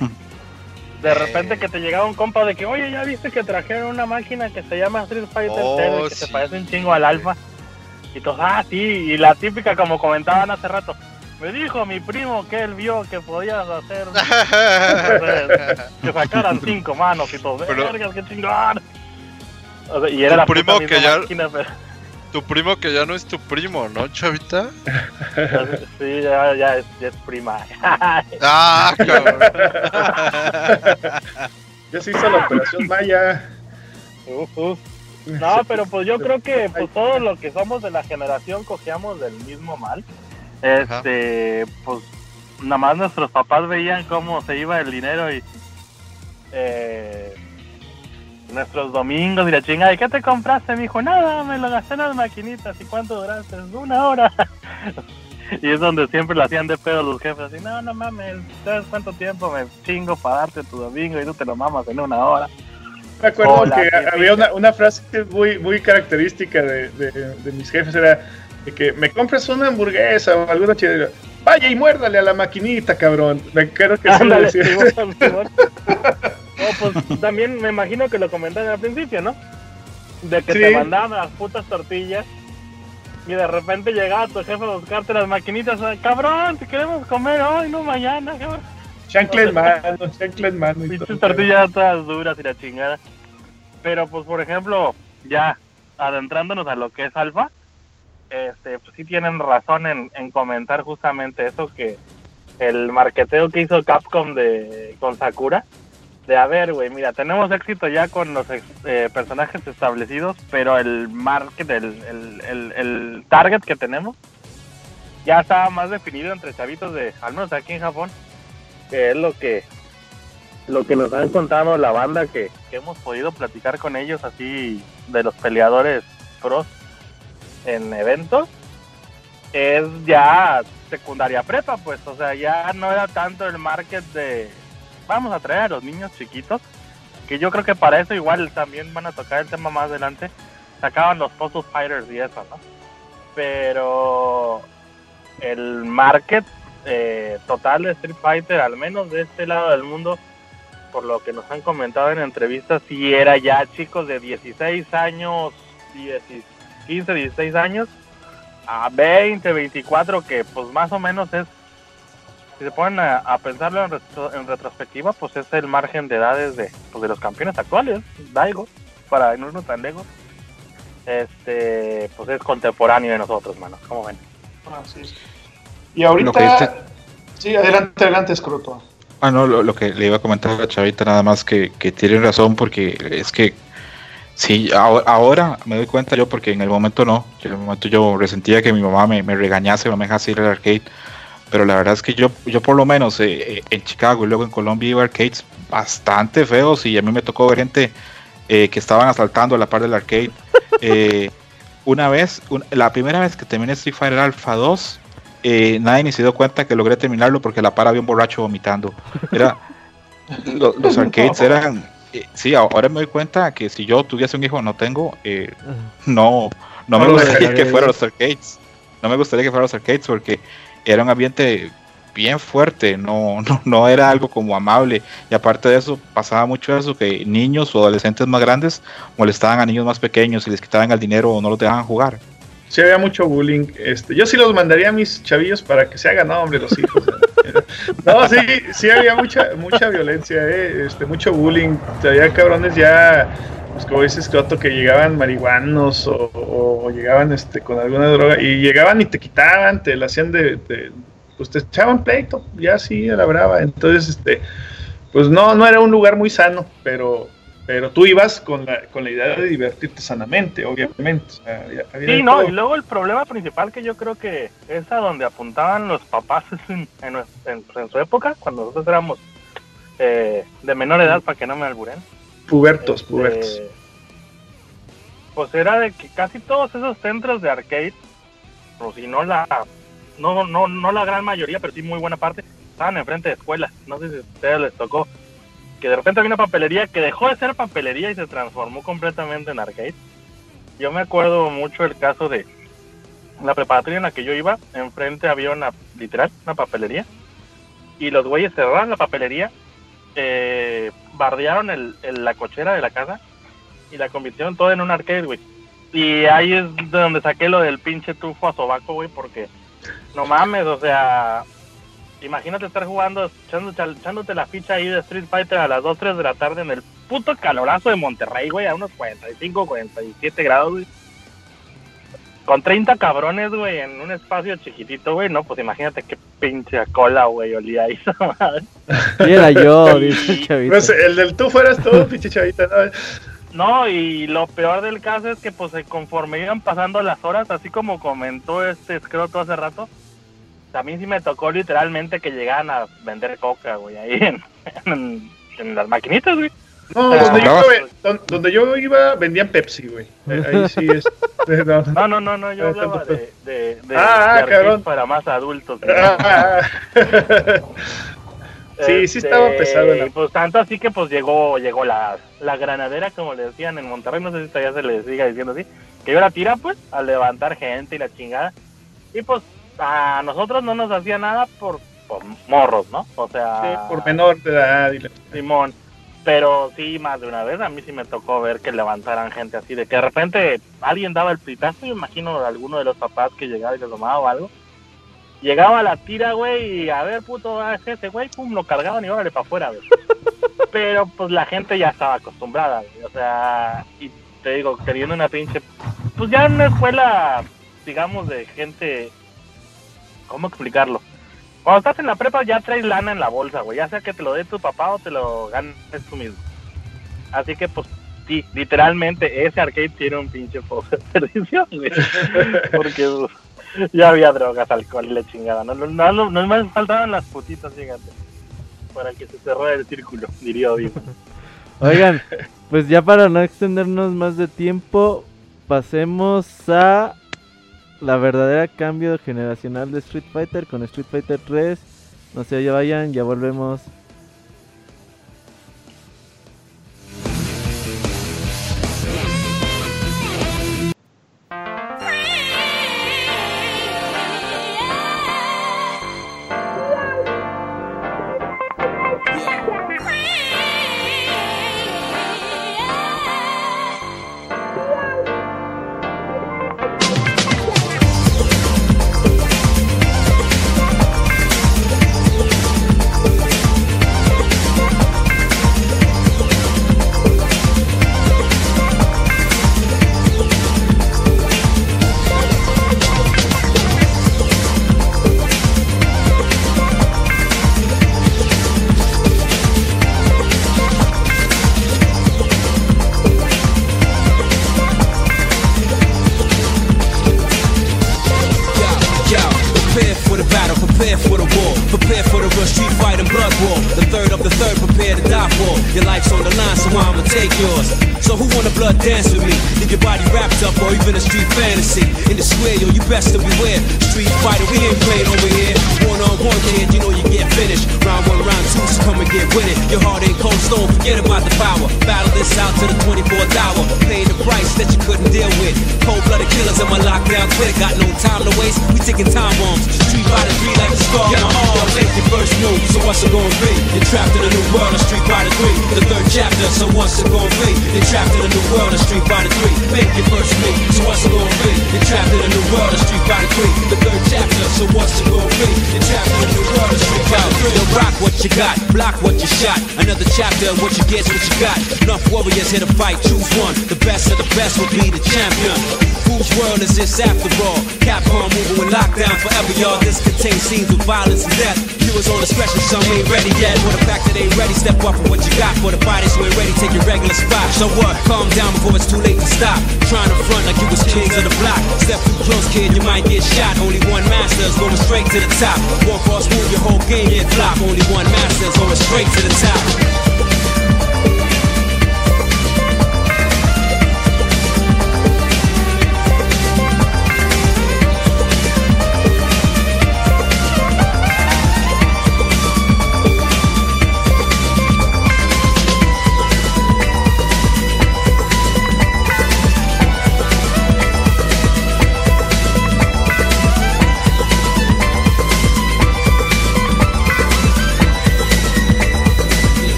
de repente que te llegaba un compa de que, oye, ya viste que trajeron una máquina que se llama Street Fighter oh, que se parece un chingo al Alpha. Y todos, ah, sí, y la típica, como comentaban hace rato, me dijo mi primo que él vio que podías hacer que sacaran cinco manos y todo, vergas, qué chingón. y era la primo que ya tu primo que ya no es tu primo, ¿no, chavita? sí, ya, ya, es, ya es prima. ah, cabrón. ya se hizo la operación Maya. No, pero pues yo creo que pues todos los que somos de la generación cogíamos del mismo mal. Este, pues nada más nuestros papás veían cómo se iba el dinero y eh, nuestros domingos y la chinga, ¿y qué te compraste? Me dijo, nada, me lo gasté en las maquinitas. ¿Y cuánto duraste? Una hora. y es donde siempre lo hacían de pedo los jefes, así, no, no mames, ¿sabes cuánto tiempo me chingo para darte tu domingo y tú te lo mamas en una hora? Me acuerdo que había una, una, frase muy, muy característica de, de, mis jefes, era de que me compras una hamburguesa o alguna chida, vaya y muérdale a la maquinita, cabrón. Me creo que sí lo decía. pues también me imagino que lo comentaron al principio, ¿no? De que te mandaban las putas tortillas y de repente llegaba tu jefe a buscarte las maquinitas. Cabrón, te queremos comer hoy, no mañana, cabrón. Chanclet mano, chanclet mano. tortillas todas duras y la chingada. Pero pues por ejemplo, ya adentrándonos a lo que es alfa, este, pues sí tienen razón en, en comentar justamente eso que el marketeo que hizo Capcom de con Sakura de a ver, güey, mira, tenemos éxito ya con los eh, personajes establecidos, pero el market, el, target que tenemos ya está más definido entre chavitos de, al menos aquí en Japón, que es lo que lo que nos han contado la banda que, que hemos podido platicar con ellos así de los peleadores pros en eventos es ya secundaria prepa pues o sea ya no era tanto el market de vamos a traer a los niños chiquitos, que yo creo que para eso igual también van a tocar el tema más adelante, sacaban los Puzzle Fighters y eso, ¿no? Pero el market eh, total de Street Fighter, al menos de este lado del mundo, por lo que nos han comentado en entrevistas, si era ya chicos de 16 años, 15, 16 años, a 20, 24, que pues más o menos es si se ponen a, pensarlo en, retrospectiva, pues es el margen de edades de, pues, de los campeones actuales, Daigo, para no irnos tan lejos. Este, pues es contemporáneo de nosotros, mano. ¿Cómo ven? Ah, sí. Y ahorita. Sí, adelante, adelante, Scroto. Ah, no, lo, que le iba a comentar a la chavita nada más que, que tiene razón porque es que sí, ahora, me doy cuenta yo porque en el momento no, en el momento yo resentía que mi mamá me, me regañase, no me dejase ir al arcade, pero la verdad es que yo, yo por lo menos eh, eh, en Chicago y luego en Colombia iba a arcades bastante feos y a mí me tocó ver gente eh, que estaban asaltando a la par del arcade. una vez, la primera vez que terminé Street Fighter Alpha 2, eh, nadie ni se dio cuenta que logré terminarlo porque la par había un borracho vomitando. Era, los arcades eran. Eh, sí, ahora me doy cuenta que si yo tuviese un hijo, no tengo, eh, no, no me gustaría que fueran los arcades. No me gustaría que fueran los arcades porque era un ambiente bien fuerte, no, no, no era algo como amable. Y aparte de eso, pasaba mucho eso, que niños o adolescentes más grandes molestaban a niños más pequeños y les quitaban el dinero o no los dejaban jugar. Sí había mucho bullying. Este, yo sí los mandaría a mis chavillos para que se hagan, no, hombre, los hijos. no, sí, sí había mucha, mucha violencia, eh, este, mucho bullying. Había cabrones ya, pues como dices, que llegaban marihuanos o, llegaban este, con alguna droga y llegaban y te quitaban, te la hacían de, de pues te echaban pleito, ya sí, a la brava. Entonces, este, pues no, no era un lugar muy sano, pero, pero tú ibas con la, con la idea de divertirte sanamente, obviamente. sí, no, y luego el problema principal que yo creo que es a donde apuntaban los papás en, en, su época, cuando nosotros éramos eh, de menor edad, para que no me alburen. Pubertos, este, pubertos. Pues era de que casi todos esos centros de arcade, o si no la no, no, no la gran mayoría, pero sí muy buena parte, estaban enfrente de escuelas. No sé si a ustedes les tocó. Que de repente había una papelería que dejó de ser papelería y se transformó completamente en arcade. Yo me acuerdo mucho el caso de la preparatoria en la que yo iba. Enfrente había una, literal, una papelería. Y los güeyes cerraron la papelería, eh, bardearon el, la cochera de la casa y la convirtieron todo en un arcade, güey. Y ahí es de donde saqué lo del pinche tufo a sobaco, güey, porque no mames, o sea, imagínate estar jugando, echándote la ficha ahí de Street Fighter a las 2, 3 de la tarde en el puto calorazo de Monterrey, güey, a unos 45, 47 grados, güey. Con 30 cabrones, güey, en un espacio chiquitito, güey, no, pues imagínate qué pinche cola, güey, olía ahí madre. Y era yo, dice Chavita. Pues el del tú fueras tú, pinche Chavita, ¿no? No, y lo peor del caso es que pues conforme iban pasando las horas, así como comentó este escroto hace rato, también sí me tocó literalmente que llegaran a vender coca, güey, ahí en, las maquinitas, güey. No, donde, yo, donde, yo, iba vendían Pepsi, güey. Ahí sí es. No, no, no, no yo hablaba de, de, de, ah, para más adultos. Ah, Sí, sí estaba este, pesado. Y pues tanto así que pues llegó llegó la, la granadera, como le decían en Monterrey, no sé si todavía se le siga diciendo así, que iba la tira pues a levantar gente y la chingada. Y pues a nosotros no nos hacía nada por, por morros, ¿no? O sea... por menor de edad. Simón. Pero sí, más de una vez a mí sí me tocó ver que levantaran gente así, de que de repente alguien daba el pitazo, yo imagino alguno de los papás que llegaba y le tomaba o algo Llegaba la tira, güey, y a ver, puto, ese güey, pum, lo cargaban y órale para afuera, güey. Pero pues la gente ya estaba acostumbrada, güey. O sea, y te digo, queriendo una pinche. Pues ya en una escuela, digamos, de gente. ¿Cómo explicarlo? Cuando estás en la prepa ya traes lana en la bolsa, güey. Ya sea que te lo dé tu papá o te lo ganes tú mismo. Así que, pues, sí, literalmente ese arcade tiene un pinche poco de perdición, güey. Porque. Pues, ya había drogas, alcohol y la chingada. No, no, no, no faltaban las putitas, fíjate. Para que se cerrara el círculo, diría Obi. Oigan, pues ya para no extendernos más de tiempo, pasemos a la verdadera cambio generacional de Street Fighter con Street Fighter 3. No se ya vayan, ya volvemos. Third of the third, prepare to die for. Your life's on the line, so I'ma take yours. So who wanna blood dance with me? Leave your body wrapped up or even a street fantasy. In the square, yo, you best to beware. Street fighter, we ain't playing over here. One on one, kid, you know you get finished. Round one, round two, so come and get with it. Your heart ain't cold stone, forget about the power. Battle this out to the 24th hour. Paying the price that you couldn't deal with. Cold blooded killers in my lockdown clique. Got no time to waste, we taking time bombs. Street fighter three like scar. Get on, yo, make your first move, so what's it gonna be? You're trapped in a new world of Street Fighter 3. The third chapter, so what's it gonna be? You're trapped in a new world of Street Fighter 3. Make your first move, so what's it gonna be? You're trapped in a new world of Street Fighter 3. The third chapter, so what's it gonna be? You're trapped in a new world of Street Fighter 3. Yo, rock what you got, block what you shot. Another chapter, what you get, what you got. Enough warriors here to fight, choose one. The best of the best will be the champion. Whose world is this after all? Capcom moving with lockdown forever, y'all. This contains scenes with violence and death. Viewers on discretion, some ain't ready yet. For the fact that they ready, step up for what you got. For the fighters who ain't ready, take your regular spot. So what? Calm down before it's too late to stop. Trying to front like you was kings of the block. Step too close, kid, you might get shot. Only one master is going straight to the top. One false move, your whole game get flop. Only one master is going straight to the top.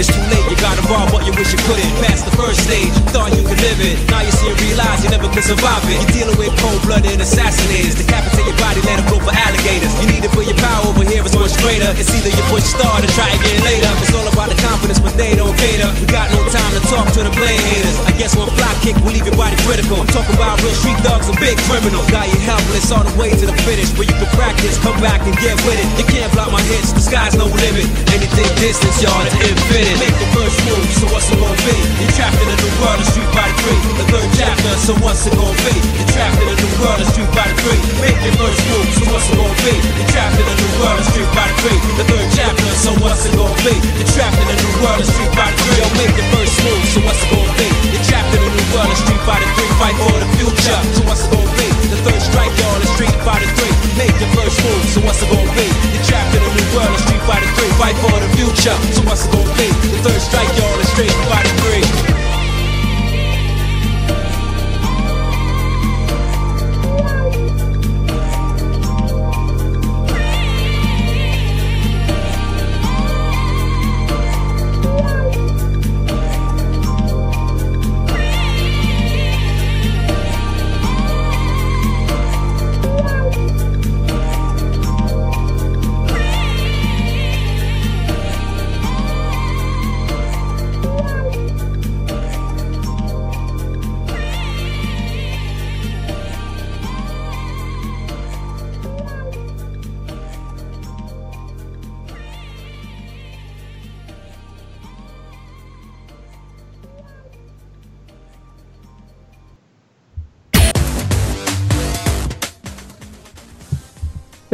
It's too late, got involved, but you wish you couldn't. Past the first stage, thought you could live it. Now you see and realize you never could survive it. You're dealing with cold-blooded assassinators, decapitate your body, let them go for alligators. You need it for your power, over here it's much greater. It's either you push start or try again later. It's all about the confidence, but they don't cater. We got no time to talk to the blade haters. I guess one fly kick will leave your body critical. I'm talking about real street dogs and big criminals. Got you helpless all the way to the finish, where you can practice, come back and get with it. You can't block my hits, the sky's no limit. Anything distance, y'all, to infinite. Make the first move, so what's it gonna be? You're trapped in a new world of Street Fighter 3. The third chapter, so what's it gonna be? You're trapped in a new world of Street Fighter 3. Make your first move, so what's it gonna be? You're trapped in a new world of Street Fighter 3. The third chapter, so what's it gonna be? You're trapped in a new world of Street Fighter 3. Yo, make your first move, so what's it gonna be? You're trapped in a new world of Street Fighter 3. Fight for the future, so what's it gonna be? The third strike, y'all, is Street Fighter 3. Make your first move, so what's it gonna be? You're trapped in a new world of Street Fighter 3. Fight for the future, so what's it gonna be? The third strike, y'all, is Street Fighter 3.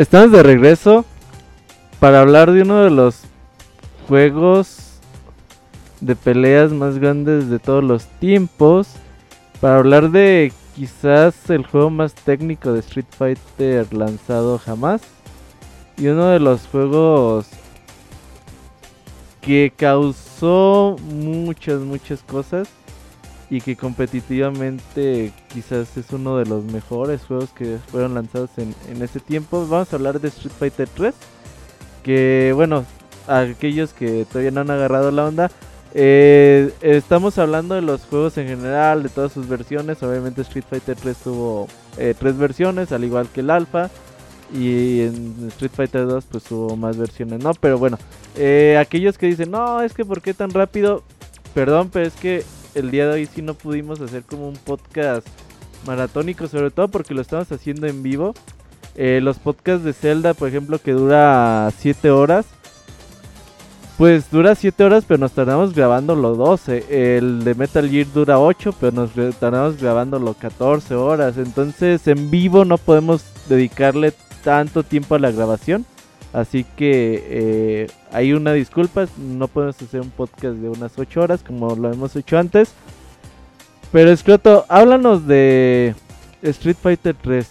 Estamos de regreso para hablar de uno de los juegos de peleas más grandes de todos los tiempos. Para hablar de quizás el juego más técnico de Street Fighter lanzado jamás. Y uno de los juegos que causó muchas, muchas cosas. Y que competitivamente quizás es uno de los mejores juegos que fueron lanzados en, en ese tiempo. Vamos a hablar de Street Fighter 3. Que bueno, aquellos que todavía no han agarrado la onda. eh, estamos hablando de los juegos en general, de todas sus versiones. Obviamente Street Fighter 3 tuvo eh, tres versiones, al igual que el alfa. Y en Street Fighter 2 pues hubo más versiones, ¿no? Pero bueno, eh, aquellos que dicen, no, es que ¿por qué tan rápido? Perdón, pero es que el día de hoy sí no pudimos hacer como un podcast maratónico, sobre todo porque lo estamos haciendo en vivo. Eh, los podcasts de Zelda, por ejemplo, que dura 7 horas. Pues dura 7 horas, pero nos tardamos grabando los 12. El de Metal Gear dura 8, pero nos tardamos grabando los 14 horas. Entonces en vivo no podemos dedicarle tanto tiempo a la grabación. Así que eh, hay una disculpa, no podemos hacer un podcast de unas 8 horas como lo hemos hecho antes. Pero Escroto, háblanos de Street Fighter 3.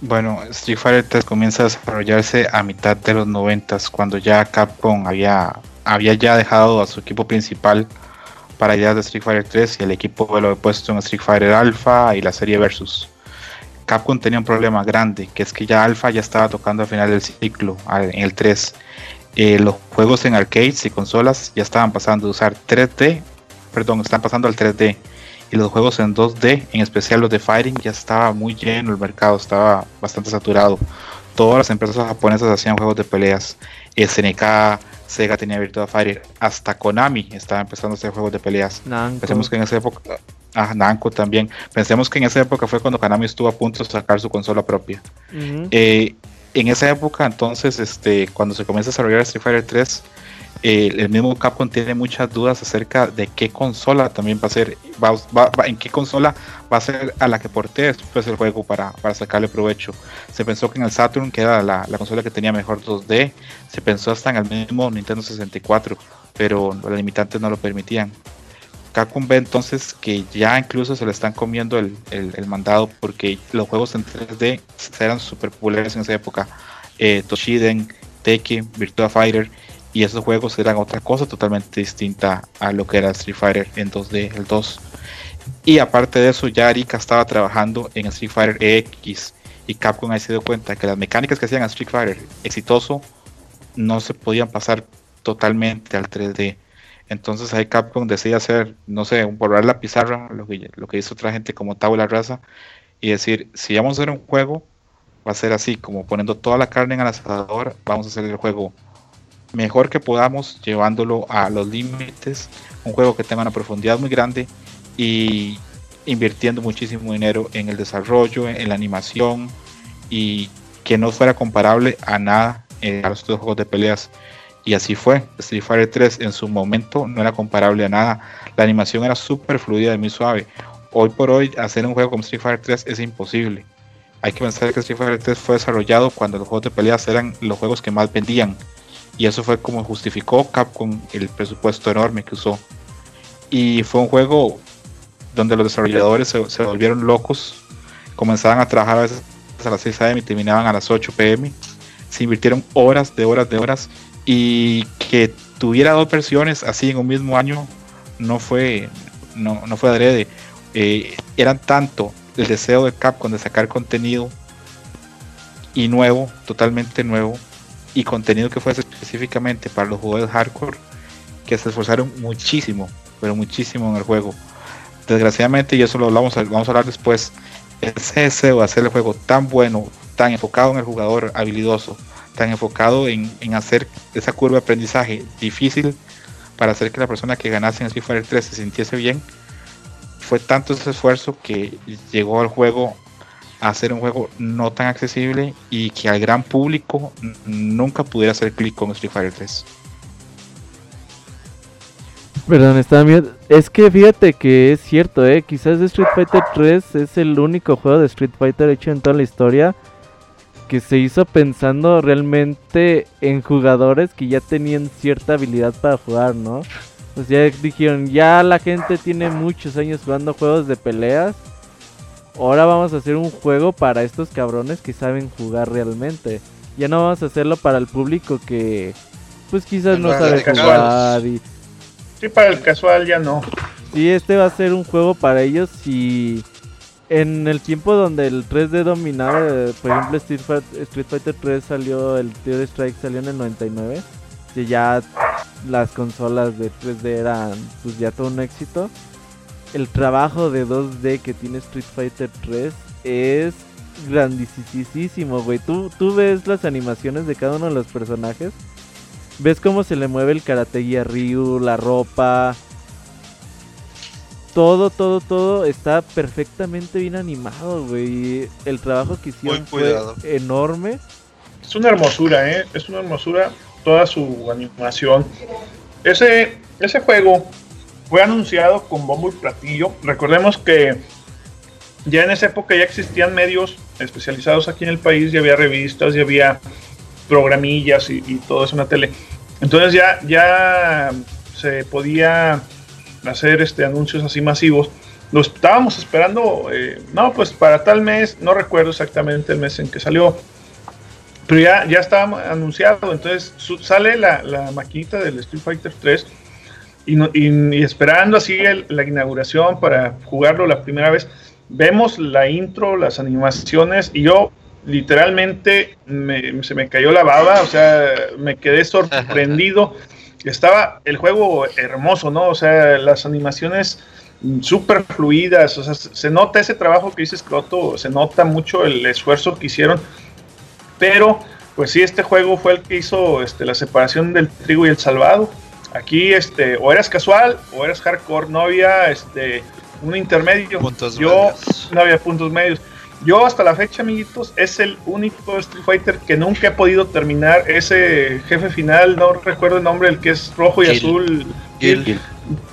Bueno, Street Fighter 3 comienza a desarrollarse a mitad de los 90 cuando ya Capcom había, había ya dejado a su equipo principal para ideas de Street Fighter 3 y el equipo lo había puesto en Street Fighter Alpha y la serie Versus. Capcom tenía un problema grande, que es que ya Alpha ya estaba tocando al final del ciclo, en el 3. Eh, los juegos en arcades y consolas ya estaban pasando de usar 3D, perdón, están pasando al 3D y los juegos en 2D, en especial los de Fighting, ya estaba muy lleno el mercado, estaba bastante saturado. Todas las empresas japonesas hacían juegos de peleas. SNK, Sega tenía Virtua Fighter, hasta Konami estaba empezando a hacer juegos de peleas. Pensemos que en esa época, ah, Namco también. Pensemos que en esa época fue cuando Konami estuvo a punto de sacar su consola propia. Eh, en esa época, entonces, este, cuando se comienza a desarrollar Street Fighter 3, el mismo Capcom tiene muchas dudas acerca de qué consola también va a ser, va, en qué consola va a ser a la que porte después el juego para, sacarle provecho. Se pensó que en el Saturn, que era la, consola que tenía mejor 2D, se pensó hasta en el mismo Nintendo 64, pero los limitantes no lo permitían. Capcom ve entonces que ya incluso se le están comiendo el, mandado porque los juegos en 3D eran súper populares en esa época. Eh, Toshiden, Tekken, Virtua Fighter y esos juegos eran otra cosa totalmente distinta a lo que era Street Fighter en 2D, el 2. Y aparte de eso, ya Arika estaba trabajando en Street Fighter X y Capcom ha sido cuenta que las mecánicas que hacían a Street Fighter exitoso no se podían pasar totalmente al 3D. Entonces ahí Capcom decide hacer, no sé, borrar la pizarra, lo que, hizo otra gente como Tabula Raza, y decir, si vamos a hacer un juego, va a ser así, como poniendo toda la carne en el asador, vamos a hacer el juego mejor que podamos, llevándolo a los límites, un juego que tenga una profundidad muy grande y invirtiendo muchísimo dinero en el desarrollo, en la animación y que no fuera comparable a nada a los otros juegos de peleas. Y así fue. Street Fighter 3 en su momento no era comparable a nada. La animación era súper fluida y muy suave. Hoy por hoy hacer un juego como Street Fighter 3 es imposible. Hay que pensar que Street Fighter 3 fue desarrollado cuando los juegos de peleas eran los juegos que más vendían y eso fue como justificó Capcom el presupuesto enorme que usó. Y fue un juego donde los desarrolladores se, volvieron locos, comenzaban a trabajar a veces a las 6 am y terminaban a las 8 pm. Se invirtieron horas de horas de horas y que tuviera dos versiones así en un mismo año no fue no, no fue adrede. Eh, eran tanto el deseo de Capcom de sacar contenido y nuevo, totalmente nuevo, y contenido que fuese específicamente para los jugadores hardcore que se esforzaron muchísimo, pero muchísimo en el juego. Desgraciadamente, y eso lo vamos a, vamos a hablar después, ese deseo de hacer el juego tan bueno, tan enfocado en el jugador habilidoso, tan enfocado en, hacer esa curva de aprendizaje difícil para hacer que la persona que ganase en Street Fighter 3 se sintiese bien, fue tanto ese esfuerzo que llegó al juego hacer un juego no tan accesible y que al gran público nunca pudiera hacer clic con Street Fighter 3. Perdón, está bien. Es que fíjate que es cierto, ¿eh? Quizás Street Fighter 3 es el único juego de Street Fighter hecho en toda la historia que se hizo pensando realmente en jugadores que ya tenían cierta habilidad para jugar, ¿no? Pues ya dijeron, ya la gente tiene muchos años jugando juegos de peleas ahora vamos a hacer un juego para estos cabrones que saben jugar realmente. Ya no vamos a hacerlo para el público que pues quizás no sabe jugar y... Sí, para el casual ya no. Sí, este va a ser un juego para ellos y en el tiempo donde el 3D dominaba, por ejemplo Street Fighter, 3 salió, el Theory Strike salió en el 99, que ya las consolas de 3D eran pues ya todo un éxito el trabajo de 2D que tiene Street Fighter 3 es grandísimo, güey. Tú, tú ves las animaciones de cada uno de los personajes. Ves cómo se le mueve el karate a Ryu, la ropa. Todo, todo, todo está perfectamente bien animado, güey. El trabajo que hicieron fue enorme. Es una hermosura, ¿eh? Es una hermosura. toda su animación. Ese, ese juego fue anunciado con bombo y platillo. Recordemos que ya en esa época ya existían medios especializados aquí en el país, ya había revistas, ya había programillas y, todo eso en la tele. Entonces ya, ya se podía hacer este anuncios así masivos. Lo estábamos esperando, eh, no, pues para tal mes, no recuerdo exactamente el mes en que salió, pero ya, ya estaba anunciado. Entonces sale la, la, maquinita del Street Fighter 3 y, esperando así la inauguración para jugarlo la primera vez. Vemos la intro, las animaciones y yo literalmente se me cayó la baba, o sea, me quedé sorprendido. Estaba el juego hermoso, ¿no? O sea, las animaciones súper fluidas, o sea, se nota ese trabajo que dice Scroto, se nota mucho el esfuerzo que hicieron, pero pues sí, este juego fue el que hizo este, la separación del trigo y el salvado. Aquí, este, o eras casual o eras hardcore, no había este, un intermedio. Yo no había puntos medios. Yo hasta la fecha, amiguitos, es el único Street Fighter que nunca he podido terminar. Ese jefe final, no recuerdo el nombre, el que es rojo y azul. Gil.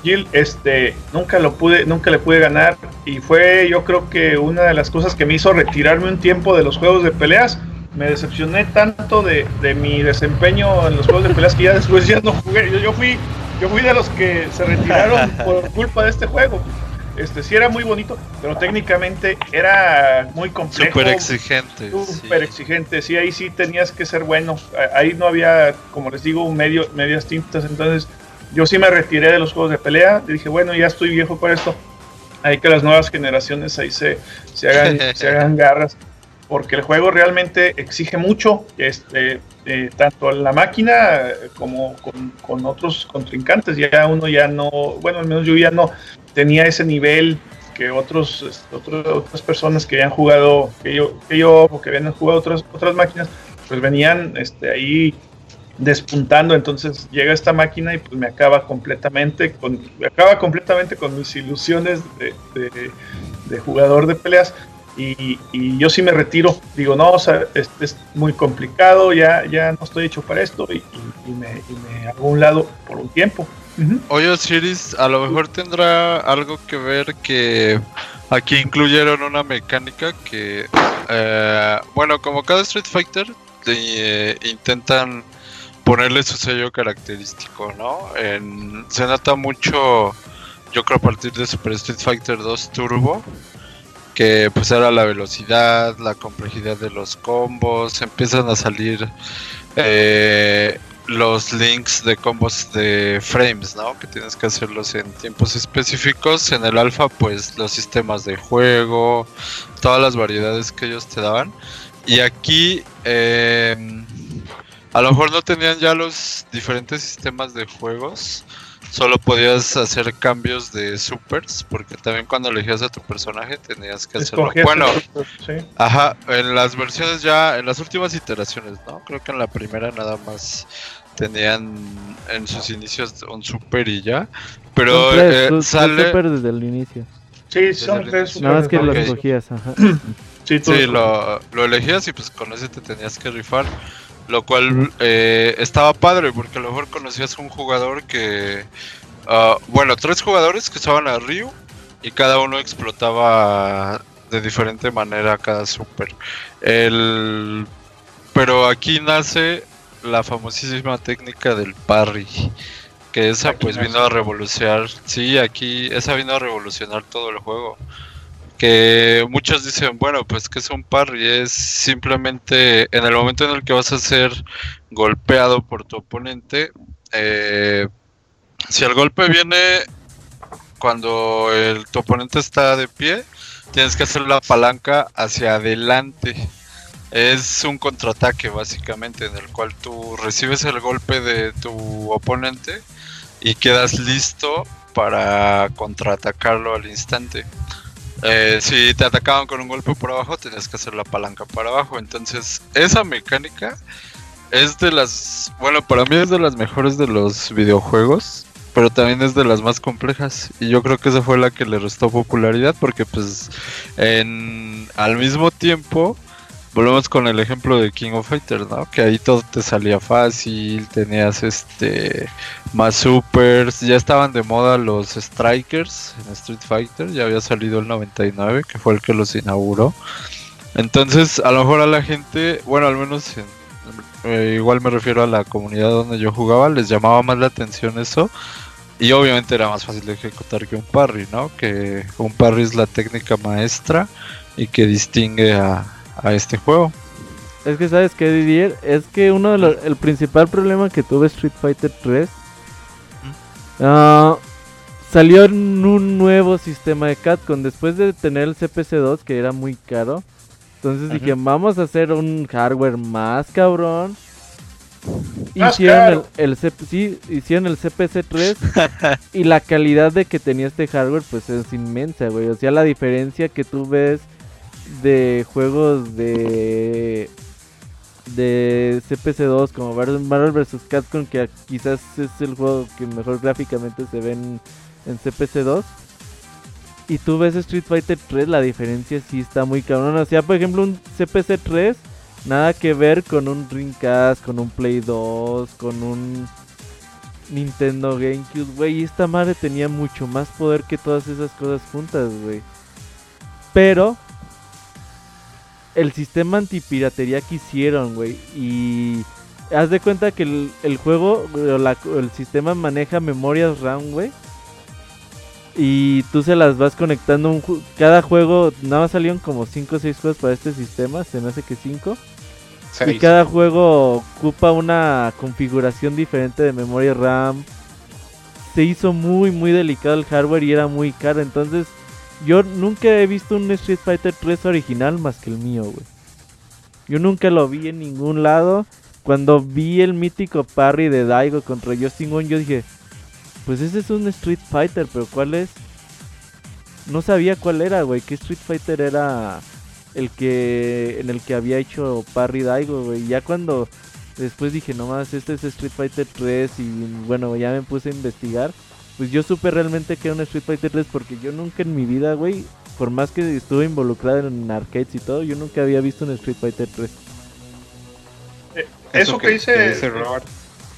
Gil. este, nunca lo pude, nunca le pude ganar. Y fue, yo creo que una de las cosas que me hizo retirarme un tiempo de los juegos de peleas. Me decepcioné tanto de, de mi desempeño en los juegos de peleas que ya después ya no jugué. Yo, yo fui, yo fui de los que se retiraron por culpa de este juego. Este sí era muy bonito, pero técnicamente era muy complejo. Súper exigente. Súper exigente, sí, ahí sí tenías que ser bueno. Ahí no había, como les digo, un medio, medias tintas. Entonces yo sí me retiré de los juegos de pelea. Y dije, bueno, ya estoy viejo para esto. Hay que las nuevas generaciones ahí se, se, hagan, se hagan garras. Porque el juego realmente exige mucho, este, eh, tanto la máquina como con, con otros contrincantes. Ya uno ya no, bueno, al menos yo ya no tenía ese nivel que otros, este, otras personas que habían jugado, que yo, que yo o que habían jugado otras, otras máquinas, pues venían este, ahí despuntando. Entonces llega esta máquina y pues me acaba completamente con, me acaba completamente con mis ilusiones de, de, jugador de peleas. Y, yo sí me retiro, digo, no, o sea, es, muy complicado, ya, ya no estoy hecho para esto y, me, hago un lado por un tiempo. Oye, Osiris, a lo mejor tendrá algo que ver que aquí incluyeron una mecánica que, eh, bueno, como cada Street Fighter, eh, intentan ponerle su sello característico, ¿no? se nota mucho, yo creo a partir de Super Street Fighter 2 Turbo, que pues era la velocidad, la complejidad de los combos, empiezan a salir eh, los links de combos de frames, ¿no? Que tienes que hacerlos en tiempos específicos. En el alfa, pues los sistemas de juego, todas las variedades que ellos te daban. Y aquí, em, a lo mejor no tenían ya los diferentes sistemas de juegos. Solo podías hacer cambios de supers, porque también cuando elegías a tu personaje tenías que hacerlo. Bueno, ajá, en las versiones ya, en las últimas iteraciones, ¿no? Creo que en la primera nada más tenían en sus inicios un super y ya. Pero eh, sale. super desde el inicio. Sí, son tres. Nada más que lo escogías, ajá. sí, sí lo, lo, elegías y pues con ese te tenías que rifar. Lo cual eh, estaba padre porque a lo mejor conocías un jugador que. Uh, bueno, tres jugadores que estaban a Ryu y cada uno explotaba de diferente manera cada super. El. Pero aquí nace la famosísima técnica del parry. Que esa pues vino a revolucionar, sí, aquí esa vino a revolucionar todo el juego. Que muchos dicen, bueno, pues que es un parry, es simplemente en el momento en el que vas a ser golpeado por tu oponente, eh, si el golpe viene cuando el, tu oponente está de pie, tienes que hacer la palanca hacia adelante es un contraataque básicamente en el cual tú recibes el golpe de tu oponente y quedas listo para contraatacarlo al instante. Eh, si te atacaban con un golpe por abajo, tenías que hacer la palanca para abajo. Entonces, esa mecánica es de las, bueno, para mí es de las mejores de los videojuegos, pero también es de las más complejas. Y yo creo que esa fue la que le restó popularidad porque pues en, al mismo tiempo volvemos con el ejemplo de King of Fighters, ¿no? Que ahí todo te salía fácil, tenías este más supers, ya estaban de moda los strikers en Street Fighter, ya había salido el 99, que fue el que los inauguró. Entonces, a lo mejor a la gente, bueno, al menos eh, igual me refiero a la comunidad donde yo jugaba, les llamaba más la atención eso. Y obviamente era más fácil de ejecutar que un parry, ¿no? Que un parry es la técnica maestra y que distingue a, este juego. Es que sabes que Didier, es que uno de los, el principal problema que tuve Street Fighter 3 ah, salió en un nuevo sistema de Capcom después de tener el CPC2 que era muy caro. Entonces dije, vamos a hacer un hardware más cabrón. Hicieron el, sí, hicieron el CPC3 y la calidad de que tenía este hardware pues es inmensa, güey. O sea, la diferencia que tú ves de juegos de de CPC2 como Marvel vs. Capcom que quizás es el juego que mejor gráficamente se ve en, CPC2 y tú ves Street Fighter 3 la diferencia sí está muy cabrón o sea por ejemplo un CPC 3 nada que ver con un Dreamcast con un Play 2 con un Nintendo GameCube güey esta madre tenía mucho más poder que todas esas cosas juntas güey pero el sistema antipiratería que hicieron, güey. Y haz de cuenta que el, juego, el sistema maneja memorias RAM, güey. Y tú se las vas conectando. Un, cada juego, nada más salieron como 5 o 6 juegos para este sistema. Se me hace que 5. Y cada juego ocupa una configuración diferente de memoria RAM. Se hizo muy, muy delicado el hardware y era muy caro. Entonces yo nunca he visto un Street Fighter 3 original más que el mío, güey. Yo nunca lo vi en ningún lado. Cuando vi el mítico parry de Daigo contra Justin Wong, yo dije, pues ese es un Street Fighter, pero ¿cuál es? No sabía cuál era, güey. ¿Qué Street Fighter era el que en el que había hecho parry Daigo, güey? Ya cuando después dije, nomás, este es Street Fighter 3 y bueno, ya me puse a investigar pues yo supe realmente que era un Street Fighter 3 porque yo nunca en mi vida, güey, por más que estuve involucrado en arcades y todo, yo nunca había visto un Street Fighter 3. Eh, eso, que, dice... Robert.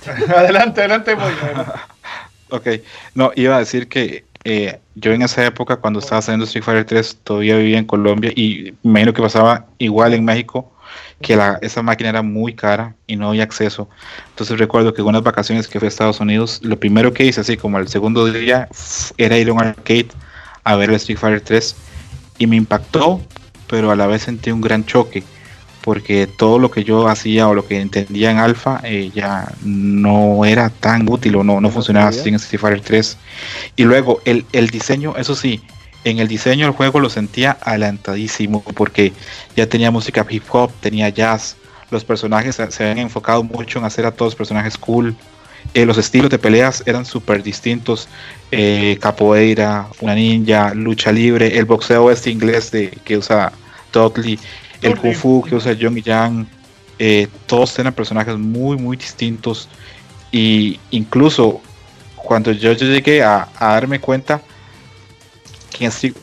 adelante, adelante, muy ok, no, iba a decir que eh, yo en esa época, cuando estaba haciendo Street Fighter 3, todavía vivía en Colombia y me imagino que pasaba igual en México que la, esa máquina era muy cara y no había acceso. Entonces recuerdo que en unas vacaciones que fui a Estados Unidos, lo primero que hice, así como el segundo día, era ir a un arcade a ver el Street Fighter 3 y me impactó, pero a la vez sentí un gran choque porque todo lo que yo hacía o lo que entendía en alfa eh, ya no era tan útil o no, no funcionaba en Street Fighter 3. Y luego el, el diseño, eso sí, en el diseño del juego lo sentía adelantadísimo porque ya tenía música hip hop, tenía jazz, los personajes se, habían enfocado mucho en hacer a todos los personajes cool, eh, los estilos de peleas eran súper distintos, eh, capoeira, una ninja, lucha libre, el boxeo este inglés de, que usa Dudley, el kung fu que usa Young Yang, eh, todos eran personajes muy muy distintos. Y incluso cuando yo, llegué a darme cuenta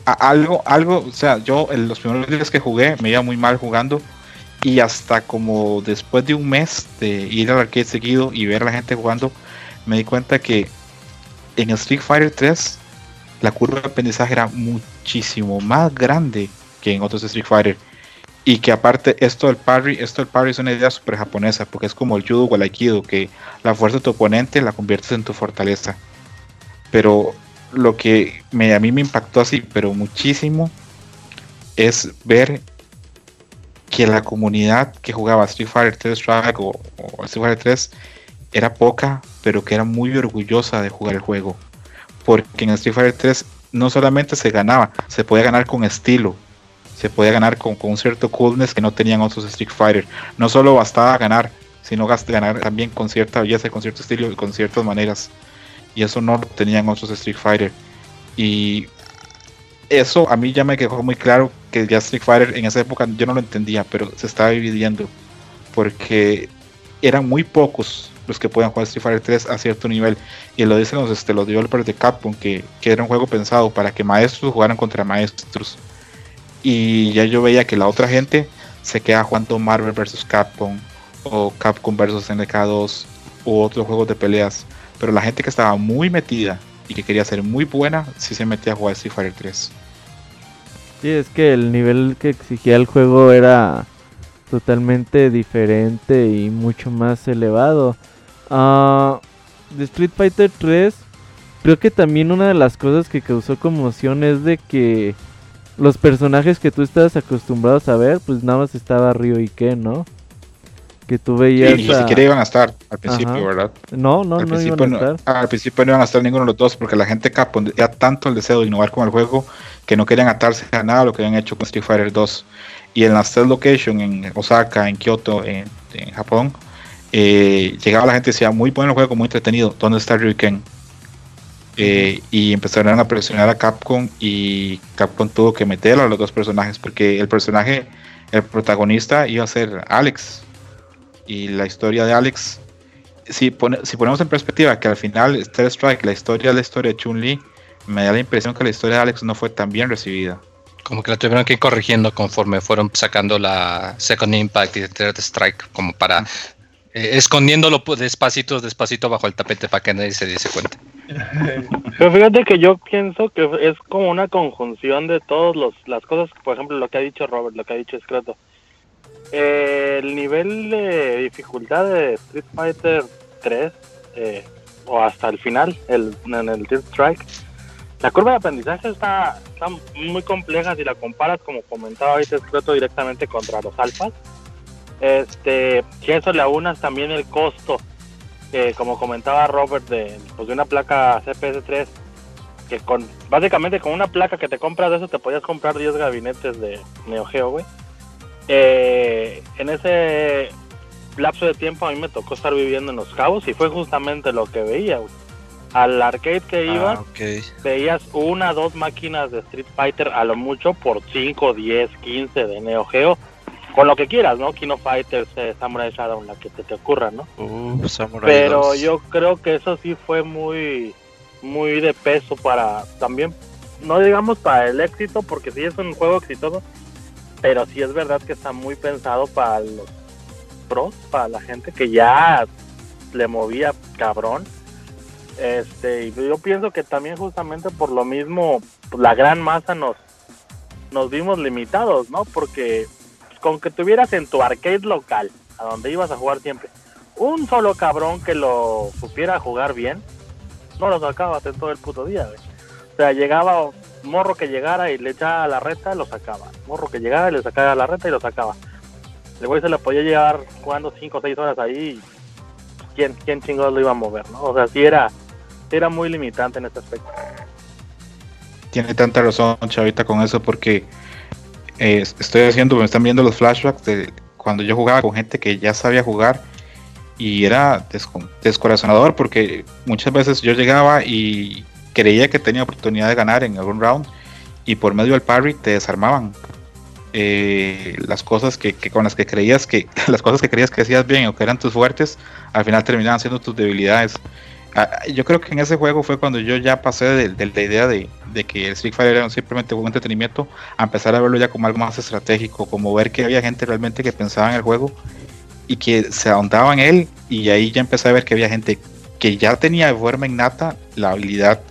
algo, algo, o sea, yo en los primeros días que jugué me iba muy mal jugando y hasta como después de un mes de ir al arcade seguido y ver a la gente jugando, me di cuenta que en Street Fighter 3 la curva de aprendizaje era muchísimo más grande que en otros Street Fighter. Y que aparte esto del parry, esto del parry es una idea super japonesa, porque es como el judo o el aikido, que la fuerza de tu oponente la conviertes en tu fortaleza. Pero lo que me, a mí me impactó así, pero muchísimo, es ver que la comunidad que jugaba Street Fighter 3 Strike o, Street Fighter 3 era poca, pero que era muy orgullosa de jugar el juego. Porque en Street Fighter 3 no solamente se ganaba, se podía ganar con estilo, se podía ganar con, con un cierto coolness que no tenían otros Street Fighter. No solo bastaba ganar, sino ganar también con cierta belleza, con cierto estilo y con ciertas maneras y eso no lo tenían otros Street Fighter. Y eso a mí ya me quedó muy claro que ya Street Fighter en esa época yo no lo entendía, pero se estaba dividiendo porque eran muy pocos los que podían jugar Street Fighter 3 a cierto nivel. Y lo dicen los, este, los developers de Capcom, que, que era un juego pensado para que maestros jugaran contra maestros. Y ya yo veía que la otra gente se queda jugando Marvel vs. Capcom o Capcom vs. NK2 u otros juegos de peleas. Pero la gente que estaba muy metida y que quería ser muy buena, sí se metía a jugar Street Fighter 3. Sí, es que el nivel que exigía el juego era totalmente diferente y mucho más elevado. Uh, de Street Fighter 3, creo que también una de las cosas que causó conmoción es de que los personajes que tú estabas acostumbrados a ver, pues nada más estaba Ryo y Ken, ¿no? Que tú veías. ni siquiera iban a estar al principio, ¿verdad? No, no, no iban a estar. al principio no iban a estar ninguno de los dos porque la gente Capcom ya tanto el deseo de innovar con el juego que no querían atarse a nada lo que habían hecho con Street Fighter 2. Y en la Stealth Location, en Osaka, en Kyoto, en, Japón, eh, llegaba la gente y decía, muy bueno el juego, muy entretenido, ¿dónde está Ryuken? Eh, y empezaron a presionar a Capcom y Capcom tuvo que meter a los dos personajes porque el personaje, el protagonista iba a ser Alex. Y la historia de Alex, si, si ponemos en perspectiva que al final Star Strike, la historia de la historia de Chun-Li, me da la impresión que la historia de Alex no fue tan bien recibida. Como que la tuvieron que ir corrigiendo conforme fueron sacando la Second Impact y Third Strike, como para eh, escondiéndolo despacito, despacito bajo el tapete para que nadie se diese cuenta. Pero fíjate que yo pienso que es como una conjunción de todas las cosas, por ejemplo, lo que ha dicho Robert, lo que ha dicho Scroto. el nivel de dificultad de Street Fighter 3, eh, o hasta el final, el, en el Third Strike, la curva de aprendizaje está, muy compleja si la comparas, como comentaba ahorita Escroto, directamente contra los alfas. Este, si eso le aunas también el costo, como comentaba Robert, de, pues de una placa CPS3, que básicamente con una placa que te compras de eso te podías comprar 10 gabinetes de Neo Geo, güey. Eh, en ese lapso de tiempo a mí me tocó estar viviendo en Los Cabos y fue justamente lo que veía, güey al arcade que ah, ibas, veías una, dos máquinas de Street Fighter a lo mucho por 5, 10, 15 de Neo Geo, con lo que quieras, ¿no? Kino Fighters, eh, Samurai Shadow, la que te, te ocurra, ¿no? Pero yo creo que eso sí fue muy, muy de peso para también, no digamos para el éxito, porque sí es un juego exitoso, pero sí es verdad que está muy pensado para los pros, para la gente que ya le movía cabrón este, yo pienso que también justamente por lo mismo, pues, la gran masa nos, nos vimos limitados, ¿no? Porque con que tuvieras en tu arcade local, a donde ibas a jugar siempre, un solo cabrón que lo supiera jugar bien, no lo sacabas en todo el puto día, O sea, llegaba morro que llegara y le echaba la reta, lo sacaba. Morro que llegara y le sacaba la reta y lo sacaba. El güey se le podía llevar jugando 5 o 6 horas ahí. ¿Quién, quién chingados lo iba a mover, no? O sea, si era era muy limitante en este aspecto. Tiene tanta razón, Chavita, con eso, porque eh, estoy haciendo, me están viendo los flashbacks de cuando yo jugaba con gente que ya sabía jugar y era descorazonador porque muchas veces yo llegaba y creía que tenía oportunidad de ganar en algún round y por medio del parry te desarmaban. Eh, las cosas que, con las que creías que las cosas que creías que hacías bien o que eran tus fuertes al final terminaban siendo tus debilidades Ah, yo creo que en ese juego fue cuando yo ya pasé de, la idea de, que el Street Fighter era simplemente un entretenimiento a empezar a verlo ya como algo más estratégico, como ver que había gente realmente que pensaba en el juego y que se ahondaba en él y ahí ya empecé a ver que había gente que ya tenía de forma innata la habilidad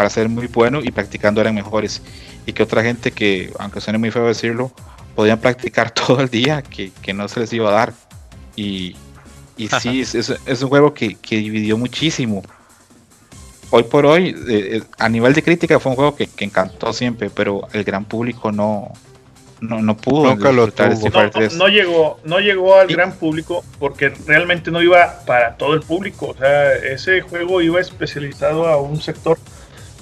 para ser muy bueno y practicando eran mejores y que otra gente que, aunque suene muy feo decirlo, podían practicar todo el día que, que no se les iba a dar y, y sí, es, un juego que, dividió muchísimo. Hoy por hoy, eh, eh, a nivel de crítica, fue un juego que, encantó siempre, pero el gran público no, no, pudo. Nunca lo No, llegó, no llegó al gran público porque realmente no iba para todo el público. O sea, ese juego iba especializado a un sector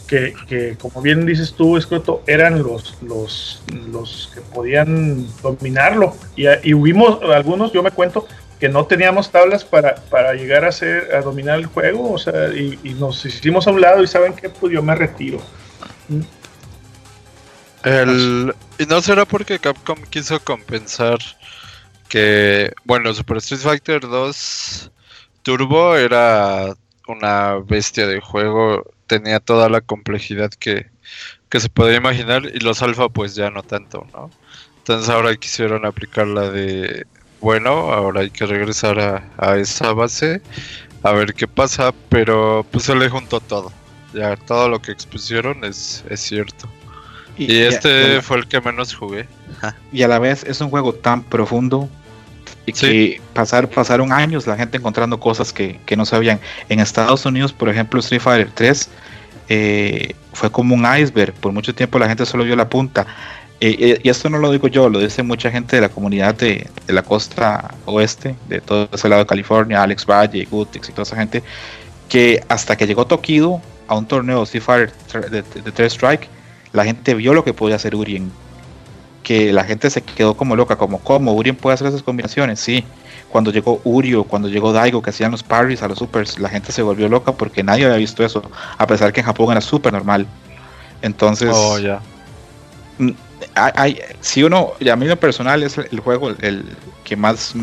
que, como bien dices tú, Escroto, eran los, los, los que podían dominarlo. Y, y hubimos algunos, yo me cuento, que no teníamos tablas para, para llegar a ser a dominar el juego, o sea, y, nos hicimos a un lado y saben que pues yo me retiro. El, y no será porque Capcom quiso compensar que, bueno, Super Street Fighter 2 Turbo era una bestia de juego, tenía toda la complejidad que, que se podría imaginar y los alfa pues ya no tanto, ¿no? Entonces ahora quisieron aplicar la de, bueno, ahora hay que regresar a, esa base, a ver qué pasa, pero pues se le juntó todo. Ya todo lo que expusieron es, es cierto. Y, este fue el que menos jugué. Y a la vez es un juego tan profundo y que pasar, pasaron años la gente encontrando cosas que, no sabían. En Estados Unidos, por ejemplo, Street Fighter 3 eh, fue como un iceberg. Por mucho tiempo la gente solo vio la punta. Eh, eh, y esto no lo digo yo, lo dice mucha gente de la comunidad de, la costa oeste, de todo ese lado de California, Alex Valle, Gutix y toda esa gente, que hasta que llegó Tokido a un torneo Street Fighter de, de, 3 Strike, la gente vio lo que podía hacer Urien. Que la gente se quedó como loca, como, ¿cómo? Urien puede hacer esas combinaciones, sí. Cuando llegó Urio, cuando llegó Daigo, que hacían los parries a los supers, la gente se volvió loca porque nadie había visto eso, a pesar que en Japón era súper normal. Entonces, oh, ya. Hay, si uno, a mí lo personal es el juego el que más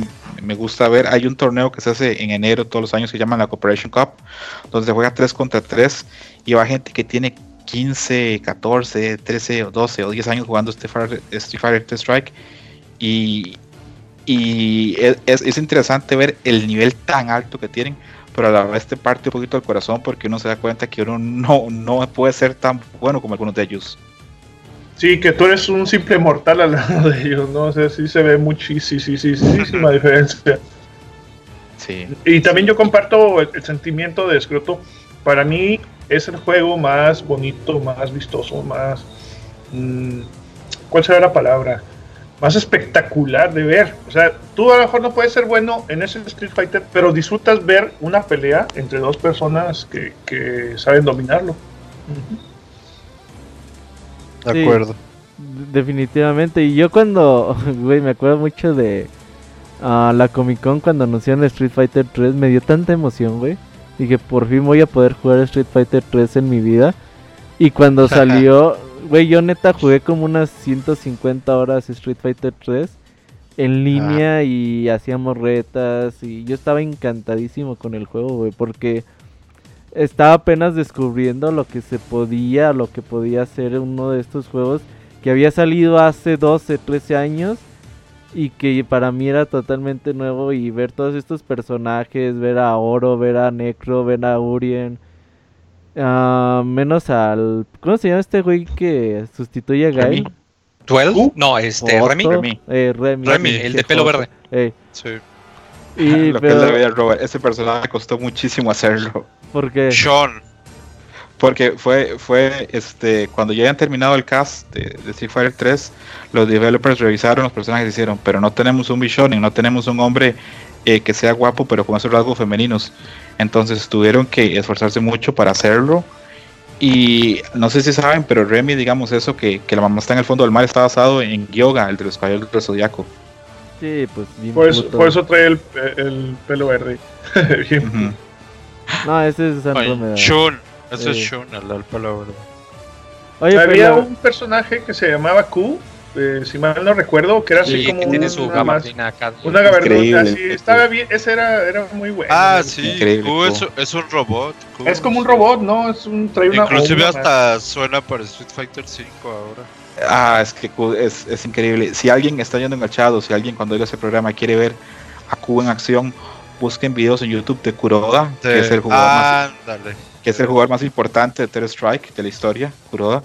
me gusta ver. Hay un torneo que se hace en enero todos los años que se llama la Corporation Cup, donde se juega 3 contra 3 y va gente que tiene 15, 14, 13 o 12 o 10 años jugando Fighter, Street Fighter Strike y, y es, es, interesante ver el nivel tan alto que tienen, pero a la vez te parte un poquito el corazón porque uno se da cuenta que uno no, no puede ser tan bueno como algunos de ellos. Sí, que tú eres un simple mortal al lado de ellos, ¿no? O sea, sí se ve muchísima diferencia. Sí. Y también yo comparto el, sentimiento de Escroto. Para mí es el juego más bonito, más vistoso, más... Mm, ¿Cuál será la palabra? Más espectacular de ver. O sea, tú a lo mejor no puedes ser bueno en ese Street Fighter, pero disfrutas ver una pelea entre dos personas que, que saben dominarlo. De acuerdo. definitivamente. Y yo cuando, güey, me acuerdo mucho de uh, la Comic Con cuando anunciaron Street Fighter 3. Me dio tanta emoción, güey. Dije, por fin voy a poder jugar Street Fighter 3 en mi vida. Y cuando salió, güey, yo neta jugué como unas 150 horas Street Fighter 3 en línea y hacíamos retas. Y yo estaba encantadísimo con el juego, güey, porque estaba apenas descubriendo lo que se podía, lo que podía hacer uno de estos juegos que había salido hace 12, 13 años y que para mí era totalmente nuevo y ver todos estos personajes, ver a Oro, ver a Necro, ver a Urien, uh, menos al... ¿Cómo se llama este güey que sustituye a Gael? ¿12? No, este, Remy. Remy. Eh, Remy. el de pelo verde. Eh. Sí. Y, lo pero... que Robert, ese personaje costó muchísimo hacerlo. ¿Por qué? Sean. Porque fue, fue este, cuando ya habían terminado el cast de, Street Fighter 3, los developers revisaron los personajes y dijeron, pero no tenemos un Bishonen, no tenemos un hombre eh, que sea guapo, pero con esos rasgos femeninos. Entonces tuvieron que esforzarse mucho para hacerlo. Y no sé si saben, pero Remy, digamos eso, que, que la mamá está en el fondo del mar, está basado en Yoga, el de los caballeros del Zodiaco. Sí, pues por, eso, por eso, trae el, el pelo verde. No, ese es San Ese es verde. Oye, Había un personaje que se llamaba Q, eh, si mal no recuerdo, que era así como que tiene su gabardina acá. Una gabardina así, estaba bien, ese era, era muy bueno. Ah, sí, Q es, es, un robot. es como un robot, ¿no? Es un, trae una Inclusive hasta suena para Street Fighter 5 ahora. Ah, es que Q es, es increíble. Si alguien está yendo enganchado, si alguien cuando oiga ese programa quiere ver a Q en acción, busquen videos en YouTube de Kuroda, que es el jugador más, que es el jugador más importante de Terror Strike de la historia, Kuroda.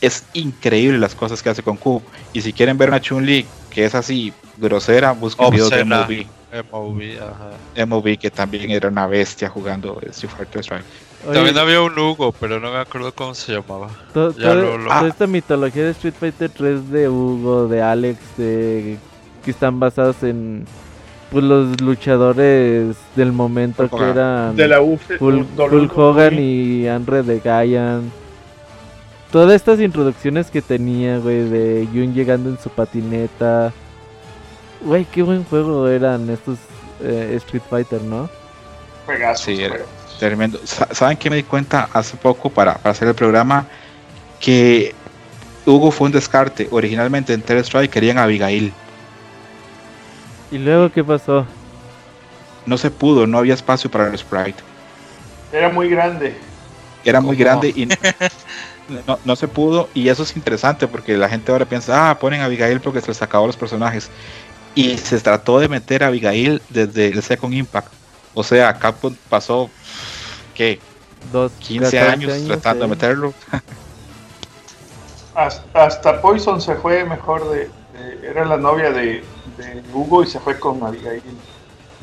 Es increíble las cosas que hace con Q. Y si quieren ver una Chun-Li que es así grosera, busquen videos de MOV. MOV, que también era una bestia jugando Street Fighter Strike. también había un Hugo, pero no me acuerdo cómo se llamaba. toda esta mitología de Street Fighter 3 de Hugo, de Alex, de, que están basadas en pues los luchadores del momento que eran de la Hulk, Hogan y Andre de Gaian. Todas estas introducciones que tenía, güey, de Jun llegando en su patineta. Güey, qué buen juego eran estos eh, Street Fighter, ¿no? sí, era tremendo. ¿Saben qué me di cuenta hace poco para, para hacer el programa? Que Hugo fue un descarte. Originalmente en Terror Strike querían a Abigail. ¿Y luego qué pasó? No se pudo, no había espacio para el sprite. Era muy grande. Era muy grande y no, se pudo y eso es interesante porque la gente ahora piensa, ah, ponen a Abigail porque se les acabó los personajes. Y se trató de meter a Abigail desde el Second Impact. O sea, Capcom pasó, ¿qué? Dos, 15 años, tratando de meterlo. hasta, Poison se fue mejor de, era la novia de, Hugo y se fue con Abigail.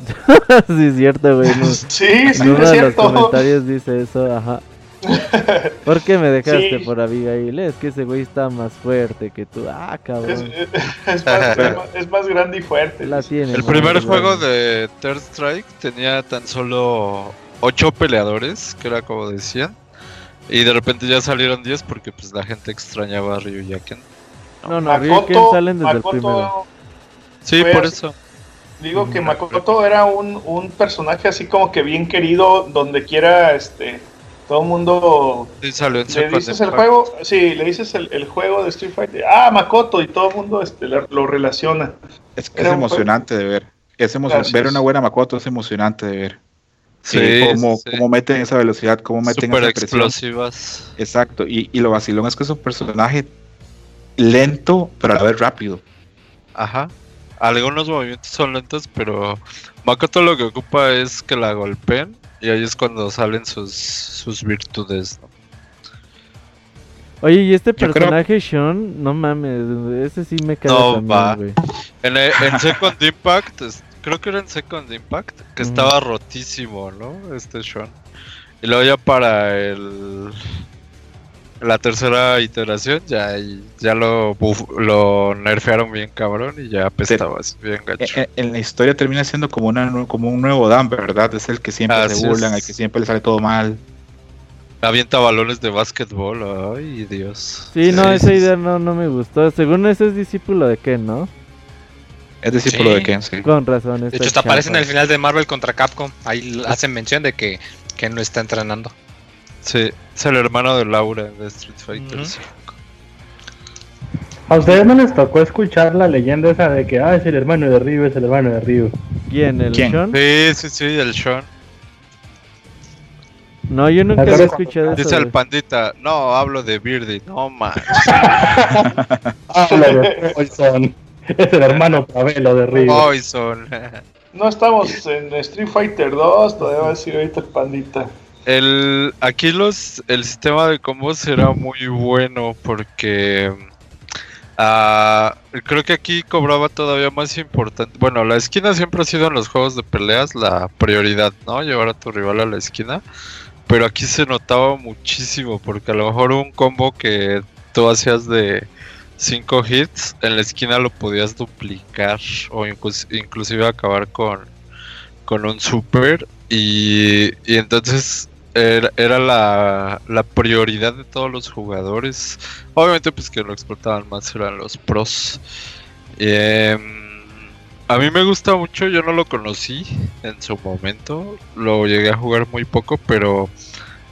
sí, es cierto, güey. sí, sí, uno de los comentarios dice eso, ajá. ¿Por qué me dejaste por Abigail? Es que ese güey está más fuerte que tú. Ah, cabrón. Es, más, grande y fuerte. el primer juego de Third Strike tenía tan solo 8 peleadores, que era como decían. Y de repente ya salieron 10 porque pues la gente extrañaba a Ryu Yaken. No, no, Ryu Yaken salen desde el primero. Sí, por eso. Digo que Makoto era un, un personaje así como que bien querido donde quiera este todo el mundo sí, salió le dices el juego, sí, le dices el, juego de Street Fighter, ah, Makoto, y todo el mundo este, lo relaciona. Es, es emocionante de ver. Es ver una buena Makoto es emocionante de ver. Sí, cómo, cómo, meten esa velocidad, cómo meten Super esa explosivas. Exacto, y, y, lo vacilón es que es un personaje lento, pero a la vez rápido. Ajá. Algunos movimientos son lentos, pero Makoto lo que ocupa es que la golpeen y ahí es cuando salen sus, sus virtudes, Oye, y este personaje, Sean, no mames, ese sí me cae no, también, En, en Second Impact, creo que era en Second Impact, que estaba rotísimo, ¿no? Este Sean. Y luego ya para el la tercera iteración ya, ya lo, lo nerfearon bien cabrón y ya apestaba así bien gacho. En, la historia termina siendo como, una, como un nuevo Dan, ¿verdad? Es el que siempre se burlan, el que siempre le sale todo mal. Avienta balones de básquetbol, ay Dios. Sí, no, esa idea no, no me gustó. Según ese es discípulo de Ken, ¿no? Es discípulo de Ken, sí. Con razón. De hecho, hasta aparece en el final de Marvel contra Capcom. Ahí hacen mención de que Ken lo está entrenando. Sí, es el hermano de Laura de Street Fighter ¿A ustedes no les tocó escuchar la leyenda esa de que ah, es el hermano de Ryu, es el hermano de Ryu? ¿Quién? ¿El Sean? Sí, sí, sí, el Sean. No, yo nunca he escuchado eso. Dice el pandita, no, hablo de Birdie, no manches. hablo de Poison. Es el hermano Pavelo de Ryu. Poison. no estamos en Street Fighter 2, todavía va a decir ahorita el pandita. El, aquí los, el sistema de combos era muy bueno porque uh, creo que aquí cobraba todavía más importante. Bueno, la esquina siempre ha sido en los juegos de peleas la prioridad, ¿no? Llevar a tu rival a la esquina. Pero aquí se notaba muchísimo porque a lo mejor un combo que tú hacías de 5 hits, en la esquina lo podías duplicar o inclusive acabar con, con un super. Y, y entonces era, la, prioridad de todos los jugadores. Obviamente, pues que lo explotaban más eran los pros. Em, a mí me gusta mucho, yo no lo conocí en su momento, lo llegué a jugar muy poco, pero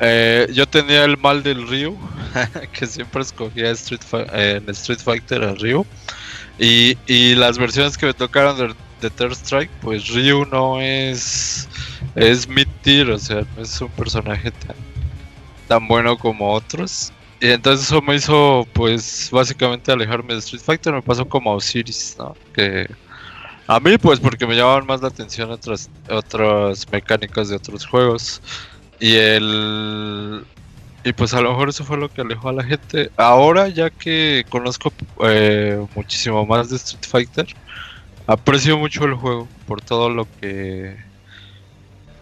eh, yo tenía el mal del Ryu, que siempre escogía Street en Street Fighter al Ryu. Y, y las versiones que me tocaron de, de Third Strike, pues Ryu no es es mid tier, o sea, no es un personaje tan, tan bueno como otros. Y entonces eso me hizo, pues, básicamente alejarme de Street Fighter. Me pasó como a Osiris, ¿no? Que a mí, pues, porque me llamaban más la atención otras, otras mecánicas de otros juegos. Y el. Y pues a lo mejor eso fue lo que alejó a la gente. Ahora, ya que conozco eh, muchísimo más de Street Fighter, aprecio mucho el juego por todo lo que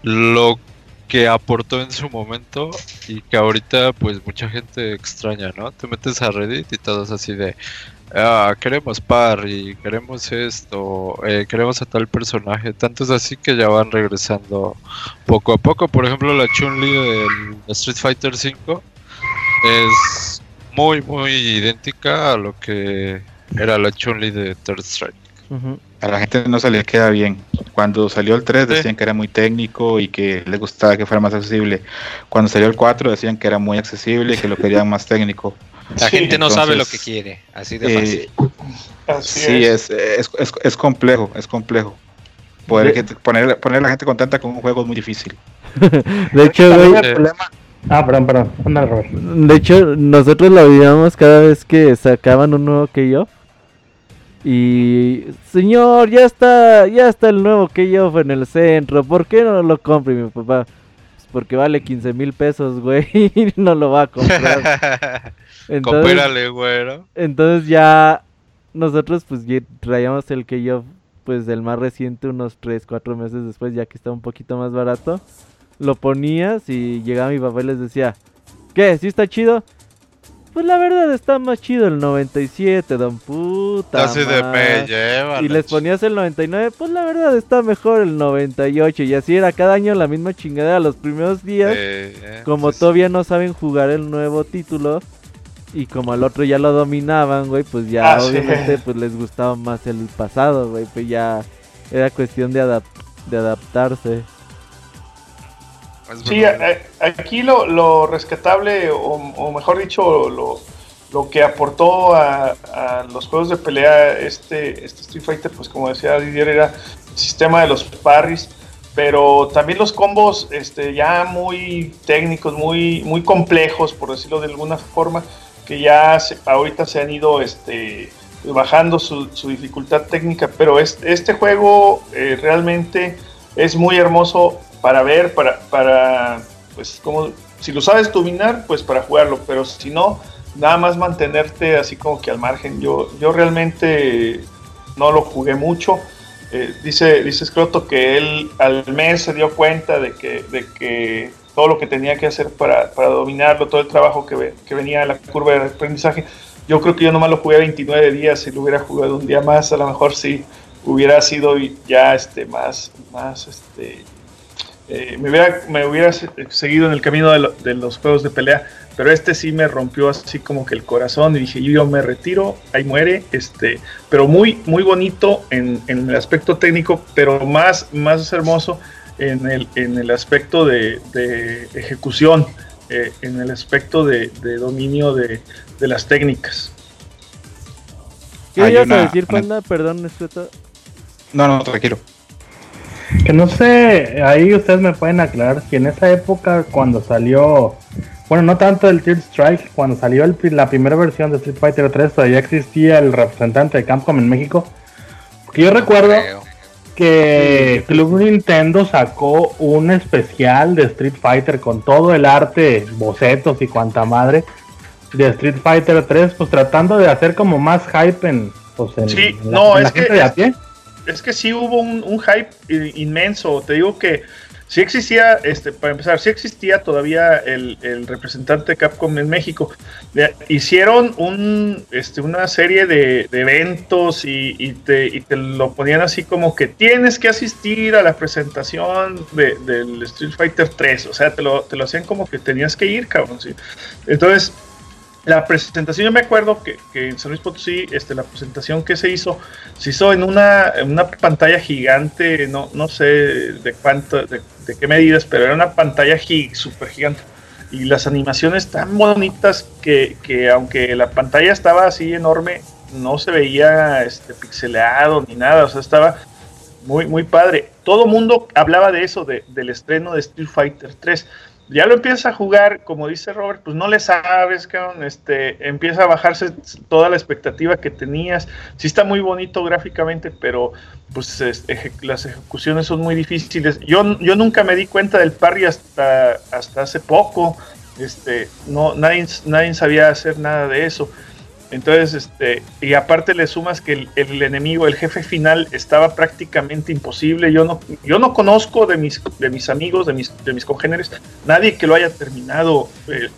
lo que aportó en su momento y que ahorita pues mucha gente extraña, ¿no? Te metes a Reddit y todos así de, ah, queremos y queremos esto, eh, queremos a tal personaje, tanto es así que ya van regresando poco a poco. Por ejemplo, la Chun-Li del Street Fighter V es muy, muy idéntica a lo que era la Chun-Li de Third Strike a la gente no se le queda bien. Cuando salió el 3 decían que era muy técnico y que les gustaba que fuera más accesible. Cuando salió el 4 decían que era muy accesible y que lo querían más técnico. La gente no sabe lo que quiere, así de eh, fácil. sí, es. Es, es, complejo, es complejo. Poder poner, poner a la gente contenta con un juego es muy difícil. de hecho, el, problema, Ah, perdón, perdón. De hecho, nosotros lo veíamos cada vez que sacaban un nuevo Keyoff. Y señor, ya está, ya está el nuevo Keyoff en el centro. ¿Por qué no lo compra? mi papá, pues porque vale 15 mil pesos, güey. Y no lo va a comprar. Entonces, güero. Entonces ya nosotros pues traíamos el Keyoff pues del más reciente unos 3, 4 meses después, ya que está un poquito más barato lo ponías y llegaba mi papá y les decía, ¿qué? ¿Sí está chido? Pues la verdad está más chido el 97, don puta. Así de me lleva. Y les ponías el 99, pues la verdad está mejor el 98. Y así era cada año la misma chingadera. Los primeros días, eh, como todavía no saben jugar el nuevo título, y como al otro ya lo dominaban, güey, pues ya ah, obviamente pues les gustaba más el pasado, güey. Pues ya era cuestión de, de adaptarse. Sí, aquí lo, rescatable, o, mejor dicho, lo, que aportó a, los juegos de pelea este, este Street Fighter, pues como decía Didier, era el sistema de los parries, pero también los combos este, ya muy técnicos, muy, muy complejos, por decirlo de alguna forma, que ya ahorita se han ido este, bajando su, dificultad técnica, pero este, este juego eh, realmente es muy hermoso para ver, para, para, pues, como, si lo sabes dominar, pues para jugarlo, pero si no, nada más mantenerte así como que al margen. Yo, yo realmente no lo jugué mucho. Eh, dice, dice Scroto que él al mes se dio cuenta de que, de que todo lo que tenía que hacer para, para dominarlo, todo el trabajo que, que venía a la curva de aprendizaje. Yo creo que yo nomás lo jugué 29 días, si lo hubiera jugado un día más, a lo mejor sí hubiera sido ya este más, más este, eh, me, hubiera, me hubiera seguido en el camino de, los juegos de pelea, pero este sí me rompió así como que el corazón y dije, yo me retiro, ahí muere, este, pero muy, muy bonito en, el aspecto técnico, pero más, más hermoso en el, en el aspecto de, ejecución, eh, en el aspecto de, dominio de, las técnicas. ¿Qué ibas a decir, Panda? Perdón, No, no, tranquilo. Que no sé, ahí ustedes me pueden aclarar si en esa época cuando salió, bueno, no tanto el Tear Strike, cuando salió la primera versión de Street Fighter 3 todavía existía el representante de Capcom en México. Porque yo recuerdo que Club Nintendo sacó un especial de Street Fighter con todo el arte, bocetos y cuanta madre de Street Fighter 3, pues tratando de hacer como más hype en, pues, sí, no, es gente de a pie es que sí hubo un, hype inmenso. Te digo que sí existía, este, para empezar, sí existía todavía el, representante de Capcom en México. hicieron un, este, una serie de, eventos y, te, lo ponían así como que tienes que asistir a la presentación del Street Fighter 3. O sea, te lo, te lo hacían como que tenías que ir, cabrón. ¿sí? Entonces la presentación, yo me acuerdo que, en San Luis Potosí, este, la presentación que se hizo, se hizo en una, una pantalla gigante, no, no sé de cuánto, de, qué medidas, pero era una pantalla súper gigante. Y las animaciones tan bonitas que, que, aunque la pantalla estaba así enorme, no se veía este, pixeleado ni nada, o sea, estaba muy, muy padre. Todo mundo hablaba de eso, de, del estreno de Street Fighter 3 ya lo empiezas a jugar, como dice Robert, pues no le sabes, cabrón, este, empieza a bajarse toda la expectativa que tenías. Sí está muy bonito gráficamente, pero pues las ejecuciones son muy difíciles. Yo, yo nunca me di cuenta del parry hasta, hasta hace poco. Este, no, nadie, nadie sabía hacer nada de eso. Entonces, este, y aparte le sumas que el, enemigo, el jefe final, estaba prácticamente imposible. Yo no, yo no conozco de mis, de mis amigos, de mis, de mis congéneres, nadie que lo haya terminado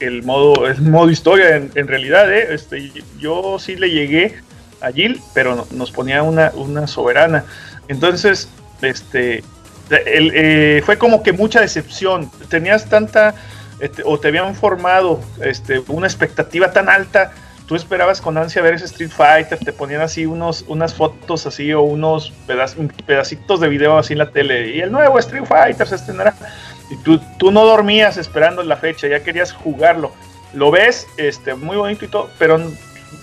el, modo, el modo historia. En, realidad, ¿eh? este, yo sí le llegué a Jill, pero nos ponía una, una soberana. Entonces, este, eh, fue como que mucha decepción. Tenías tanta, este, o te habían formado este, una expectativa tan alta tú esperabas con ansia ver ese Street Fighter, te ponían así unos, unas fotos así o unos pedacitos de video así en la tele, y el nuevo Street Fighter se estrenará. Y tú, tú no dormías esperando la fecha, ya querías jugarlo. Lo ves, este, muy bonito y todo, pero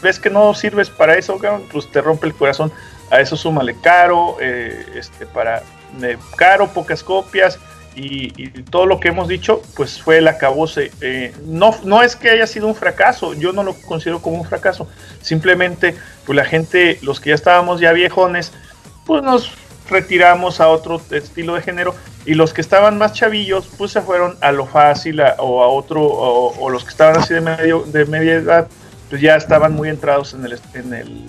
ves que no sirves para eso, pues te rompe el corazón. A eso súmale caro, eh, este, para caro, pocas copias y, todo lo que hemos dicho, pues fue el acabose. Eh, no, no es que haya sido un fracaso, yo no lo considero como un fracaso. Simplemente, pues la gente, los que ya estábamos ya viejones, pues nos retiramos a otro estilo de género y los que estaban más chavillos pues se fueron a lo fácil o a otro o, los que estaban así de medio de media edad pues ya estaban muy entrados en el en el,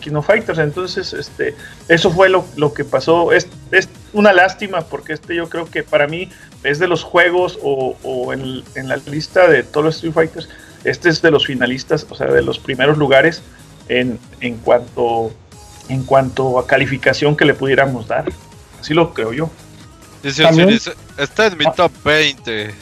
Kino Fighters entonces este eso fue lo, lo que pasó es, es, una lástima porque este yo creo que para mí es de los juegos o, o en, en, la lista de todos los Street Fighters este es de los finalistas o sea de los primeros lugares en, en cuanto en cuanto a calificación que le pudiéramos dar. Así lo creo yo. Dice, está en mi top 20.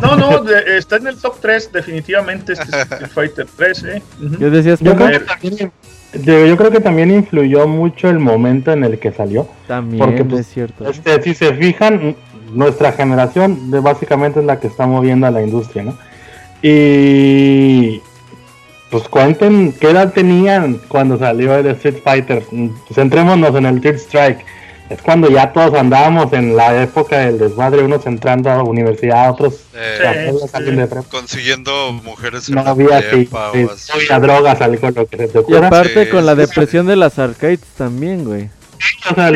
No, no, está en el top 3, definitivamente este es el Fighter 3. ¿eh? yo, decía, yo, creo que también, yo creo que también influyó mucho el momento en el que salió. También, porque, pues, es cierto. Este, si se fijan, nuestra generación básicamente es la que está moviendo a la industria, ¿no? Y pues cuenten qué edad tenían cuando salió el Street Fighter. Centrémonos en el Third Strike. Es cuando ya todos andábamos en la época del desmadre, unos entrando a la universidad, otros eh, consiguiendo mujeres no había sí, drogas, algo lo que se Y aparte con la depresión de las arcades también, güey. O sea,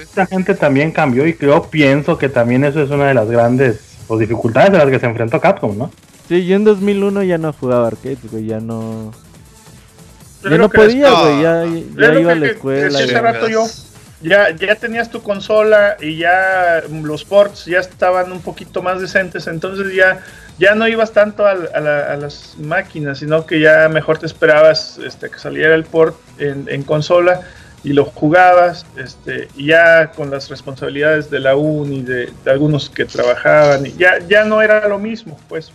esta gente también cambió y yo pienso que también eso es una de las grandes pues, dificultades de las que se enfrentó Capcom, ¿no? Sí, yo en 2001 ya no jugaba arcades, güey, ya no... Ya no podía, güey, ya, ya iba a la escuela. Ese rato yo, ya, ya tenías tu consola y ya los ports ya estaban un poquito más decentes, entonces ya, ya no ibas tanto a, las máquinas, sino que ya mejor te esperabas este, que saliera el port en, consola y lo jugabas, este, y ya con las responsabilidades de la uni, de, de algunos que trabajaban, y ya, ya no era lo mismo, pues.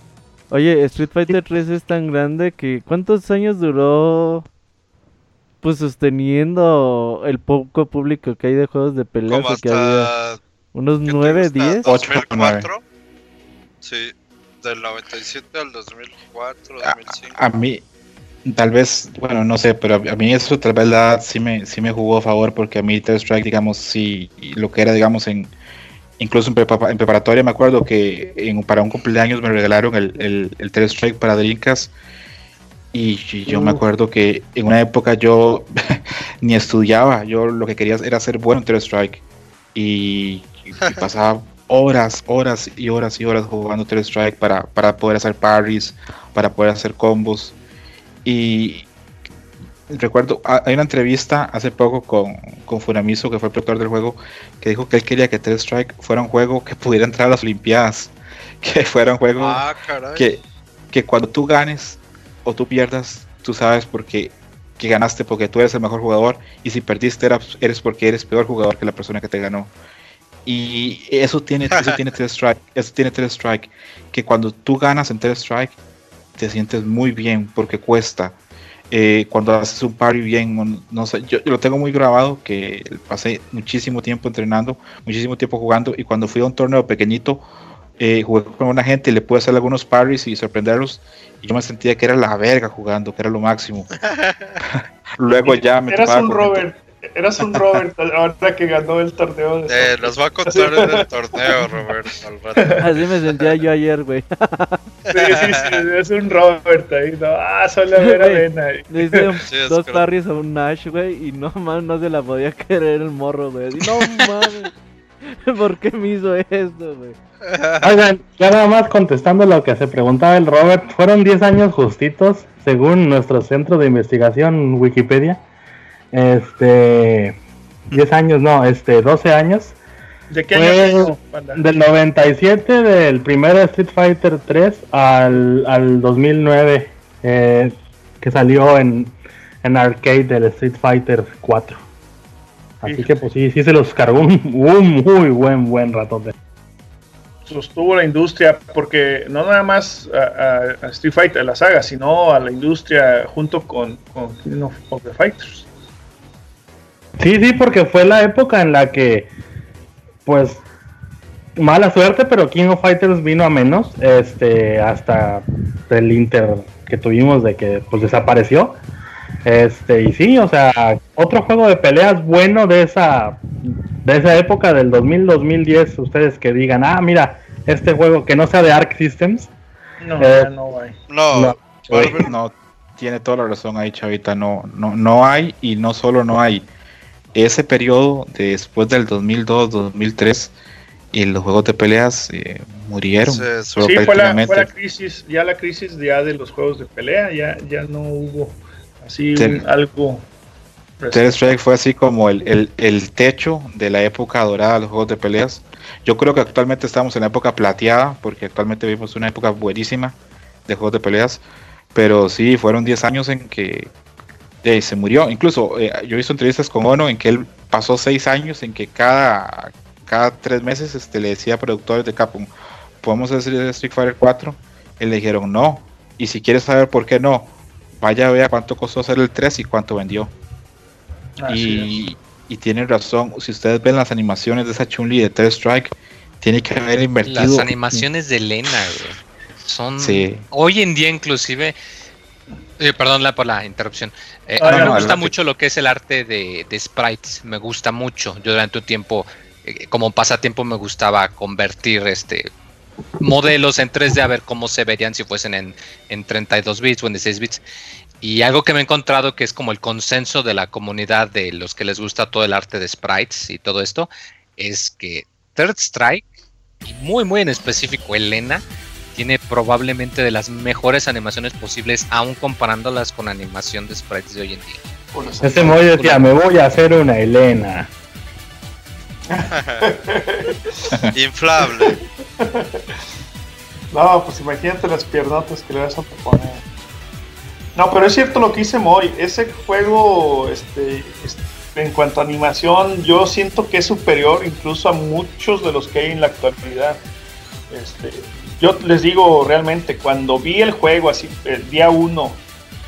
Oye, Street Fighter 3 es tan grande que ¿cuántos años duró pues sosteniendo el poco público que hay de juegos de peleas que había unos 9, 10, 2004. Sí, del 97 al 2004, 2005. A, mí tal vez, bueno, no sé, pero a, mí eso tal vez la sí me sí me jugó a favor porque a mí Third Strike digamos sí lo que era digamos en Incluso en, preparatoria me acuerdo que para un cumpleaños me regalaron el, el, el Strike para Dreamcast. Y, yo me acuerdo que en una época yo ni estudiaba, yo lo que quería era ser bueno en Strike. Y, y, pasaba horas, horas y horas y horas jugando Third Strike para, para poder hacer parries, para poder hacer combos. Y, recuerdo, hay una entrevista hace poco con, con Funamiso, que fue el productor del juego, que dijo que él quería que Third Strike fuera un juego que pudiera entrar a las Olimpiadas, que fuera un juego ah, que, que cuando tú ganes o tú pierdas, tú sabes porque que ganaste porque tú eres el mejor jugador y si perdiste eres porque eres peor jugador que la persona que te ganó. Y eso tiene, eso tiene Third Strike, eso tiene Third Strike, que cuando tú ganas en Third Strike te sientes muy bien porque cuesta eh, cuando haces un party bien, no sé, yo, lo tengo muy grabado, que pasé muchísimo tiempo entrenando, muchísimo tiempo jugando, y cuando fui a un torneo pequeñito, eh, jugué con una gente y le pude hacer algunos parries y sorprenderlos, y yo me sentía que era la verga jugando, que era lo máximo. Luego ya me Eras un Robert. Eras un Robert ahora que ganó el torneo. De eh, nos va a contar en el torneo, Robert. Así me sentía yo ayer, güey. Sí, sí, sí, es un Robert ahí, ¿no? Ah, solo ver arena. Le hice dos parries a un Nash, güey, y no mames, no se la podía querer el morro, güey. No mames. ¿Por qué me hizo esto, güey? Oigan, ya nada más contestando lo que se preguntaba el Robert, fueron 10 años justitos, según nuestro centro de investigación Wikipedia. Este. 10 años, no, este, 12 años. ¿De qué año? Del 97, del primer Street Fighter 3 al, al 2009, eh, que salió en, en arcade del Street Fighter 4. Así que pues sí, sí se los cargó un, muy buen, buen rato. Sostuvo la industria porque no nada más a, Street Fighter, la saga, sino a la industria junto con, con King of the Fighters. Sí, sí, porque fue la época en la que, pues, mala suerte, pero King of Fighters vino a menos, este, hasta el Inter que tuvimos de que, pues, desapareció. Este, y sí, o sea, otro juego de peleas bueno de esa, de esa época del 2000-2010, ustedes que digan, ah, mira, este juego que no sea de Arc Systems. No, eh, no hay. No, no, tiene toda la razón ahí, Chavita. No, no, no hay y no solo no hay. Ese periodo después del 2002-2003 y los juegos de peleas eh, murieron. Sí, fue la, crisis, ya la crisis ya de los juegos de pelea, ya, ya no hubo así algo Strike fue así como el, techo de la época dorada de los juegos de peleas. Yo creo que actualmente estamos en la época plateada, porque actualmente vivimos una época buenísima de juegos de peleas. Pero sí, fueron 10 años en que se murió. Incluso eh, yo he visto entrevistas con Ono en que él pasó 6 años en que cada, cada 3 meses este, le decía a productores de Capcom, ¿podemos hacer Street Fighter 4? Y le dijeron no. Y si quieres saber por qué no, vaya a ver cuánto costó hacer el 3 y cuánto vendió y, tiene razón, si ustedes ven las animaciones de esa Chun-Li de Third Strike, tiene que haber invertido. Las animaciones de Lena, son. Hoy en día, inclusive. Eh, perdón por la interrupción. Eh, me gusta mucho lo que es el arte de, sprites. Me gusta mucho. Yo durante un tiempo, eh, como pasatiempo, me gustaba convertir este modelos en 3D a ver cómo se verían si fuesen en, en 32 bits o en 16 bits. Y algo que me he encontrado que es como el consenso de la comunidad de los que les gusta todo el arte de sprites y todo esto, es que Third Strike, y muy muy en específico Elena, tiene probablemente de las mejores animaciones posibles, aún comparándolas con animación de sprites de hoy en día. Ese Moy decía, me voy a hacer una Elena. Inflable. no, pues imagínate las piernotas que le vas a poner. No, pero es cierto lo que hice Moy. Ese juego, este, en cuanto a animación, yo siento que es superior incluso a muchos de los que hay en la actualidad. Este, yo les digo realmente, cuando vi el juego así, el día uno,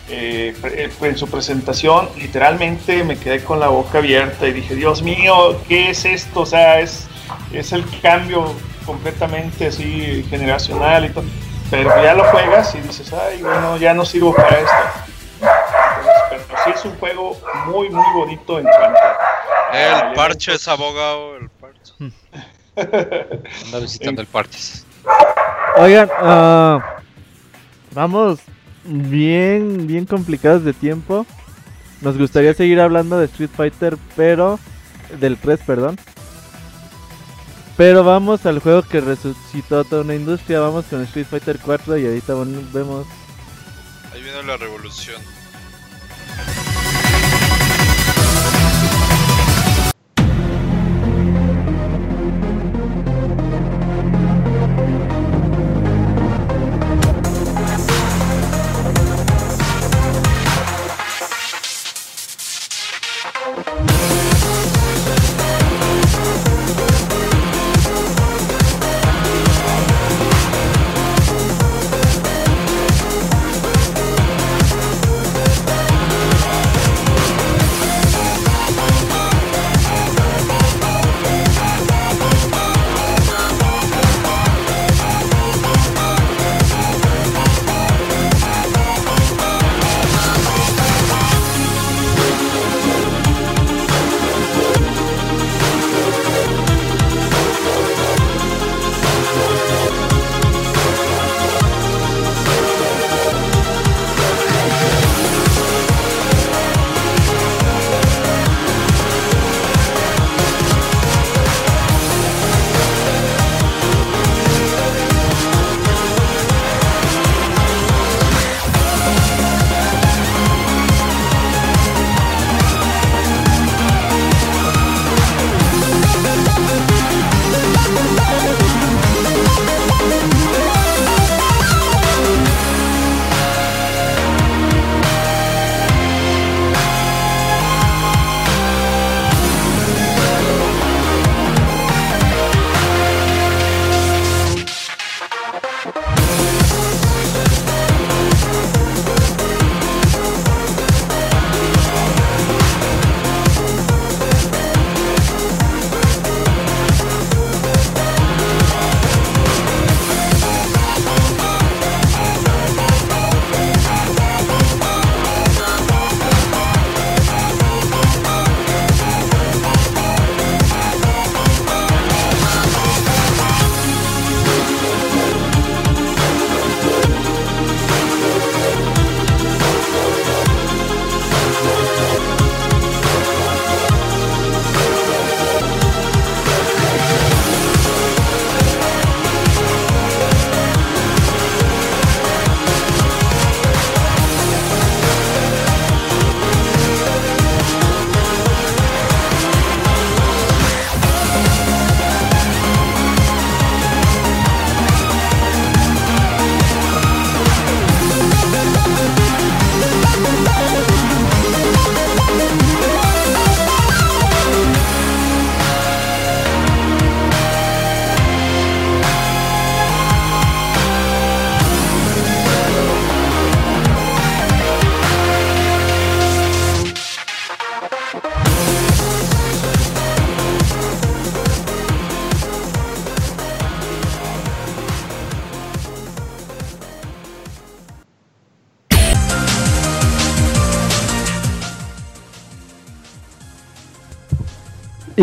eh, eh, en su presentación, literalmente me quedé con la boca abierta y dije, Dios mío, ¿qué es esto? O sea, es, es el cambio completamente así generacional y todo pero ya lo juegas y dices, ay, bueno, ya no sirvo para esto. pero sí es un juego muy, muy bonito en cuanto El parche es abogado, el parche. Anda visitando el parche. Oigan, uh, vamos bien, bien complicados de tiempo. Nos gustaría seguir hablando de Street Fighter, pero del 3, perdón. Pero vamos al juego que resucitó toda una industria. Vamos con Street Fighter 4 y ahorita vemos. Ahí viene la revolución.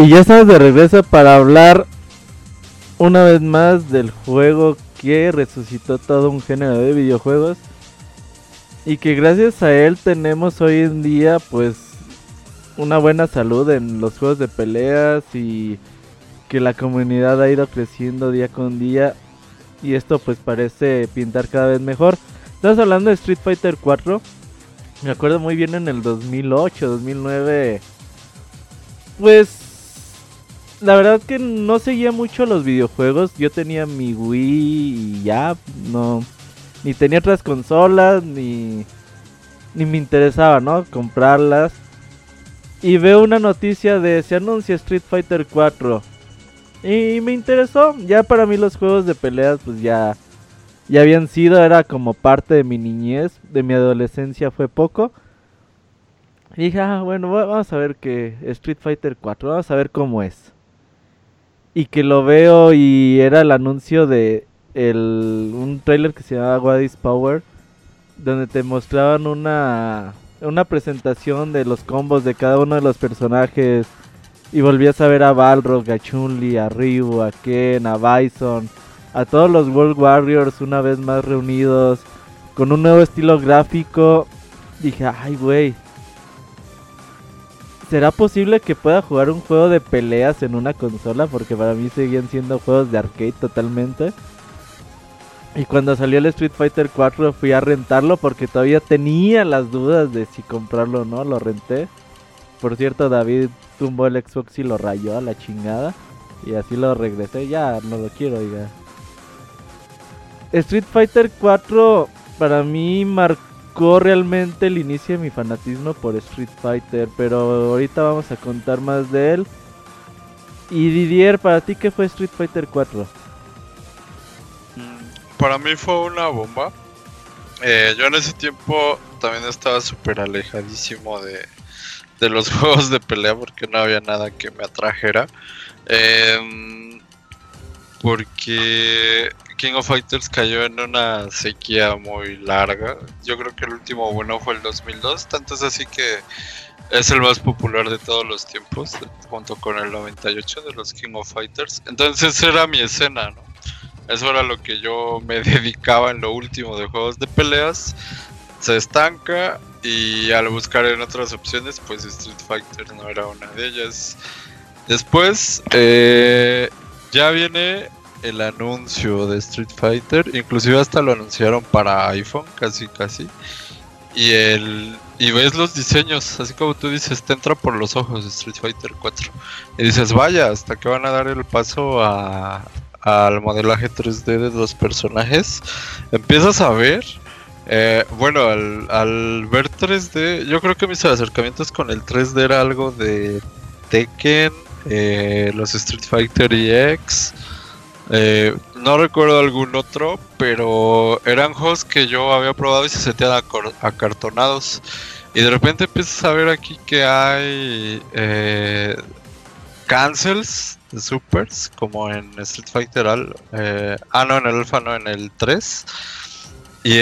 Y ya estamos de regreso para hablar una vez más del juego que resucitó todo un género de videojuegos. Y que gracias a él tenemos hoy en día pues una buena salud en los juegos de peleas y que la comunidad ha ido creciendo día con día y esto pues parece pintar cada vez mejor. Estamos hablando de Street Fighter 4. Me acuerdo muy bien en el 2008, 2009. Pues la verdad que no seguía mucho los videojuegos. Yo tenía mi Wii y ya, no ni tenía otras consolas ni ni me interesaba, ¿no? comprarlas. Y veo una noticia de se anuncia Street Fighter 4 y me interesó. Ya para mí los juegos de peleas pues ya, ya habían sido, era como parte de mi niñez, de mi adolescencia fue poco. Y dije, ah, bueno, vamos a ver que Street Fighter 4, vamos a ver cómo es. Y que lo veo y era el anuncio de el, un trailer que se llamaba What is Power, donde te mostraban una, una presentación de los combos de cada uno de los personajes y volvías a ver a Balrog, a Chun-Li, a Ryu, a Ken, a Bison, a todos los World Warriors una vez más reunidos, con un nuevo estilo gráfico. Dije, ay, güey. ¿Será posible que pueda jugar un juego de peleas en una consola? Porque para mí seguían siendo juegos de arcade totalmente. Y cuando salió el Street Fighter 4 fui a rentarlo porque todavía tenía las dudas de si comprarlo o no. Lo renté. Por cierto, David tumbó el Xbox y lo rayó a la chingada. Y así lo regresé. Ya no lo quiero, oiga. Street Fighter 4 para mí marcó realmente el inicio de mi fanatismo por Street Fighter. Pero ahorita vamos a contar más de él. Y Didier, ¿para ti qué fue Street Fighter 4? Mm, para mí fue una bomba. Eh, yo en ese tiempo también estaba súper alejadísimo de, de los juegos de pelea porque no había nada que me atrajera. Em, porque King of Fighters cayó en una sequía muy larga. Yo creo que el último bueno fue el 2002, tanto es así que es el más popular de todos los tiempos, junto con el 98 de los King of Fighters. Entonces era mi escena, ¿no? Eso era lo que yo me dedicaba en lo último de juegos de peleas. Se estanca y al buscar en otras opciones, pues Street Fighter no era una de ellas. Después, eh, ya viene el anuncio de Street Fighter, inclusive hasta lo anunciaron para iPhone, casi casi. Y el y ves los diseños, así como tú dices, te entra por los ojos Street Fighter 4. Y dices, vaya, hasta que van a dar el paso a, al modelaje 3D de los personajes, empiezas a ver eh, bueno, al, ver 3D, yo creo que mis acercamientos con el 3D era algo de Tekken, eh, los Street Fighter EX. Eh, no recuerdo algún otro, pero eran juegos que yo había probado y se sentían acartonados. Y de repente empiezas a ver aquí que hay eh, cancels de supers, como en Street Fighter. ah, no, en el Alpha, no, en el 3. Y,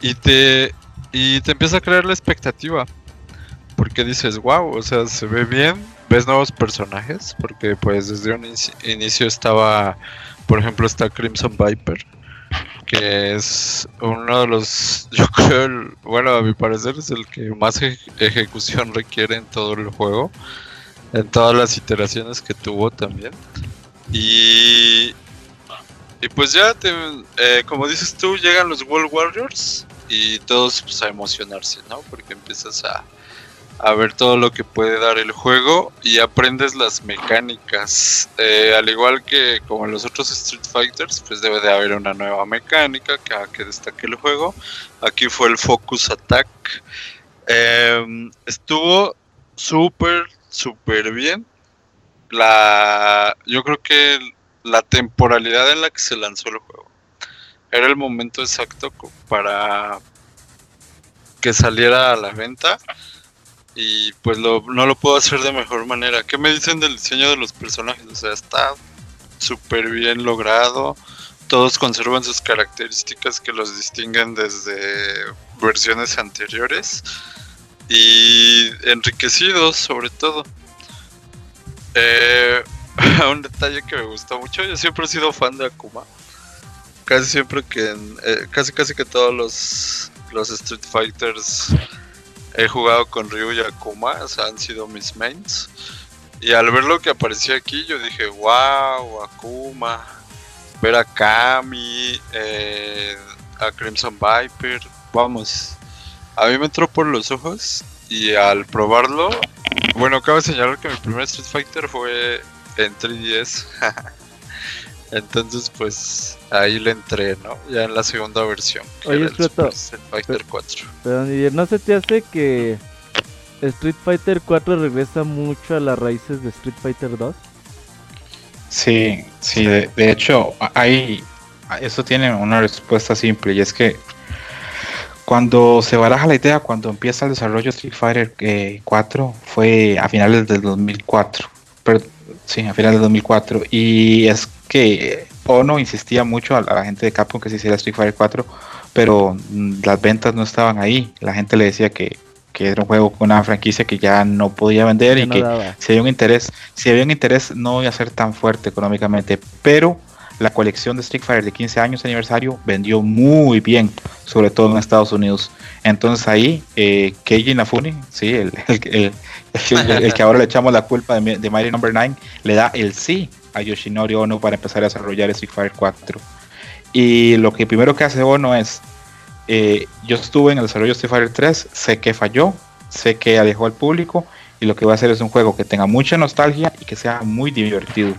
y te, y te empieza a crear la expectativa. Porque dices, wow, o sea, se ve bien, ves nuevos personajes, porque pues desde un inicio estaba, por ejemplo, está Crimson Viper, que es uno de los, yo creo, bueno, a mi parecer es el que más ejecución requiere en todo el juego, en todas las iteraciones que tuvo también. Y, y pues ya, te, eh, como dices tú, llegan los World Warriors y todos pues, a emocionarse, ¿no? Porque empiezas a, a ver todo lo que puede dar el juego y aprendes las mecánicas. Eh, al igual que como en los otros Street Fighters, pues debe de haber una nueva mecánica que, que destaque el juego. Aquí fue el Focus Attack. Em, estuvo súper, súper bien. La, yo creo que la temporalidad en la que se lanzó el juego era el momento exacto para que saliera a la venta y pues no lo puedo hacer de mejor manera. ¿Qué me dicen del diseño de los personajes? O sea, está súper bien logrado. Todos conservan sus características que los distinguen desde versiones anteriores y enriquecidos sobre todo. Eh, un detalle que me gustó mucho, yo siempre he sido fan de Akuma. Casi siempre que, eh, casi casi que todos los, los Street Fighters he jugado con Ryu y Akuma, o sea, han sido mis mains. Y al ver lo que aparecía aquí, yo dije, wow, Akuma, ver a Kami, eh, a Crimson Viper, vamos. A mí me entró por los ojos y al probarlo, bueno, cabe señalar que mi primer Street Fighter fue en 3DS. Entonces, pues ahí le entré, ¿no? Ya en la segunda versión. Oye, Street Fighter 4. Pero, ¿no se te hace que Street Fighter 4 regresa mucho a las raíces de Street Fighter 2? Sí, sí, de, hecho, hay, eso tiene una respuesta simple y es que cuando se baraja la idea, cuando empieza el desarrollo de Street Fighter 4, eh, fue a finales del 2004. Pero, sí, a finales del 2004. Y es que Ono insistía mucho a la gente de Capcom que se hiciera Street Fighter 4, pero mm, las ventas no estaban ahí. La gente le decía que que era un juego con una franquicia que ya no podía vender y que si había un interés, si había un interés no iba a ser tan fuerte económicamente, pero la colección de Street Fighter de 15 años aniversario vendió muy bien, sobre todo en Estados Unidos. Entonces ahí, eh, Keiji Nafuni, sí, el, el, que ahora le echamos la culpa de, de Mighty Number 9, le da el sí a Yoshinori Ono para empezar a desarrollar Street Fighter 4. Y lo que primero que hace Ono es eh, yo estuve en el desarrollo de Street Fighter 3, sé que falló, sé que alejó al público y lo que voy a hacer es un juego que tenga mucha nostalgia y que sea muy divertido.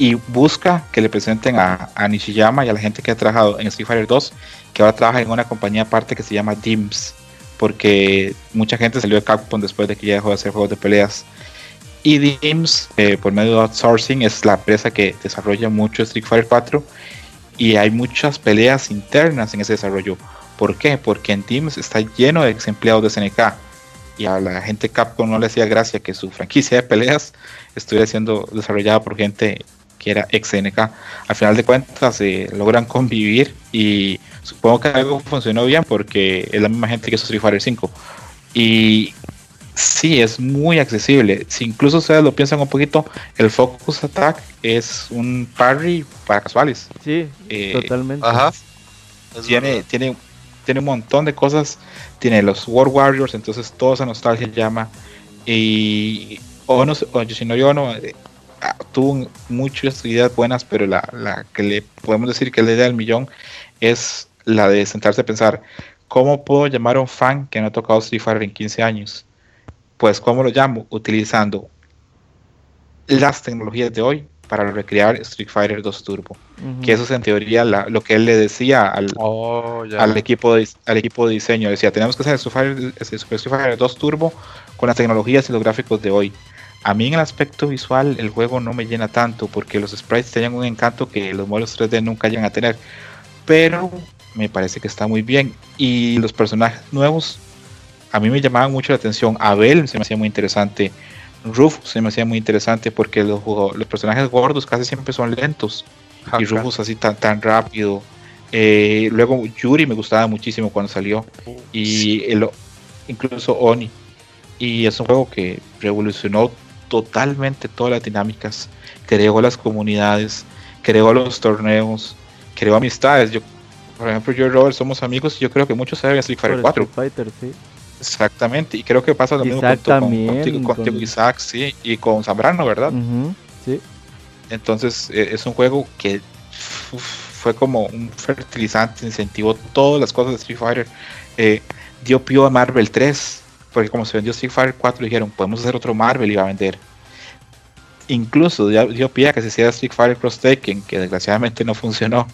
Y busca que le presenten a, Nishiyama y a la gente que ha trabajado en Street Fighter 2, que ahora trabaja en una compañía aparte que se llama DIMS, porque mucha gente salió de Capcom después de que ya dejó de hacer juegos de peleas. Y DIMS, eh, por medio de outsourcing, es la empresa que desarrolla mucho Street Fighter 4 y hay muchas peleas internas en ese desarrollo. ¿Por qué? Porque en Teams está lleno de ex empleados de SNK y a la gente Capcom no le hacía gracia que su franquicia de peleas estuviera siendo desarrollada por gente que era ex SNK. Al final de cuentas se logran convivir y supongo que algo funcionó bien porque es la misma gente que hizo Street Fighter 5. Y Sí, es muy accesible. Si incluso ustedes lo piensan un poquito, el Focus Attack es un parry para casuales. Sí, eh, totalmente. Ajá. Tiene, tiene, tiene un montón de cosas. Tiene los War Warriors, entonces toda esa nostalgia llama. Y Ono, Yoshinori Ono eh, tuvo muchas ideas buenas, pero la, la que le podemos decir que es la idea del millón es la de sentarse a pensar, ¿cómo puedo llamar a un fan que no ha tocado Street Fighter en 15 años? pues ¿cómo lo llamo? Utilizando las tecnologías de hoy para recrear Street Fighter 2 Turbo. Que eso es en teoría lo que él le decía al, oh, al, equipo de, al equipo de diseño. Decía, tenemos que hacer Street Fighter, 2 Turbo con las tecnologías y los gráficos de hoy. A mí en el aspecto visual el juego no me llena tanto porque los sprites tenían un encanto que los modelos 3D nunca llegan a tener. Pero me parece que está muy bien. Y los personajes nuevos a mí me llamaba mucho la atención. Abel se me hacía muy interesante. Ruf se me hacía muy interesante porque los, los personajes gordos casi siempre son lentos. Y Rufus así tan, tan rápido. Eh, luego Yuri me gustaba muchísimo cuando salió. Y el, incluso Oni. Y es un juego que revolucionó totalmente todas las dinámicas. Creó las comunidades, creó los torneos, creó amistades. Yo, por ejemplo, yo y Robert somos amigos y yo creo que muchos saben Street Fighter 4. Fighter, sí. Exactamente, y creo que pasa lo mismo con, contigo, Isaac, sí, y con Zambrano, ¿verdad? sí. Entonces, e, es un juego que fue como un fertilizante, incentivó todas las cosas de Street Fighter. Eh, dio pie a Marvel 3, porque como se vendió Street Fighter 4, dijeron, podemos hacer otro Marvel y va a vender. Incluso dio, pie que se hiciera Street Fighter Cross Taken, que desgraciadamente no funcionó.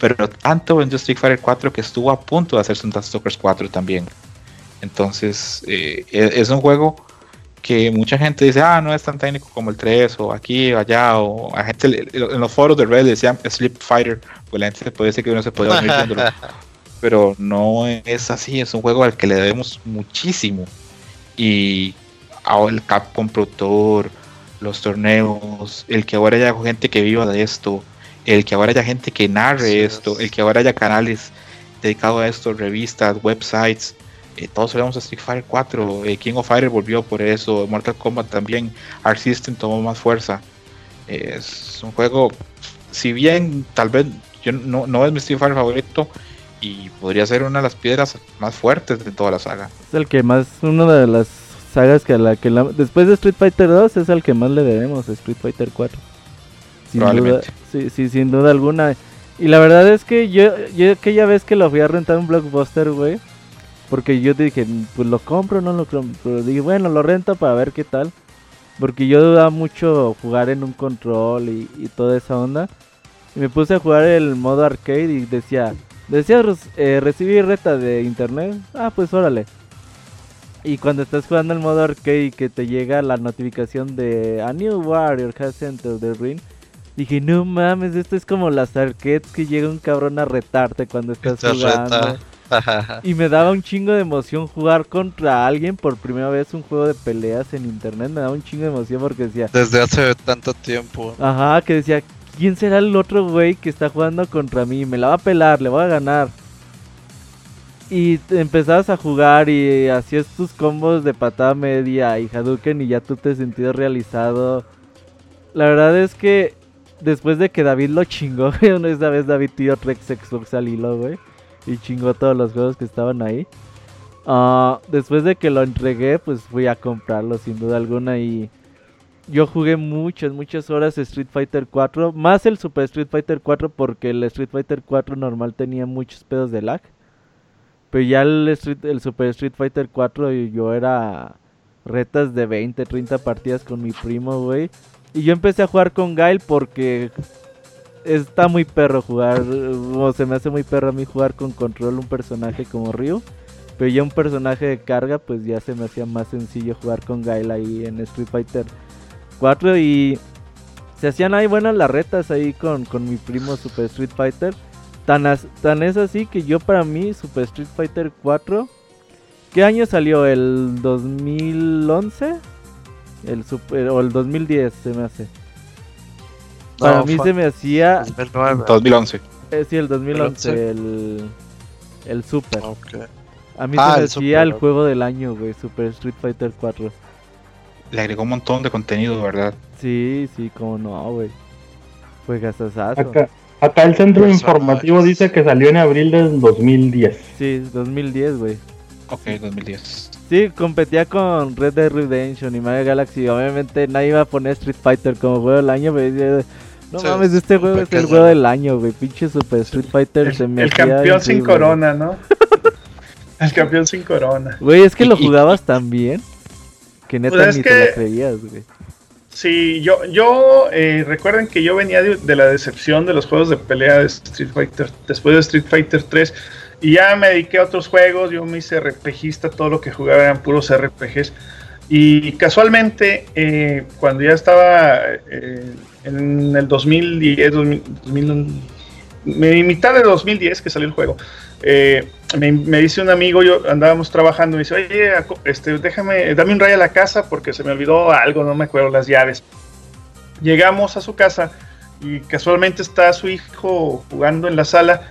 Pero tanto vendió Street Fighter 4 que estuvo a punto de hacerse un Stalkers 4 también. Entonces, eh, e, es un juego que mucha gente dice, ah, no es tan técnico como el 3, o aquí, o allá, o gente en los foros de Red decían Sleep Fighter, pues la gente puede decir que uno se puede dormir. pero no es así, es un juego al que le debemos muchísimo. Y ahora el Capcom Pro Tour, los torneos, el que ahora haya gente que viva de esto, el que ahora haya gente que narre esto, el que ahora haya canales dedicados a esto, revistas, websites, eh, todos sabemos Street Fighter 4, eh, King of Fighters volvió por eso, Mortal Kombat también, Arc System tomó más fuerza. es un juego, si bien tal vez yo no, no es mi Street Fighter favorito y podría ser una de las piedras más fuertes de toda la saga. Es el que más, una de las sagas que a la que después de Street Fighter 2 es el que más le debemos, Street Fighter 4. Sin duda, sí, sí, sin duda alguna. Y la verdad es que yo, yo aquella vez que lo fui a rentar un blockbuster, güey, porque yo dije, pues lo compro, no lo compro. Pero dije, bueno, lo rento para ver qué tal. Porque yo dudaba mucho jugar en un control y, toda esa onda. Y me puse a jugar el modo arcade y decía, decía eh, recibir reta de internet. Ah, pues órale. Y cuando estás jugando el modo arcade y que te llega la notificación de A New Warrior has entered the ring. Dije, no mames, esto es como las arcades que llega un cabrón a retarte cuando estás jugando. y me daba un chingo de emoción jugar contra alguien por primera vez un juego de peleas en internet. Me daba un chingo de emoción porque decía. Desde hace tanto tiempo. Ajá, que decía, ¿quién será el otro güey que está jugando contra mí? Me la va a pelar, le voy a ganar. Y empezabas a jugar y hacías tus combos de patada media y Hadouken y ya tú te sentías realizado. La verdad es que después de que David lo chingó, esa vez David tiró Rex Xbox al hilo, güey y chingó todos los juegos que estaban ahí. Ah, después de que lo entregué, pues fui a comprarlo sin duda alguna y yo jugué muchas, muchas horas Street Fighter 4, más el Super Street Fighter 4 porque el Street Fighter 4 normal tenía muchos pedos de lag. Pero ya el, Street, el Super Street Fighter 4 yo era retas de 20, 30 partidas con mi primo, güey. Y yo empecé a jugar con Gail porque está muy perro jugar, o se me hace muy perro a mí jugar con control un personaje como Ryu. Pero ya un personaje de carga, pues ya se me hacía más sencillo jugar con Gail ahí en Street Fighter 4. Y se hacían ahí buenas las retas ahí con, con mi primo Super Street Fighter. Tan, tan es así que yo para mí Super Street Fighter 4... ¿Qué año salió? ¿El 2011? El super, o el 2010 se me hace. Para mí se me hacía. 2011. Eh, sí, el 2011, el, el Super. A mí ah, se me hacía el juego del año, güey, Super Street Fighter 4. Le agregó un montón de contenido, ¿verdad? Sí, sí, como no, güey. Fue gastazazo. Acá, acá el centro informativo dice que salió en abril del 2010. Sí, 2010, güey. Ok, 2010. Sí, competía con Red Dead Redemption y Mario Galaxy. Obviamente nadie iba a poner Street Fighter como juego del año, pero no mames, este juego es el juego del año, güey. Pinche Super Street Fighter el, se me El campeón sin corona, ¿no? el campeón sin corona. Güey, es que lo jugabas tan bien que neta pues ni te lo creías, güey. Sí, yo, yo eh, recuerden que yo venía de, la decepción de los juegos de pelea de Street Fighter, después de Street Fighter 3, y ya me dediqué a otros juegos, yo me hice RPGista, todo lo que jugaba eran puros RPGs, y casualmente, eh, cuando ya estaba eh, en el 2010, 2000, mitad de 2010 que salió el juego, eh, me, dice un amigo, yo andábamos trabajando, me dice, oye, este, déjame, dame un rayo a la casa porque se me olvidó algo, no me acuerdo las llaves. Llegamos a su casa y casualmente está su hijo jugando en la sala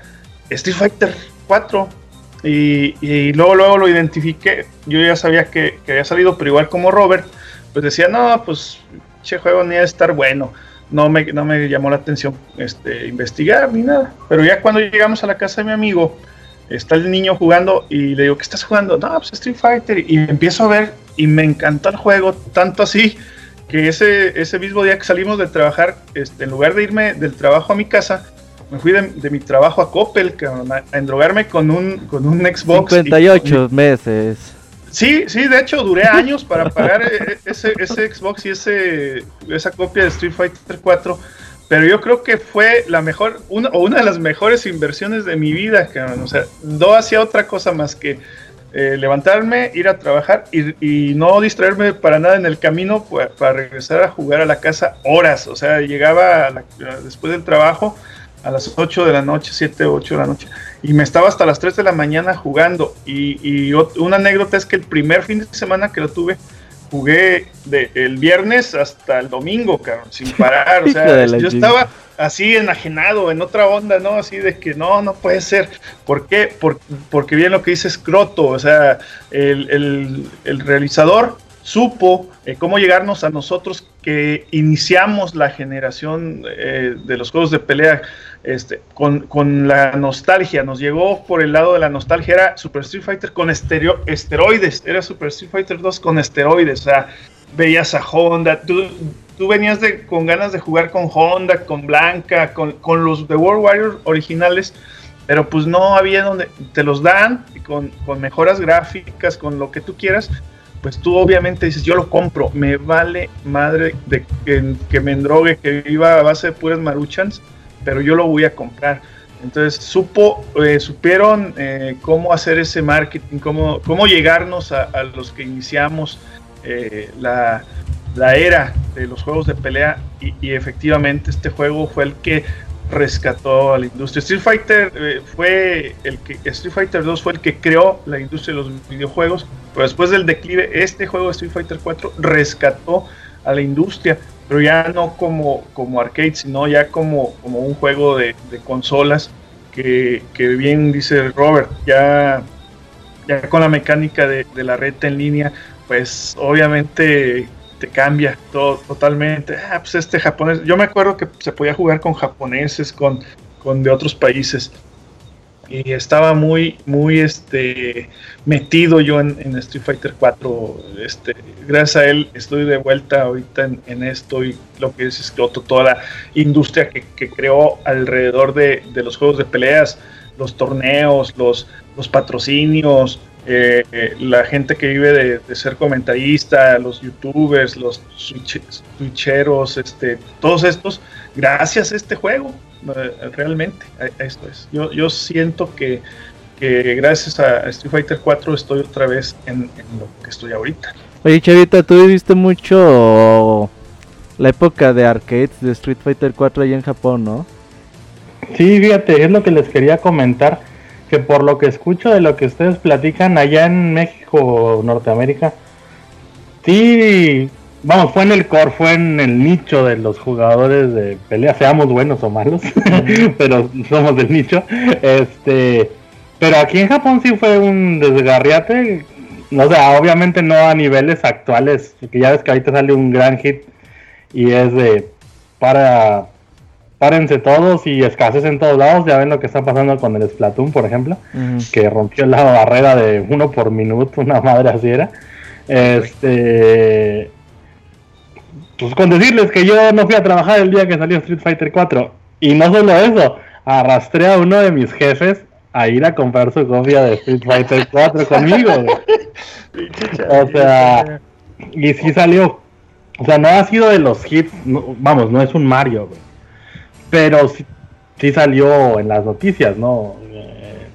Street Fighter 4 y, luego, luego lo identifiqué. Yo ya sabía que, había salido, pero igual como Robert, pues decía, no, pues, che juego ni a estar bueno. No me, no me llamó la atención este, investigar ni nada. Pero ya cuando llegamos a la casa de mi amigo, está el niño jugando y le digo, ¿qué estás jugando? No, pues Street Fighter. Y empiezo a ver y me encantó el juego, tanto así que ese, ese mismo día que salimos de trabajar, este, en lugar de irme del trabajo a mi casa, me fui de, mi trabajo a Coppel, a, endrogarme con un, con un Xbox. 58 meses. Sí, sí, de hecho duré años para pagar e, e, ese, ese Xbox y ese, esa copia de Street Fighter 4. Pero yo creo que fue la mejor, una, o una de las mejores inversiones de mi vida, O sea, no hacía otra cosa más que eh, levantarme, ir a trabajar y, no distraerme para nada en el camino para, regresar a jugar a la casa horas. O sea, llegaba después del trabajo a las 8 de la noche, 7, 8 de la noche. Y me estaba hasta las 3 de la mañana jugando. Y, una anécdota es que el primer fin de semana que lo tuve, jugué de el viernes hasta el domingo, cabrón, sin parar. O sea, yo estaba así enajenado, en otra onda, ¿no? Así de que no, no puede ser. ¿Por qué? porque bien lo que dice Scroto, o sea, el, realizador supo eh, cómo llegarnos a nosotros que iniciamos la generación eh, de los juegos de pelea este, con, la nostalgia. Nos llegó por el lado de la nostalgia. Era Super Street Fighter con esteroides. Era Super Street Fighter 2 con esteroides. O sea, veías a Honda. Tú, tú venías de, con ganas de jugar con Honda, con Blanca, con, los de World Warriors originales. Pero pues no había donde te los dan y con, mejoras gráficas, con lo que tú quieras pues tú obviamente dices, yo lo compro, me vale madre de que, me endrogue, que viva a base de puras maruchans, pero yo lo voy a comprar. Entonces supo, eh, supieron eh, cómo hacer ese marketing, cómo, cómo llegarnos a, los que iniciamos eh, la, era de los juegos de pelea y, efectivamente este juego fue el que rescató a la industria. Street Fighter fue el que Street Fighter 2 fue el que creó la industria de los videojuegos, pero después del declive este juego de Street Fighter 4 rescató a la industria pero ya no como, como arcade, sino ya como, como un juego de, consolas, que, bien dice Robert, ya, ya con la mecánica de, la red en línea, pues obviamente te cambia todo totalmente. Ah, pues este japonés, yo me acuerdo que se podía jugar con japoneses, con, con de otros países y estaba muy, muy este, metido yo en, Street Fighter 4. Este, gracias a él estoy de vuelta ahorita en, esto y lo que es toda la industria que, creó alrededor de, los juegos de peleas, los torneos, los, los patrocinios, eh, la gente que vive de, ser comentarista, los youtubers, los switcheros, este, todos estos, gracias a este juego. Eh, realmente, esto es. Yo, yo siento que, gracias a Street Fighter 4 estoy otra vez en, lo que estoy ahorita. Oye, Chavita, tú viviste mucho la época de arcades de Street Fighter 4 allá en Japón, ¿no? Sí, fíjate, es lo que les quería comentar, que por lo que escucho de lo que ustedes platican allá en México, Norteamérica, sí vamos, fue en el core, fue en el nicho de los jugadores de pelea, seamos buenos o malos, pero somos del nicho. Este, pero aquí en Japón sí fue un desgarriate, o sea, obviamente no a niveles actuales, porque ya ves que ahorita sale un gran hit y es de para párense todos y escasez en todos lados. Ya ven lo que está pasando con el Splatoon, por ejemplo, que rompió la barrera de uno por minuto, una madre así era. Este, pues con decirles que yo no fui a trabajar el día que salió Street Fighter 4. Y no solo eso, arrastré a uno de mis jefes a ir a comprar su copia de Street Fighter 4 conmigo. o sea, y sí salió. O sea, no ha sido de los hits, vamos, no es un Mario, pero sí, sí, salió en las noticias, ¿no? Eh,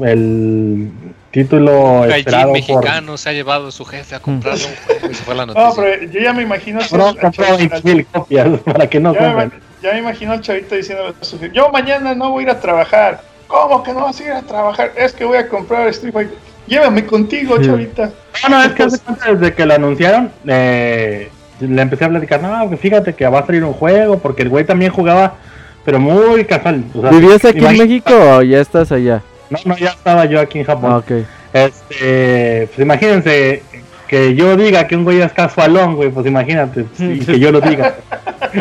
el título esperado mexicano se ha llevado a su jefe a comprar un juego y se fue la noticia. No, pero yo ya me imagino... No, compró 20 copias para que no ya me, ya me imagino al chavito diciendo a su jefe, yo mañana no voy a ir a trabajar. ¿Cómo que no vas a ir a trabajar? Es que voy a comprar Street Fighter. Llévame contigo, chavita. No, no, es que hace desde que lo anunciaron, eh, le empecé a platicar, no, que fíjate que va a salir un juego, porque el güey también jugaba, pero muy casual. ¿Vivías aquí en México o ya estás allá? No, no, ya estaba yo aquí en Japón. Ah, okay. Este, pues imagínense que yo diga que un güey es casualón, güey, pues imagínate, que yo lo diga.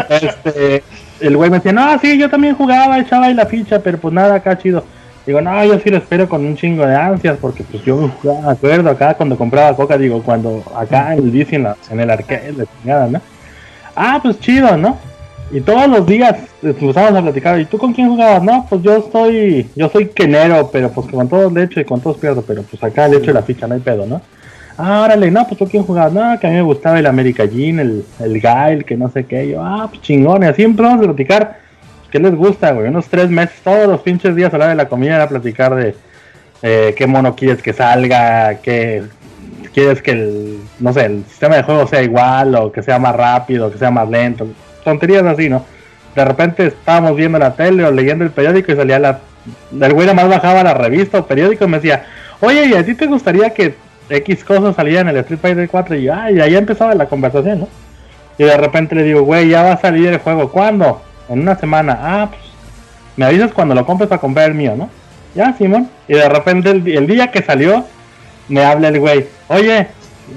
Este, el güey me decía, no, sí, yo también jugaba, echaba ahí la ficha, pero pues nada, acá chido. Digo, no, yo sí lo espero con un chingo de ansias, porque pues yo me acuerdo acá cuando compraba coca, digo, cuando acá en el DC en, en el arcade, de ¿no? Ah, pues chido, ¿no? Y todos los días empezamos a platicar, ¿y tú con quién jugabas? No, pues yo estoy, yo soy quenero, pero pues con todos le echo y con todos pierdo, pero pues acá le echo la ficha, no hay pedo, ¿no? Ah, órale, no, pues tú quién jugabas, no, que a mí me gustaba el America Jean, el, el Gail, que no sé qué, yo, ah, pues chingón, y así empezamos a platicar, ¿qué les gusta, güey? Unos tres meses, todos los pinches días a la de la comida era platicar de eh, qué mono quieres que salga, qué quieres que el, no sé, el sistema de juego sea igual, o que sea más rápido, que sea más lento, tonterías así, ¿no? De repente estábamos viendo la tele o leyendo el periódico y salía la. El güey nada más bajaba la revista o periódico y me decía, oye, ¿y a ti te gustaría que X cosas salieran en el Street Fighter 4? Y, ay, ahí empezaba la conversación, ¿no? Y de repente le digo, güey, ya va a salir el juego, ¿cuándo? En una semana. Ah, pues me avisas cuando lo compres para comprar el mío, ¿no? Ya, Simón. Y de repente el, día que salió, me habla el güey, oye,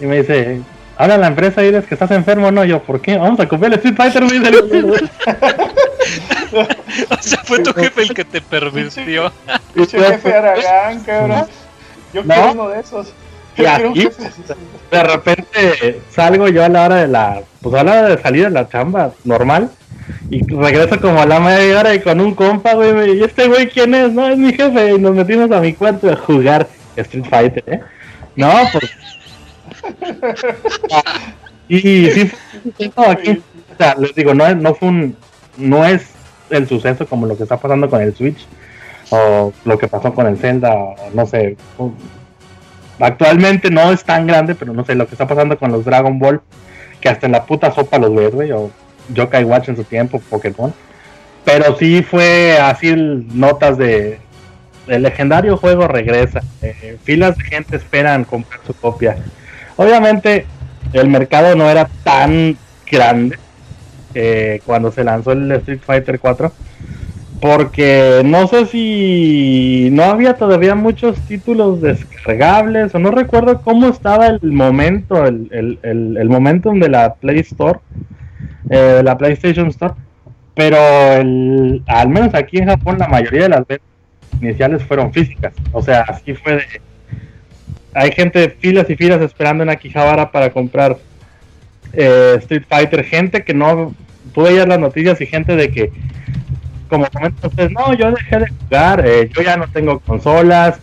y me dice, habla la empresa y dices que estás enfermo, no, yo, ¿por qué? Vamos a comprar el Street Fighter, o sea, fue tu jefe el que te permitió. Dice jefe Aragán, cabrón. Yo quiero uno de esos. Y aquí, de repente salgo yo a la hora de la, pues a la hora de salir de la chamba normal y regreso como a la media hora y con un compa, güey, y este güey quién es, no, es mi jefe y nos metimos a mi cuarto a jugar Street Fighter, ¿eh? No, pues y sí, aquí, o sea, les digo, no, no fue un, no es el suceso como lo que está pasando con el Switch o lo que pasó con el Zelda, no sé. Actualmente no es tan grande, pero no sé, lo que está pasando con los Dragon Ball, que hasta en la puta sopa los ves, güey, o Yokai Watch en su tiempo, Pokémon. Pero sí fue así notas de el legendario juego regresa. Eh, filas de gente esperan comprar su copia. Obviamente el mercado no era tan grande eh, cuando se lanzó el Street Fighter 4 porque no sé si no había todavía muchos títulos descargables o no recuerdo cómo estaba el momento el, el, el, momentum de la Play Store eh, la PlayStation Store pero al menos aquí en Japón la mayoría de las ventas iniciales fueron físicas o sea así fue de hay gente, filas y filas esperando en Akihabara para comprar eh, Street Fighter. Gente que no, tú veías las noticias y gente de que, como comentan ustedes, no, yo dejé de jugar, eh, yo ya no tengo consolas,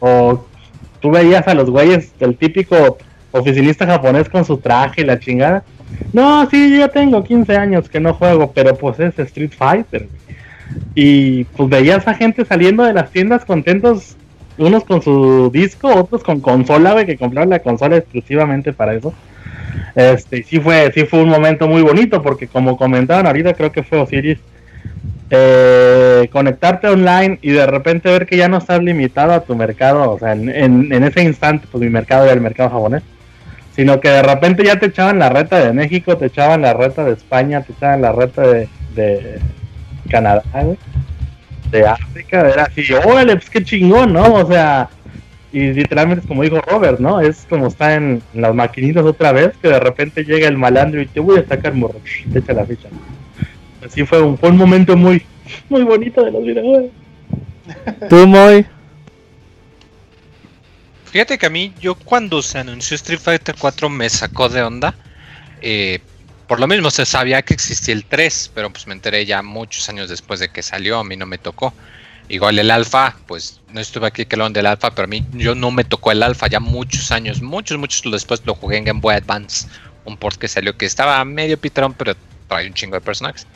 o tú veías a los güeyes del típico oficinista japonés con su traje y la chingada. No, sí, yo tengo 15 años que no juego, pero pues es Street Fighter. Y pues veías a gente saliendo de las tiendas contentos unos con su disco, otros con consola, güey, que compraron la consola exclusivamente para eso. Este, sí fue, sí fue un momento muy bonito, porque como comentaban ahorita, creo que fue Osiris, eh, conectarte online y de repente ver que ya no estás limitado a tu mercado, o sea, en, ese instante, pues mi mercado era el mercado japonés, sino que de repente ya te echaban la reta de México, te echaban la reta de España, te echaban la reta de, de Canadá, de África, era así, órale, pues qué chingón, ¿no? O sea, y literalmente es como dijo Robert, ¿no? Es como está en, las maquinitas otra vez, que de repente llega el malandro y te voy a sacar morro, te echa la ficha. Así fue un, fue un momento muy, muy bonito de los videojuegos. Tú, Moy. Fíjate que a mí, yo cuando se anunció Street Fighter 4 me sacó de onda. Eh, por lo mismo se sabía que existía el 3, pero pues me enteré ya muchos años después de que salió, a mí no me tocó. Igual el alfa, pues no estuve aquí que lo del alfa, pero a mí yo no me tocó el alfa ya muchos años, muchos, muchos después lo jugué en Game Boy Advance, un port que salió que estaba medio pitrón, pero trae un chingo de personajes.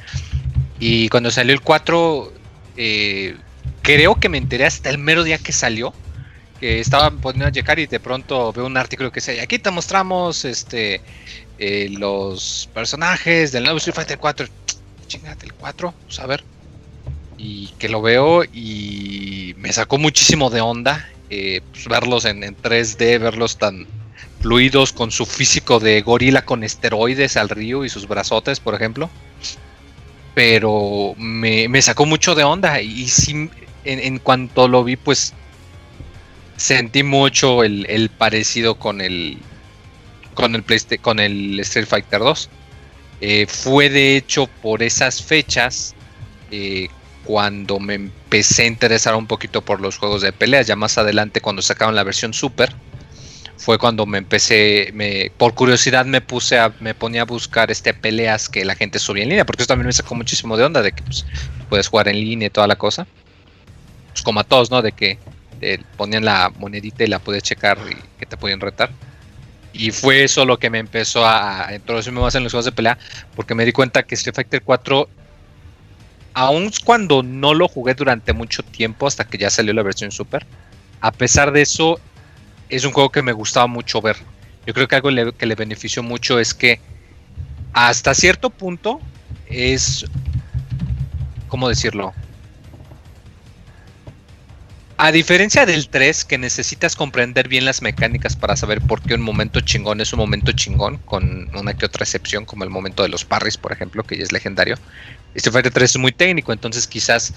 Y cuando salió el 4, eh, creo que me enteré hasta el mero día que salió, que estaba poniendo a llegar y de pronto veo un artículo que dice, aquí te mostramos este eh, los personajes del nuevo Street Fighter 4. Chingate el 4, pues a ver. Y que lo veo y me sacó muchísimo de onda eh, pues, verlos en, 3D, verlos tan con su físico de gorila con esteroides al río y sus brazotes, por ejemplo. Pero me, sacó mucho de onda y sí, en, cuanto lo vi, pues sentí mucho el parecido con el, con el, con el Street Fighter 2. Eh, fue de hecho por esas fechas eh, cuando me empecé a interesar un poquito por los juegos de peleas. Ya más adelante, cuando sacaron la versión Super, fue cuando me empecé, me, por curiosidad me puse a, me ponía a buscar este peleas que la gente subía en línea, porque eso también me sacó muchísimo de onda de que pues, puedes jugar en línea y toda la cosa. Pues como a todos, ¿no? De que ponían la monedita y la puedes checar y que te podían retar. Y fue eso lo que me empezó a introducirme más en los juegos de pelea, porque me di cuenta que Street Fighter 4, aun cuando no lo jugué durante mucho tiempo, hasta que ya salió la versión Super, a pesar de eso, es un juego que me gustaba mucho ver. Yo creo que algo que le benefició mucho es que hasta cierto punto es, ¿cómo decirlo? A diferencia del 3, que necesitas comprender bien las mecánicas para saber por qué un momento chingón es un momento chingón, con una que otra excepción, como el momento de los parries, por ejemplo, que ya es legendario. Street Fighter 3 es muy técnico, entonces quizás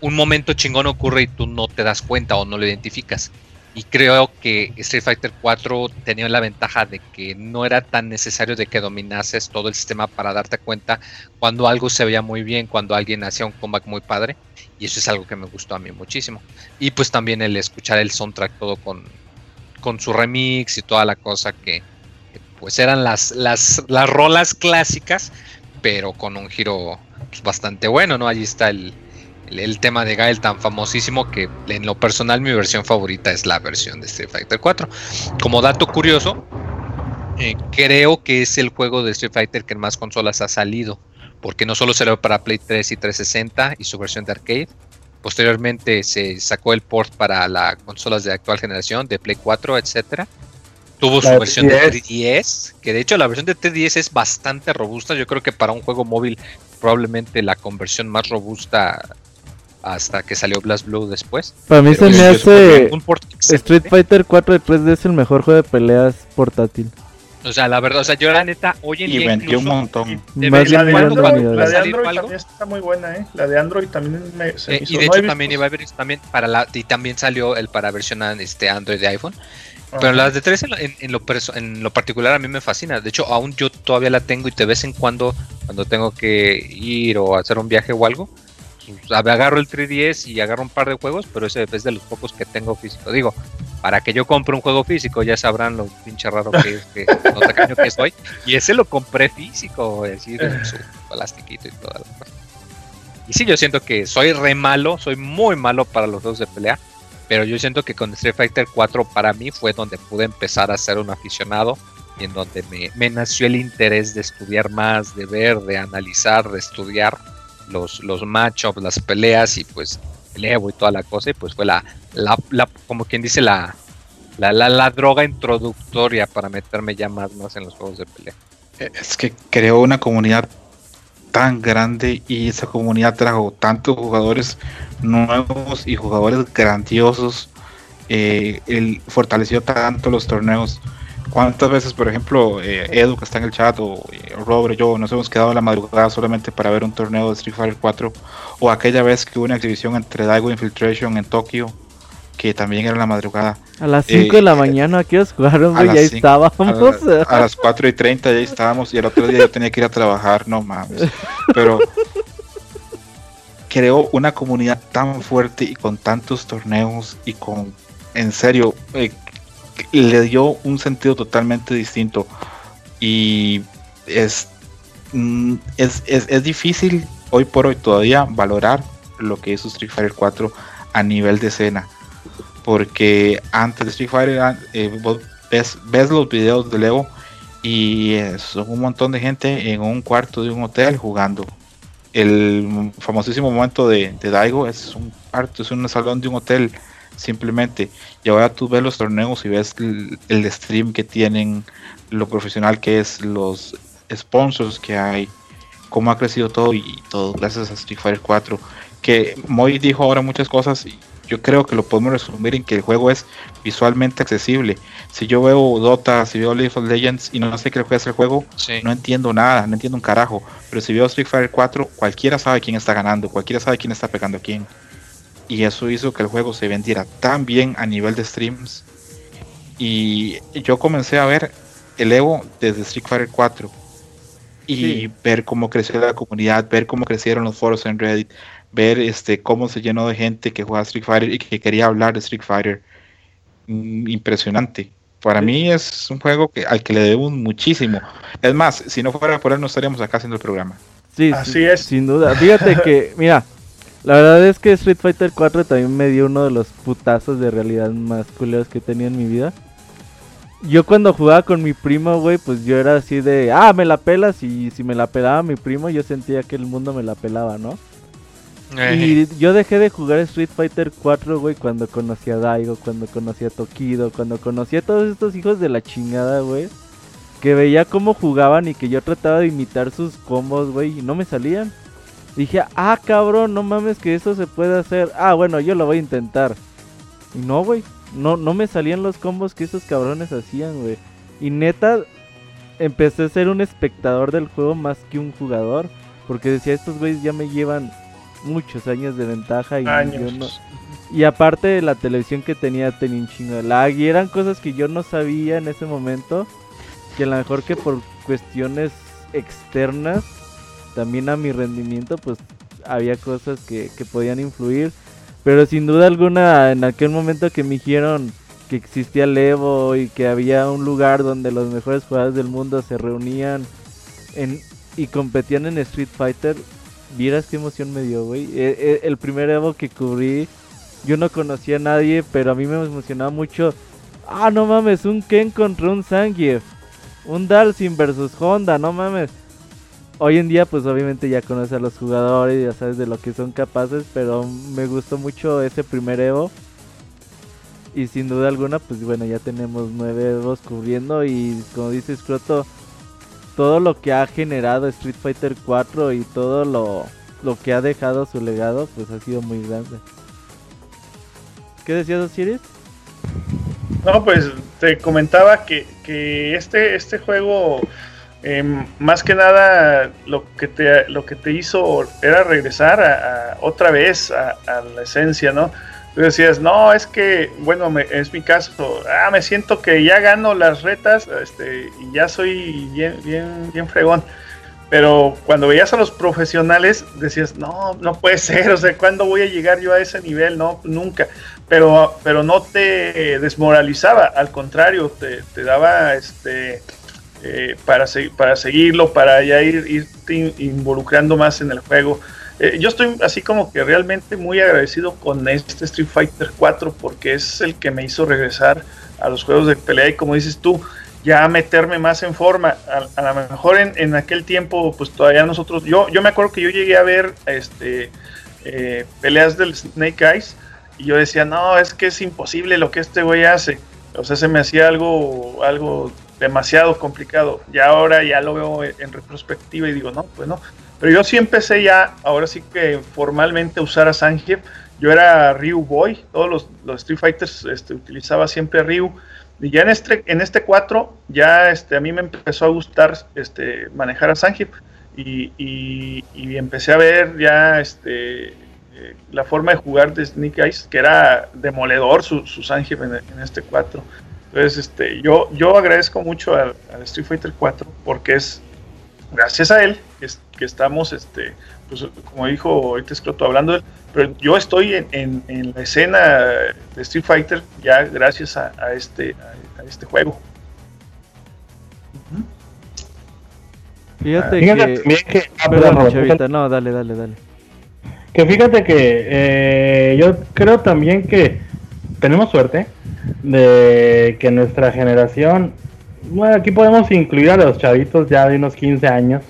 un momento chingón ocurre y tú no te das cuenta o no lo identificas. Y creo que Street Fighter 4 tenía la ventaja de que no era tan necesario de que dominases todo el sistema para darte cuenta cuando algo se veía muy bien, cuando alguien hacía un comeback muy padre. Y eso es algo que me gustó a mí muchísimo. Y pues también el escuchar el soundtrack todo con, con su remix y toda la cosa que, pues eran las, las, las rolas clásicas, pero con un giro pues, bastante bueno, ¿no? Allí está el, el, el tema de Gael tan famosísimo que en lo personal mi versión favorita es la versión de Street Fighter 4. Como dato curioso, eh, creo que es el juego de Street Fighter que en más consolas ha salido, porque no solo salió para Play 3 y 360 y su versión de arcade, posteriormente se sacó el port para las consolas de actual generación, de Play 4, etcétera. Tuvo su versión de 3DS. 3DS, que de hecho la versión de 3DS es bastante robusta. Yo creo que para un juego móvil probablemente la conversión más robusta hasta que salió Blast Blue después. Para mí Pero se me hace Street. Fighter 4 de 3D es el mejor juego de peleas portátil. O sea, la verdad, o sea, yo la neta hoy en Y día vendió un montón. de Más vez de La en de cuando de Android, cuando la de Android algo, también está muy buena, ¿eh? La de Android también me, se eh, hizo. y de ¿No hecho también iba a haber también para la y también salió el para versión este Android de iPhone. Ajá. Pero las de 3 en lo, en, en lo en lo particular a mí me fascina. De hecho, aún yo todavía la tengo y de vez en cuando, cuando tengo que ir o hacer un viaje o algo, pues, agarro el 3DS y agarro un par de juegos, pero ese es de los pocos que tengo físico. Digo, para que yo compre un juego físico, ya sabrán lo pinche raro que es, que, lo tacaño que soy. Y ese lo compré físico, así con su plastiquito y toda la cosa. Y sí, yo siento que soy re malo, soy muy malo para los juegos de pelea. Pero yo siento que con Street Fighter 4 para mí fue donde pude empezar a ser un aficionado y en donde me, me nació el interés de estudiar más, de ver, de analizar, de estudiar los, los matchups, las peleas y pues el Evo y toda la cosa. Y pues fue la, la, la- como quien dice, la, la, la, la droga introductoria para meterme ya más, más en los juegos de pelea. Es que creó una comunidad tan grande y esa comunidad trajo tantos jugadores nuevos y jugadores grandiosos. eh, fortaleció tanto los torneos. ¿Cuántas veces, por ejemplo, eh, Edu, que está en el chat, o eh, Robert, yo nos hemos quedado a la madrugada solamente para ver un torneo de Street Fighter 4? O aquella vez que hubo una exhibición entre Daigo Infiltration en Tokio, que también era la madrugada. A las Eh, 5 de la mañana, ¿a qué horas jugaron, a güey? las Ya cinco- estábamos. A, a las 4 y 30 ya estábamos y el otro día yo tenía que ir a trabajar, no mames. Pero creó una comunidad tan fuerte y con tantos torneos y con, en serio, eh, le dio un sentido totalmente distinto. Y es, mm, es, es, es difícil hoy por hoy todavía valorar lo que hizo Street Fighter 4 a nivel de escena. Porque antes de Street Fighter, eh, vos ves, ves los videos de Leo y eh, son un montón de gente en un cuarto de un hotel jugando. El famosísimo momento de, de Daigo es un cuarto, es un salón de un hotel simplemente. Y ahora tú ves los torneos y ves el, el stream que tienen, lo profesional que es, los sponsors que hay, cómo ha crecido todo y todo gracias a Street Fighter 4. Que Moy dijo ahora muchas cosas y yo creo que lo podemos resumir en que el juego es visualmente accesible. Si yo veo Dota, si veo League of Legends y no sé qué es el juego, Sí. no entiendo nada, no entiendo un carajo. Pero si veo Street Fighter 4, cualquiera sabe quién está ganando, cualquiera sabe quién está pegando a quién. Y eso hizo que el juego se vendiera tan bien a nivel de streams. Y yo comencé a ver el Evo desde Street Fighter 4. Y Sí. ver cómo creció la comunidad, ver cómo crecieron los foros en Reddit, ver este cómo se llenó de gente que juega Street Fighter y que quería hablar de Street Fighter. Mm, Impresionante. Para mí es un juego que, al que le debo muchísimo. Es más, si no fuera por él no estaríamos acá haciendo el programa. Sí, Así sí, es. Sin duda. Fíjate que, mira, la verdad es que Street Fighter 4 también me dio uno de los putazos de realidad más culeros que he tenido en mi vida. Yo cuando jugaba con mi primo, güey, pues yo era así de, ah, me la pelas y si me la pelaba mi primo yo sentía que el mundo me la pelaba, ¿no? Y yo dejé de jugar Street Fighter 4, güey, cuando conocí a Daigo, cuando conocí a Tokido, cuando conocí a todos estos hijos de la chingada, güey. Que veía cómo jugaban y que yo trataba de imitar sus combos, güey, y no me salían. Dije, ah, cabrón, no mames que eso se puede hacer. Ah, bueno, yo lo voy a intentar. Y no, güey. No, no me salían los combos que esos cabrones hacían, güey. Y neta, empecé a ser un espectador del juego más que un jugador. Porque decía, estos güeyes ya me llevan muchos años de ventaja y Años. yo no... Y aparte la televisión que tenía tenía un chingo de lag y eran cosas que yo no sabía en ese momento. Que a lo mejor que por cuestiones externas, también a mi rendimiento, pues había cosas que, que podían influir. Pero sin duda alguna, en aquel momento que me dijeron que existía el Evo y que había un lugar donde los mejores jugadores del mundo se reunían en, y competían en Street Fighter, vieras qué emoción me dio, güey. E- e- el primer Evo que cubrí, yo no conocía a nadie, pero a mí me emocionaba mucho. Ah, no mames, un Ken contra un Zangief. Un Dalsim versus Honda, no mames. Hoy en día, pues obviamente ya conoces a los jugadores, ya sabes de lo que son capaces, pero me gustó mucho ese primer Evo. Y sin duda alguna, pues bueno, ya tenemos nueve Evos cubriendo y como dice Scroto, todo lo que ha generado Street Fighter 4 y todo lo, lo que ha dejado su legado, pues ha sido muy grande. ¿Qué decías, Osiris? No, pues te comentaba que, que este, este juego, em, más que nada, lo que te, lo que te hizo era regresar otra vez a, a la esencia, ¿no? Tú decías, no, es que, bueno, me- es mi caso, ah, me siento que ya gano las retas este, y ya soy bien, bien, bien fregón. Pero cuando veías a los profesionales, decías, no, no puede ser, o sea, ¿cuándo voy a llegar yo a ese nivel? No, nunca pero, pero no te desmoralizaba, al contrario, te, te daba este eh, para, se- para seguirlo, para ya ir, irte in- involucrando más en el juego. Eh, yo estoy así como que realmente muy agradecido con este Street Fighter 4 porque es el que me hizo regresar a los juegos de pelea y como dices tú, ya meterme más en forma. A, a lo mejor en, en aquel tiempo, pues todavía nosotros, yo, yo me acuerdo que yo llegué a ver este eh, peleas del Snake Eyes y yo decía, no, es que es imposible lo que este güey hace. O sea, se me hacía algo, algo demasiado complicado. Y ahora ya lo veo en retrospectiva y digo, no, pues no. Pero yo sí empecé ya, ahora sí que formalmente a usar a Zangief. Yo era Ryu Boy, todos los, Street Fighters este, utilizaba siempre a Ryu. Y ya en este, en este 4, ya este, a mí me empezó a gustar este, manejar a Zangief. Y, y, empecé a ver ya este, eh, la forma de jugar de Snake Eyes, que era demoledor su, su Zangief en, en este 4. Entonces, este, yo, yo agradezco mucho al, al Street Fighter 4 porque es gracias a él que, es- que estamos, este, pues, como dijo ahorita Scroto hablando de él, pero yo estoy en, en- en la escena de Street Fighter ya gracias a, a este, a, a este juego. Fíjate Fíjate que... también que. ah, Perdón, Chavita, no, dale, dale, dale. Que fíjate que eh, yo creo también que tenemos suerte de que nuestra generación, bueno, aquí podemos incluir a los chavitos ya de unos 15 años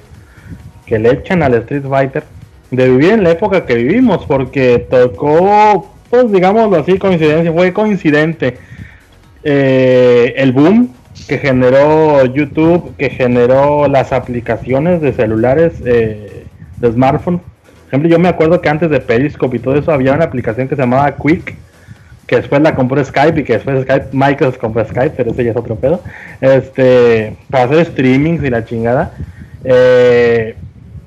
que le echan al Street Fighter, de vivir en la época que vivimos, porque tocó, pues digámoslo así, coincidencia, fue coincidente eh, el boom que generó YouTube, que generó las aplicaciones de celulares, eh, de smartphone. Por ejemplo, yo me acuerdo que antes de Periscope y todo eso había una aplicación que se llamaba Quick, que después la compró Skype y que después Skype, Microsoft compró Skype, pero ese ya es otro pedo. Este, para hacer streamings y la chingada. Eh,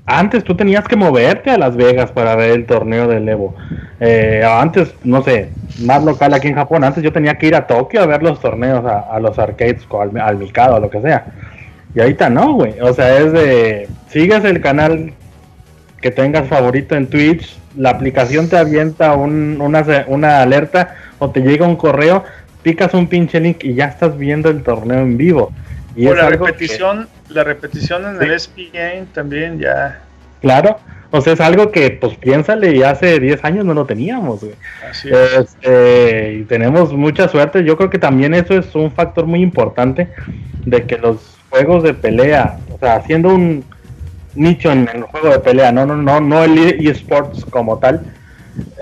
antes tú tenías que moverte a Las Vegas para ver el torneo del Evo. Eh, antes, no sé, más local aquí en Japón, antes yo tenía que ir a Tokio a ver los torneos, a, a los arcades, al, al Mikado, o lo que sea. Y ahorita no, güey. O sea, es de. Sigues el canal que tengas favorito en Twitch, la aplicación te avienta un- una, una alerta o te llega un correo, picas un pinche link y ya estás viendo el torneo en vivo. Y O es la que- repetición, la repetición en el SPN también ya. claro, o sea, es algo que, pues piénsale, y hace 10 años no lo teníamos, güey. Así es. Este, y tenemos mucha suerte. Yo creo que también eso es un factor muy importante de que los juegos de pelea, o sea, haciendo un nicho en el juego de pelea, no, no, no, no el eSports como tal,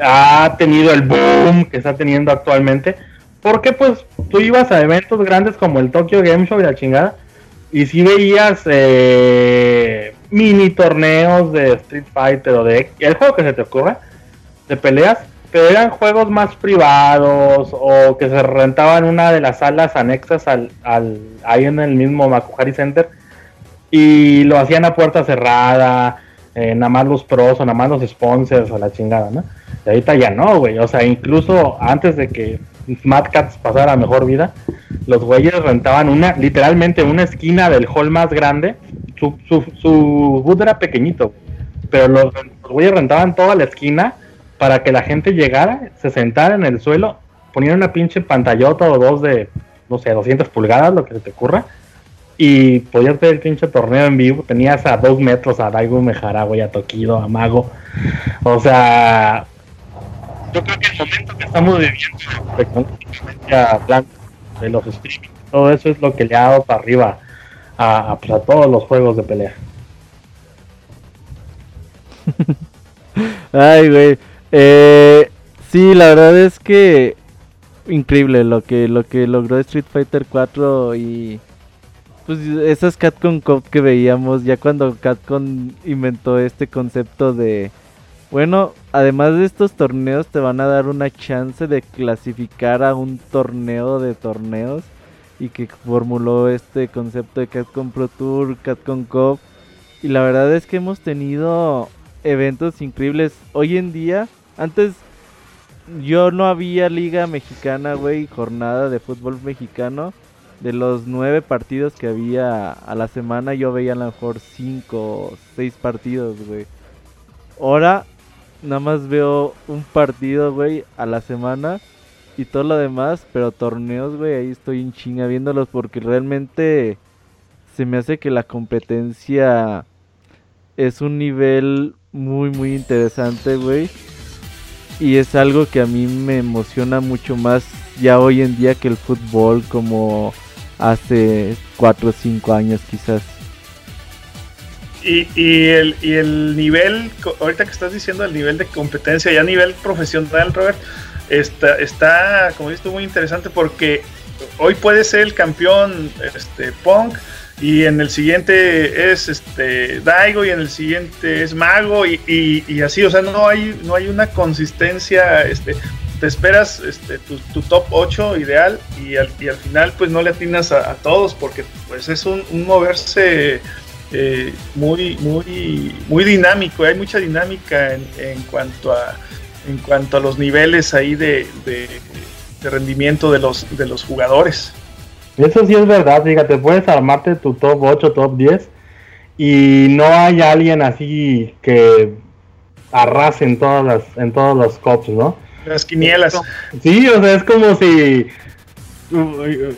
ha tenido el boom que está teniendo actualmente. Porque pues tú ibas a eventos grandes como el Tokyo Game Show y la chingada, y si veías eh, mini torneos de Street Fighter o de el juego que se te ocurra, de peleas, pero eran juegos más privados o que se rentaban una de las salas anexas al, al ahí en el mismo Makuhari Center y lo hacían a puerta cerrada, eh, nada más los pros o nada más los sponsors o la chingada, ¿no? Y ahorita ya no, güey, o sea, incluso antes de que Mad Cats pasara mejor vida, los güeyes rentaban una, literalmente una esquina del hall más grande, su, su, su boot era pequeñito, pero los, los güeyes rentaban toda la esquina para que la gente llegara, se sentara en el suelo, ponían una pinche pantallota o dos de, no sé, 200 pulgadas, lo que se te ocurra, y podías ver el pinche torneo en vivo. Tenías a dos metros a Daigo Mejara, güey, a Tokido, a Mago. O sea, yo creo que el momento que estamos viviendo económicamente hablando de los streaming, todo eso es lo que le ha dado para arriba a, a, pues, a todos los juegos de pelea. Ay, güey. Eh, sí, la verdad es que increíble lo que lo que logró Street Fighter 4 y pues esas Capcom Cup que veíamos ya cuando Capcom inventó este concepto de bueno, además de estos torneos te van a dar una chance de clasificar a un torneo de torneos y que formuló este concepto de Capcom Pro Tour, Capcom Cup y la verdad es que hemos tenido eventos increíbles hoy en día. Antes yo no había liga mexicana, güey, jornada de fútbol mexicano de los nueve partidos que había a la semana, yo veía a lo mejor cinco o seis partidos, güey. Ahora nada más veo un partido, güey, a la semana y todo lo demás, pero torneos, güey, ahí estoy en chinga viéndolos porque realmente se me hace que la competencia es un nivel muy, muy interesante, güey. Y es algo que a mí me emociona mucho más ya hoy en día que el fútbol como hace 4 o 5 años quizás. Y, y, el, y el nivel, ahorita que estás diciendo el nivel de competencia, ya a nivel profesional, Robert, está, está como visto, muy interesante porque hoy puede ser el campeón este, Punk y en el siguiente es este Daigo y en el siguiente es Mago y, y, y así, o sea, no hay, no hay una consistencia, este, te esperas este, tu, top 8 ideal y al, y al, final pues no le atinas a, todos porque pues es un, moverse eh, muy, muy, muy dinámico, hay mucha dinámica en, en, cuanto a en cuanto a los niveles ahí de, de, rendimiento de los, de los jugadores. Eso sí es verdad, fíjate, puedes armarte tu top 8, top 10 y no hay alguien así que arrase todas las, en todos los cops, ¿no? Las quinielas. Sí, o sea, es como si.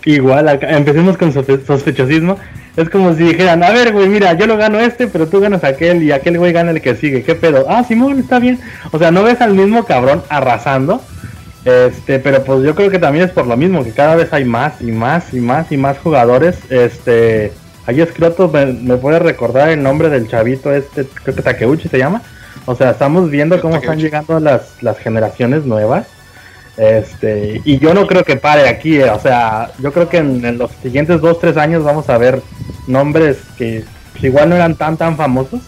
Igual, acá, empecemos con sospechosismo. Es como si dijeran, a ver, güey, mira, yo lo gano este, pero tú ganas aquel y aquel güey gana el que sigue. ¿Qué pedo? Ah, Simón, está bien. O sea, no ves al mismo cabrón arrasando. Este, pero pues yo creo que también es por lo mismo, que cada vez hay más y más y más y más jugadores. Este, ahí Escroto me, me puede recordar el nombre del chavito este, creo que Takeuchi se llama. O sea, estamos viendo cómo están llegando las, las generaciones nuevas. Este, y yo no creo que pare aquí, eh. o sea, yo creo que en, en los siguientes 2, 3 años vamos a ver nombres que pues, igual no eran tan tan famosos,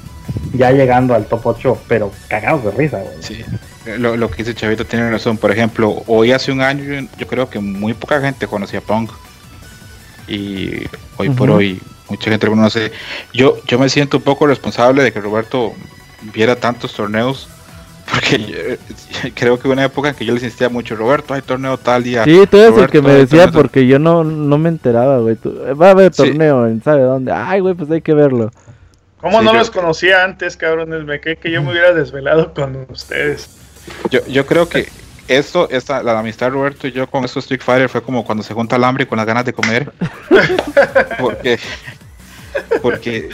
ya llegando al top 8, pero cagados de risa, güey. Sí, lo, lo, que dice Chavito tiene razón. Por ejemplo, hoy hace un año yo, yo creo que muy poca gente conocía Punk. Y hoy uh -huh. por hoy mucha gente lo conoce. Yo, yo me siento un poco responsable de que Roberto viera tantos torneos porque yo, creo que hubo una época en que yo les insistía mucho, Roberto, hay torneo tal día. Sí, tú eres Roberto, el que me decía porque yo no, no me enteraba, güey. Va a haber torneo sí. en sabe dónde. Ay, güey, pues hay que verlo. ¿Cómo sí, no yo... los conocía antes, cabrones? Me cree que yo me hubiera desvelado con ustedes. Yo, yo creo que esto, esta, la amistad de Roberto y yo con esto Street Fighter fue como cuando se junta el hambre con las ganas de comer. porque, porque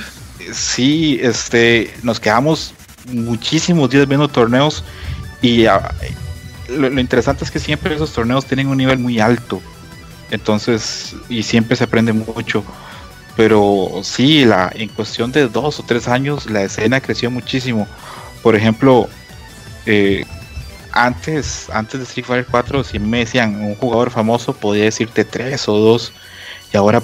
sí, este, nos quedamos muchísimos días viendo torneos y lo, lo, interesante es que siempre esos torneos tienen un nivel muy alto. Entonces, y siempre se aprende mucho. Pero sí, la, en cuestión de dos o tres años, la escena creció muchísimo. Por ejemplo, eh, antes, antes de Street Fighter 4, si me decían un jugador famoso, podía decirte tres o dos. Y ahora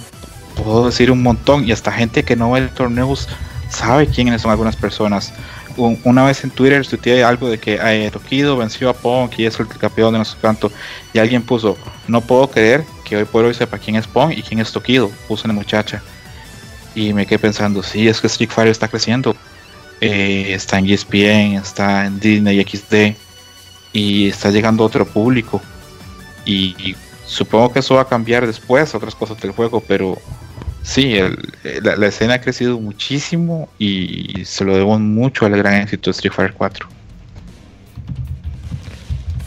puedo decir un montón. Y hasta gente que no ve torneos sabe quiénes son algunas personas. Una vez en Twitter tuiteé algo de que eh, Tokido venció a Punk y es el campeón de nuestro canto. Y alguien puso, no puedo creer que hoy por hoy sepa quién es Punk y quién es Tokido, puso una muchacha. Y me quedé pensando, sí, es que Street Fighter está creciendo. Eh, está en ESPN, está en Disney XD y está llegando otro público. Y, supongo que eso va a cambiar después, otras cosas del juego, pero sí, la, escena ha crecido muchísimo y se lo debo mucho al gran éxito de Street Fighter 4.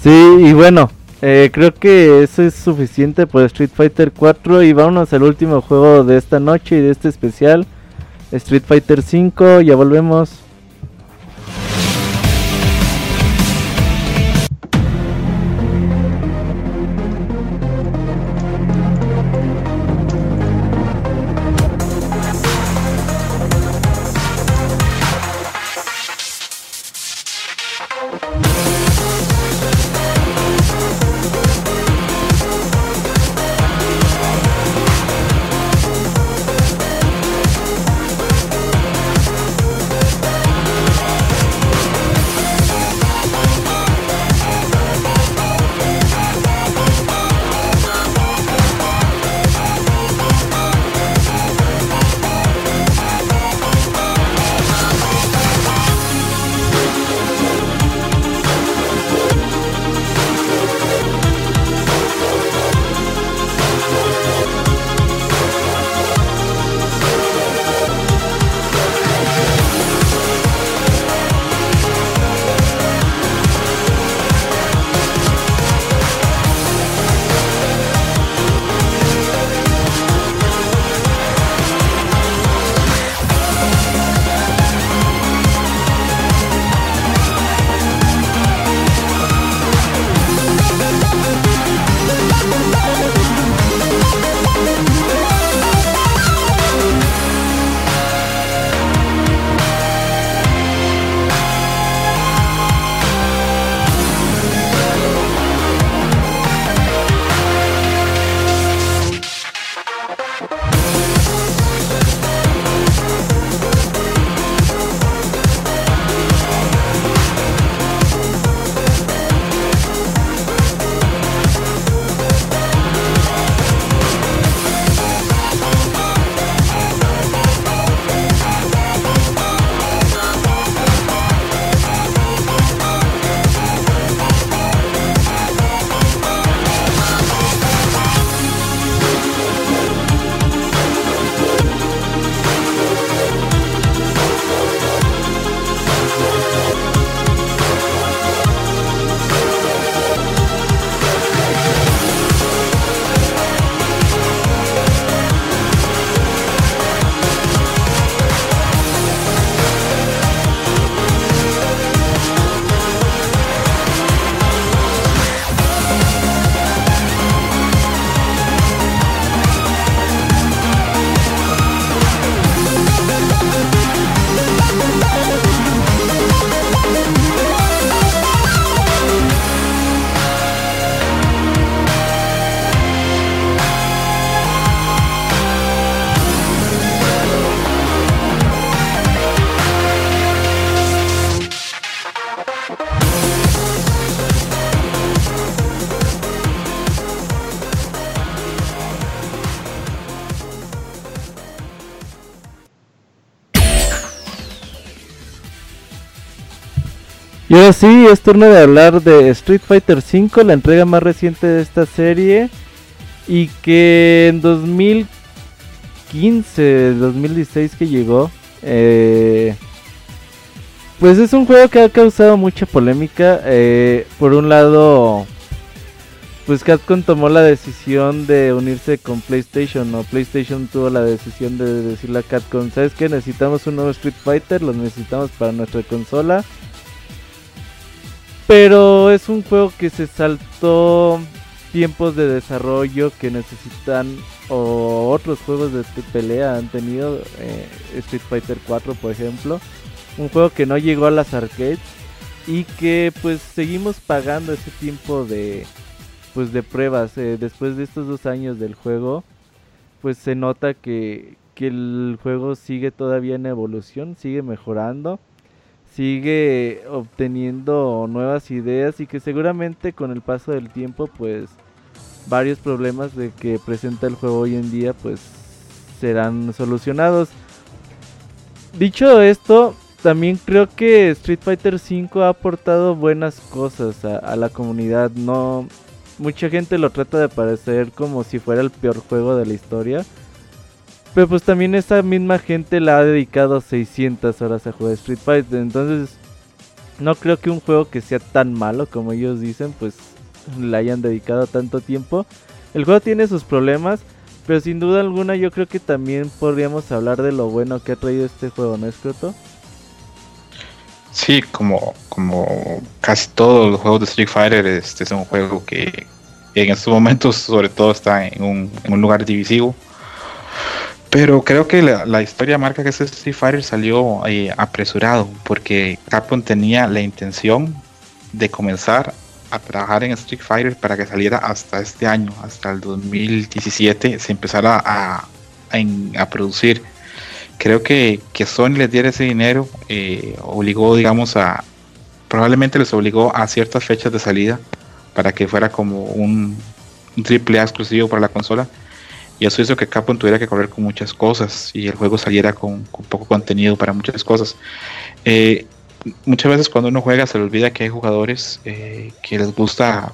Sí, y bueno, eh, creo que eso es suficiente por Street Fighter 4 y vámonos al último juego de esta noche y de este especial, Street Fighter 5, ya volvemos. Ahora sí, es turno de hablar de Street Fighter V, la entrega más reciente de esta serie. Y que en 2015, 2016 que llegó, eh, pues es un juego que ha causado mucha polémica. Eh, por un lado, pues Capcom tomó la decisión de unirse con PlayStation, o PlayStation tuvo la decisión de decirle a Capcom, ¿sabes qué? Necesitamos un nuevo Street Fighter, lo necesitamos para nuestra consola pero es un juego que se saltó tiempos de desarrollo que necesitan o otros juegos de pelea han tenido eh, Street Fighter 4 por ejemplo. Un juego que no llegó a las arcades y que pues seguimos pagando ese tiempo de pues de pruebas. Eh, después de estos dos años del juego pues se nota que, que el juego sigue todavía en evolución sigue mejorando sigue obteniendo nuevas ideas y que seguramente con el paso del tiempo pues varios problemas de que presenta el juego hoy en día pues serán solucionados. Dicho esto, también creo que Street Fighter V ha aportado buenas cosas a, la comunidad. No, mucha gente lo trata de parecer como si fuera el peor juego de la historia. Pero pues también esa misma gente la ha dedicado 600 horas a jugar Street Fighter. Entonces no creo que un juego que sea tan malo como ellos dicen pues le hayan dedicado tanto tiempo. El juego tiene sus problemas. Pero sin duda alguna yo creo que también podríamos hablar de lo bueno que ha traído este juego, ¿no es cierto? Sí, como, como casi todos los juegos de Street Fighter, este es un juego que en estos momentos sobre todo está en un lugar divisivo. Pero creo que la, historia marca que ese Street Fighter salió eh, apresurado porque Capcom tenía la intención de comenzar a trabajar en Street Fighter para que saliera hasta este año, hasta el 2017, se empezara a, producir. Creo que, que, Sony les diera ese dinero, eh, obligó, digamos, a. Probablemente les obligó a ciertas fechas de salida para que fuera como un, triple A exclusivo para la consola. Y eso hizo que Capcom tuviera que correr con muchas cosas y el juego saliera con, poco contenido para muchas cosas. Eh, muchas veces cuando uno juega se le olvida que hay jugadores eh, que les gusta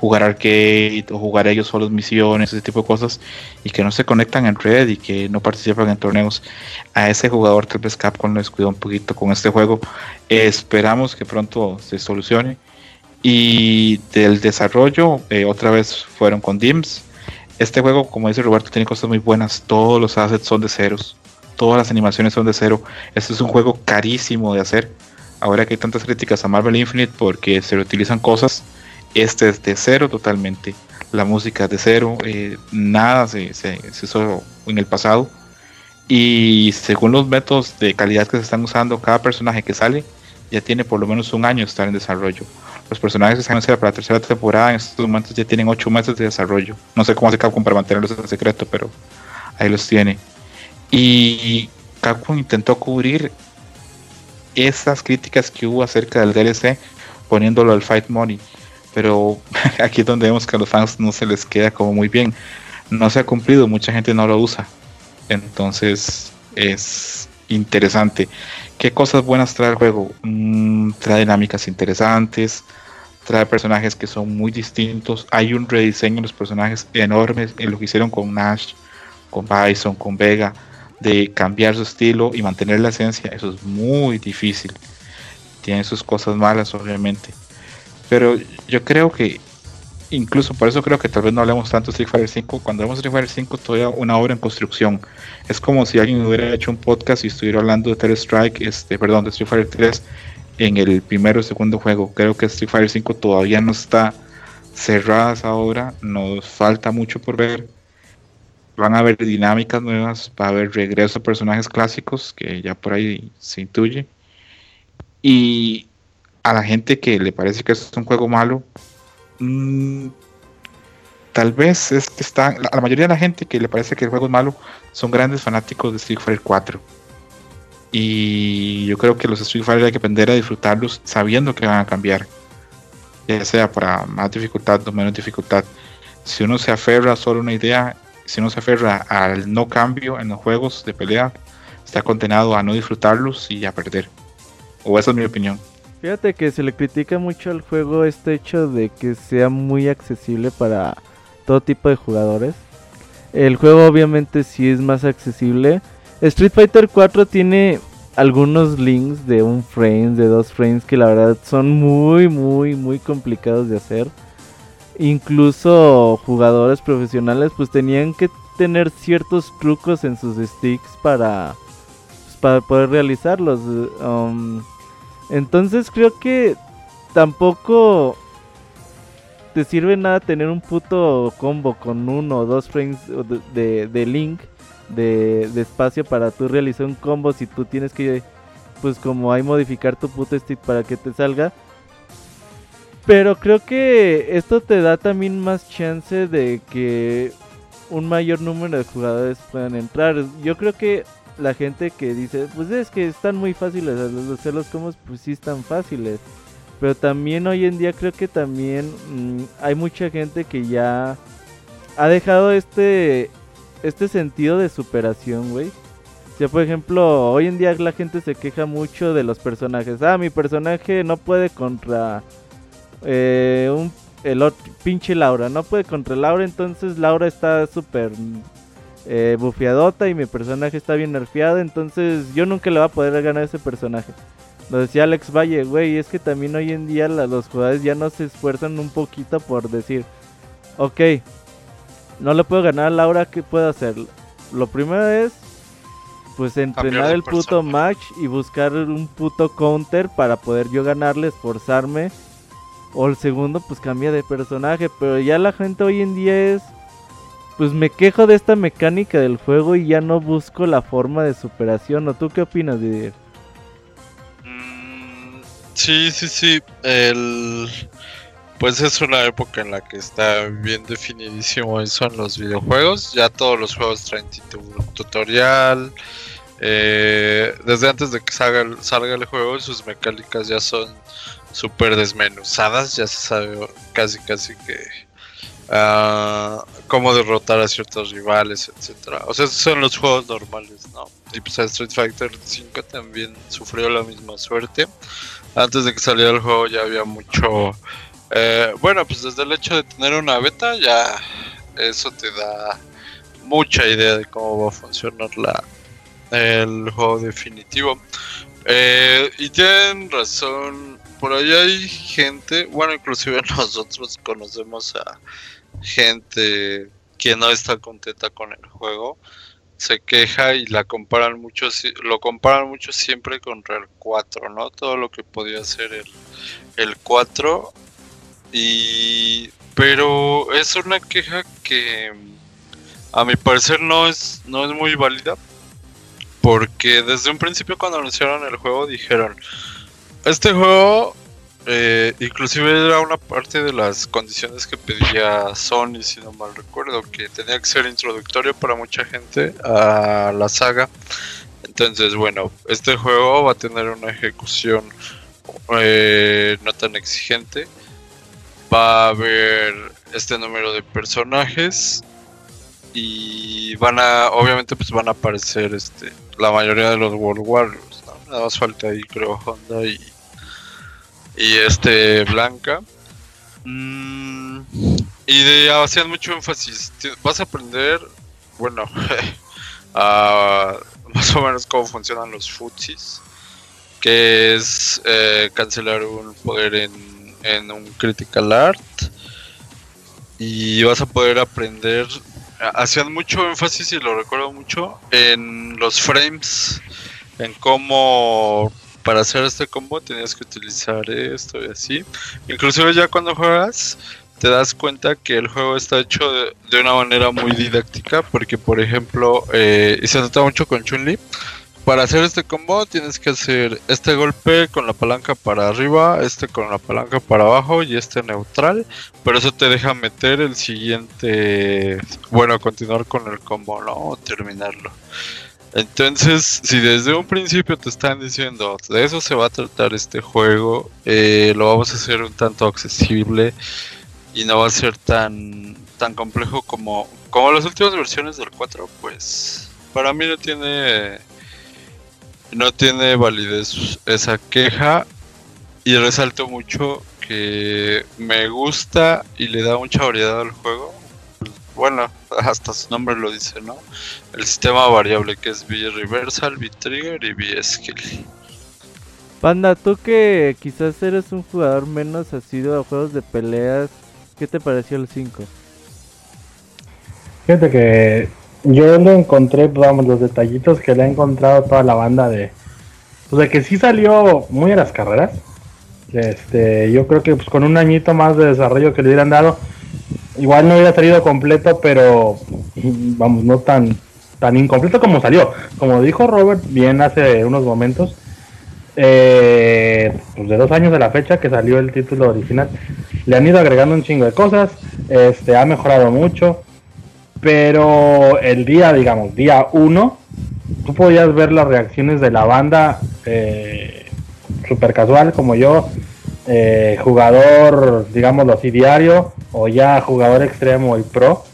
jugar arcade o jugar ellos solos misiones, ese tipo de cosas, y que no se conectan en red y que no participan en torneos. A ese jugador tal vez Capcom lo descuidó un poquito con este juego. esperamos que pronto se solucione. Y del desarrollo, eh, otra vez fueron con DIMS. Este juego, como dice Roberto, tiene cosas muy buenas. Todos los assets son de ceros todas las animaciones son de cero. Este es un juego carísimo de hacer. Ahora que hay tantas críticas a Marvel Infinite porque se reutilizan cosas, este es de cero totalmente. La música es de cero, eh, nada se, se, hizo en el pasado. Y según los métodos de calidad que se están usando, cada personaje que sale ya tiene por lo menos un año estar en desarrollo. Los personajes que están para la tercera temporada en estos momentos ya tienen ocho meses de desarrollo. No sé cómo se Capcom para mantenerlos en secreto, pero ahí los tiene. Y Capcom intentó cubrir esas críticas que hubo acerca del DLC poniéndolo al Fight Money. Pero aquí es donde vemos que a los fans no se les queda como muy bien. No se ha cumplido, mucha gente no lo usa. Entonces es interesante. ¿Qué cosas buenas trae el juego? Mm, trae dinámicas interesantes, trae personajes que son muy distintos. Hay un rediseño de los personajes enormes en lo que hicieron con Nash, con Bison, con Vega de cambiar su estilo y mantener la esencia, eso es muy difícil. Tiene sus cosas malas, obviamente. Pero yo creo que, incluso por eso creo que tal vez no hablemos tanto de Street Fighter 5. Cuando hablamos de Street Fighter 5, todavía una obra en construcción. Es como si alguien hubiera hecho un podcast y estuviera hablando de Terror Strike, este, perdón, de Street Fighter 3 en el primero o segundo juego. Creo que Street Fighter 5 todavía no está cerrada esa obra, nos falta mucho por ver van a haber dinámicas nuevas, va a haber regreso a personajes clásicos, que ya por ahí se intuye. Y a la gente que le parece que es un juego malo, mm, tal vez es que está, la, la, mayoría de la gente que le parece que el juego es malo son grandes fanáticos de Street Fighter 4. Y yo creo que los Street Fighter hay que aprender a disfrutarlos sabiendo que van a cambiar, ya sea para más dificultad o menos dificultad. Si uno se aferra solo a una idea, si no se aferra al no cambio en los juegos de pelea, está condenado a no disfrutarlos y a perder. O esa es mi opinión. Fíjate que se le critica mucho al juego este hecho de que sea muy accesible para todo tipo de jugadores. El juego obviamente sí es más accesible. Street Fighter 4 tiene algunos links de un frame, de dos frames que la verdad son muy, muy, muy complicados de hacer incluso jugadores profesionales pues tenían que tener ciertos trucos en sus sticks para, pues, para poder realizarlos. Um, entonces creo que tampoco te sirve nada tener un puto combo con uno o dos frames de, de, link de, de, espacio para tú realizar un combo si tú tienes que pues como hay modificar tu puto stick para que te salga pero creo que esto te da también más chance de que un mayor número de jugadores puedan entrar. Yo creo que la gente que dice, pues es que están muy fáciles los combos, pues sí están fáciles. Pero también hoy en día creo que también mm, hay mucha gente que ya ha dejado este este sentido de superación, güey. O sea, por ejemplo, hoy en día la gente se queja mucho de los personajes. Ah, mi personaje no puede contra eh, un el otro, pinche Laura, no puede contra Laura, entonces Laura está súper eh, bufeadota y mi personaje está bien nerfeado, entonces yo nunca le voy a poder ganar a ese personaje. Lo decía Alex Valle, güey, es que también hoy en día los jugadores ya no se esfuerzan un poquito por decir, ok, no le puedo ganar a Laura, ¿qué puedo hacer? Lo primero es, pues entrenar el puto match y buscar un puto counter para poder yo ganarle, esforzarme. O el segundo, pues cambia de personaje, pero ya la gente hoy en día es pues me quejo de esta mecánica del juego y ya no busco la forma de superación. ¿O tú qué opinas, Didier? Mm, sí, sí, sí. El... Pues es una época en la que está bien definidísimo eso en los videojuegos. Ya todos los juegos traen tutorial. Eh, desde antes de que salga, salga el juego, sus mecánicas ya son súper desmenuzadas. Ya se sabe casi, casi que uh, cómo derrotar a ciertos rivales, etcétera. O sea, esos son los juegos normales, ¿no? Y pues Street Fighter 5 también sufrió la misma suerte. Antes de que saliera el juego ya había mucho... Eh, bueno, pues desde el hecho de tener una beta ya eso te da mucha idea de cómo va a funcionar la, el juego definitivo. Eh, y tienen razón, por ahí hay gente, bueno, inclusive nosotros conocemos a gente que no está contenta con el juego se queja y la comparan mucho, lo comparan mucho siempre con el 4, ¿no? Todo lo que podía hacer el, el 4. Y, pero es una queja que a mi parecer no es, no es muy válida. Porque desde un principio cuando anunciaron el juego dijeron, este juego eh, inclusive era una parte de las condiciones que pedía Sony, si no mal recuerdo, que tenía que ser introductorio para mucha gente a la saga. Entonces, bueno, este juego va a tener una ejecución eh, no tan exigente. Va a haber este número de personajes y van a, obviamente, pues van a aparecer este, la mayoría de los World Warriors. Nada más falta ahí, creo, Honda y y este Blanca. Mm, y de hacían mucho énfasis. Vas a aprender, bueno, más o menos cómo funcionan los futsis, que es eh, cancelar un poder en, en un critical art. Y vas a poder aprender. Hacían mucho énfasis, y lo recuerdo mucho, en los frames, en cómo para hacer este combo tenías que utilizar esto y así. Inclusive ya cuando juegas te das cuenta que el juego está hecho de, una manera muy didáctica porque por ejemplo, eh, y se nota mucho con Chun-Li, para hacer este combo tienes que hacer este golpe con la palanca para arriba, este con la palanca para abajo y este neutral, pero eso te deja meter el siguiente, bueno, continuar con el combo, ¿no? O terminarlo. Entonces, si desde un principio te están diciendo de eso se va a tratar este juego, eh, lo vamos a hacer un tanto accesible y no va a ser tan tan complejo como como las últimas versiones del 4, pues para mí no tiene no tiene validez esa queja y resalto mucho que me gusta y le da mucha variedad al juego bueno, hasta su nombre lo dice, ¿no? El sistema variable que es V-Reversal, V-Trigger y V-Skill. Panda, tú que quizás eres un jugador menos asiduo a juegos de peleas, ¿qué te pareció el 5? Fíjate que yo lo encontré, vamos, los detallitos que le ha encontrado toda la banda de, pues de que sí salió muy a las carreras. Este, yo creo que pues con un añito más de desarrollo que le hubieran dado, igual no hubiera salido completo, pero vamos, no tan, tan incompleto como salió. Como dijo Robert bien hace unos momentos, eh, pues de dos años de la fecha que salió el título original, le han ido agregando un chingo de cosas, este ha mejorado mucho, pero el día, digamos, día uno, tú podías ver las reacciones de la banda eh, super casual como yo, eh, jugador, digámoslo así, diario, o ya jugador extremo y pro,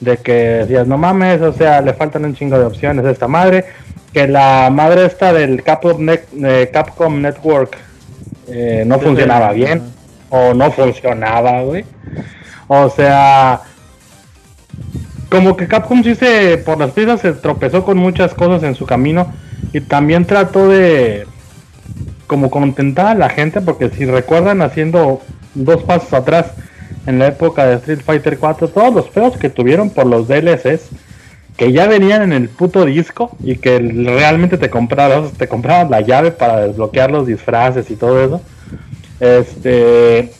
de que decías, no mames, o sea, le faltan un chingo de opciones a esta madre, que la madre esta del Capcom, eh, Capcom Network eh, no funcionaba bien, o no funcionaba, güey. O sea, como que Capcom sí se, por las piezas, se tropezó con muchas cosas en su camino y también trató de como contentar a la gente, porque si recuerdan haciendo dos pasos atrás en la época de Street Fighter 4, todos los pedos que tuvieron por los DLCs que ya venían en el puto disco y que realmente te comprabas, te comprabas la llave para desbloquear los disfraces y todo eso. Este,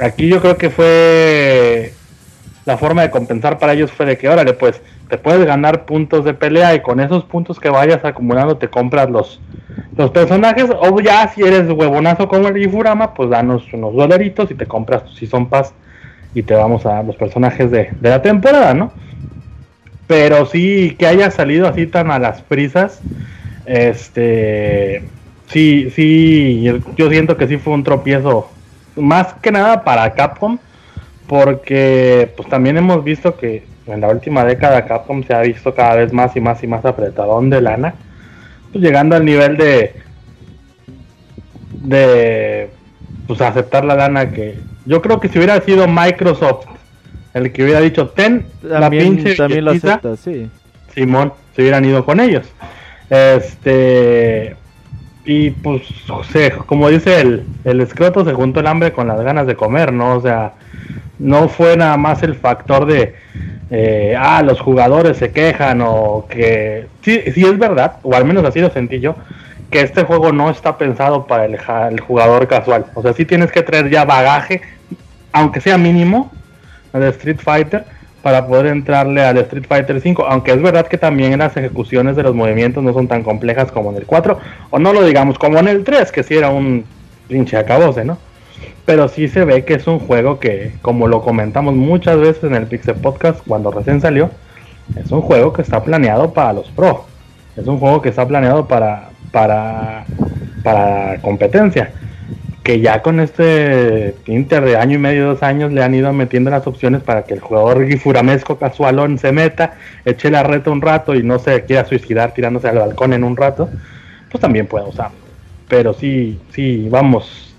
aquí yo creo que fue la forma de compensar para ellos fue de que, órale, pues te puedes ganar puntos de pelea y con esos puntos que vayas acumulando te compras los, los personajes. O ya si eres huevonazo como el Ifurama, pues danos unos dolaritos y te compras si son Pass y te vamos a los personajes de, de la temporada, ¿no? Pero sí, que haya salido así tan a las prisas, este, sí, sí, yo siento que sí fue un tropiezo, más que nada para Capcom, porque pues también hemos visto que en la última década Capcom se ha visto cada vez más y más y más apretadón de lana, pues llegando al nivel de de pues aceptar la lana que yo creo que si hubiera sido Microsoft el que hubiera dicho ten la pinche también lo acepta, sí. Simón se hubieran ido con ellos este y pues como dice el, el escroto se juntó el hambre con las ganas de comer no o sea no fue nada más el factor de eh, ah, los jugadores se quejan o que sí, sí es verdad, o al menos así lo sentí yo, que este juego no está pensado para el, el jugador casual. O sea, sí tienes que traer ya bagaje, aunque sea mínimo, de Street Fighter, para poder entrarle al Street Fighter 5. Aunque es verdad que también las ejecuciones de los movimientos no son tan complejas como en el 4, o no lo digamos como en el 3, que sí era un pinche acabose, ¿no? Pero sí se ve que es un juego que, como lo comentamos muchas veces en el Pixel Podcast cuando recién salió, es un juego que está planeado para los pro. Es un juego que está planeado para, para, para competencia. Que ya con este Inter de año y medio, dos años, le han ido metiendo las opciones para que el jugador guifuramesco casualón se meta, eche la reta un rato y no se quiera suicidar tirándose al balcón en un rato, pues también puede usarlo. Pero sí, sí, vamos,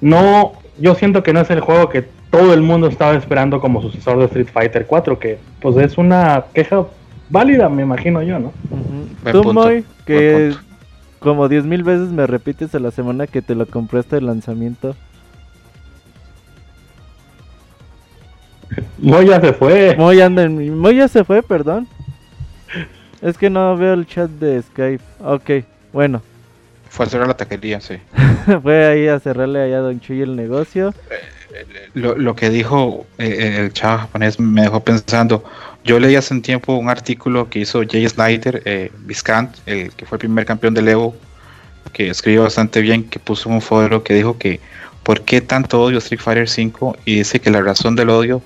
no, yo siento que no es el juego que todo el mundo estaba esperando como sucesor de Street Fighter 4, que pues es una queja válida, me imagino yo, ¿no? Tú, Moy, que como diez mil veces me repites a la semana que te lo compraste el lanzamiento. Moy ya se fue. Moy anda en... Moy ya se fue, perdón. Es que no veo el chat de Skype. Ok, bueno. Fue a cerrar la taquería, sí. Fue ahí a cerrarle allá a Don Chuy el negocio. Lo, que dijo eh, el chavo japonés me dejó pensando. Yo leí hace un tiempo un artículo que hizo Jay Snyder, eh, Viscant, el que fue el primer campeón de Evo, que escribió bastante bien, que puso un foro que dijo que ¿por qué tanto odio Street Fighter 5? Y dice que la razón del odio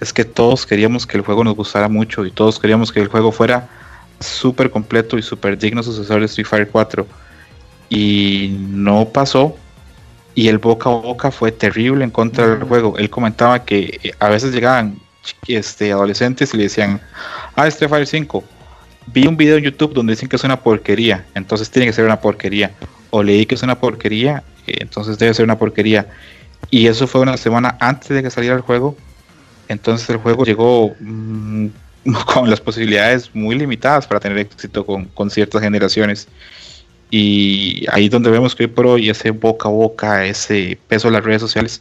es que todos queríamos que el juego nos gustara mucho y todos queríamos que el juego fuera súper completo y súper digno sucesor de Street Fighter 4 y no pasó y el boca a boca fue terrible en contra del juego. Él comentaba que eh, a veces llegaban este, adolescentes y le decían, ah, Street Fighter 5, vi un video en YouTube donde dicen que es una porquería, entonces tiene que ser una porquería. O leí que es una porquería, eh, entonces debe ser una porquería. Y eso fue una semana antes de que saliera el juego. Entonces el juego llegó mm, con las posibilidades muy limitadas para tener éxito con, con ciertas generaciones. Y ahí donde vemos que hoy por hoy ese boca a boca, ese peso de las redes sociales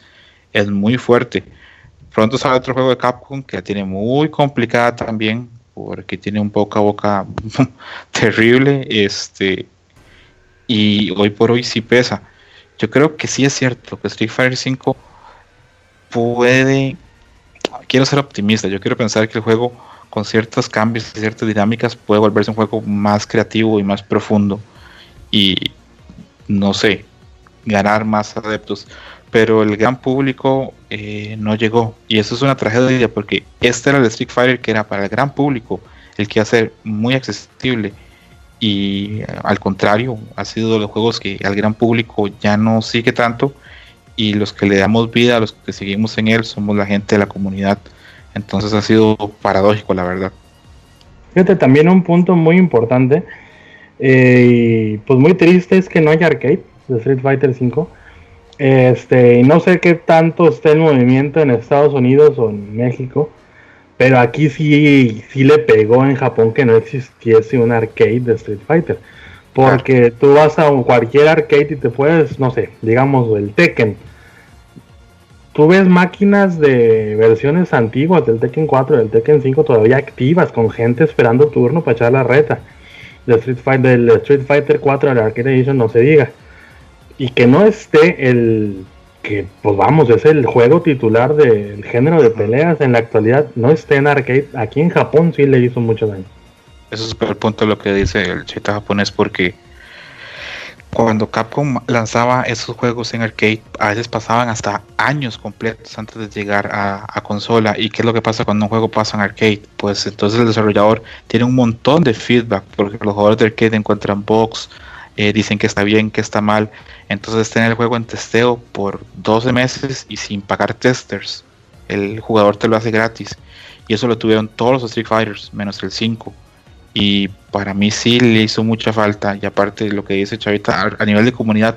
es muy fuerte. Pronto sale otro juego de Capcom que la tiene muy complicada también, porque tiene un boca a boca terrible. Este, y hoy por hoy sí pesa. Yo creo que sí es cierto que Street Fighter 5 puede. Quiero ser optimista, yo quiero pensar que el juego con ciertos cambios y ciertas dinámicas puede volverse un juego más creativo y más profundo y no sé, ganar más adeptos. Pero el gran público eh, no llegó. Y eso es una tragedia porque este era el Street Fighter que era para el gran público, el que iba a ser muy accesible. y eh, al contrario, ha sido de los juegos que al gran público ya no sigue tanto y los que le damos vida, los que seguimos en él, somos la gente de la comunidad. Entonces ha sido paradójico, la verdad. Fíjate, también un punto muy importante, eh, pues muy triste es que no hay arcade de Street Fighter V. Este, no sé qué tanto está el movimiento en Estados Unidos o en México, pero aquí sí, sí le pegó en Japón que no existiese un arcade de Street Fighter. Porque tú vas a cualquier arcade y te puedes, no sé, digamos el Tekken. Tú ves máquinas de versiones antiguas del Tekken 4, del Tekken 5 todavía activas, con gente esperando turno para echar la reta. De Street Fighter, del Street Fighter 4 del Arcade Edition no se diga. Y que no esté el que, pues vamos, es el juego titular del género de peleas en la actualidad, no esté en arcade. Aquí en Japón sí le hizo mucho daño. Eso es el punto de lo que dice el cheta japonés, porque cuando Capcom lanzaba esos juegos en arcade, a veces pasaban hasta años completos antes de llegar a, consola. ¿Y qué es lo que pasa cuando un juego pasa en arcade? Pues entonces el desarrollador tiene un montón de feedback, porque los jugadores de arcade encuentran bugs, eh, dicen que está bien, que está mal. Entonces tener el juego en testeo por 12 meses y sin pagar testers. El jugador te lo hace gratis. Y eso lo tuvieron todos los Street Fighters, menos el 5 y para mí sí le hizo mucha falta y aparte de lo que dice Chavita a, nivel de comunidad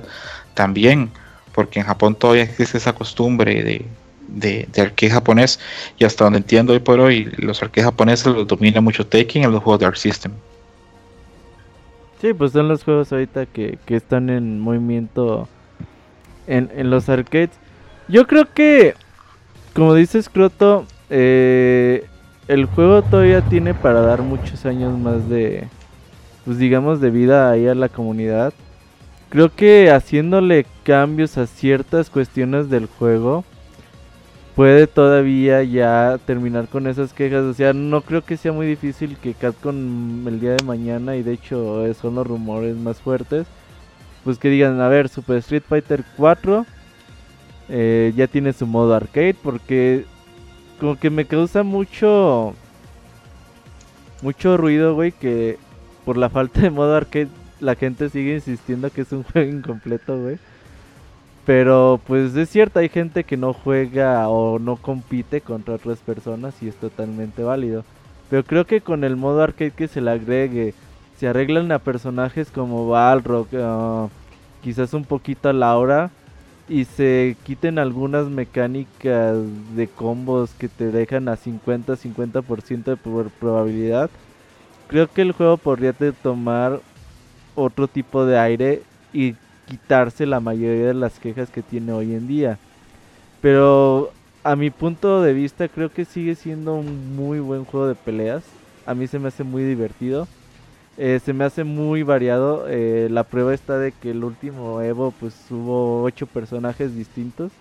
también porque en Japón todavía existe esa costumbre de, de, de japonés y hasta donde entiendo hoy por hoy los arcades japoneses los domina mucho Taking en los juegos de Arc System Sí, pues son los juegos ahorita que, que están en movimiento en, en los arcades. Yo creo que, como dices, Croto, eh, el juego todavía tiene para dar muchos años más de, pues digamos, de vida ahí a la comunidad. Creo que haciéndole cambios a ciertas cuestiones del juego, puede todavía ya terminar con esas quejas. O sea, no creo que sea muy difícil que Capcom el día de mañana, y de hecho son los rumores más fuertes, pues que digan, a ver, Super Street Fighter 4 eh, ya tiene su modo arcade, porque como que me causa mucho mucho ruido, güey, que por la falta de modo arcade la gente sigue insistiendo que es un juego incompleto, güey. Pero pues es cierto, hay gente que no juega o no compite contra otras personas y es totalmente válido. Pero creo que con el modo arcade que se le agregue, se arreglan a personajes como Balrog, uh, quizás un poquito a Laura, y se quiten algunas mecánicas de combos que te dejan a 50-50% de probabilidad, creo que el juego podría tomar otro tipo de aire y quitarse la mayoría de las quejas que tiene hoy en día. Pero a mi punto de vista creo que sigue siendo un muy buen juego de peleas. A mí se me hace muy divertido. Eh, se me hace muy variado. Eh, la prueba está de que el último Evo pues hubo ocho personajes distintos.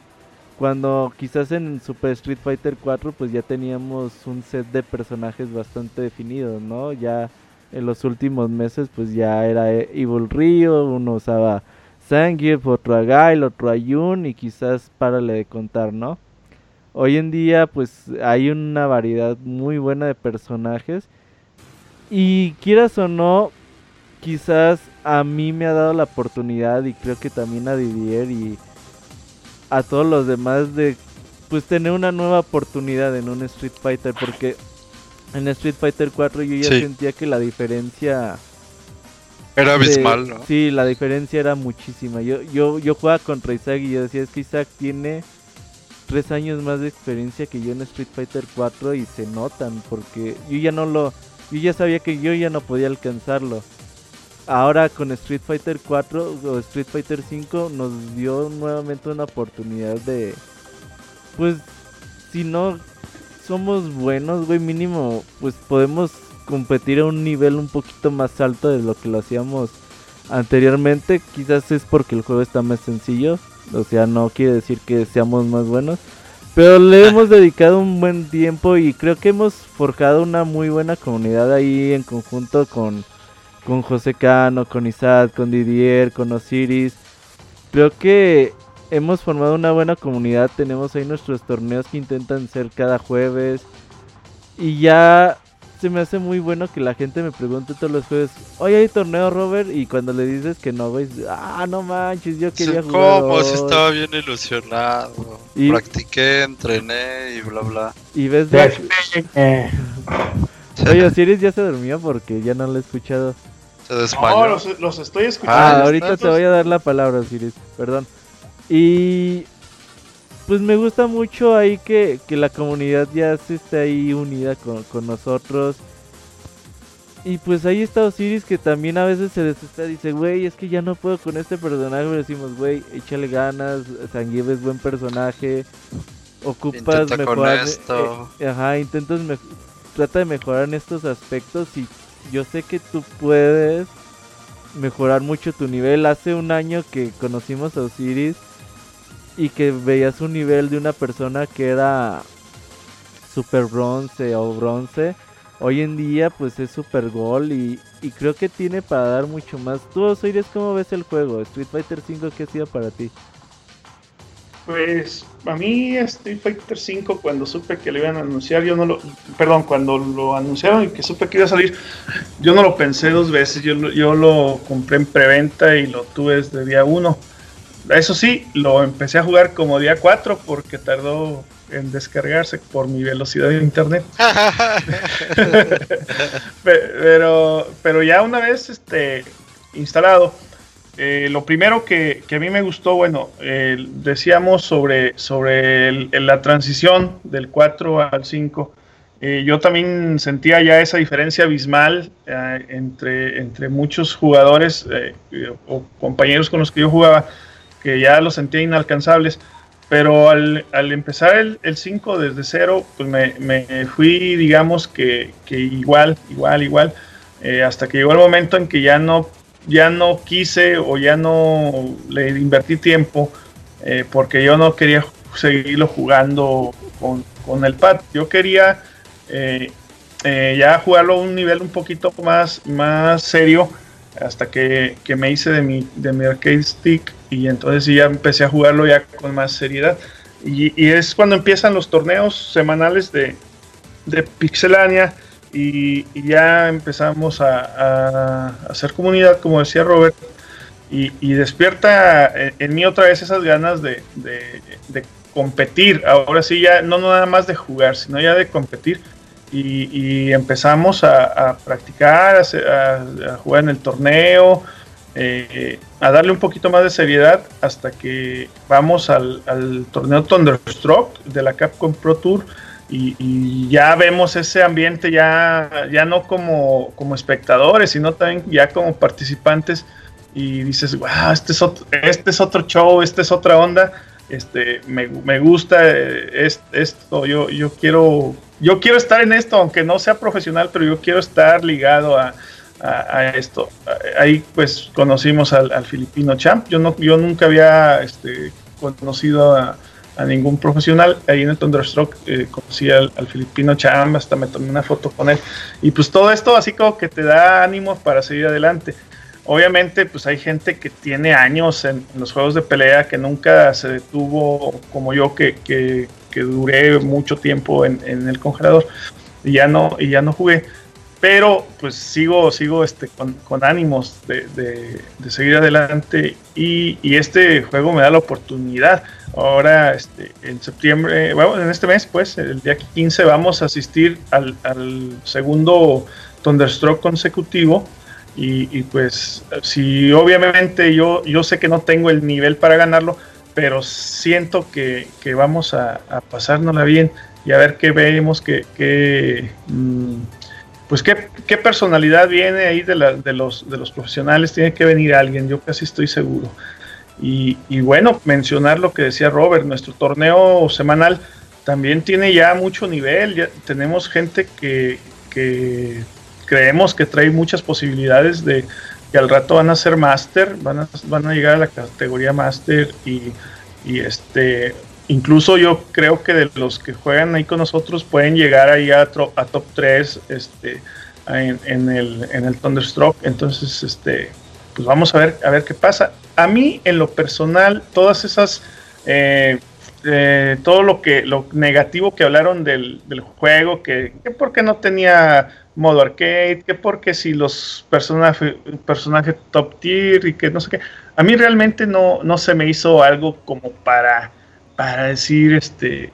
Cuando quizás en Super Street Fighter 4 pues ya teníamos un set de personajes bastante definidos, ¿no? Ya en los últimos meses pues ya era e-, Evil Ryo, uno usaba Zangief, otro a Gail, otro a Yun y quizás párale de contar, ¿no? Hoy en día pues hay una variedad muy buena de personajes y quieras o no, quizás a mí me ha dado la oportunidad y creo que también a Didier y a todos los demás de pues tener una nueva oportunidad en un Street Fighter porque en Street Fighter 4 yo ya sentía que la diferencia era abismal, ¿no? Sí, la diferencia era muchísima. Yo yo yo jugaba contra Isaac y yo decía, es que Isaac tiene tres años más de experiencia que yo en Street Fighter 4 y se notan porque yo ya no lo yo ya sabía que yo ya no podía alcanzarlo. Ahora con Street Fighter 4 o Street Fighter 5 nos dio nuevamente una oportunidad de... Pues si no somos buenos, güey, mínimo, pues podemos competir a un nivel un poquito más alto de lo que lo hacíamos anteriormente. Quizás es porque el juego está más sencillo. O sea, no quiere decir que seamos más buenos. Pero le hemos dedicado un buen tiempo y creo que hemos forjado una muy buena comunidad ahí en conjunto con, con José Cano, con Isaac, con Didier, con Osiris. Creo que hemos formado una buena comunidad. Tenemos ahí nuestros torneos que intentan ser cada jueves. Y ya se me hace muy bueno que la gente me pregunte todos los jueves, oye, ¿hay torneo, Robert? Y cuando le dices que no, güey, ah, no manches, yo quería jugar. ¿Cómo? Si estaba bien ilusionado. Y... Practiqué, entrené y bla, bla. Y ves de... Oye, Osiris ya se durmió porque ya no lo he escuchado. Se desmayó. No, los, estoy escuchando. Ah, ahorita te voy a dar la palabra, Osiris, perdón. Y pues me gusta mucho ahí que, la comunidad ya se esté ahí unida con, nosotros. Y pues ahí está Osiris que también a veces se desespera y dice, güey, es que ya no puedo con este personaje. Pero decimos, güey, échale ganas, Sangieve es buen personaje. Ocupas mejorar. Eh, eh, ajá, intentas trata de mejorar en estos aspectos y yo sé que tú puedes mejorar mucho tu nivel. Hace un año que conocimos a Osiris y que veías un nivel de una persona que era super bronce o bronce. Hoy en día pues es super gol y, creo que tiene para dar mucho más. Tú, Osiris, ¿cómo ves el juego? Street Fighter 5, ¿qué ha sido para ti? Pues a mí Street Fighter 5 cuando supe que le iban a anunciar, yo no lo, perdón, cuando lo anunciaron y que supe que iba a salir, yo no lo pensé dos veces, yo, yo lo compré en preventa y lo tuve desde día 1 eso sí, lo empecé a jugar como día 4 porque tardó en descargarse por mi velocidad de internet. pero, pero ya una vez este, instalado, eh, lo primero que, a mí me gustó, bueno, decíamos sobre, sobre la transición del 4 al 5. Eh, yo también sentía ya esa diferencia abismal eh, entre, entre muchos jugadores o compañeros con los que yo jugaba que ya los sentía inalcanzables. Pero al, empezar el 5 desde cero, pues me, fui, digamos que, igual, igual, igual, eh, hasta que llegó el momento en que ya no, ya no quise o ya no le invertí tiempo, eh, porque yo no quería seguirlo jugando con, el pad. Yo quería eh, ya jugarlo a un nivel un poquito más, más serio hasta que, me hice de mi, de mi arcade stick y entonces ya empecé a jugarlo ya con más seriedad. Y, es cuando empiezan los torneos semanales de, de Pixelania y, ya empezamos a, hacer comunidad, como decía Robert, y, despierta en, mí otra vez esas ganas de, de, competir. Ahora sí, ya no nada más de jugar, sino ya de competir y, empezamos a, practicar, a, jugar en el torneo, eh, a darle un poquito más de seriedad hasta que vamos al, torneo Thunderstruck de la Capcom Pro Tour y, ya vemos ese ambiente ya, ya no como, como espectadores, sino también ya como participantes y dices, wow, este es otro, este es otro show, esta es otra onda este, me, me gusta eh, esto, yo, yo quiero, yo quiero estar en esto, aunque no sea profesional, pero yo quiero estar ligado a, esto. Ahí pues conocimos al, filipino champ, yo no, yo nunca había este, conocido a, ningún profesional, ahí en el Thunderstruck eh, conocí al, filipino champ, hasta me tomé una foto con él, y pues todo esto así como que te da ánimo para seguir adelante. Obviamente, pues hay gente que tiene años en, los juegos de pelea que nunca se detuvo como yo, que, que, duré mucho tiempo en, el congelador y ya no, y ya no jugué. Pero pues sigo, sigo este, con, ánimos de, seguir adelante y, este juego me da la oportunidad. Ahora, este, en septiembre, bueno, en este mes, pues, el día 15 vamos a asistir al, al segundo Thunderstruck consecutivo y, pues si obviamente yo, yo sé que no tengo el nivel para ganarlo, pero siento que, vamos a, a, pasárnosla bien y a ver qué vemos, qué, mm, pues qué, qué, personalidad viene ahí de, los, de los profesionales, tiene que venir alguien, yo casi estoy seguro. Y, bueno, mencionar lo que decía Robert, nuestro torneo semanal también tiene ya mucho nivel, tenemos gente que, que creemos que trae muchas posibilidades de que al rato van a ser máster, van a, van a llegar a la categoría máster y, este incluso yo creo que de los que juegan ahí con nosotros pueden llegar ahí a, a top 3 este, en, el, en el Thunderstruck. Entonces, este, pues vamos a ver, a ver qué pasa. A mí, en lo personal, todas esas, eh, eh, todo lo que, lo negativo que hablaron del, del juego, que, que porque no tenía modo arcade, que porque si los personajes personaje top tier y que no sé qué. A mí realmente no, no se me hizo algo como para, para decir, este,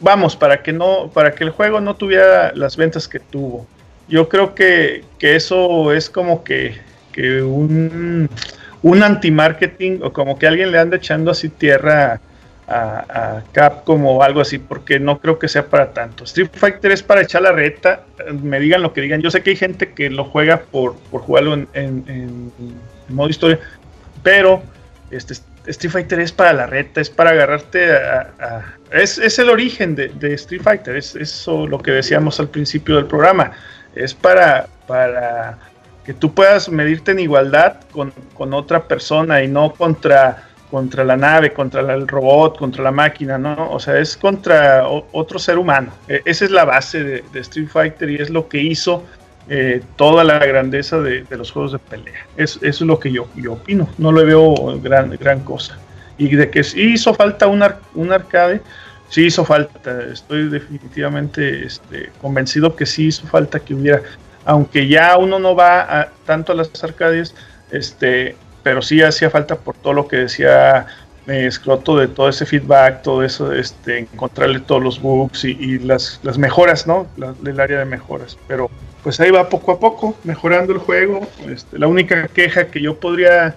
vamos, para que no, para que el juego no tuviera las ventas que tuvo. Yo creo que, que eso es como que, que un, un anti-marketing o como que alguien le anda echando así tierra a, a, Capcom o algo así, porque no creo que sea para tanto. Street Fighter es para echar la reta, me digan lo que digan. Yo sé que hay gente que lo juega por, por jugarlo en, en, en, modo historia, pero este, Street Fighter es para la reta, es para agarrarte a... es, es, el origen de, Street Fighter, es eso lo que decíamos al principio del programa. Es para, para que tú puedas medirte en igualdad con, con otra persona y no contra contra la nave, contra el robot, contra la máquina, ¿no? O sea, es contra otro ser humano. E esa es la base de, Street Fighter y es lo que hizo eh, toda la grandeza de, los juegos de pelea. Es, eso es lo que yo, yo opino. No le veo gran, gran cosa. Y de que sí hizo falta un, un arcade, sí hizo falta. Estoy definitivamente este, convencido que sí hizo falta que hubiera. Aunque ya uno no va a, tanto a las arcades, este, pero sí hacía falta por todo lo que decía eh, Scroto de todo ese feedback, todo eso, este, encontrarle todos los bugs y, las, las, mejoras, ¿no? Del área de mejoras. Pero pues ahí va poco a poco, mejorando el juego. Este, la única queja que yo podría,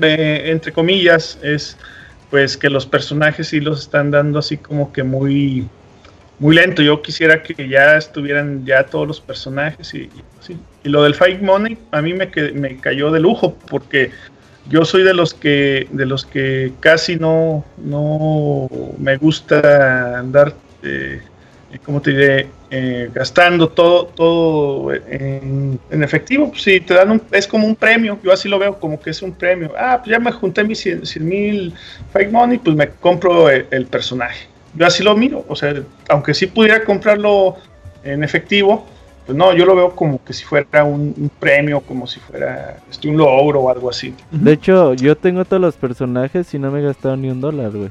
eh, entre comillas, es pues que los personajes sí los están dando así como que muy muy lento. Yo quisiera que ya estuvieran ya todos los personajes y, y lo del Fight Money a mí me, me, cayó de lujo porque yo soy de los que de los que casi no no me gusta andar eh, como te diré eh, gastando todo todo en, en efectivo pues si te dan un, es como un premio yo así lo veo como que es un premio ah pues ya me junté mis 100 mil Fight Money pues me compro el, personaje yo así lo miro, o sea, aunque sí pudiera comprarlo en efectivo, pues no, yo lo veo como que si fuera un, un premio, como si fuera este, un logro o algo así. De hecho, yo tengo todos los personajes y no me he gastado ni un dólar, güey.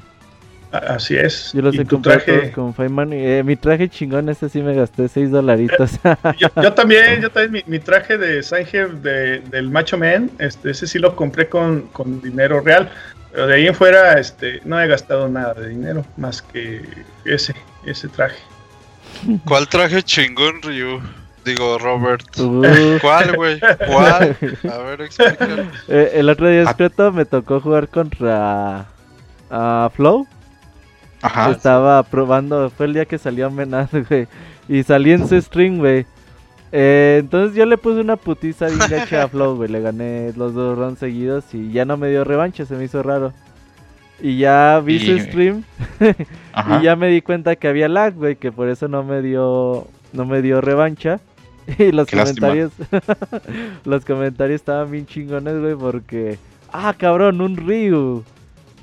Así es. Yo los he comprado traje... todos con Money. Eh, mi traje chingón, este sí me gasté 6 dolaritos. yo, yo, también, yo también, mi, mi traje de Sanger de, del Macho Man, este, ese sí lo compré con, con dinero real. Pero de ahí en fuera, este, no he gastado nada de dinero más que ese, ese traje. ¿Cuál traje chingón, Ryu? Digo, Robert. Uh. ¿Cuál, güey? ¿Cuál? A ver, explícalo. Eh, el otro día escrito me tocó jugar contra uh, Flow. Ajá. Estaba probando, fue el día que salió Menaz, güey. Y salí en su stream, güey. Eh, entonces yo le puse una putiza bien gacha a Flow, güey. Le gané los dos rounds seguidos y ya no me dio revancha, se me hizo raro. Y ya vi y... su stream y ya me di cuenta que había lag, güey, que por eso no me dio no me dio revancha. Y los Qué comentarios los comentarios estaban bien chingones, güey, porque ah, cabrón, un Ryu.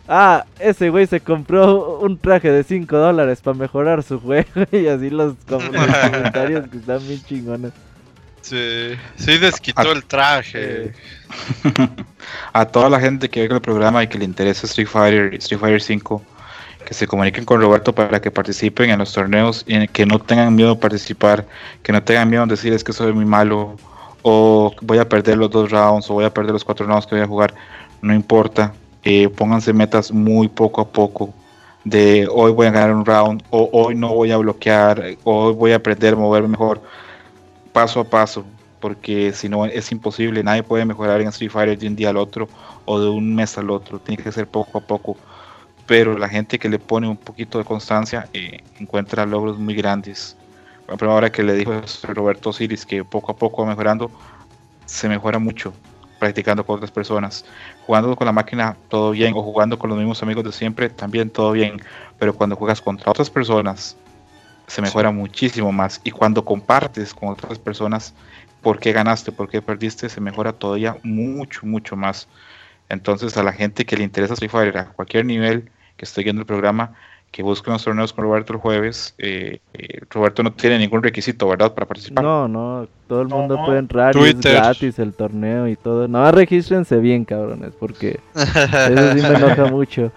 Ah, ese güey se compró un traje de 5 dólares para mejorar su juego. Y así los, com los comentarios que están bien chingones. Sí, sí desquitó a, el traje. A toda la gente que ve el programa y que le interesa Street Fighter, Street Fighter 5, que se comuniquen con Roberto para que participen en los torneos y que no tengan miedo a participar, que no tengan miedo a decir es que soy muy malo o voy a perder los dos rounds o voy a perder los cuatro rounds que voy a jugar. No importa, eh, pónganse metas muy poco a poco de hoy voy a ganar un round o hoy no voy a bloquear hoy voy a aprender a moverme mejor paso a paso porque si no es imposible nadie puede mejorar en Street Fighter de un día al otro o de un mes al otro tiene que ser poco a poco. Pero la gente que le pone un poquito de constancia eh, encuentra logros muy grandes. Por ejemplo ahora que le dijo Roberto Siris que poco a poco va mejorando se mejora mucho practicando con otras personas. Jugando con la máquina, todo bien, o jugando con los mismos amigos de siempre, también todo bien. Pero cuando juegas contra otras personas, se mejora sí. muchísimo más. Y cuando compartes con otras personas, por qué ganaste, por qué perdiste, se mejora todavía mucho, mucho más. Entonces, a la gente que le interesa Street Fighter a cualquier nivel que esté viendo el programa, que busquen los torneos con Roberto el jueves. Eh, eh, Roberto no tiene ningún requisito, ¿verdad? Para participar. No, no, todo el mundo no, puede entrar Twitter. y es gratis el torneo y todo. No, regístrense bien, cabrones, porque eso sí me enoja mucho.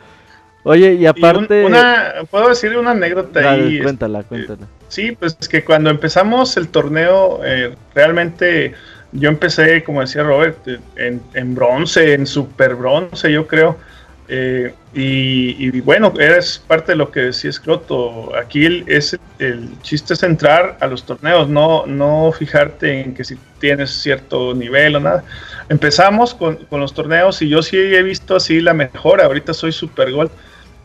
Oye, y aparte... Y un, una, Puedo decir una anécdota Dale, ahí. Cuéntala, cuéntala. Sí, pues que cuando empezamos el torneo, eh, realmente yo empecé, como decía Robert, en, en bronce, en super bronce, yo creo. Eh, y, bueno, es parte de lo que decía Scroto. Aquí el, es, el chiste es entrar a los torneos, no, no fijarte en que si tienes cierto nivel o nada. Empezamos con, los torneos y yo sí he visto así la mejora. Ahorita soy super gol.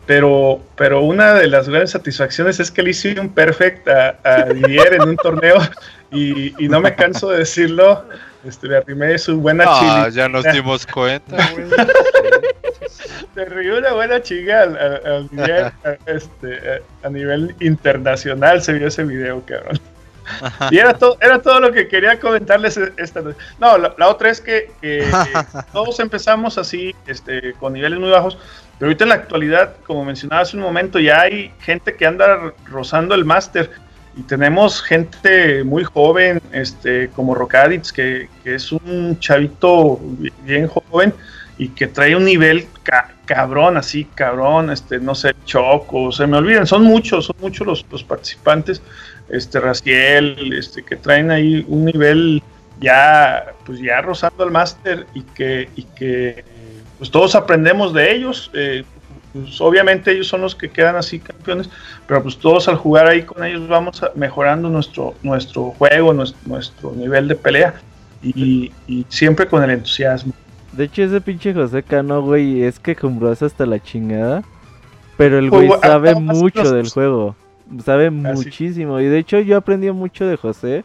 Pero, pero una de las grandes satisfacciones es que le hice un perfect a, a Didier en un torneo y, y, no me canso de decirlo. Este, le arrimé su buena ah, ya nos dimos cuenta, güey. Te río una buena chica a, este, a, nivel internacional se vio ese video, cabrón. Y era todo, era todo lo que quería comentarles esta noche. No, la, otra es que, todos empezamos así, este, con niveles muy bajos, pero ahorita en la actualidad, como mencionaba hace un momento, ya hay gente que anda rozando el máster y tenemos gente muy joven, este, como Rocadits, que, que es un chavito bien joven y que trae un nivel cabrón, así, cabrón, este, no sé, Choco, se me olviden, son muchos, son muchos los, los participantes, este, Raciel, este, que traen ahí un nivel ya, pues ya rozando al máster y que, y que, pues todos aprendemos de ellos, eh, pues obviamente ellos son los que quedan así campeones, pero pues todos al jugar ahí con ellos vamos mejorando nuestro, nuestro juego, nuestro, nivel de pelea y siempre con el entusiasmo. De hecho, ese pinche José Cano, güey, es que quejumbroso hasta la chingada. Pero el güey sabe mucho del juego. Sabe muchísimo. Y de hecho, yo aprendí mucho de José.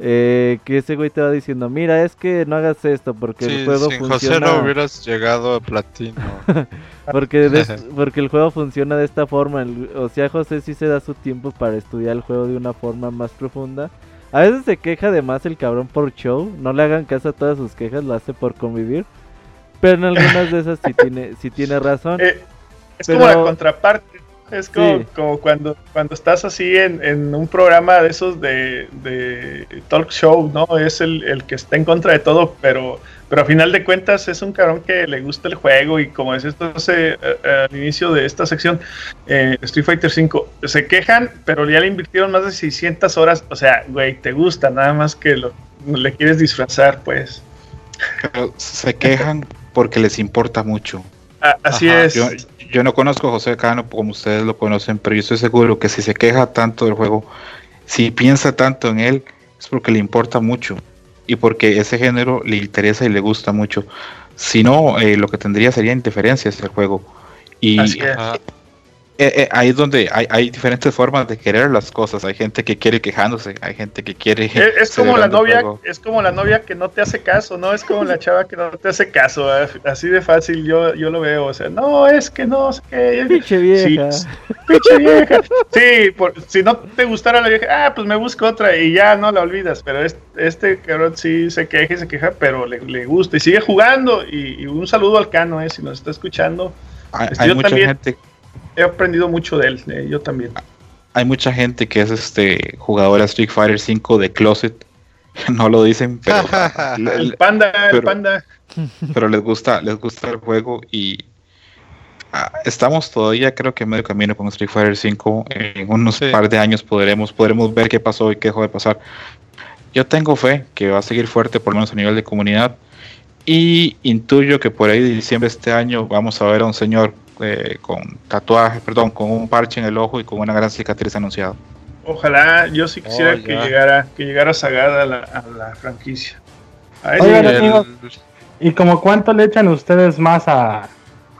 Eh, que ese güey te va diciendo, mira, es que no hagas esto porque el juego sin funciona. José no hubieras llegado a platino. porque, porque el juego funciona de esta forma. o sea, José sí se da su tiempo para estudiar el juego de una forma más profunda. A veces se queja además el cabrón por show. No le hagan caso a todas sus quejas, lo hace por convivir. Pero en algunas de esas sí tiene, sí tiene razón. Eh, es como la contraparte. Es como, como, cuando, cuando estás así en, en un programa de esos de, de talk show, ¿no? Es el, el, que está en contra de todo, pero, pero a final de cuentas es un cabrón que le gusta el juego y como decía esto eh, eh, al inicio de esta sección, eh, Street Fighter 5, se quejan, pero ya le invirtieron más de 600 horas. O sea, güey, te gusta, nada más que lo, le quieres disfrazar, pues. Pero se quejan porque les importa mucho. Ah, así es. Yo, no conozco a José Cano como ustedes lo conocen, pero yo estoy seguro que si se queja tanto del juego, si piensa tanto en él, es porque le importa mucho y porque ese género le interesa y le gusta mucho. Si no, eh, lo que tendría sería interferencias el juego. Y eh, eh, ahí es donde hay, hay, diferentes formas de querer las cosas. Hay gente que quiere quejándose, hay gente que quiere. Es, como la novia, es como la novia que no te hace caso, no es como la chava que no te hace caso. Eh, así de fácil yo, yo lo veo. O sea, no, es que no, es que. Pinche vieja. Sí, pinche vieja. Sí, si no te gustara la vieja, ah, pues me busco otra y ya no la olvidas. Pero este, este cabrón sí se queja y se queja, pero le, le gusta y sigue jugando. Y, un saludo al Cano, eh, si nos está escuchando. Hay, este, mucha gente he aprendido mucho de él, eh, yo también. Hay mucha gente que es este jugador de Street Fighter 5 de Closet. No lo dicen, pero el panda, el panda. Pero les gusta, les gusta el juego y ah, estamos todavía creo que en medio camino con Street Fighter 5. En unos par de años podremos, podremos ver qué pasó y qué dejó de pasar. Yo tengo fe que va a seguir fuerte por lo menos a nivel de comunidad y intuyo que por ahí de diciembre de este año vamos a ver a un señor eh, con tatuaje, perdón, con un parche en el ojo y con una gran cicatriz anunciada. Ojalá, yo sí quisiera oh, que llegara, que llegara Sagada a la, franquicia. ¿y como cuánto le echan ustedes más a,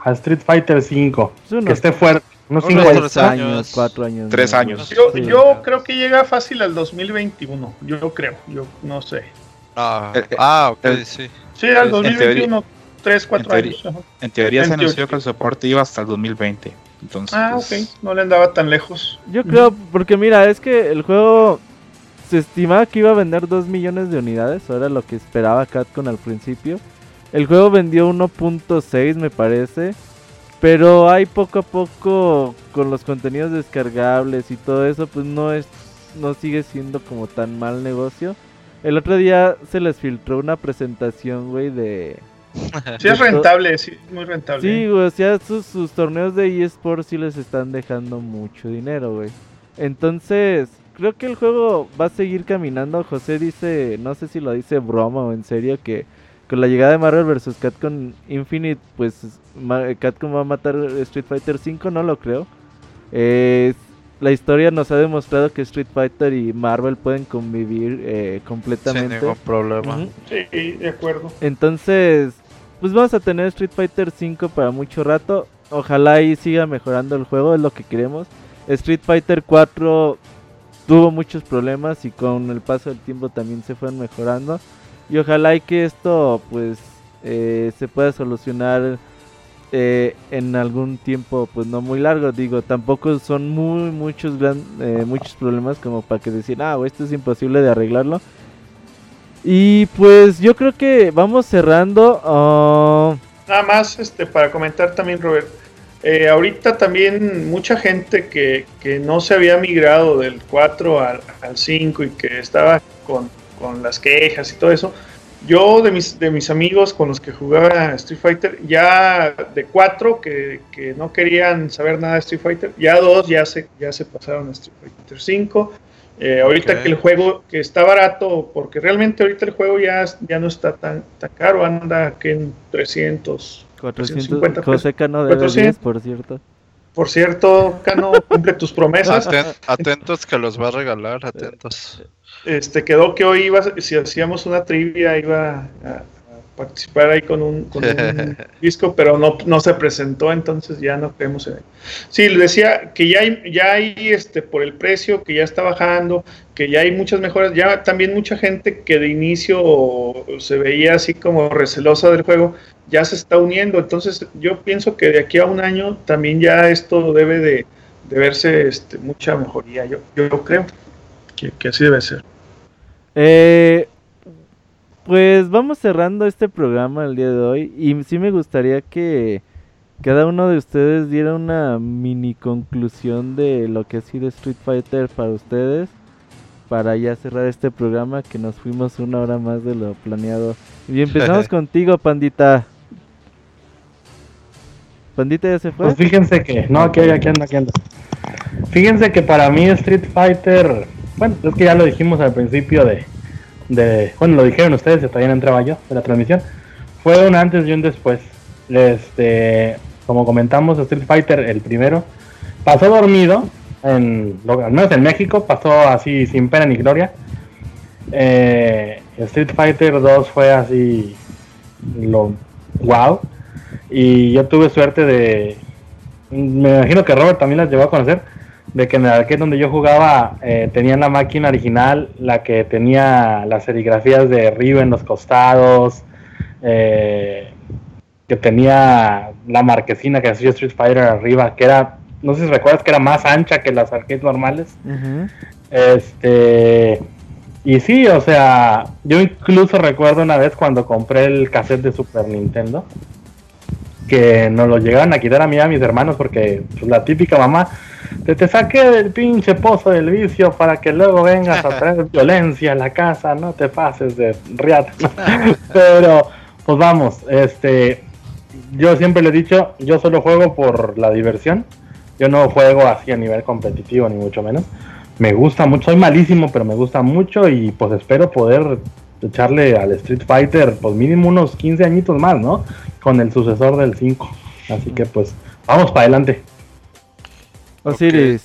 Street Fighter 5? que esté fuerte. Unos 5 años, 4 años. 3 años. Yo, yo creo que llega fácil al 2021. Yo creo, yo no sé. Ah, ah ok, sí. Sí, al 2021. 3, 4 años. En teoría se anunció que el soporte iba hasta el 2020. Entonces, ah, pues, ok, no le andaba tan lejos. Yo creo, porque mira, es que el juego se estimaba que iba a vender 2 millones de unidades, era lo que esperaba Catcon al principio. El juego vendió 1.6 me parece, pero hay poco a poco con los contenidos descargables y todo eso, pues no es no sigue siendo como tan mal negocio. El otro día se les filtró una presentación, güey, de Sí, es rentable, sí, muy rentable. Sí, güey, o sea, sus, torneos de eSports sí les están dejando mucho dinero, güey. Entonces, creo que el juego va a seguir caminando. José dice, no sé si lo dice broma o en serio, que con la llegada de Marvel vs. Capcom Infinite, pues Capcom va a matar Street Fighter 5, no lo creo. Eh, la historia nos ha demostrado que Street Fighter y Marvel pueden convivir eh, completamente. Sin ningún problema. Sí, de acuerdo. Entonces, pues vamos a tener Street Fighter 5 para mucho rato. Ojalá y siga mejorando el juego, es lo que queremos. Street Fighter 4 tuvo muchos problemas y con el paso del tiempo también se fueron mejorando. Y ojalá y que esto pues eh, se pueda solucionar eh, en algún tiempo pues no muy largo. Digo, tampoco son muy muchos gran, eh, muchos problemas como para que decir, ah, esto es imposible de arreglarlo. Y pues yo creo que vamos cerrando. Ah, Nada más este para comentar también, Robert. Eh, ahorita también mucha gente que, que, no se había migrado del 4 al, al 5 y que estaba con, con, las quejas y todo eso. Yo de mis, de mis amigos con los que jugaba Street Fighter, ya de 4 que, que no querían saber nada de Street Fighter, ya dos ya se, ya se pasaron a Street Fighter 5. Eh, ahorita okay. que el juego que está barato, porque realmente ahorita el juego ya, ya no está tan, tan caro, anda que en 300, 450 José Cano debe 400. 10, por cierto. Por cierto, Cano, cumple tus promesas. Atent, atentos que los va a regalar, atentos. Este quedó que hoy iba, si hacíamos una trivia, iba a, a participar ahí con un, con un disco, pero no, no se presentó, entonces ya no creemos en él. Sí, le decía que ya hay, ya hay este, por el precio, que ya está bajando, que ya hay muchas mejoras, ya también mucha gente que de inicio se veía así como recelosa del juego, ya se está uniendo, entonces yo pienso que de aquí a un año también ya esto debe de, de verse este, mucha mejoría, yo, yo creo que, que así debe ser. Eh, pues vamos cerrando este programa el día de hoy y sí me gustaría que cada uno de ustedes diera una mini conclusión de lo que ha sido Street Fighter para ustedes para ya cerrar este programa que nos fuimos una hora más de lo planeado. Y empezamos contigo, Pandita. Pandita ya se fue. Pues fíjense que, no, aquí, aquí anda, aquí anda. Fíjense que para mí Street Fighter, bueno, es que ya lo dijimos al principio de, de bueno, lo dijeron ustedes, todavía no entraba yo de la transmisión, fue un antes y un después. Este, como comentamos, Street Fighter, el primero, pasó dormido, en, al menos en México, pasó así sin pena ni gloria. Eh, Street Fighter 2 fue así, lo wow. Y yo tuve suerte de, me imagino que Robert también las llevó a conocer de que en el arcade donde yo jugaba eh, tenían la máquina original, la que tenía las serigrafías de Ryu en los costados, eh, que tenía la marquesina que hacía Street Fighter arriba, que era, no sé si recuerdas que era más ancha que las arcades normales. Uh -huh. Este, y sí, o sea, yo incluso recuerdo una vez cuando compré el cassette de Super Nintendo, que nos lo llegaron a quitar a mí y a mis hermanos porque pues, la típica mamá te, te saqué del pinche pozo del vicio para que luego vengas a traer violencia a la casa, no te pases de riata. Pero, pues vamos, este, yo siempre le he dicho, yo solo juego por la diversión, yo no juego así a nivel competitivo ni mucho menos. Me gusta mucho, soy malísimo, pero me gusta mucho y pues espero poder echarle al Street Fighter pues mínimo unos 15 añitos más, ¿no? Con el sucesor del 5. Así que pues vamos para adelante. Osiris.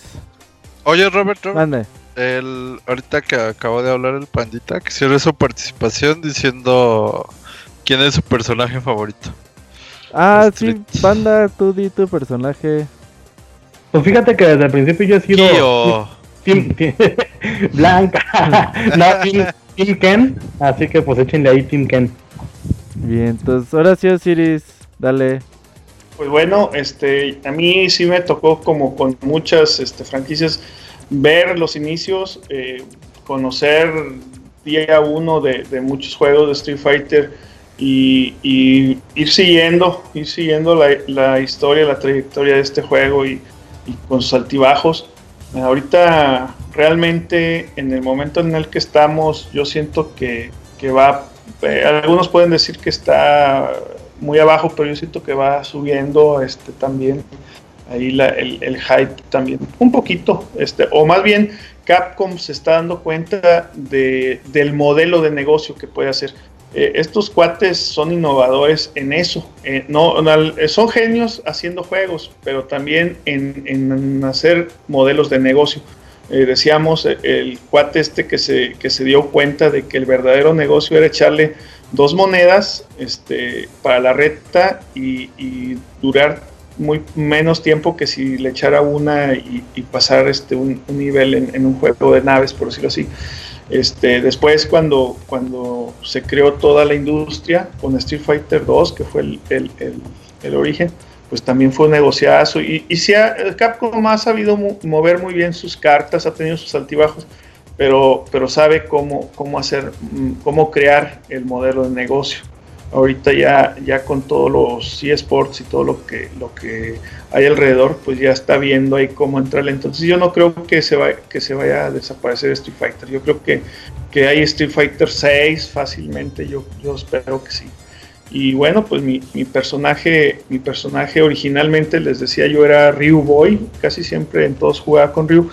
Okay. Oye, Robert, Robert Mande. El, ahorita que acabo de hablar el pandita, quisiera su participación diciendo quién es su personaje favorito. Ah, Street. sí, Panda, tú di tu personaje. Pues fíjate que desde el principio yo he sido team, team, Blanca, no, team, team, Ken, así que pues échenle ahí Team Ken. Bien, entonces ahora sí Osiris, dale. Pues bueno, este, a mí sí me tocó como con muchas este, franquicias ver los inicios, eh, conocer día uno de, muchos juegos de Street Fighter y, ir siguiendo, ir siguiendo la, historia, la trayectoria de este juego y, y con sus altibajos. Ahorita realmente en el momento en el que estamos yo siento que, que va, eh, algunos pueden decir que está muy abajo, pero yo siento que va subiendo este también ahí la, el, el, hype también, un poquito, este, o más bien Capcom se está dando cuenta de, del modelo de negocio que puede hacer. Eh, estos cuates son innovadores en eso, eh, no, son genios haciendo juegos, pero también en, en hacer modelos de negocio. Eh, decíamos, el cuate este que se, que se dio cuenta de que el verdadero negocio era echarle dos monedas este, para la recta y, y durar muy menos tiempo que si le echara una y, pasar este un, nivel en, un juego de naves, por decirlo así. Este, después cuando, cuando se creó toda la industria con Street Fighter 2, que fue el, el, el, origen, pues también fue un negociazo. Y, y si ha, Capcom ha sabido mover muy bien sus cartas, ha tenido sus altibajos, pero, pero sabe cómo, cómo hacer, mm, cómo crear el modelo de negocio ahorita ya, ya con todos los eSports y todo lo que, lo que hay alrededor, pues ya está viendo ahí cómo entrarle. Entonces yo no creo que se, va, que se vaya a desaparecer Street Fighter. Yo creo que, que hay Street Fighter 6 fácilmente, yo, yo espero que sí. Y bueno, pues mi, mi, personaje, mi personaje originalmente, les decía yo, era Ryu Boy, casi siempre en todos jugaba con Ryu,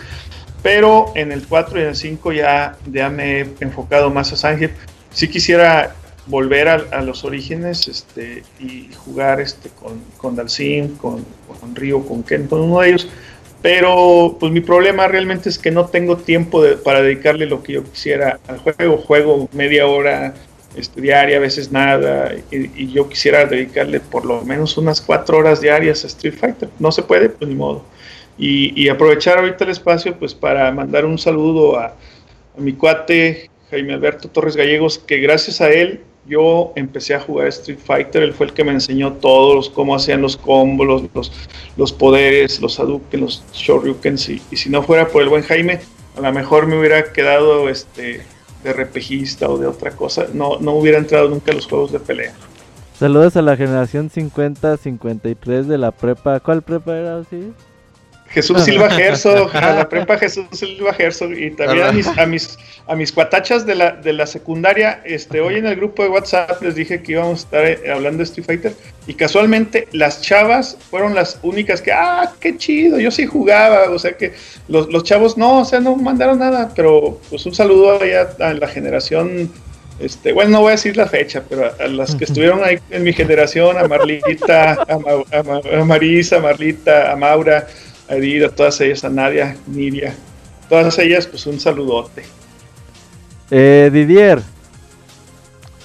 pero en el 4 y en el 5 ya, me he enfocado más a Sanji. Si quisiera volver a, los orígenes este, y jugar este, con, con Dalsim, con, con Río, con Ken, con uno de ellos. Pero pues mi problema realmente es que no tengo tiempo para dedicarle lo que yo quisiera al juego. Juego media hora este, diaria, a veces nada, y, yo quisiera dedicarle por lo menos unas cuatro horas diarias a Street Fighter. No se puede, pues ni modo. Y, aprovechar ahorita el espacio pues para mandar un saludo a, mi cuate Jaime Alberto Torres Gallegos, que gracias a él yo empecé a jugar Street Fighter, él fue el que me enseñó todos, cómo hacían los combos, los, los, poderes, los Hadouken, los Shoryukens, y, y, si no fuera por el buen Jaime, a lo mejor me hubiera quedado este de repejista o de otra cosa, no, no hubiera entrado nunca a los juegos de pelea. Saludos a la generación 50-53 de la prepa, ¿cuál prepa era así? Jesús Silva Herzog, a la prepa Jesús Silva Herzog y también a mis, a mis, a mis cuatachas de la, de la secundaria, este, hoy en el grupo de WhatsApp les dije que íbamos a estar eh, hablando de Street Fighter y casualmente las chavas fueron las únicas que, ah, qué chido, yo sí jugaba, o sea que los, los chavos no, o sea, no mandaron nada, pero pues un saludo allá a la generación este, bueno, no voy a decir la fecha, pero a, las que estuvieron ahí en mi generación, a Marlita, a, a Marisa, a Marlita, a Maura, a todas ellas, a Nadia, Nidia, todas ellas, pues un saludote. Eh, Didier.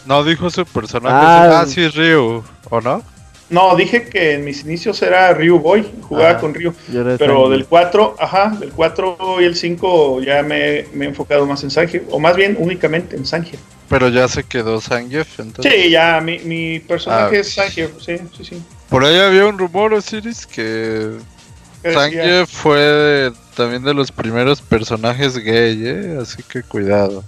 No dijo su personaje, ah, ah sí es Ryu, ¿o no? No, dije que en mis inicios era Ryu Boy, jugaba ah, con Ryu. Pero del 4, ajá, del 4 y el 5 ya me, he enfocado más en Sanji, o más bien únicamente en Sanji. Pero ya se quedó Sangief, entonces. Sí, ya, mi, mi personaje ah, es Sangief, sí, sí, sí. Por ahí había un rumor, Osiris, que Sangue fue también de los primeros personajes gay, ¿eh? así que cuidado.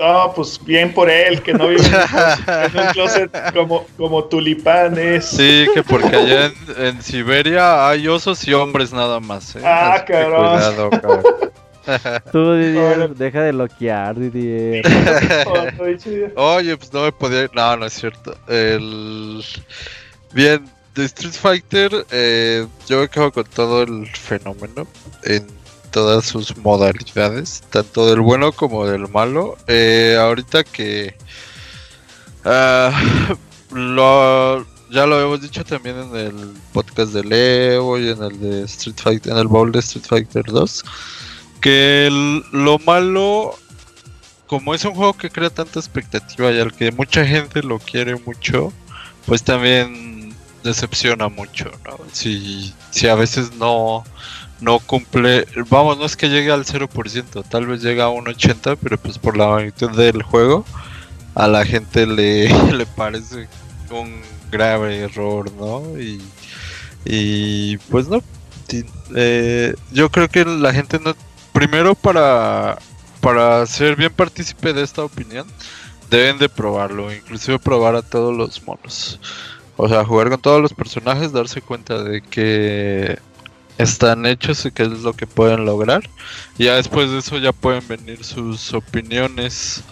Ah, pues bien por él, que no vive en un closet como, como tulipanes. Sí, que porque allá en, Siberia hay osos y hombres nada más. ¿eh? Ah, cabrón. Cuidado, cabrón. Tú, Didier, deja de loquear, Didier. Oye, pues no me podía. No, no es cierto. El... Bien, de Street Fighter, eh, yo quedo con todo el fenómeno en todas sus modalidades, tanto del bueno como del malo. Eh, ahorita que ah, ya lo hemos dicho también en el podcast de Leo y en el de Street Fighter, en el bowl de Street Fighter 2, que lo malo como es un juego que crea tanta expectativa y al que mucha gente lo quiere mucho, pues también decepciona mucho, ¿no? Si, si a veces no, no cumple, vamos, no es que llegue al 0%, tal vez llega a un 80%, pero pues por la magnitud del juego, a la gente le, le parece un grave error, ¿no? Y, y pues no, eh, yo creo que la gente no, primero para, para ser bien partícipe de esta opinión, deben de probarlo, inclusive probar a todos los monos. O sea, jugar con todos los personajes, darse cuenta de que están hechos y qué es lo que pueden lograr. Ya después de eso ya pueden venir sus opiniones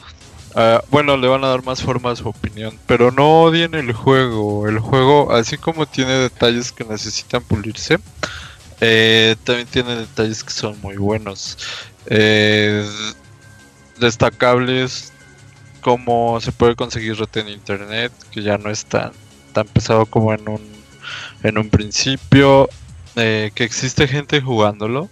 Ah, bueno, le van a dar más forma a su opinión, pero no odien el juego. El juego, así como tiene detalles que necesitan pulirse, eh, también tiene detalles que son muy buenos. Eh, destacables como se puede conseguir red en internet, que ya no es tan, tan pesado como en un, en un principio, eh, que existe gente jugándolo,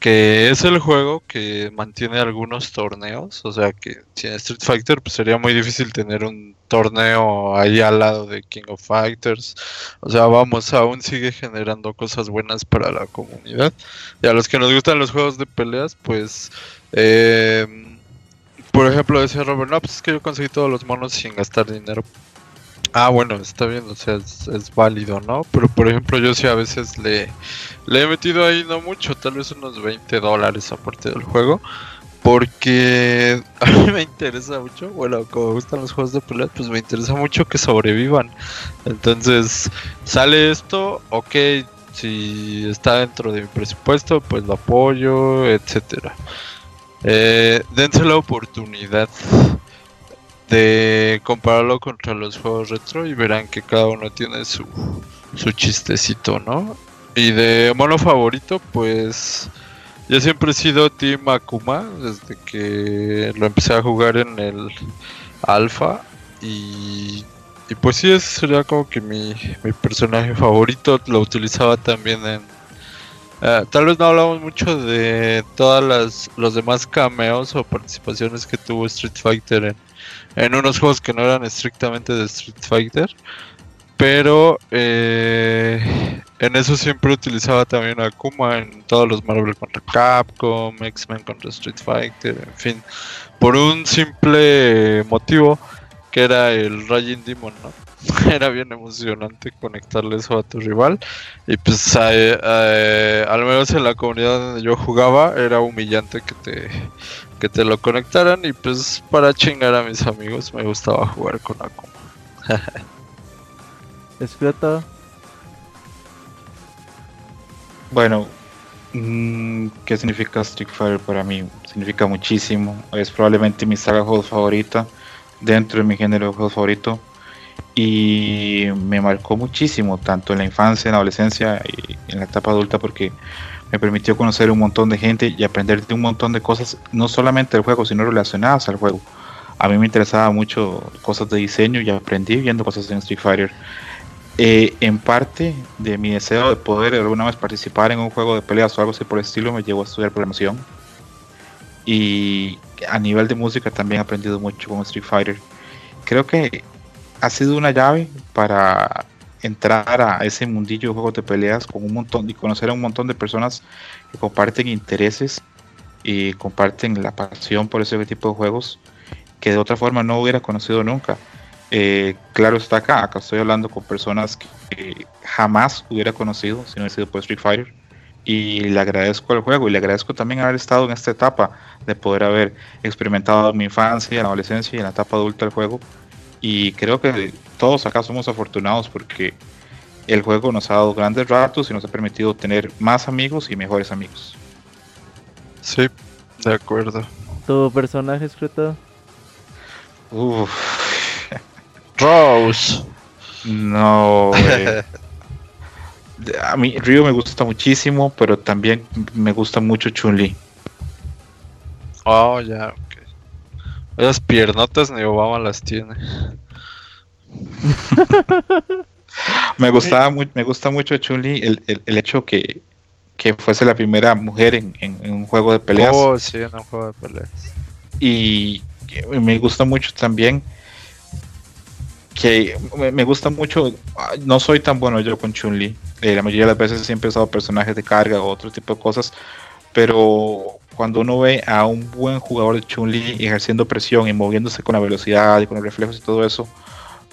que es el juego que mantiene algunos torneos, o sea que si en Street Fighter pues sería muy difícil tener un torneo ahí al lado de King of Fighters, o sea vamos, aún sigue generando cosas buenas para la comunidad, y a los que nos gustan los juegos de peleas pues... Eh, por ejemplo, decía Robert, no, pues es que yo conseguí todos los monos sin gastar dinero. Ah, bueno, está bien, o sea, es, válido, ¿no? Pero por ejemplo, yo sí a veces le, le he metido ahí no mucho, tal vez unos 20 dólares aparte del juego. Porque a mí me interesa mucho, bueno, como me gustan los juegos de pelea, pues me interesa mucho que sobrevivan. Entonces, sale esto, ok, si está dentro de mi presupuesto, pues lo apoyo, etcétera. Eh, dense la oportunidad de compararlo contra los juegos retro y verán que cada uno tiene su, su chistecito, ¿no? Y de mono favorito, pues yo siempre he sido Team Akuma desde que lo empecé a jugar en el alfa y, y pues sí, ese sería como que mi, mi personaje favorito. Lo utilizaba también en eh, tal vez no hablamos mucho de todas los demás cameos o participaciones que tuvo Street Fighter en, unos juegos que no eran estrictamente de Street Fighter. Pero eh, en eso siempre utilizaba también a Akuma en todos los Marvel contra Capcom, X-Men contra Street Fighter, en fin. Por un simple motivo que era el Raging Demon, era bien emocionante conectarle eso a tu rival. Y pues al menos en la comunidad donde yo jugaba era humillante que te, que te lo conectaran. Y pues para chingar a mis amigos me gustaba jugar con Akuma. ¿Escrito? Bueno, mm, ¿qué significa Street Fighter para mí? Significa muchísimo. Es probablemente mi saga juegos favorita dentro de mi género de juegos favorito y me marcó muchísimo, tanto en la infancia, en la adolescencia y en la etapa adulta, porque me permitió conocer un montón de gente y aprender de un montón de cosas, no solamente del juego, sino relacionadas al juego. A mí me interesaba mucho cosas de diseño y aprendí viendo cosas en Street Fighter. Eh, en parte de mi deseo de poder alguna vez participar en un juego de peleas o algo así por el estilo, me llevó a estudiar programación. Y a nivel de música también he aprendido mucho con Street Fighter. Creo que ha sido una llave para entrar a ese mundillo de juegos de peleas con un montón y conocer a un montón de personas que comparten intereses y comparten la pasión por ese tipo de juegos que de otra forma no hubiera conocido nunca. Eh, claro está acá, acá estoy hablando con personas que jamás hubiera conocido si no hubiera sido por Street Fighter y le agradezco al juego y le agradezco también haber estado en esta etapa de poder haber experimentado mi infancia, la adolescencia y en la etapa adulta del juego y creo que todos acá somos afortunados porque el juego nos ha dado grandes ratos y nos ha permitido tener más amigos y mejores amigos. Sí, de acuerdo. ¿Tu personaje escrito? Uff. Rose. No, A mí Ryu me gusta muchísimo, pero también me gusta mucho Chun-Li. Oh, ya. Esas piernotas ni Obama las tiene. Me gustaba me gusta mucho Chun-Li el, el, hecho que, que fuese la primera mujer en, en, un juego de peleas. Oh, sí, en un juego de peleas. Y me gusta mucho también que me gusta mucho, no soy tan bueno yo con Chun-Li, eh, la mayoría de las veces he empezado personajes de carga o otro tipo de cosas, pero cuando uno ve a un buen jugador de Chun-Li ejerciendo presión y moviéndose con la velocidad y con los reflejos y todo eso,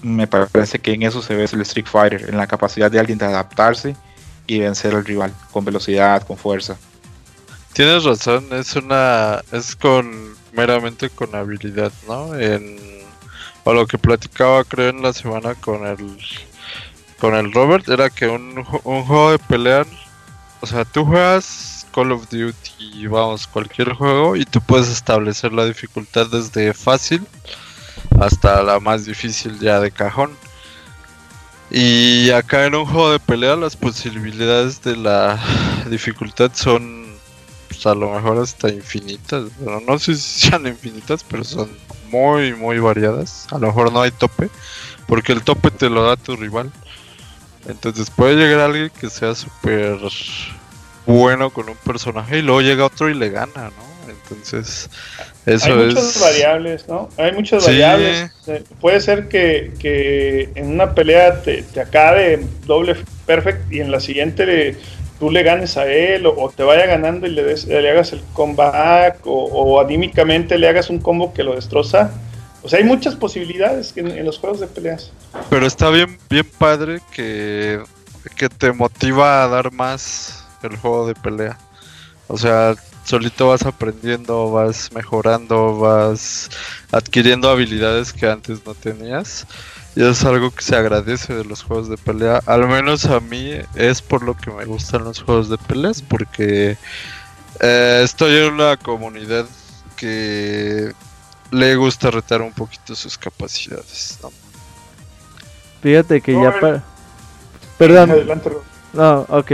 me parece que en eso se ve el Street Fighter, en la capacidad de alguien de adaptarse y vencer al rival con velocidad, con fuerza. Tienes razón, es una es con meramente con habilidad, ¿no? En o lo que platicaba creo en la semana con el con el Robert era que un, un juego de pelear, o sea, tú juegas Call of Duty, vamos, cualquier juego, y tú puedes establecer la dificultad desde fácil hasta la más difícil ya de cajón. Y acá en un juego de pelea las posibilidades de la dificultad son pues, a lo mejor hasta infinitas. Bueno, no sé si sean infinitas, pero son muy, muy variadas. A lo mejor no hay tope, porque el tope te lo da tu rival. Entonces puede llegar alguien que sea súper bueno con un personaje y luego llega otro y le gana, ¿no? Entonces, eso Hay muchas variables, ¿no? Hay muchas Sí. variables. Eh, Puede ser que, que en una pelea te, te acabe doble perfect y en la siguiente le- tú le ganes a él o, o te vaya ganando y le, des- le hagas el comeback o, o anímicamente le hagas un combo que lo destroza. O sea, hay muchas posibilidades en, en los juegos de peleas. Pero está bien, bien padre que, que te motiva a dar más el juego de pelea. O sea, solito vas aprendiendo, vas mejorando, vas adquiriendo habilidades que antes no tenías. Y es algo que se agradece de los juegos de pelea. Al menos a mí es por lo que me gustan los juegos de peleas. Porque eh, estoy en una comunidad que le gusta retar un poquito sus capacidades. ¿no? Fíjate que ya para... Perdón, Adelante, no, ok.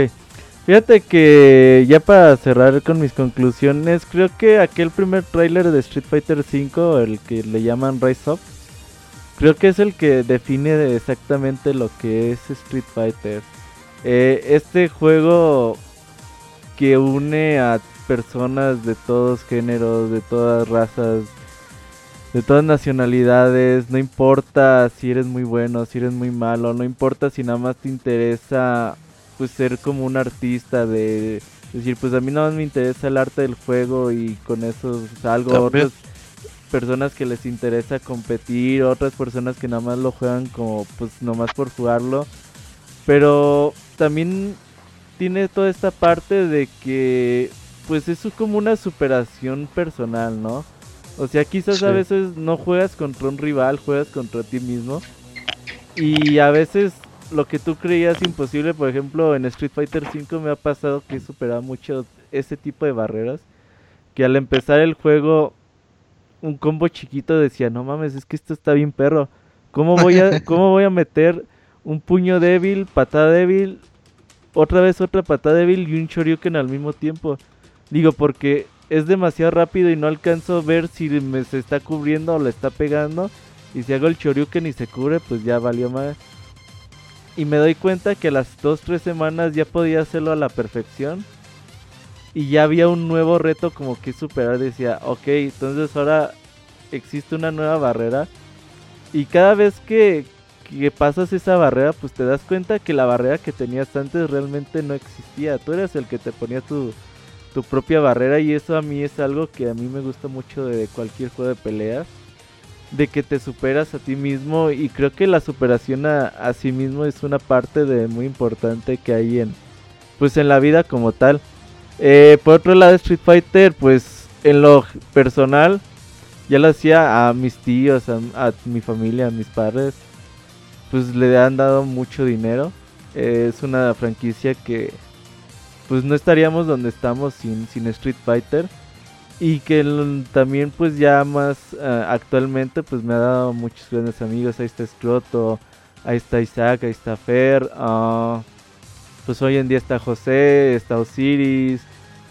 Fíjate que ya para cerrar con mis conclusiones, creo que aquel primer tráiler de Street Fighter V, el que le llaman Rise Up, creo que es el que define exactamente lo que es Street Fighter. Eh, este juego que une a personas de todos géneros, de todas razas, de todas nacionalidades, no importa si eres muy bueno, si eres muy malo, no importa si nada más te interesa pues ser como un artista de decir pues a mí nada más me interesa el arte del juego y con eso salgo También. otras personas que les interesa competir, otras personas que nada más lo juegan como pues nomás por jugarlo, pero también tiene toda esta parte de que pues es como una superación personal, ¿no? O sea, quizás a veces no juegas contra un rival, juegas contra ti mismo. Y a veces lo que tú creías imposible, por ejemplo, en Street Fighter V me ha pasado que he superado mucho ese tipo de barreras. Que al empezar el juego, un combo chiquito decía, no mames, es que esto está bien perro. ¿Cómo voy a, cómo voy a meter un puño débil, patada débil, otra vez otra patada débil y un Shoryuken al mismo tiempo? Digo, porque es demasiado rápido y no alcanzo a ver si me se está cubriendo o le está pegando. Y si hago el Shoryuken y se cubre, pues ya valió más. Y me doy cuenta que a las 2-3 semanas ya podía hacerlo a la perfección. Y ya había un nuevo reto como que superar. Decía, ok, entonces ahora existe una nueva barrera. Y cada vez que, que pasas esa barrera, pues te das cuenta que la barrera que tenías antes realmente no existía. Tú eras el que te ponía tu, tu propia barrera y eso a mí es algo que a mí me gusta mucho de cualquier juego de peleas. De que te superas a ti mismo y creo que la superación a, a sí mismo es una parte de muy importante que hay en pues en la vida como tal. Eh, por otro lado Street Fighter pues en lo personal ya lo hacía a mis tíos, a, a mi familia, a mis padres. Pues le han dado mucho dinero. Es una franquicia que pues no estaríamos donde estamos sin, sin Street Fighter. Y que también pues ya más eh, actualmente pues me ha dado muchos grandes amigos. Ahí está Scroto, ahí está Isaac, ahí está Fer. ah, pues hoy en día está José, está Osiris,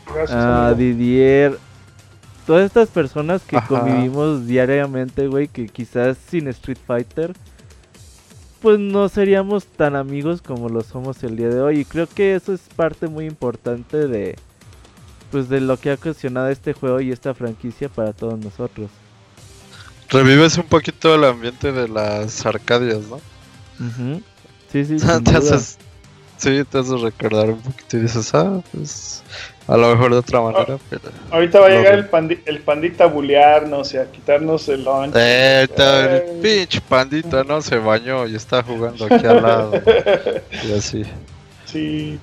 Gracias, ah. Didier. Todas estas personas que Ajá. convivimos diariamente, güey, que quizás sin Street Fighter, pues no seríamos tan amigos como lo somos el día de hoy. Y creo que eso es parte muy importante de, pues de lo que ha ocasionado este juego y esta franquicia para todos nosotros. Revives un poquito el ambiente de las arcadias, ¿no? Sí, sí, sin te duda. haces, sí, te haces recordar un poquito y dices, ah, pues a lo mejor de otra manera, pero... Ahorita va a llegar el, pandi- el pandita a bulearnos y a quitarnos el lunch. Eh, ahorita el pinche pandita, ¿no? Se bañó y está jugando aquí al lado. Y así. Sí.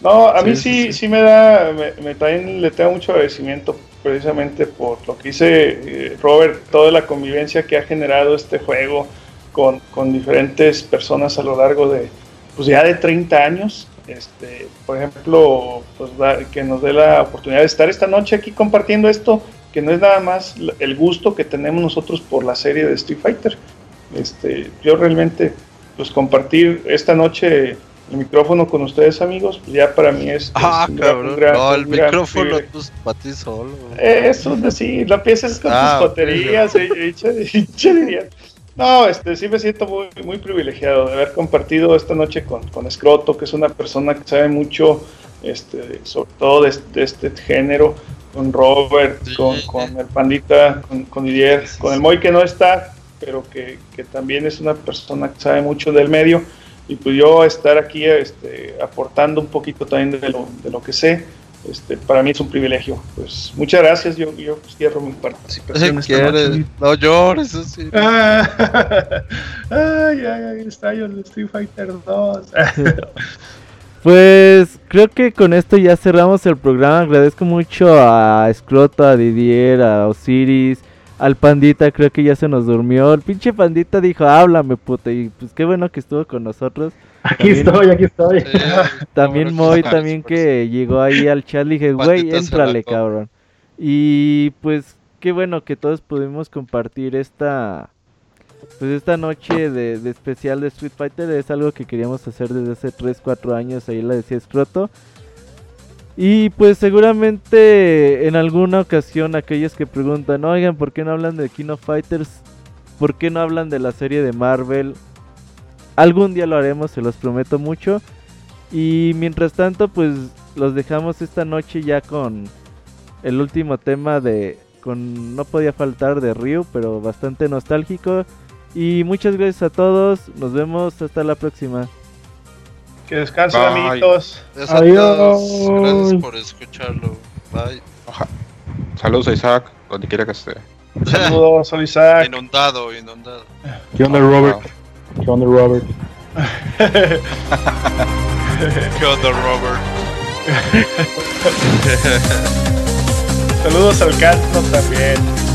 No, a mí sí, sí, me da, me, me también le tengo mucho agradecimiento precisamente por lo que dice eh, Robert, toda la convivencia que ha generado este juego con, con diferentes personas a lo largo de, pues ya de 30 años. este, por ejemplo, pues que nos dé la oportunidad de estar esta noche aquí compartiendo esto, que no es nada más el gusto que tenemos nosotros por la serie de Street Fighter. Este, yo realmente, pues compartir esta noche el micrófono con ustedes, amigos, pues ya para mí es. Ah, un cabrón. Gran, no, el micrófono es pues, para ti solo. Eso, sí, la pieza es con ah, tus baterías, eh, No, este, sí me siento muy, muy privilegiado de haber compartido esta noche con, con Scroto, que es una persona que sabe mucho, este, sobre todo de, este género, con Robert, con, con, el Pandita, con, con Didier, con el Moy que no está, pero que, que también es una persona que sabe mucho del medio y pues yo estar aquí este, aportando un poquito también de lo, de lo que sé, este, para mí es un privilegio. Pues muchas gracias, yo, yo cierro mi participación. Esta noche. No llores, sí. ay, ay, ay, está yo el Street Fighter 2. Pues creo que con esto ya cerramos el programa. Agradezco mucho a Scroto, a Didier, a Osiris, al pandita creo que ya se nos durmió. El pinche pandita dijo, háblame, puta. Y pues qué bueno que estuvo con nosotros. Aquí estoy, aquí estoy. también Moy, también que llegó ahí al chat, le dije, güey, éntrale, cabrón. Y pues qué bueno que todos pudimos compartir esta... Pues esta noche de, de especial de Street Fighter es algo que queríamos hacer desde hace 3, 4 años, ahí la decía Scroto. Y pues seguramente en alguna ocasión aquellos que preguntan, oigan, ¿por qué no hablan de King of Fighters? ¿Por qué no hablan de la serie de Marvel? Algún día lo haremos, se los prometo mucho. Y mientras tanto, pues los dejamos esta noche ya con el último tema de... con No podía faltar de Ryu, pero bastante nostálgico. Y muchas gracias a todos, nos vemos hasta la próxima. Que descansen, amiguitos. Adiós. Gracias por escucharlo. Bye. Saludos a Isaac, donde quiera que esté. Saludos a Isaac. Inundado, inundado. ¿Qué onda, Robert? ¿Qué onda, Robert? ¿Qué onda, Robert? Saludos al Castro también.